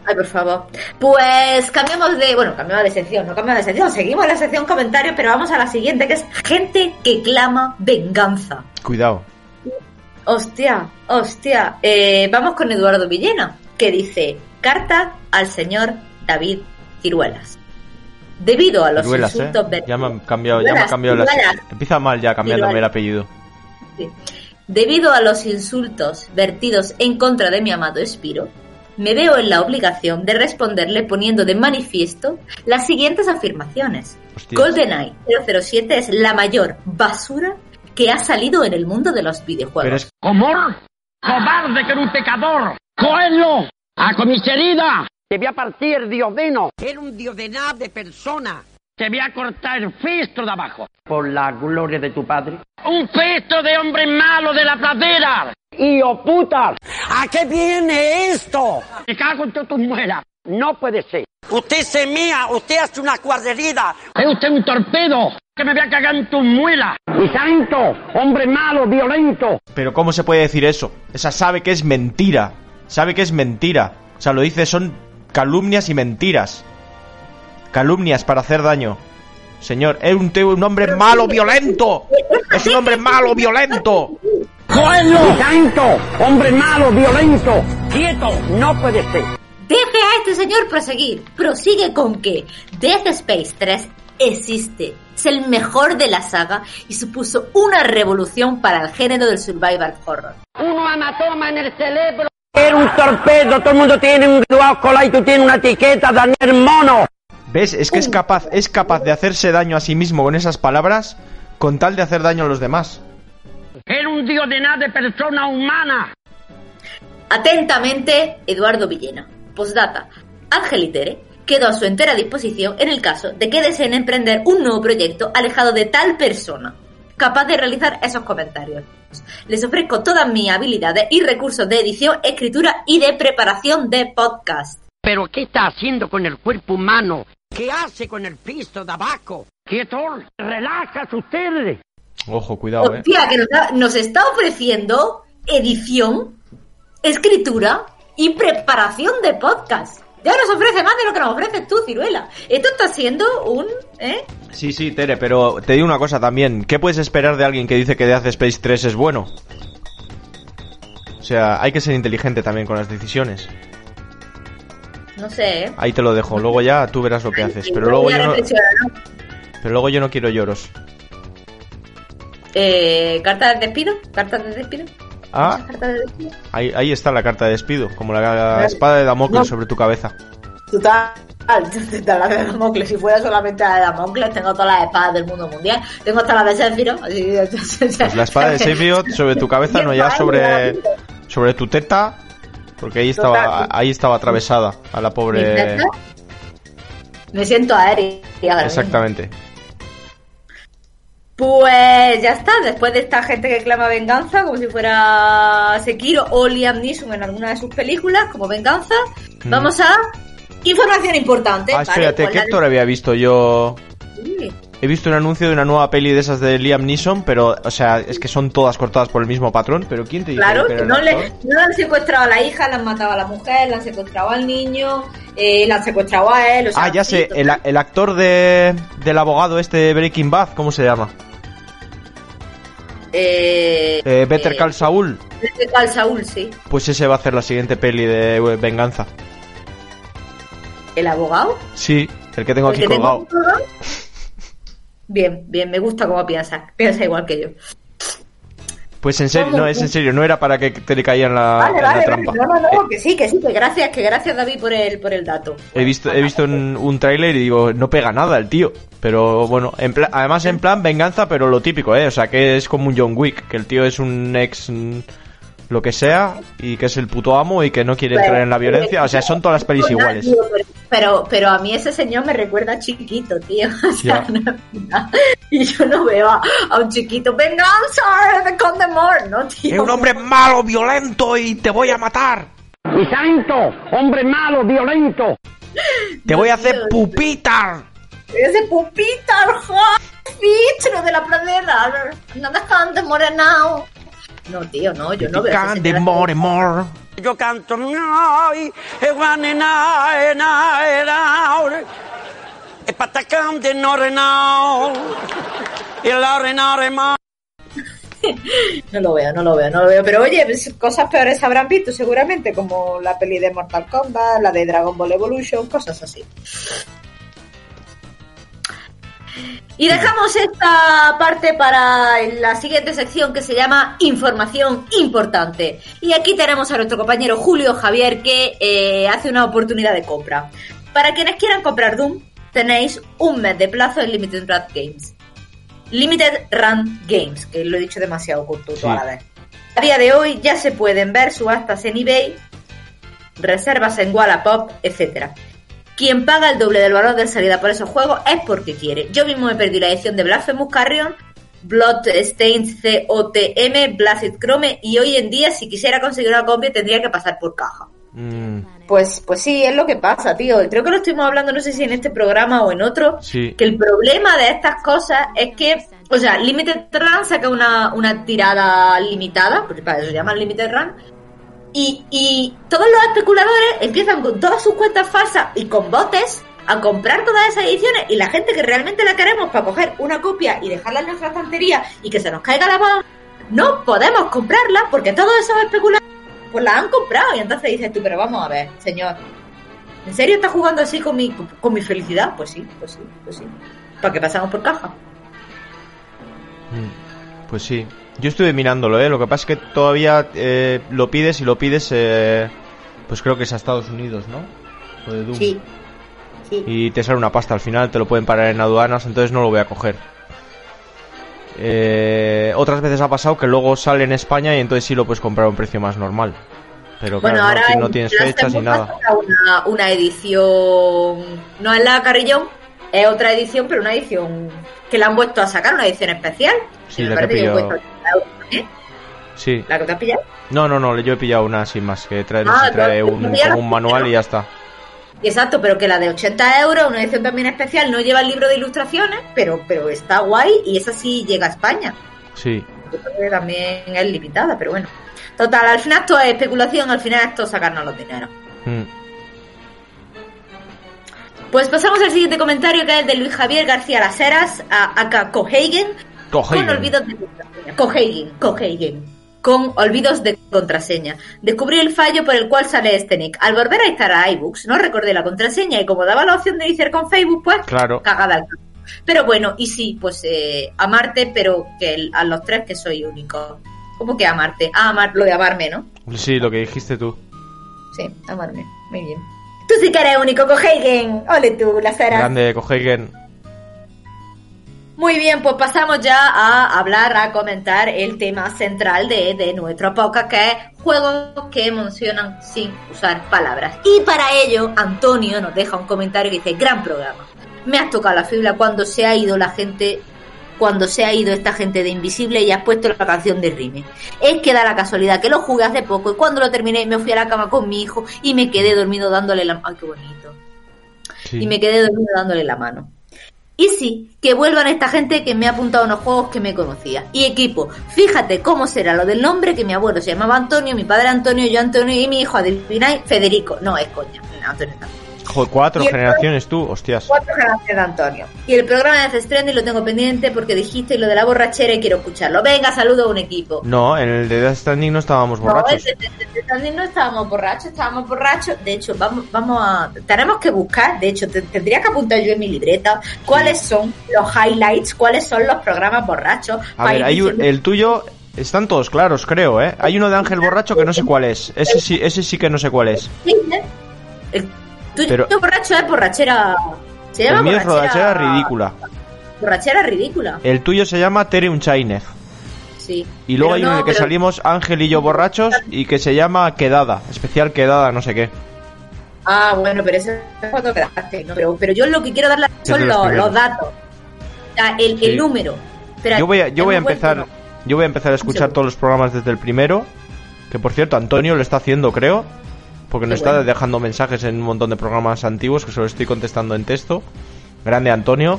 Ay, por favor. Pues cambiamos de, bueno, cambiamos de sección, no cambiamos de sección, seguimos la sección comentarios, pero vamos a la siguiente, que es gente que clama venganza. Cuidado. Hostia, hostia. Eh, vamos con Eduardo Villena, que dice, carta al señor David Ciruelas. Debido a los Ciruelas, ¿eh? insultos ver- Ya me han cambiado, ya me han Ciruelas, cambiado las... Ciruelas. Empieza mal ya cambiándome el Ciruelas. apellido. Sí. Debido a los insultos vertidos en contra de mi amado Espiro, me veo en la obligación de responderle poniendo de manifiesto las siguientes afirmaciones. Hostias. GoldenEye 007 es la mayor basura que ha salido en el mundo de los videojuegos. Pero es ¡Comor! ¡Cobarde que era un pecador! ¡Coelho! ¡A comiserida! Te voy a partir diodeno. Era un diodená de persona. Te voy a cortar el festo de abajo. Por la gloria de tu padre. ¡Un festo de hombre malo de la pradera! ¡Hijo puta! ¿A qué viene esto? ¡Me cago en todas tus muelas! No puede ser. Usted se mía, usted hace una cuadrerida. Es usted un torpedo. Que me voy a cagar en tus muelas. ¡Y santo! ¡Hombre malo, violento! Pero ¿cómo se puede decir eso? Esa sabe que es mentira. Sabe que es mentira. O sea, lo dice, son calumnias y mentiras. Calumnias para hacer daño. Señor, es un, un hombre malo, violento. Es un hombre malo, violento. ¡Coelho! ¡Y santo! ¡Hombre malo, violento! ¡Quieto! No puede ser. Deje a este señor proseguir. Prosigue con que Death Space 3 existe. Es el mejor de la saga y supuso una revolución para el género del survival horror. Uno hematoma en el cerebro. Eres un torpedo, todo el mundo tiene un graduado y tú tienes una etiqueta, Daniel Mono. ¿Ves? Es que es capaz, es capaz de hacerse daño a sí mismo con esas palabras con tal de hacer daño a los demás. Eres un dios de nada de persona humana. Atentamente, Eduardo Villena. Postdata. Ángel y Tere quedó a su entera disposición en el caso de que deseen emprender un nuevo proyecto alejado de tal persona, capaz de realizar esos comentarios. Les ofrezco todas mis habilidades y recursos de edición, escritura y de preparación de podcast. ¿Pero qué está haciendo con el cuerpo humano? ¿Qué hace con el piso de abajo? Quieto, relájate ustedes. Ojo, cuidado, eh. Hostia, que nos, da- nos está ofreciendo edición, escritura y preparación de podcast. Ya nos ofrece más de lo que nos ofreces tú, Ciruela. Esto está siendo un... ¿eh? Sí, sí, Tere, pero te digo una cosa también. ¿Qué puedes esperar de alguien que dice que Death Space 3 es bueno? O sea, hay que ser inteligente también con las decisiones. No sé, ¿eh? Ahí te lo dejo. Luego ya tú verás lo que haces. Pero luego yo no, pero luego yo no quiero lloros. Eh, ¿Carta de despido? ¿Carta de despido? Ah, ¿Carta de despido? ahí, ahí está la carta de despido, como la espada de Damocles No. sobre tu cabeza. Total, total, la de Damocles. Si fuera solamente la de Damocles, tengo todas las espadas del mundo mundial. Tengo hasta la de Sephiroth. así- Pues la espada de Sephiroth sobre tu cabeza, no ya sobre sobre tu teta, porque ahí estaba Total. ahí estaba atravesada a la ¿Mi pobre. Me siento aérea. mismo. Exactamente. Pues ya está, después de esta gente que clama venganza, como si fuera Sekiro o Liam Neeson en alguna de sus películas, como venganza, Mm. vamos a información importante. Ah, espérate, ¿qué actor había visto yo? Sí. He visto un anuncio de una nueva peli de esas de Liam Neeson, pero, o sea, es que son todas cortadas por el mismo patrón, pero ¿quién te dice Claro, que no le, no han secuestrado a la hija, le han matado a la mujer, le han secuestrado al niño, eh, le han secuestrado a él. O sea, Ah, ya sé, el, el actor de, del abogado este de Breaking Bad, ¿cómo se llama? Eh, Eh, Better Call Saul. Better Call Saul, sí. Pues ese va a hacer la siguiente peli de eh, venganza. ¿El abogado? Sí, el que tengo ¿El aquí que tengo colgado. colgado? Bien, bien, me gusta cómo piensas. Piensa igual que yo. Pues en serio, no, es en serio, no era para que te le caía en la, Vale, en la vale, trampa. no, no, no, que sí, que sí, que gracias, que gracias David por el, por el dato. He visto, he visto un, un tráiler y digo, no pega nada el tío. Pero bueno, en pla- además en plan venganza, pero lo típico, ¿eh? O sea, que es como un John Wick, que el tío es un ex lo que sea y que es el puto amo y que no quiere entrar en la violencia. O sea, son todas las pelis iguales. Tío, pero- Pero, pero a mí ese señor me recuerda a chiquito, tío. O sea, no es verdad. y yo no veo a, a un chiquito, venganza de Condemor, ¿no, tío? Es un hombre malo, violento y te voy a matar. ¡Y santo! ¡Hombre malo, violento! Te voy a hacer pupita. Ese pupita, fichero de la pradera. No me Condemor now. No, tío, no, yo no veo de señor. more, more. Yo canto... "Ay, eh, guane, na, eh, na, eh, na, eh, patacán de no renao, y la rena, rema. No lo veo, no lo veo, no lo veo. Pero oye, pues, cosas peores habrán visto seguramente, como la peli de Mortal Kombat, la de Dragon Ball Evolution, cosas así. Y dejamos esta parte para la siguiente sección que se llama Información Importante. Y aquí tenemos a nuestro compañero Julio Javier que eh, hace una oportunidad de compra. Para quienes quieran comprar Doom, tenéis un mes de plazo en Limited Run Games. Limited Run Games, que lo he dicho demasiado corto toda la vez. A día de hoy ya se pueden ver subastas en eBay, reservas en Wallapop, etcétera. Quien paga el doble del valor de salida por esos juegos es porque quiere. Yo mismo me perdí la edición de Blasphemous Carrion, Bloodstained COTM, Blasted Chrome y hoy en día si quisiera conseguir una copia tendría que pasar por caja. Mm, Pues, pues sí, es lo que pasa, tío. Creo que lo estuvimos hablando, no sé si en este programa o en otro, sí. que el problema de estas cosas es que, o sea, Limited Run saca una, una tirada limitada, porque para eso se llama Limited Run, y, y todos los especuladores empiezan con todas sus cuentas falsas y con botes a comprar todas esas ediciones y la gente que realmente la queremos para coger una copia y dejarla en nuestra estantería y que se nos caiga la mano, no podemos comprarla porque todos esos especuladores pues la han comprado y entonces dices tú, pero vamos a ver, señor, ¿en serio está jugando así con mi, con mi felicidad? Pues sí, pues sí, pues sí. ¿Para qué pasamos por caja? Mm, Pues sí. Yo estuve mirándolo, ¿eh? Lo que pasa es que todavía eh, lo pides y lo pides, eh, pues creo que es a Estados Unidos, ¿no? Lo de Doom. Sí. Sí. Y te sale una pasta al final, te lo pueden parar en aduanas, entonces no lo voy a coger. Eh, otras veces ha pasado que luego sale en España y entonces sí lo puedes comprar a un precio más normal. Pero Bueno, claro, no- ahora no, en tienes fechas ni nada. Una, una edición, no es la Carrillón, es otra edición, pero una edición que la han vuelto a sacar, una edición especial. Sí, la que parece que pillado. cuesta 80 euros, ¿eh? Sí. ¿La que te has pillado? No, no, no, yo he pillado una sin más, que trae, Ah, trae un, como manual y ya está. Exacto, pero que la de 80 euros, una edición también especial, no lleva el libro de ilustraciones, pero, pero está guay y esa sí llega a España. Sí. Yo creo que también es limitada, pero bueno. Total, al final esto es especulación, al final esto es sacarnos los dineros. Mm. Pues pasamos al siguiente comentario que es de Luis Javier García Las Heras, a acá Cohagen, Con olvidos de contraseña. Cohagen, Cohagen. Con olvidos de contraseña. Descubrí el fallo por el cual sale este nick. Al volver a instalar iBooks, no recordé la contraseña y como daba la opción de iniciar con Facebook, pues Claro. cagada al. Pero bueno, y sí, pues eh, amarte, pero que el- a los tres que soy único. ¿Cómo que amarte? Ah, amar, lo de amarme, ¿no? Sí, lo que dijiste tú. Sí, amarme. Muy bien. Tú sí que eres único, Cohagen. Ole tú, las Heras. Grande, Cohagen. Muy bien, pues pasamos ya a hablar, a comentar el tema central de, de nuestro podcast, que es juegos que emocionan sin usar palabras. Y para ello, Antonio nos deja un comentario que dice, gran programa. Me has tocado la fibra cuando se ha ido la gente, cuando se ha ido esta gente de Invisible y has puesto la canción de Rime. Es que da la casualidad que lo jugué hace poco y cuando lo terminé me fui a la cama con mi hijo y me quedé dormido dándole la... ¡Ay, qué bonito! y me quedé dormido dándole la mano. Y sí, que vuelvan esta gente que me ha apuntado a unos juegos que me conocía. Y equipo, fíjate cómo será lo del nombre que mi abuelo se llamaba Antonio, mi padre Antonio, yo Antonio y mi hijo, adivináis, Federico. No, es coña, Antonio también. Joder, cuatro generaciones tú, hostias. Cuatro generaciones de Antonio. Y el programa de Death Stranding lo tengo pendiente porque dijiste lo de la borrachera y quiero escucharlo. Venga, saludo a un equipo. No, en el de Death Stranding no estábamos No, borrachos. el de- de- de- también no estábamos borrachos, estábamos borrachos. De hecho, vamos, vamos a. Tenemos que buscar, de hecho, te- tendría que apuntar yo en mi libreta cuáles son los highlights, cuáles son los programas borrachos. A ver, hay un- el tuyo están todos claros, creo, ¿eh? Hay uno de Ángel Borracho que no sé cuál es. Ese sí, ese sí que no sé cuál es. ¿eh? El Pero- borracho es borrachera. Se llama El mío es borrachera ridícula. Borrachera ridícula. El tuyo se llama Tere Unchainez. Sí. Y luego hay uno no, en el que pero- salimos Ángel y yo borrachos y que se llama Quedada. Especial Quedada, no sé qué. Ah, bueno, pero eso es cuando quedaste, ¿no? Pero, pero yo lo que quiero darle Es son los los, primeros. los datos. O sea, el, Sí. el número. Espera, Yo voy a, yo voy a vuelto, empezar yo voy a empezar a escuchar todos los programas desde el primero. Que por cierto, Antonio lo está haciendo, creo. Porque nos está bueno. dejando mensajes en un montón de programas antiguos que se los estoy contestando en texto. Grande Antonio.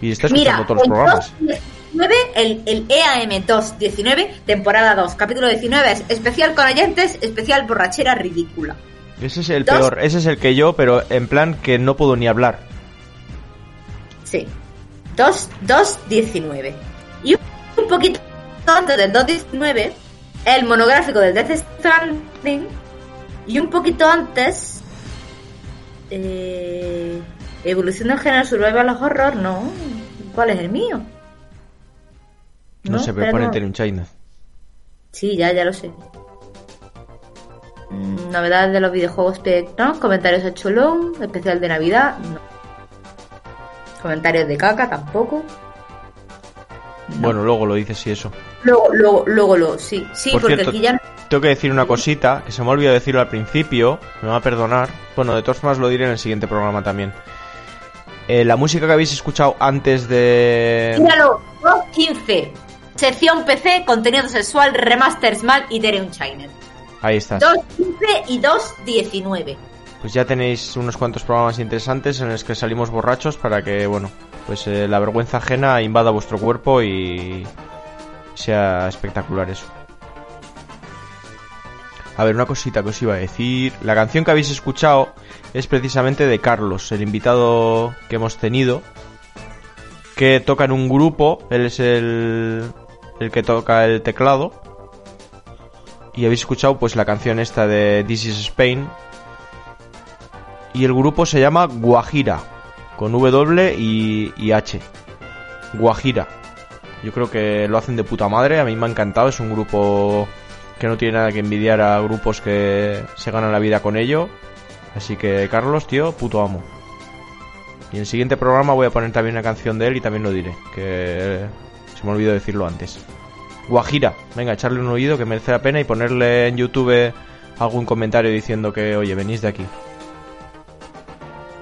Y está escuchando Mira, todos los programas. 219, el, el EAM 219, temporada 2, capítulo 19, es especial con oyentes, especial borrachera ridícula. Ese es el Dos. peor, ese es el que yo, pero en plan que no puedo ni hablar. Sí. 2, 219. Y un, un poquito antes del 219, el monográfico del Death Stranding. Y un poquito antes, eh, Evolución del género Survival Horror, no. ¿Cuál es el mío? No, No, sé, pero espera, pone no. Tere Unchainez. Sí, ya, ya lo sé. Mm, Novedades de los videojuegos, pe- ¿no? Comentarios de Cholón, especial de Navidad, no. Comentarios de caca, tampoco. Bueno, luego lo dices y eso. Luego, luego, luego lo, sí, sí, Por porque cierto, aquí ya Tengo que decir una cosita, que se me ha olvidado decirlo al principio, me va a perdonar. Bueno, de todas formas lo diré en el siguiente programa también. Eh, la música que habéis escuchado antes de... Míralo, 2.15. Sección PC, contenido sexual, remasters mal y Tere Unchained. Ahí estás. 2.15 y 2.19. Pues ya tenéis unos cuantos programas interesantes en los que salimos borrachos para que, bueno, pues eh, la vergüenza ajena invada vuestro cuerpo y sea espectacular eso. A ver, una cosita que os iba a decir. La canción que habéis escuchado es precisamente de Carlos, el invitado que hemos tenido, que toca en un grupo, él es el, el que toca el teclado. Y habéis escuchado pues la canción esta de This is Spain, y el grupo se llama Guajira, con W y, y H. Guajira. Yo creo que lo hacen de puta madre, a mí me ha encantado, es un grupo que no tiene nada que envidiar a grupos que se ganan la vida con ello. Así que Carlos, tío, puto amo. Y en el siguiente programa voy a poner también una canción de él y también lo diré, que se me olvidó decirlo antes. Guajira, venga, echarle un oído que merece la pena y ponerle en YouTube algún comentario diciendo que, oye, venís de aquí.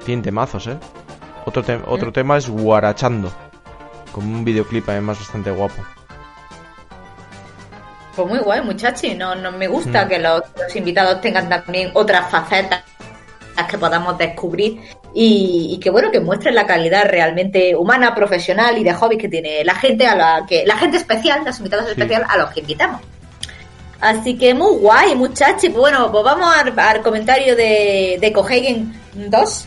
Tiene temazos, ¿eh? Otro, te- otro tema es Guarachando, con un videoclip además bastante guapo. Pues muy guay, muchachi. No, no me gusta Mm. que los, los invitados tengan también otras facetas que podamos descubrir y, y que bueno que muestren la calidad realmente humana, profesional y de hobby que tiene la gente a la que la gente especial, los invitados especiales a los que invitamos. Así que muy guay, muchachi. Pues bueno, pues vamos al, al comentario de, de Cohagen 2,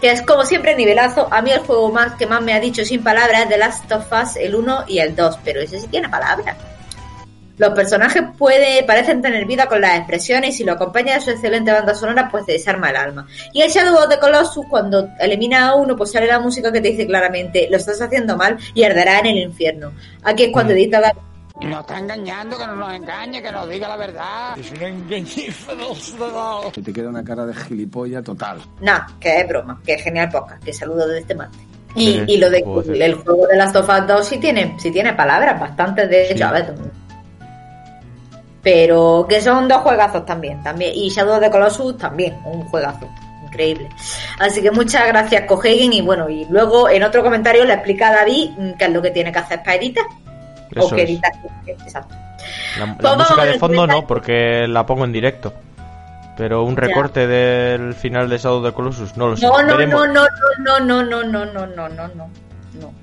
que es como siempre nivelazo. A mí el juego más que más me ha dicho sin palabras es The Last of Us, el 1 y el 2, pero ese sí tiene palabras. Los personajes puede, parecen tener vida con las expresiones y si lo acompaña de su excelente banda sonora, pues te desarma el alma. Y el Shadow of the Colossus, cuando elimina a uno, pues sale la música que te dice claramente, lo estás haciendo mal y arderá en el infierno. Aquí es cuando edita la... Nos está engañando, que no nos engañe, que nos diga la verdad. Es una engañífera. Que te queda una cara de gilipollas total. Nah, que es broma, que es genial podcast, que saludo desde este martes. Y, Sí, y lo de puedo el juego de Last of Us 2 sí tiene, sí tiene palabras, bastantes de hecho, Sí. a ver. Pero que son dos juegazos también, también. Y Shadow of the Colossus también, un juegazo. Increíble. Así que muchas gracias, Cohagen. Y bueno, y luego en otro comentario le explica a David mm, qué es lo que tiene que hacer para editar. Eso o que editar. Exacto. La, la Pues música a de ver, fondo no, porque la pongo en directo. Pero un Ya. recorte del final de Shadow the Colossus, no lo sé. No, no, Veremos. no, no, no, no, no, no, no, no, no, no. No.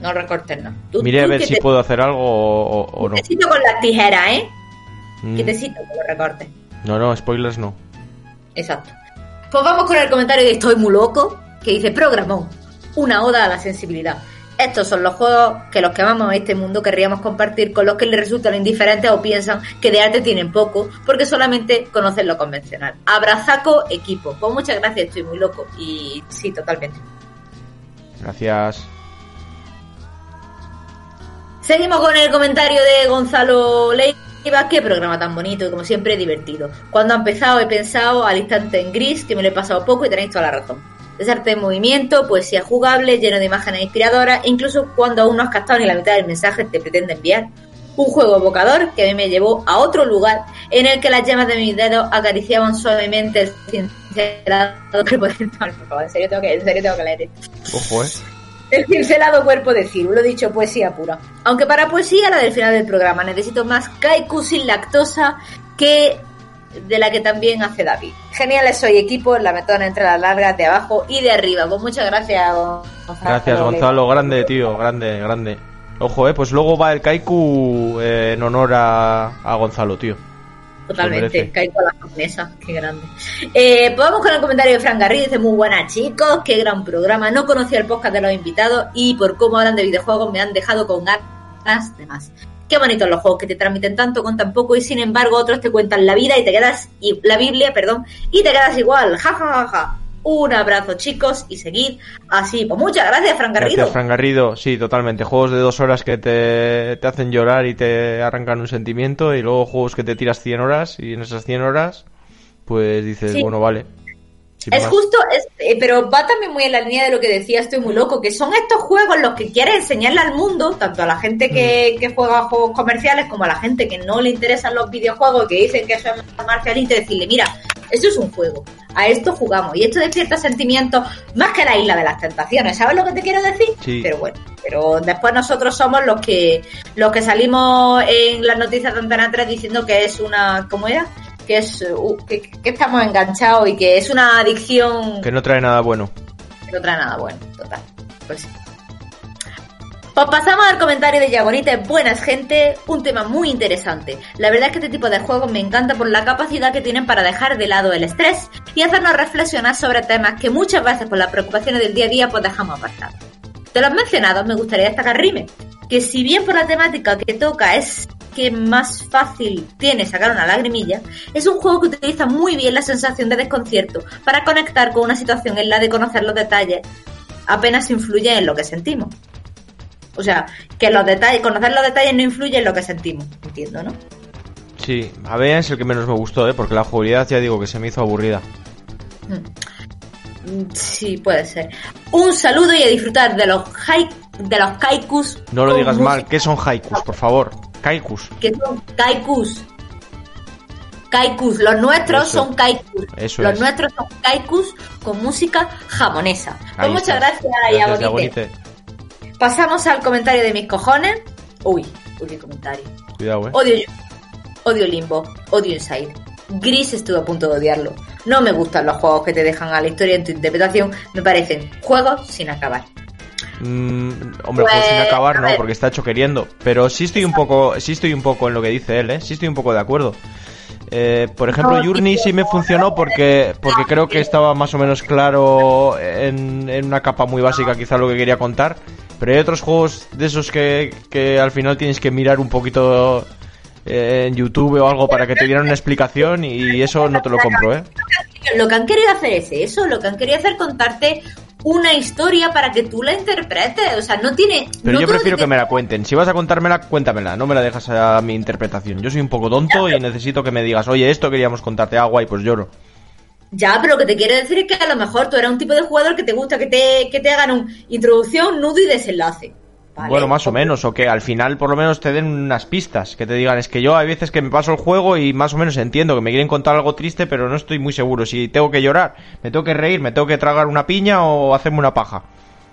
No recortes nada. Tú- Miré a tú ver que si te- puedo hacer algo o, o- no. Quietecito con las tijeras, ¿eh? Mm. Quietecito con los recortes. No, no, spoilers no. Exacto. Pues vamos con el comentario de Estoy muy loco, que dice Programón, una oda a la sensibilidad. Estos son los juegos que los que amamos este mundo querríamos compartir con los que les resultan indiferentes o piensan que de arte tienen poco porque solamente conocen lo convencional. Abrazaco equipo. Pues muchas gracias, estoy muy loco. Y sí, totalmente. Gracias. Seguimos con el comentario de Gonzalo Leiva. Qué programa tan bonito y como siempre divertido. Cuando ha empezado he pensado al instante en gris que me lo he pasado poco y tenéis toda la razón. Desarte en movimiento, poesía jugable, lleno de imágenes inspiradoras, e incluso cuando aún no has captado ni la mitad del mensaje que te pretende enviar. Un juego evocador que a mí me llevó a otro lugar en el que las llamas de mis dedos acariciaban suavemente el cincelado cuerpo de... En serio tengo que, en serio tengo que leer. Ojo, eh. El cincelado cuerpo de Ciro, lo dicho, poesía pura. Aunque para poesía, la del final del programa, necesito más kaiku sin lactosa que de la que también hace David. Geniales soy equipo, la metona entre las largas de abajo y de arriba. Pues muchas gracias, Gonzalo. Gracias, Gonzalo. Grande, tío. Grande, grande. Ojo, eh. Pues luego va el Kaiku eh, en honor a, a Gonzalo, tío. Totalmente, caigo a la japonesa, qué grande. Eh, pues vamos con el comentario de Fran Garrido, dice muy buenas chicos, qué gran programa, no conocía el podcast de los invitados y por cómo hablan de videojuegos me han dejado con ganas de más. Qué bonitos los juegos que te transmiten tanto con tan poco y sin embargo otros te cuentan la vida y te quedas, y, la Biblia, perdón, y te quedas igual, ja ja ja ja. Un abrazo chicos y seguid así. Pues muchas gracias Fran Garrido. Gracias, Fran Garrido. Sí, totalmente. Juegos de dos horas que te, te hacen llorar y te arrancan un sentimiento. Y luego juegos que te tiras 100 horas. Y en esas 100 horas, pues dices, Sí. bueno, vale. Sin Es más. justo, es- eh, pero va también muy en la línea de lo que decía Estoy muy loco, que son estos juegos los que quieres enseñarle al mundo, tanto a la gente que, Mm. que juega juegos comerciales como a la gente que no le interesan los videojuegos, que dicen que eso es marcialito, decirle, mira, esto es un juego, a esto jugamos, y esto despierta sentimientos más que la isla de las tentaciones, ¿sabes lo que te quiero decir? Sí. Pero bueno, pero después nosotros somos los que los que salimos en las noticias de Antena 3 diciendo que es una, ¿cómo era? Que es uh, que, que estamos enganchados y que es una adicción Que no trae nada bueno. que no trae nada bueno, total. Pues sí. Pues pasamos al comentario de Yagonita, buenas gente, un tema muy interesante. La verdad es que este tipo de juegos me encanta por la capacidad que tienen para dejar de lado el estrés y hacernos reflexionar sobre temas que muchas veces por las preocupaciones del día a día pues dejamos apartados. De los mencionados me gustaría destacar Rime, que si bien por la temática que toca es que más fácil tiene sacar una lagrimilla, es un juego que utiliza muy bien la sensación de desconcierto para conectar con una situación en la de conocer los detalles apenas influye en lo que sentimos. O sea, que los detalles, conocer los detalles no influye en lo que sentimos. Entiendo, ¿no? Sí, a ver es el que menos me gustó, ¿eh? porque la jugabilidad ya digo que se me hizo aburrida. Mm, Sí, puede ser. Un saludo y a disfrutar de los hai- de los kaikus. No lo digas música- mal, ¿qué son haikus, por favor? Kaikus. Que son kaikus. Kaikus, los nuestros Eso. son kaikus. Eso los es. nuestros son kaikus con música japonesa. Pues muchas gracias, Gracias. Pasamos al comentario de mis cojones. Uy, uy, qué comentario. Cuidado, eh. Odio odio Limbo, odio Inside. Gris estuve a punto de odiarlo. No me gustan los juegos que te dejan a la historia en tu interpretación. Me parecen juegos sin acabar. Mm, hombre, Pues, pues sin acabar a no, porque está hecho queriendo. Pero sí estoy un poco, sí estoy un poco en lo que dice él, ¿eh? Sí estoy un poco de acuerdo. Eh, por ejemplo, Journey sí me funcionó porque, porque creo que estaba más o menos claro en, en una capa muy básica quizá lo que quería contar. Pero hay otros juegos de esos que, que al final tienes que mirar un poquito eh, en YouTube o algo para que te dieran una explicación y eso no te lo compro, ¿eh? Lo que han querido hacer es eso, lo que han querido hacer es contarte una historia para que tú la interpretes. O sea, no tiene. Pero no yo prefiero que me la cuenten. Si vas a contármela, cuéntamela. No me la dejas a mi interpretación. Yo soy un poco tonto y necesito que me digas, oye, esto queríamos contarte agua y pues lloro. Ya, pero lo que te quiero decir es que a lo mejor tú eres un tipo de jugador que te gusta que te, que te hagan un introducción, nudo y desenlace. ¿Vale? Bueno, más o menos. O que al final por lo menos te den unas pistas. Que te digan, es que yo hay veces que me paso el juego y más o menos entiendo que me quieren contar algo triste, pero no estoy muy seguro. Si tengo que llorar, me tengo que reír, me tengo que tragar una piña o hacerme una paja.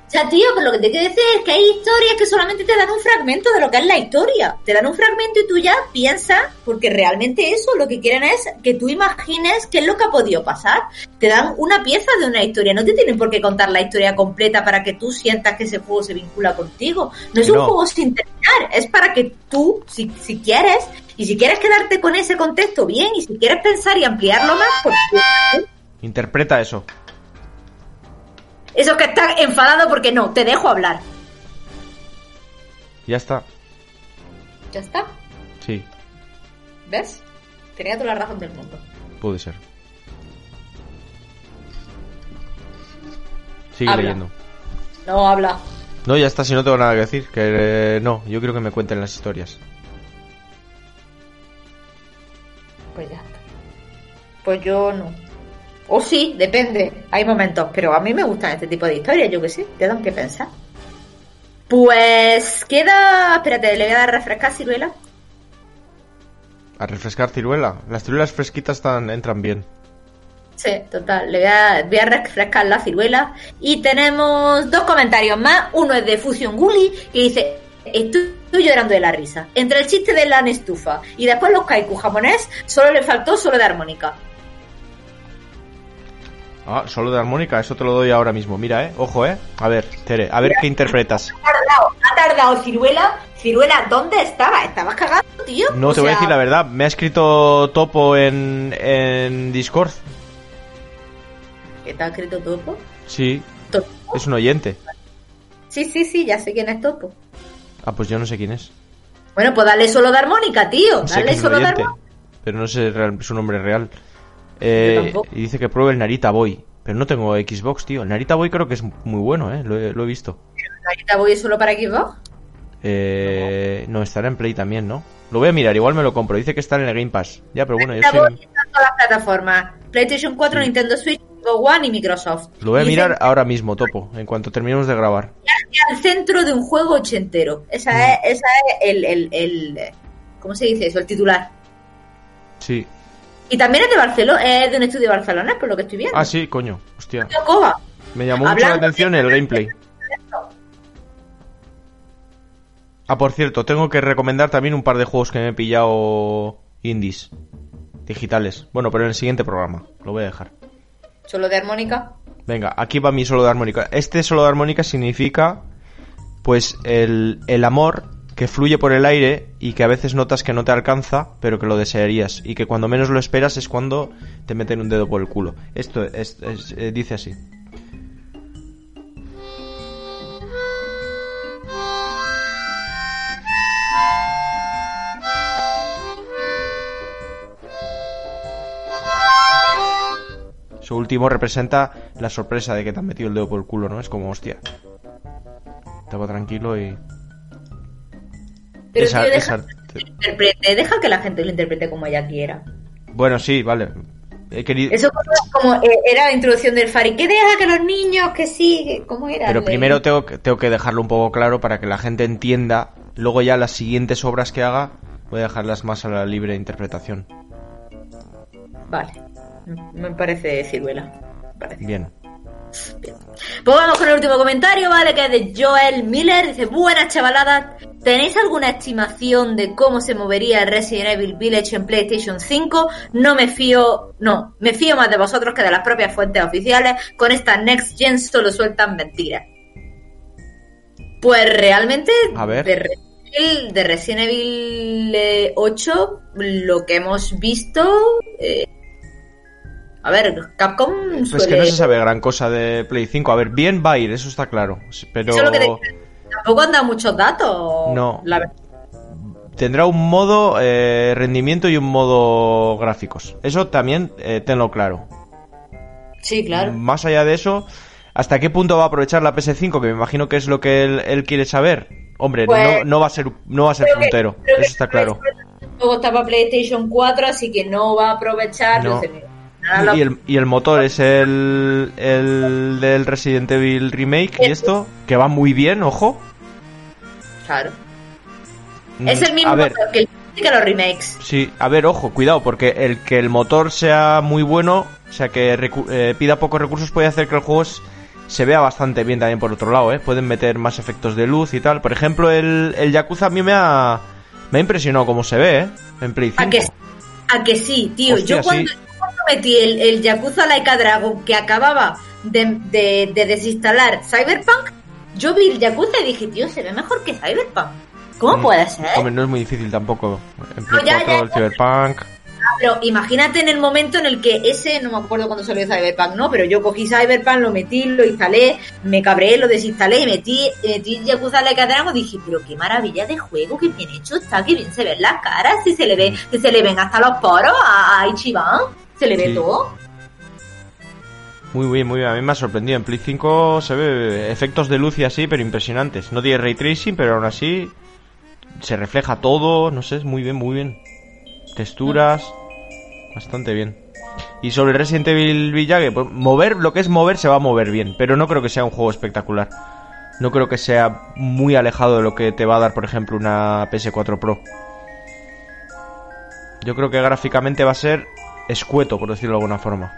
O sea, tío, pero lo que te quiero decir es que hay historias que solamente te dan un fragmento de lo que es la historia. Te dan un fragmento y tú ya piensas, porque realmente eso lo que quieren es que tú imagines qué es lo que ha podido pasar. Te dan una pieza de una historia, no te tienen por qué contar la historia completa para que tú sientas que ese juego se vincula contigo. No es un juego sin terminar, es para que tú, si, si quieres, y si quieres quedarte con ese contexto bien, y si quieres pensar y ampliarlo más, pues Interpreta eso. Eso que estás enfadado porque no, te dejo hablar. Ya está. Ya está. Sí, ¿Ves? Tenía toda la razón del mundo. puede ser. Sigue Habla. leyendo. No habla. No, ya está, si no tengo nada que decir. Que eh, no, yo quiero que me cuenten las historias. Pues ya está. Pues yo no. O sí, depende. Hay momentos, pero a mí me gustan este tipo de historias, yo que sé, te dan que pensar. Pues queda. Espérate, le voy a dar a refrescar ciruela. A refrescar ciruela. Las ciruelas fresquitas están, entran bien. Sí, total. Le voy a, voy a refrescar la ciruela. Y tenemos dos comentarios más. Uno es de Fusion Gully, que dice: Estoy llorando de la risa. Entre el chiste de la estufa y después los kaiku japonés, solo le faltó solo de armónica. Ah, solo de armónica, eso te lo doy ahora mismo. Mira, eh, ojo, eh. A ver, Tere, a ver qué interpretas. Ha tardado, ha tardado ciruela. Ciruela, ¿dónde estaba? ¿Estabas cagado, tío? No, O te voy a decir la verdad. Me ha escrito Topo en, en Discord. ¿Que te ha escrito Topo? Sí, Topo. es un oyente. Sí, sí, sí, ya sé quién es Topo. Ah, pues yo no sé quién es. Bueno, pues dale solo de armónica, tío. Dale solo de armónica. pero no sé su nombre real. Eh, y dice que pruebe el Narita Boy. Pero no tengo Xbox, tío. El Narita Boy creo que es muy bueno, eh. Lo he, lo he visto. Ahorita voy solo para Xbox. Eh, no, estará en Play también, ¿no? Lo voy a mirar, igual me lo compro. Dice que está en el Game Pass. Ya, pero bueno, yo Ahorita voy soy... en todas las plataformas. PlayStation 4, Nintendo Switch, Xbox One y Microsoft. Lo voy a mirar ahora mismo, Topo, en cuanto terminemos de grabar. al centro de un juego ochentero. Esa Mm. es, esa es el, el, el- ¿Cómo se dice eso? El titular. Sí. Y también es de Barcelona, es de un estudio de Barcelona, por lo que estoy viendo. Ah, sí, coño. Hostia. Coba. Me llamó mucho la atención el gameplay. Ah, por cierto, tengo que recomendar también un par de juegos que me he pillado indies. Digitales. Bueno, pero en el siguiente programa. Lo voy a dejar. Solo de armónica. Venga, aquí va mi solo de armónica. Este solo de armónica significa, pues, el, el amor que fluye por el aire y que a veces notas que no te alcanza, pero que lo desearías. Y que cuando menos lo esperas es cuando te meten un dedo por el culo. Esto es, eh, dice así. Su último representa la sorpresa de que te han metido el dedo por el culo, ¿no? Es como, hostia. Estaba tranquilo y... Pero Esa- tío, deja, esa- que deja la gente lo interprete como ella quiera. Bueno, sí, vale. He querido... Eso como, como, eh, era la introducción del Fari. ¿Qué deja que los niños que sí? ¿Cómo era? Pero primero tengo que, tengo que dejarlo un poco claro para que la gente entienda. Luego ya las siguientes obras que haga voy a dejarlas más a la libre interpretación. Vale. Me parece ciruela. Bien. Pues vamos con el último comentario, ¿vale? Que es de Joel Miller. Dice, buenas chavaladas. ¿Tenéis alguna estimación de cómo se movería Resident Evil Village en PlayStation 5? No me fío, no, me fío más de vosotros que de las propias fuentes oficiales. Con esta Next Gen solo sueltan mentiras. Pues realmente, A ver. de, Resident Evil- de Resident Evil eh, 8, lo que hemos visto... eh, a ver, Capcom Pues suele... que no se sabe gran cosa de Play 5. A ver, bien va a ir, eso está claro. Pero Eso es lo que te- Tampoco han dado muchos datos. No. La verdad. tendrá un modo eh, rendimiento y un modo gráficos. Eso también eh, tenlo claro. Sí, claro. Más allá de eso, ¿hasta qué punto va a aprovechar la PS5? Que me imagino que es lo que él, él quiere saber. Hombre, Pues- no, no va a ser, no va a ser Creo que- puntero. creo Eso está claro. Luego está para PlayStation 4, así que no va a aprovechar. No. Y el, y el motor es el, el del Resident Evil Remake y esto, que va muy bien, ojo. Claro. Mm, Es el mismo motor que, el- que los remakes. sí, a ver, ojo, cuidado, porque el que el motor sea muy bueno, o sea, que recu- eh, pida pocos recursos, puede hacer que el juego se vea bastante bien también por otro lado, ¿eh? Pueden meter más efectos de luz y tal. Por ejemplo, el, el Yakuza a mí me ha, me ha impresionado cómo se ve, ¿eh? En Play 5. ¿A que, a que sí, tío. Hostia, yo, cuando, sí. Cuando metí el, el Yakuza Laika Dragon que acababa de, de- de desinstalar Cyberpunk, yo vi el Yakuza y dije, tío, se ve mejor que Cyberpunk. ¿Cómo Mm, puede ser? Hombre, no es muy difícil tampoco. En Play No, ya, 4, ya, el Cyberpunk. Pero imagínate en el momento en el que ese, no me acuerdo cuándo salió Cyberpunk, ¿no? Pero yo cogí Cyberpunk, lo metí, lo instalé, me cabré, lo desinstalé y metí, metí Yakuza Like a Dragon y dije, pero qué maravilla de juego, qué bien hecho está, qué bien se ven las caras, si se le ve, que se le ven hasta los poros a, a Ichiban, se le ve Sí. todo. Muy bien, muy bien. A mí me ha sorprendido. En Play 5 se ve efectos de luz y así, pero impresionantes. No tiene ray tracing, pero aún así se refleja todo. No sé, es muy bien, muy bien. Texturas, bastante bien. Y sobre Resident Evil Village, pues mover, lo que es mover se va a mover bien, pero no creo que sea un juego espectacular. No creo que sea muy alejado de lo que te va a dar, por ejemplo, una PS4 Pro. Yo creo que gráficamente va a ser escueto, por decirlo de alguna forma.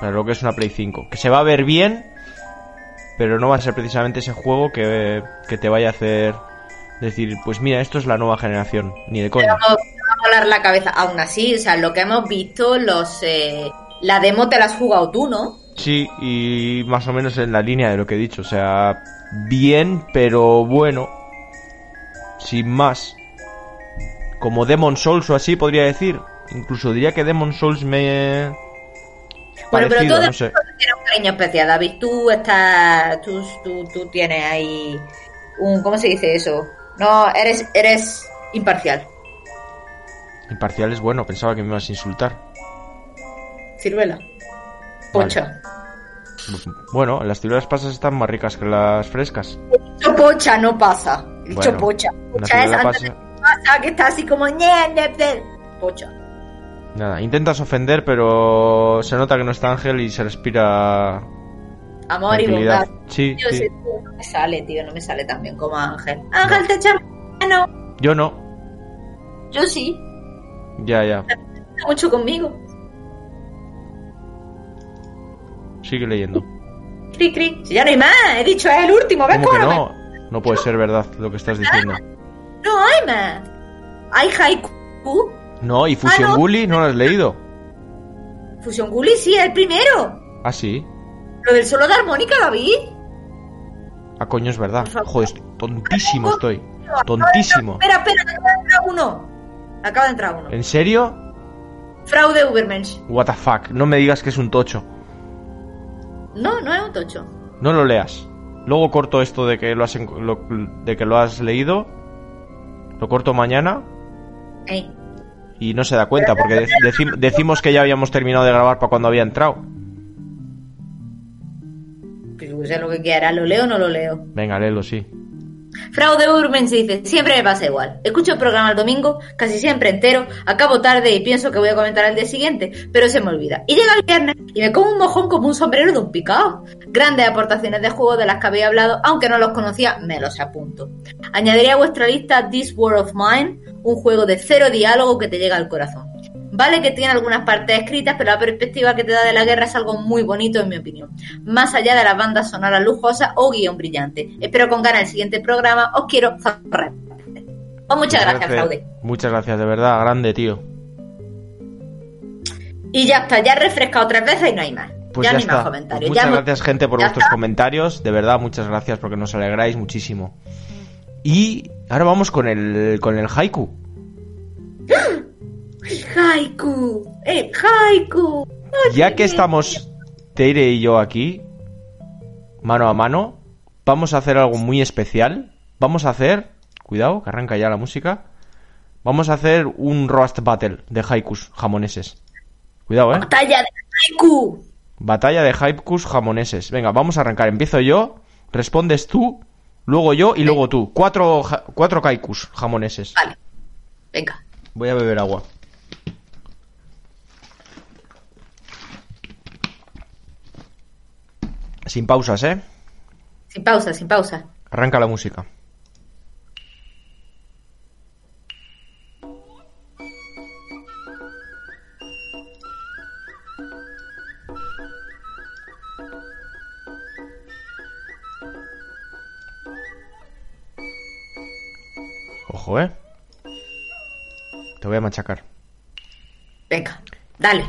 Para lo que es una Play 5. Que se va a ver bien, pero no va a ser precisamente ese juego que, que te vaya a hacer decir, pues mira, esto es la nueva generación. Ni de coña. Vamos a volar la cabeza. Aún así, o sea, lo que hemos visto, los eh, la demo te la has jugado tú, ¿no? Sí, y más o menos en la línea de lo que he dicho. O sea, bien, pero bueno. Sin más. Como Demon Souls o así podría decir. Incluso diría que Demon Souls me... Bueno, pero parecido, tú no sé. tienes un cariño especial, David. Tú estás, tú, tú, tú tienes ahí un, ¿cómo se dice eso? No, eres, eres imparcial. Imparcial es bueno, pensaba que me ibas a insultar. Ciruela. Pocha. Bueno, las ciruelas pasas están más ricas que las frescas. Dicho pocha no pasa. Dicho Bueno, pocha. Pocha es antes de que pasa, que está así como. Pocha. Nada, intentas ofender, pero se nota que no está Ángel y se respira Amor y bondad. Sí, Tío, sí. tío no me sale, tío, no me sale tan bien como Ángel. Ángel, te echa mano. Yo no, Yo sí. ya, ya. Está mucho conmigo. Sigue leyendo. Cri, cri. Si ya no hay más, he dicho, es el último. ¿Ves ¿Cómo que cómo no? No puede ser verdad lo que estás diciendo. No hay más. Hay Haiku. No, y Ah, Fusion no. Gully no lo has leído. Fusion Gully sí, el primero. Ah, sí. Lo del solo de armónica, David. Ah, coño, es verdad. Joder, tontísimo estoy. Tontísimo. Espera, espera, acaba de entrar uno. Acaba de entrar uno. ¿En serio? Fraude Ubermensch. What the fuck. No me digas que es un tocho. No, no es un tocho. No lo leas. Luego corto esto de que lo has, lo- de que lo has leído. Lo corto mañana. Y no se da cuenta porque de- decim- decimos que ya habíamos terminado de grabar para cuando había entrado. Pues sea lo que quiera, ¿lo leo o no lo leo? Venga, léelo, sí. Fraude Urmen se dice, siempre me pasa igual. Escucho el programa el domingo, casi siempre entero, acabo tarde y pienso que voy a comentar el día siguiente, pero se me olvida. Y llega el viernes y me como un mojón como un sombrero de un picado. Grandes aportaciones de juego de las que había hablado, aunque no los conocía, me los apunto. Añadiré a vuestra lista This War of Mine, un juego de cero diálogo que te llega al corazón. Vale que tiene algunas partes escritas, pero la perspectiva que te da de la guerra es algo muy bonito en mi opinión. Más allá de las bandas sonoras lujosas o guion brillante. Espero con ganas el siguiente programa. Os quiero zorrar. Oh, muchas gracias, Fraude. Muchas gracias, de verdad, grande, tío. Y ya está, ya he refrescado tres veces y no hay más. Pues ya, ya ni está. más comentarios. Pues Ya muchas hemos- gracias, gente, por ya vuestros está. comentarios. De verdad, muchas gracias porque nos alegráis muchísimo. Y ahora vamos con el, con el haiku. Haiku, el haiku. Ay, Ya que estamos Teire y yo aquí, mano a mano, vamos a hacer algo muy especial. Vamos a hacer, cuidado, que arranca ya la música. Vamos a hacer un roast battle de haikus jamoneses. Cuidado, eh. Batalla de haiku. Batalla de haikus jamoneses. Venga, vamos a arrancar. Empiezo yo, respondes tú, luego yo y luego tú. Cuatro, ja- cuatro haikus jamoneses. Vale. Venga. Voy a beber agua. Sin pausas, ¿eh? Sin pausa, sin pausa. Arranca la música. Ojo, ¿eh? Te voy a machacar. Venga, dale.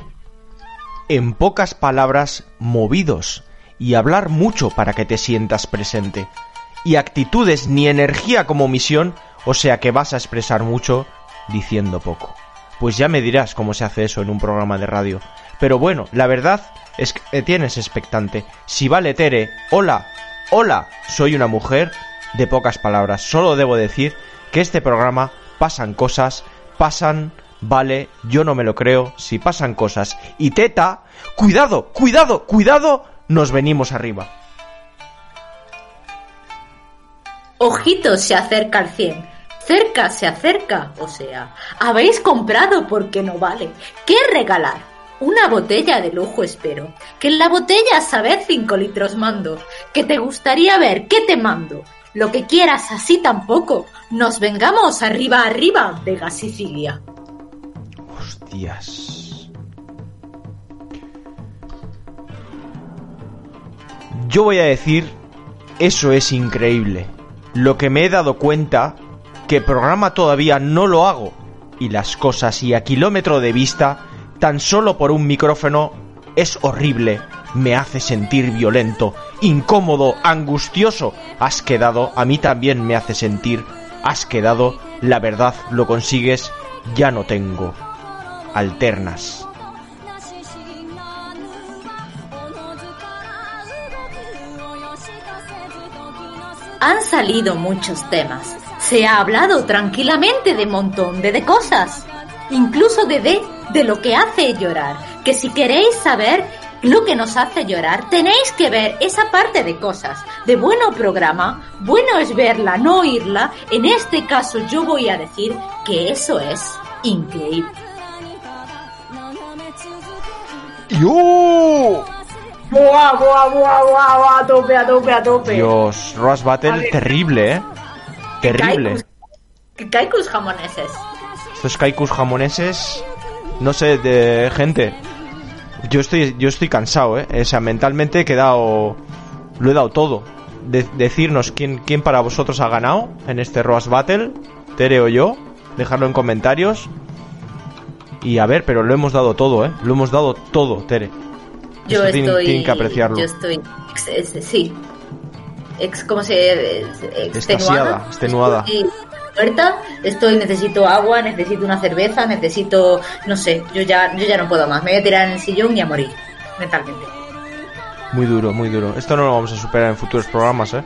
En pocas palabras, movidos. Y hablar mucho para que te sientas presente. Y actitudes ni energía como misión, o sea que vas a expresar mucho diciendo poco. Pues ya me dirás cómo se hace eso en un programa de radio. Pero bueno, la verdad es que tienes expectante. Si vale Tere, hola, hola, soy una mujer de pocas palabras. Solo debo decir que este programa pasan cosas, pasan, vale, yo no me lo creo, si pasan cosas. Y teta, cuidado, cuidado, cuidado, nos venimos arriba. Ojito se acerca al 100. Cerca se acerca, o sea, habéis comprado porque no vale. ¿Qué regalar? Una botella de lujo espero. Que en la botella sabed 5 litros mando. Que te gustaría ver, ¿qué te mando? Lo que quieras, así tampoco. Nos vengamos arriba, arriba de Gasicilia. Hostias. Yo voy a decir, eso es increíble. Lo que me he dado cuenta, que programa todavía no lo hago. Y las cosas y a kilómetro de vista, tan solo por un micrófono, es horrible. Me hace sentir violento, incómodo, angustioso. Has quedado, a mí también me hace sentir. Has quedado, la verdad lo consigues, ya no tengo alternas. Han salido muchos temas. Se ha hablado tranquilamente de montón de, de cosas. Incluso de, de de lo que hace llorar. Que si queréis saber lo que nos hace llorar, tenéis que ver esa parte de cosas. De bueno programa, bueno es verla, no oírla. En este caso yo voy a decir que eso es increíble. ¡Yo! ¡Buah, buah, buah, buah, buah! A tope, a tope, a tope. Dios, Ross Battle terrible, ¿eh? Terrible. Que Kaikus jamoneses. Estos kaikus jamoneses, no sé, de gente. Yo estoy, yo estoy cansado, ¿eh? O sea, mentalmente he quedado, lo he dado todo. De- decirnos quién, quién para vosotros ha ganado en este Roast Battle, Tere o yo, dejarlo en comentarios. Y a ver, pero lo hemos dado todo, ¿eh? Lo hemos dado todo, Tere. Yo estoy. tienen que apreciarlo. Yo estoy. sí. Ex, ¿Cómo se.? ex- Extasiada, extenuada. Estoy estoy, necesito agua, necesito una cerveza, necesito. No sé, yo ya, yo ya no puedo más. Me voy a tirar en el sillón y a morir. Mentalmente. Muy duro, muy duro. Esto no lo vamos a superar en futuros programas, ¿eh?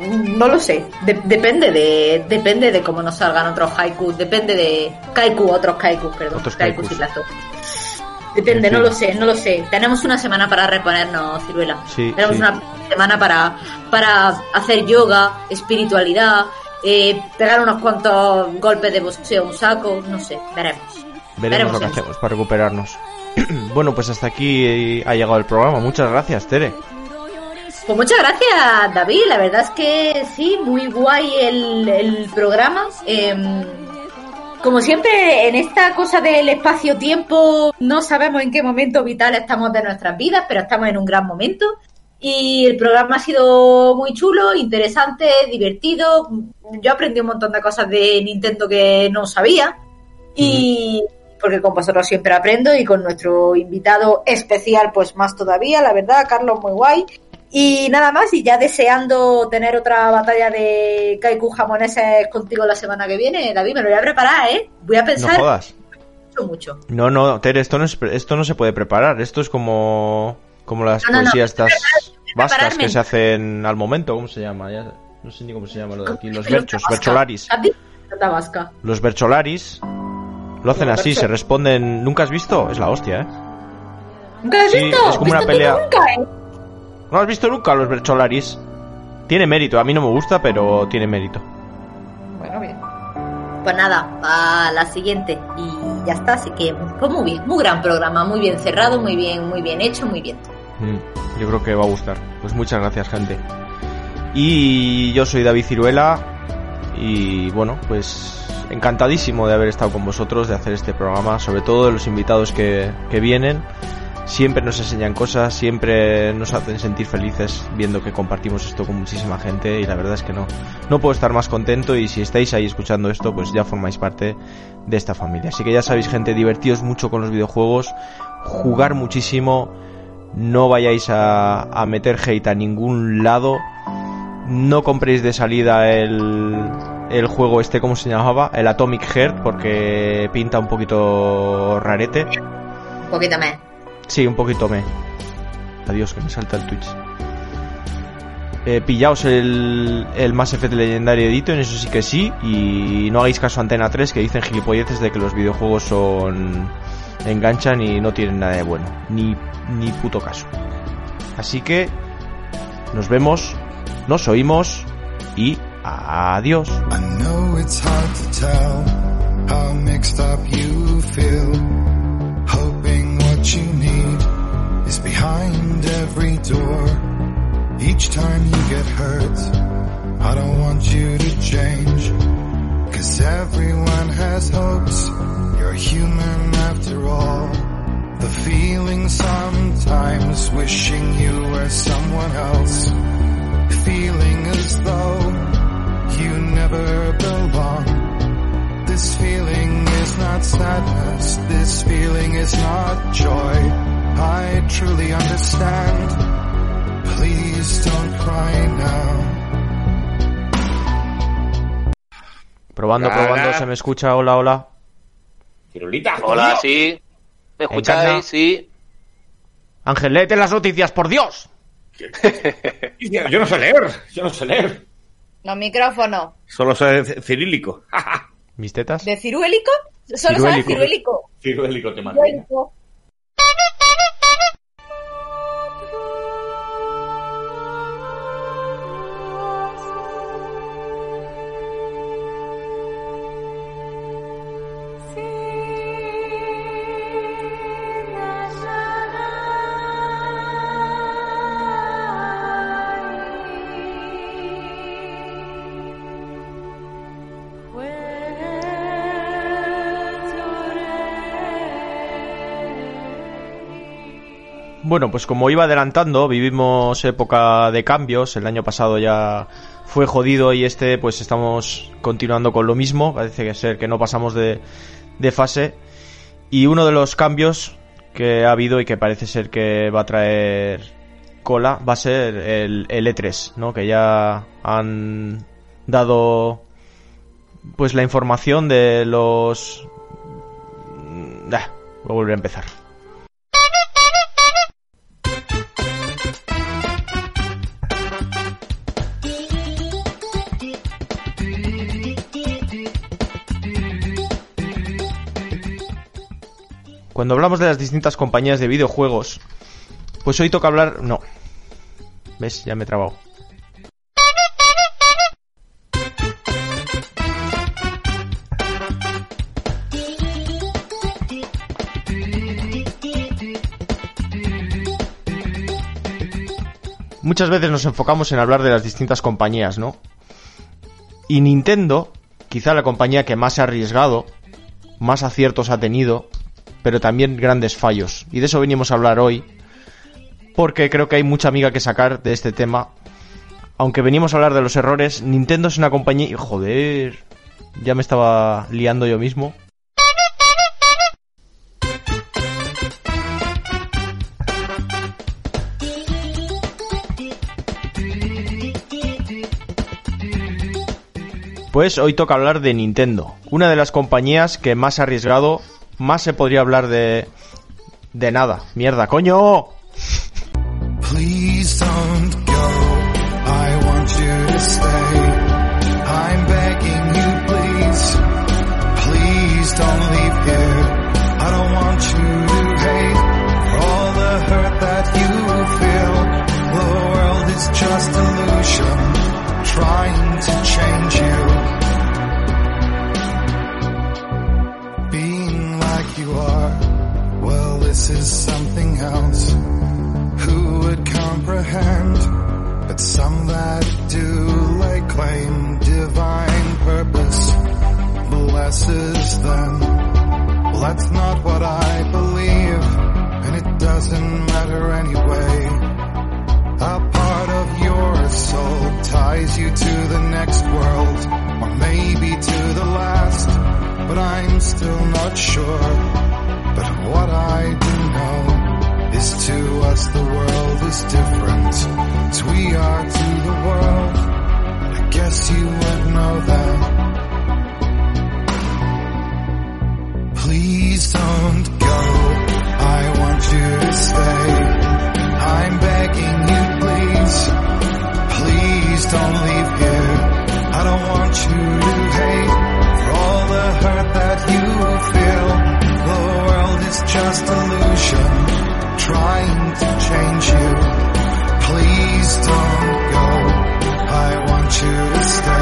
No lo sé. De- depende de. Depende de cómo nos salgan otros haikus. Depende de. Kaiku, otros kaikus, perdón. Otros kaikus y plato. Depende, En no lo sé, no lo sé. Tenemos una semana para reponernos, ciruela. Sí, Tenemos sí. una semana para, para hacer yoga, espiritualidad, eh, pegar unos cuantos golpes de boxeo un saco, no sé, veremos. Veremos, lo que hacemos para recuperarnos. bueno, pues hasta aquí ha llegado el programa. Muchas gracias, Tere. Pues muchas gracias, David. La verdad es que sí, muy guay el, el programa. Em, como siempre, en esta cosa del espacio-tiempo, no sabemos en qué momento vital estamos de nuestras vidas, pero estamos en un gran momento. Y el programa ha sido muy chulo, interesante, divertido. Yo aprendí un montón de cosas de Nintendo que no sabía. Y porque con vosotros siempre aprendo y con nuestro invitado especial, pues más todavía, la verdad, Carlos, muy guay. Y nada más, y ya deseando tener otra batalla de Kaiku jamoneses contigo la semana que viene, David, me lo voy a preparar, ¿eh? Voy a pensar. No jodas. Mucho, mucho. No, no, Tere, esto no, es, esto no se puede preparar. Esto es como, como las No, no, no, poesías estas vascas que se hacen al momento. ¿Cómo se llama? Ya, no sé ni cómo se llama lo de aquí. Los Los berchos, vasca. bercholaris. ¿A ti? Tabasca. Los bercholaris lo hacen así, se responden. ¿Nunca has visto? Es la hostia, ¿eh? ¿Nunca has Sí, visto? es como una ¿Visto tú pelea. nunca, eh? ¿No has visto nunca los bercholaris? Tiene mérito, a mí no me gusta, pero tiene mérito. Bueno, bien. Pues nada, a la siguiente. Y ya está, así que pues muy bien, muy gran programa, muy bien cerrado, muy bien, muy bien hecho, muy bien. Mm, Yo creo que va a gustar. Pues muchas gracias, gente. Y yo soy David Ciruela. Y bueno, pues encantadísimo de haber estado con vosotros, de hacer este programa, sobre todo de los invitados que, que vienen. Siempre nos enseñan cosas, siempre nos hacen sentir felices viendo que compartimos esto con muchísima gente y la verdad es que no, no puedo estar más contento y si estáis ahí escuchando esto pues ya formáis parte de esta familia. Así que ya sabéis gente, divertíos mucho con los videojuegos, jugar muchísimo, no vayáis a, a meter hate a ningún lado, no compréis de salida el, el juego este, ¿cómo se llamaba? El Atomic Heart porque pinta un poquito rarete. Un poquito más. Sí, un poquito me. Adiós, que me salta el Twitch. Eh, pillaos el, el Mass Effect Legendary Edition, eso sí que sí. Y no hagáis caso a Antena 3 que dicen gilipolleces de que los videojuegos son. Enganchan y no tienen nada de bueno. Ni, ni puto caso. Así que. Nos vemos, nos oímos y adiós. Behind every door. Each time you get hurt, I don't want you to change. Cause everyone has hopes. You're human after all. The feeling sometimes wishing you were someone else. Feeling as though you never belong. This feeling is not sadness, this feeling is not joy. I truly understand. Please don't cry now. Probando, probando, se me escucha. Hola, hola. Cirulita, Hola, sí. ¿Me Encarna. escucháis? Sí. Ángel, léete las noticias, por Dios. Yo no sé leer, yo no sé leer. Los micrófonos. Solo sé cirílico. ¿Mis tetas? ¿De ciruélico? Solo sabes Ciruélico. ciruélico. Ciruélico te mando. Bueno, pues como iba adelantando, vivimos época de cambios. El año pasado ya fue jodido y este, pues estamos continuando con lo mismo. Parece que ser que no pasamos de, de fase. Y uno de los cambios que ha habido y que parece ser que va a traer cola va a ser el, el E3, ¿no? Que ya han dado pues la información de los... Ah, voy a volver a empezar. Cuando hablamos de las distintas compañías de videojuegos, pues hoy toca hablar... No. ¿Ves? Ya me he trabado. Muchas veces nos enfocamos en hablar de las distintas compañías, ¿no? Y Nintendo, quizá la compañía que más se ha arriesgado, más aciertos ha tenido, pero también grandes fallos. Y de eso venimos a hablar hoy, porque creo que hay mucha amiga que sacar de este tema. Aunque venimos a hablar de los errores, Nintendo es una compañía... Joder, ya me estaba liando yo mismo. Pues hoy toca hablar de Nintendo, una de las compañías que más ha arriesgado, más se podría hablar de de nada. Mierda, coño. Please don't go. Some that do lay claim divine purpose blesses them. Well, that's not what I believe, and it doesn't matter anyway. A part of your soul ties you to the next world, or maybe to the last, but I'm still not sure. But what I do know is to us, the world is different. As we are to the world, I guess you would know that. Please don't go, I want you to stay. I'm begging you please, please don't leave here. I don't want you to hate for all the hurt that you feel. The world is just illusion trying to change you. Please don't go. I want you to stay.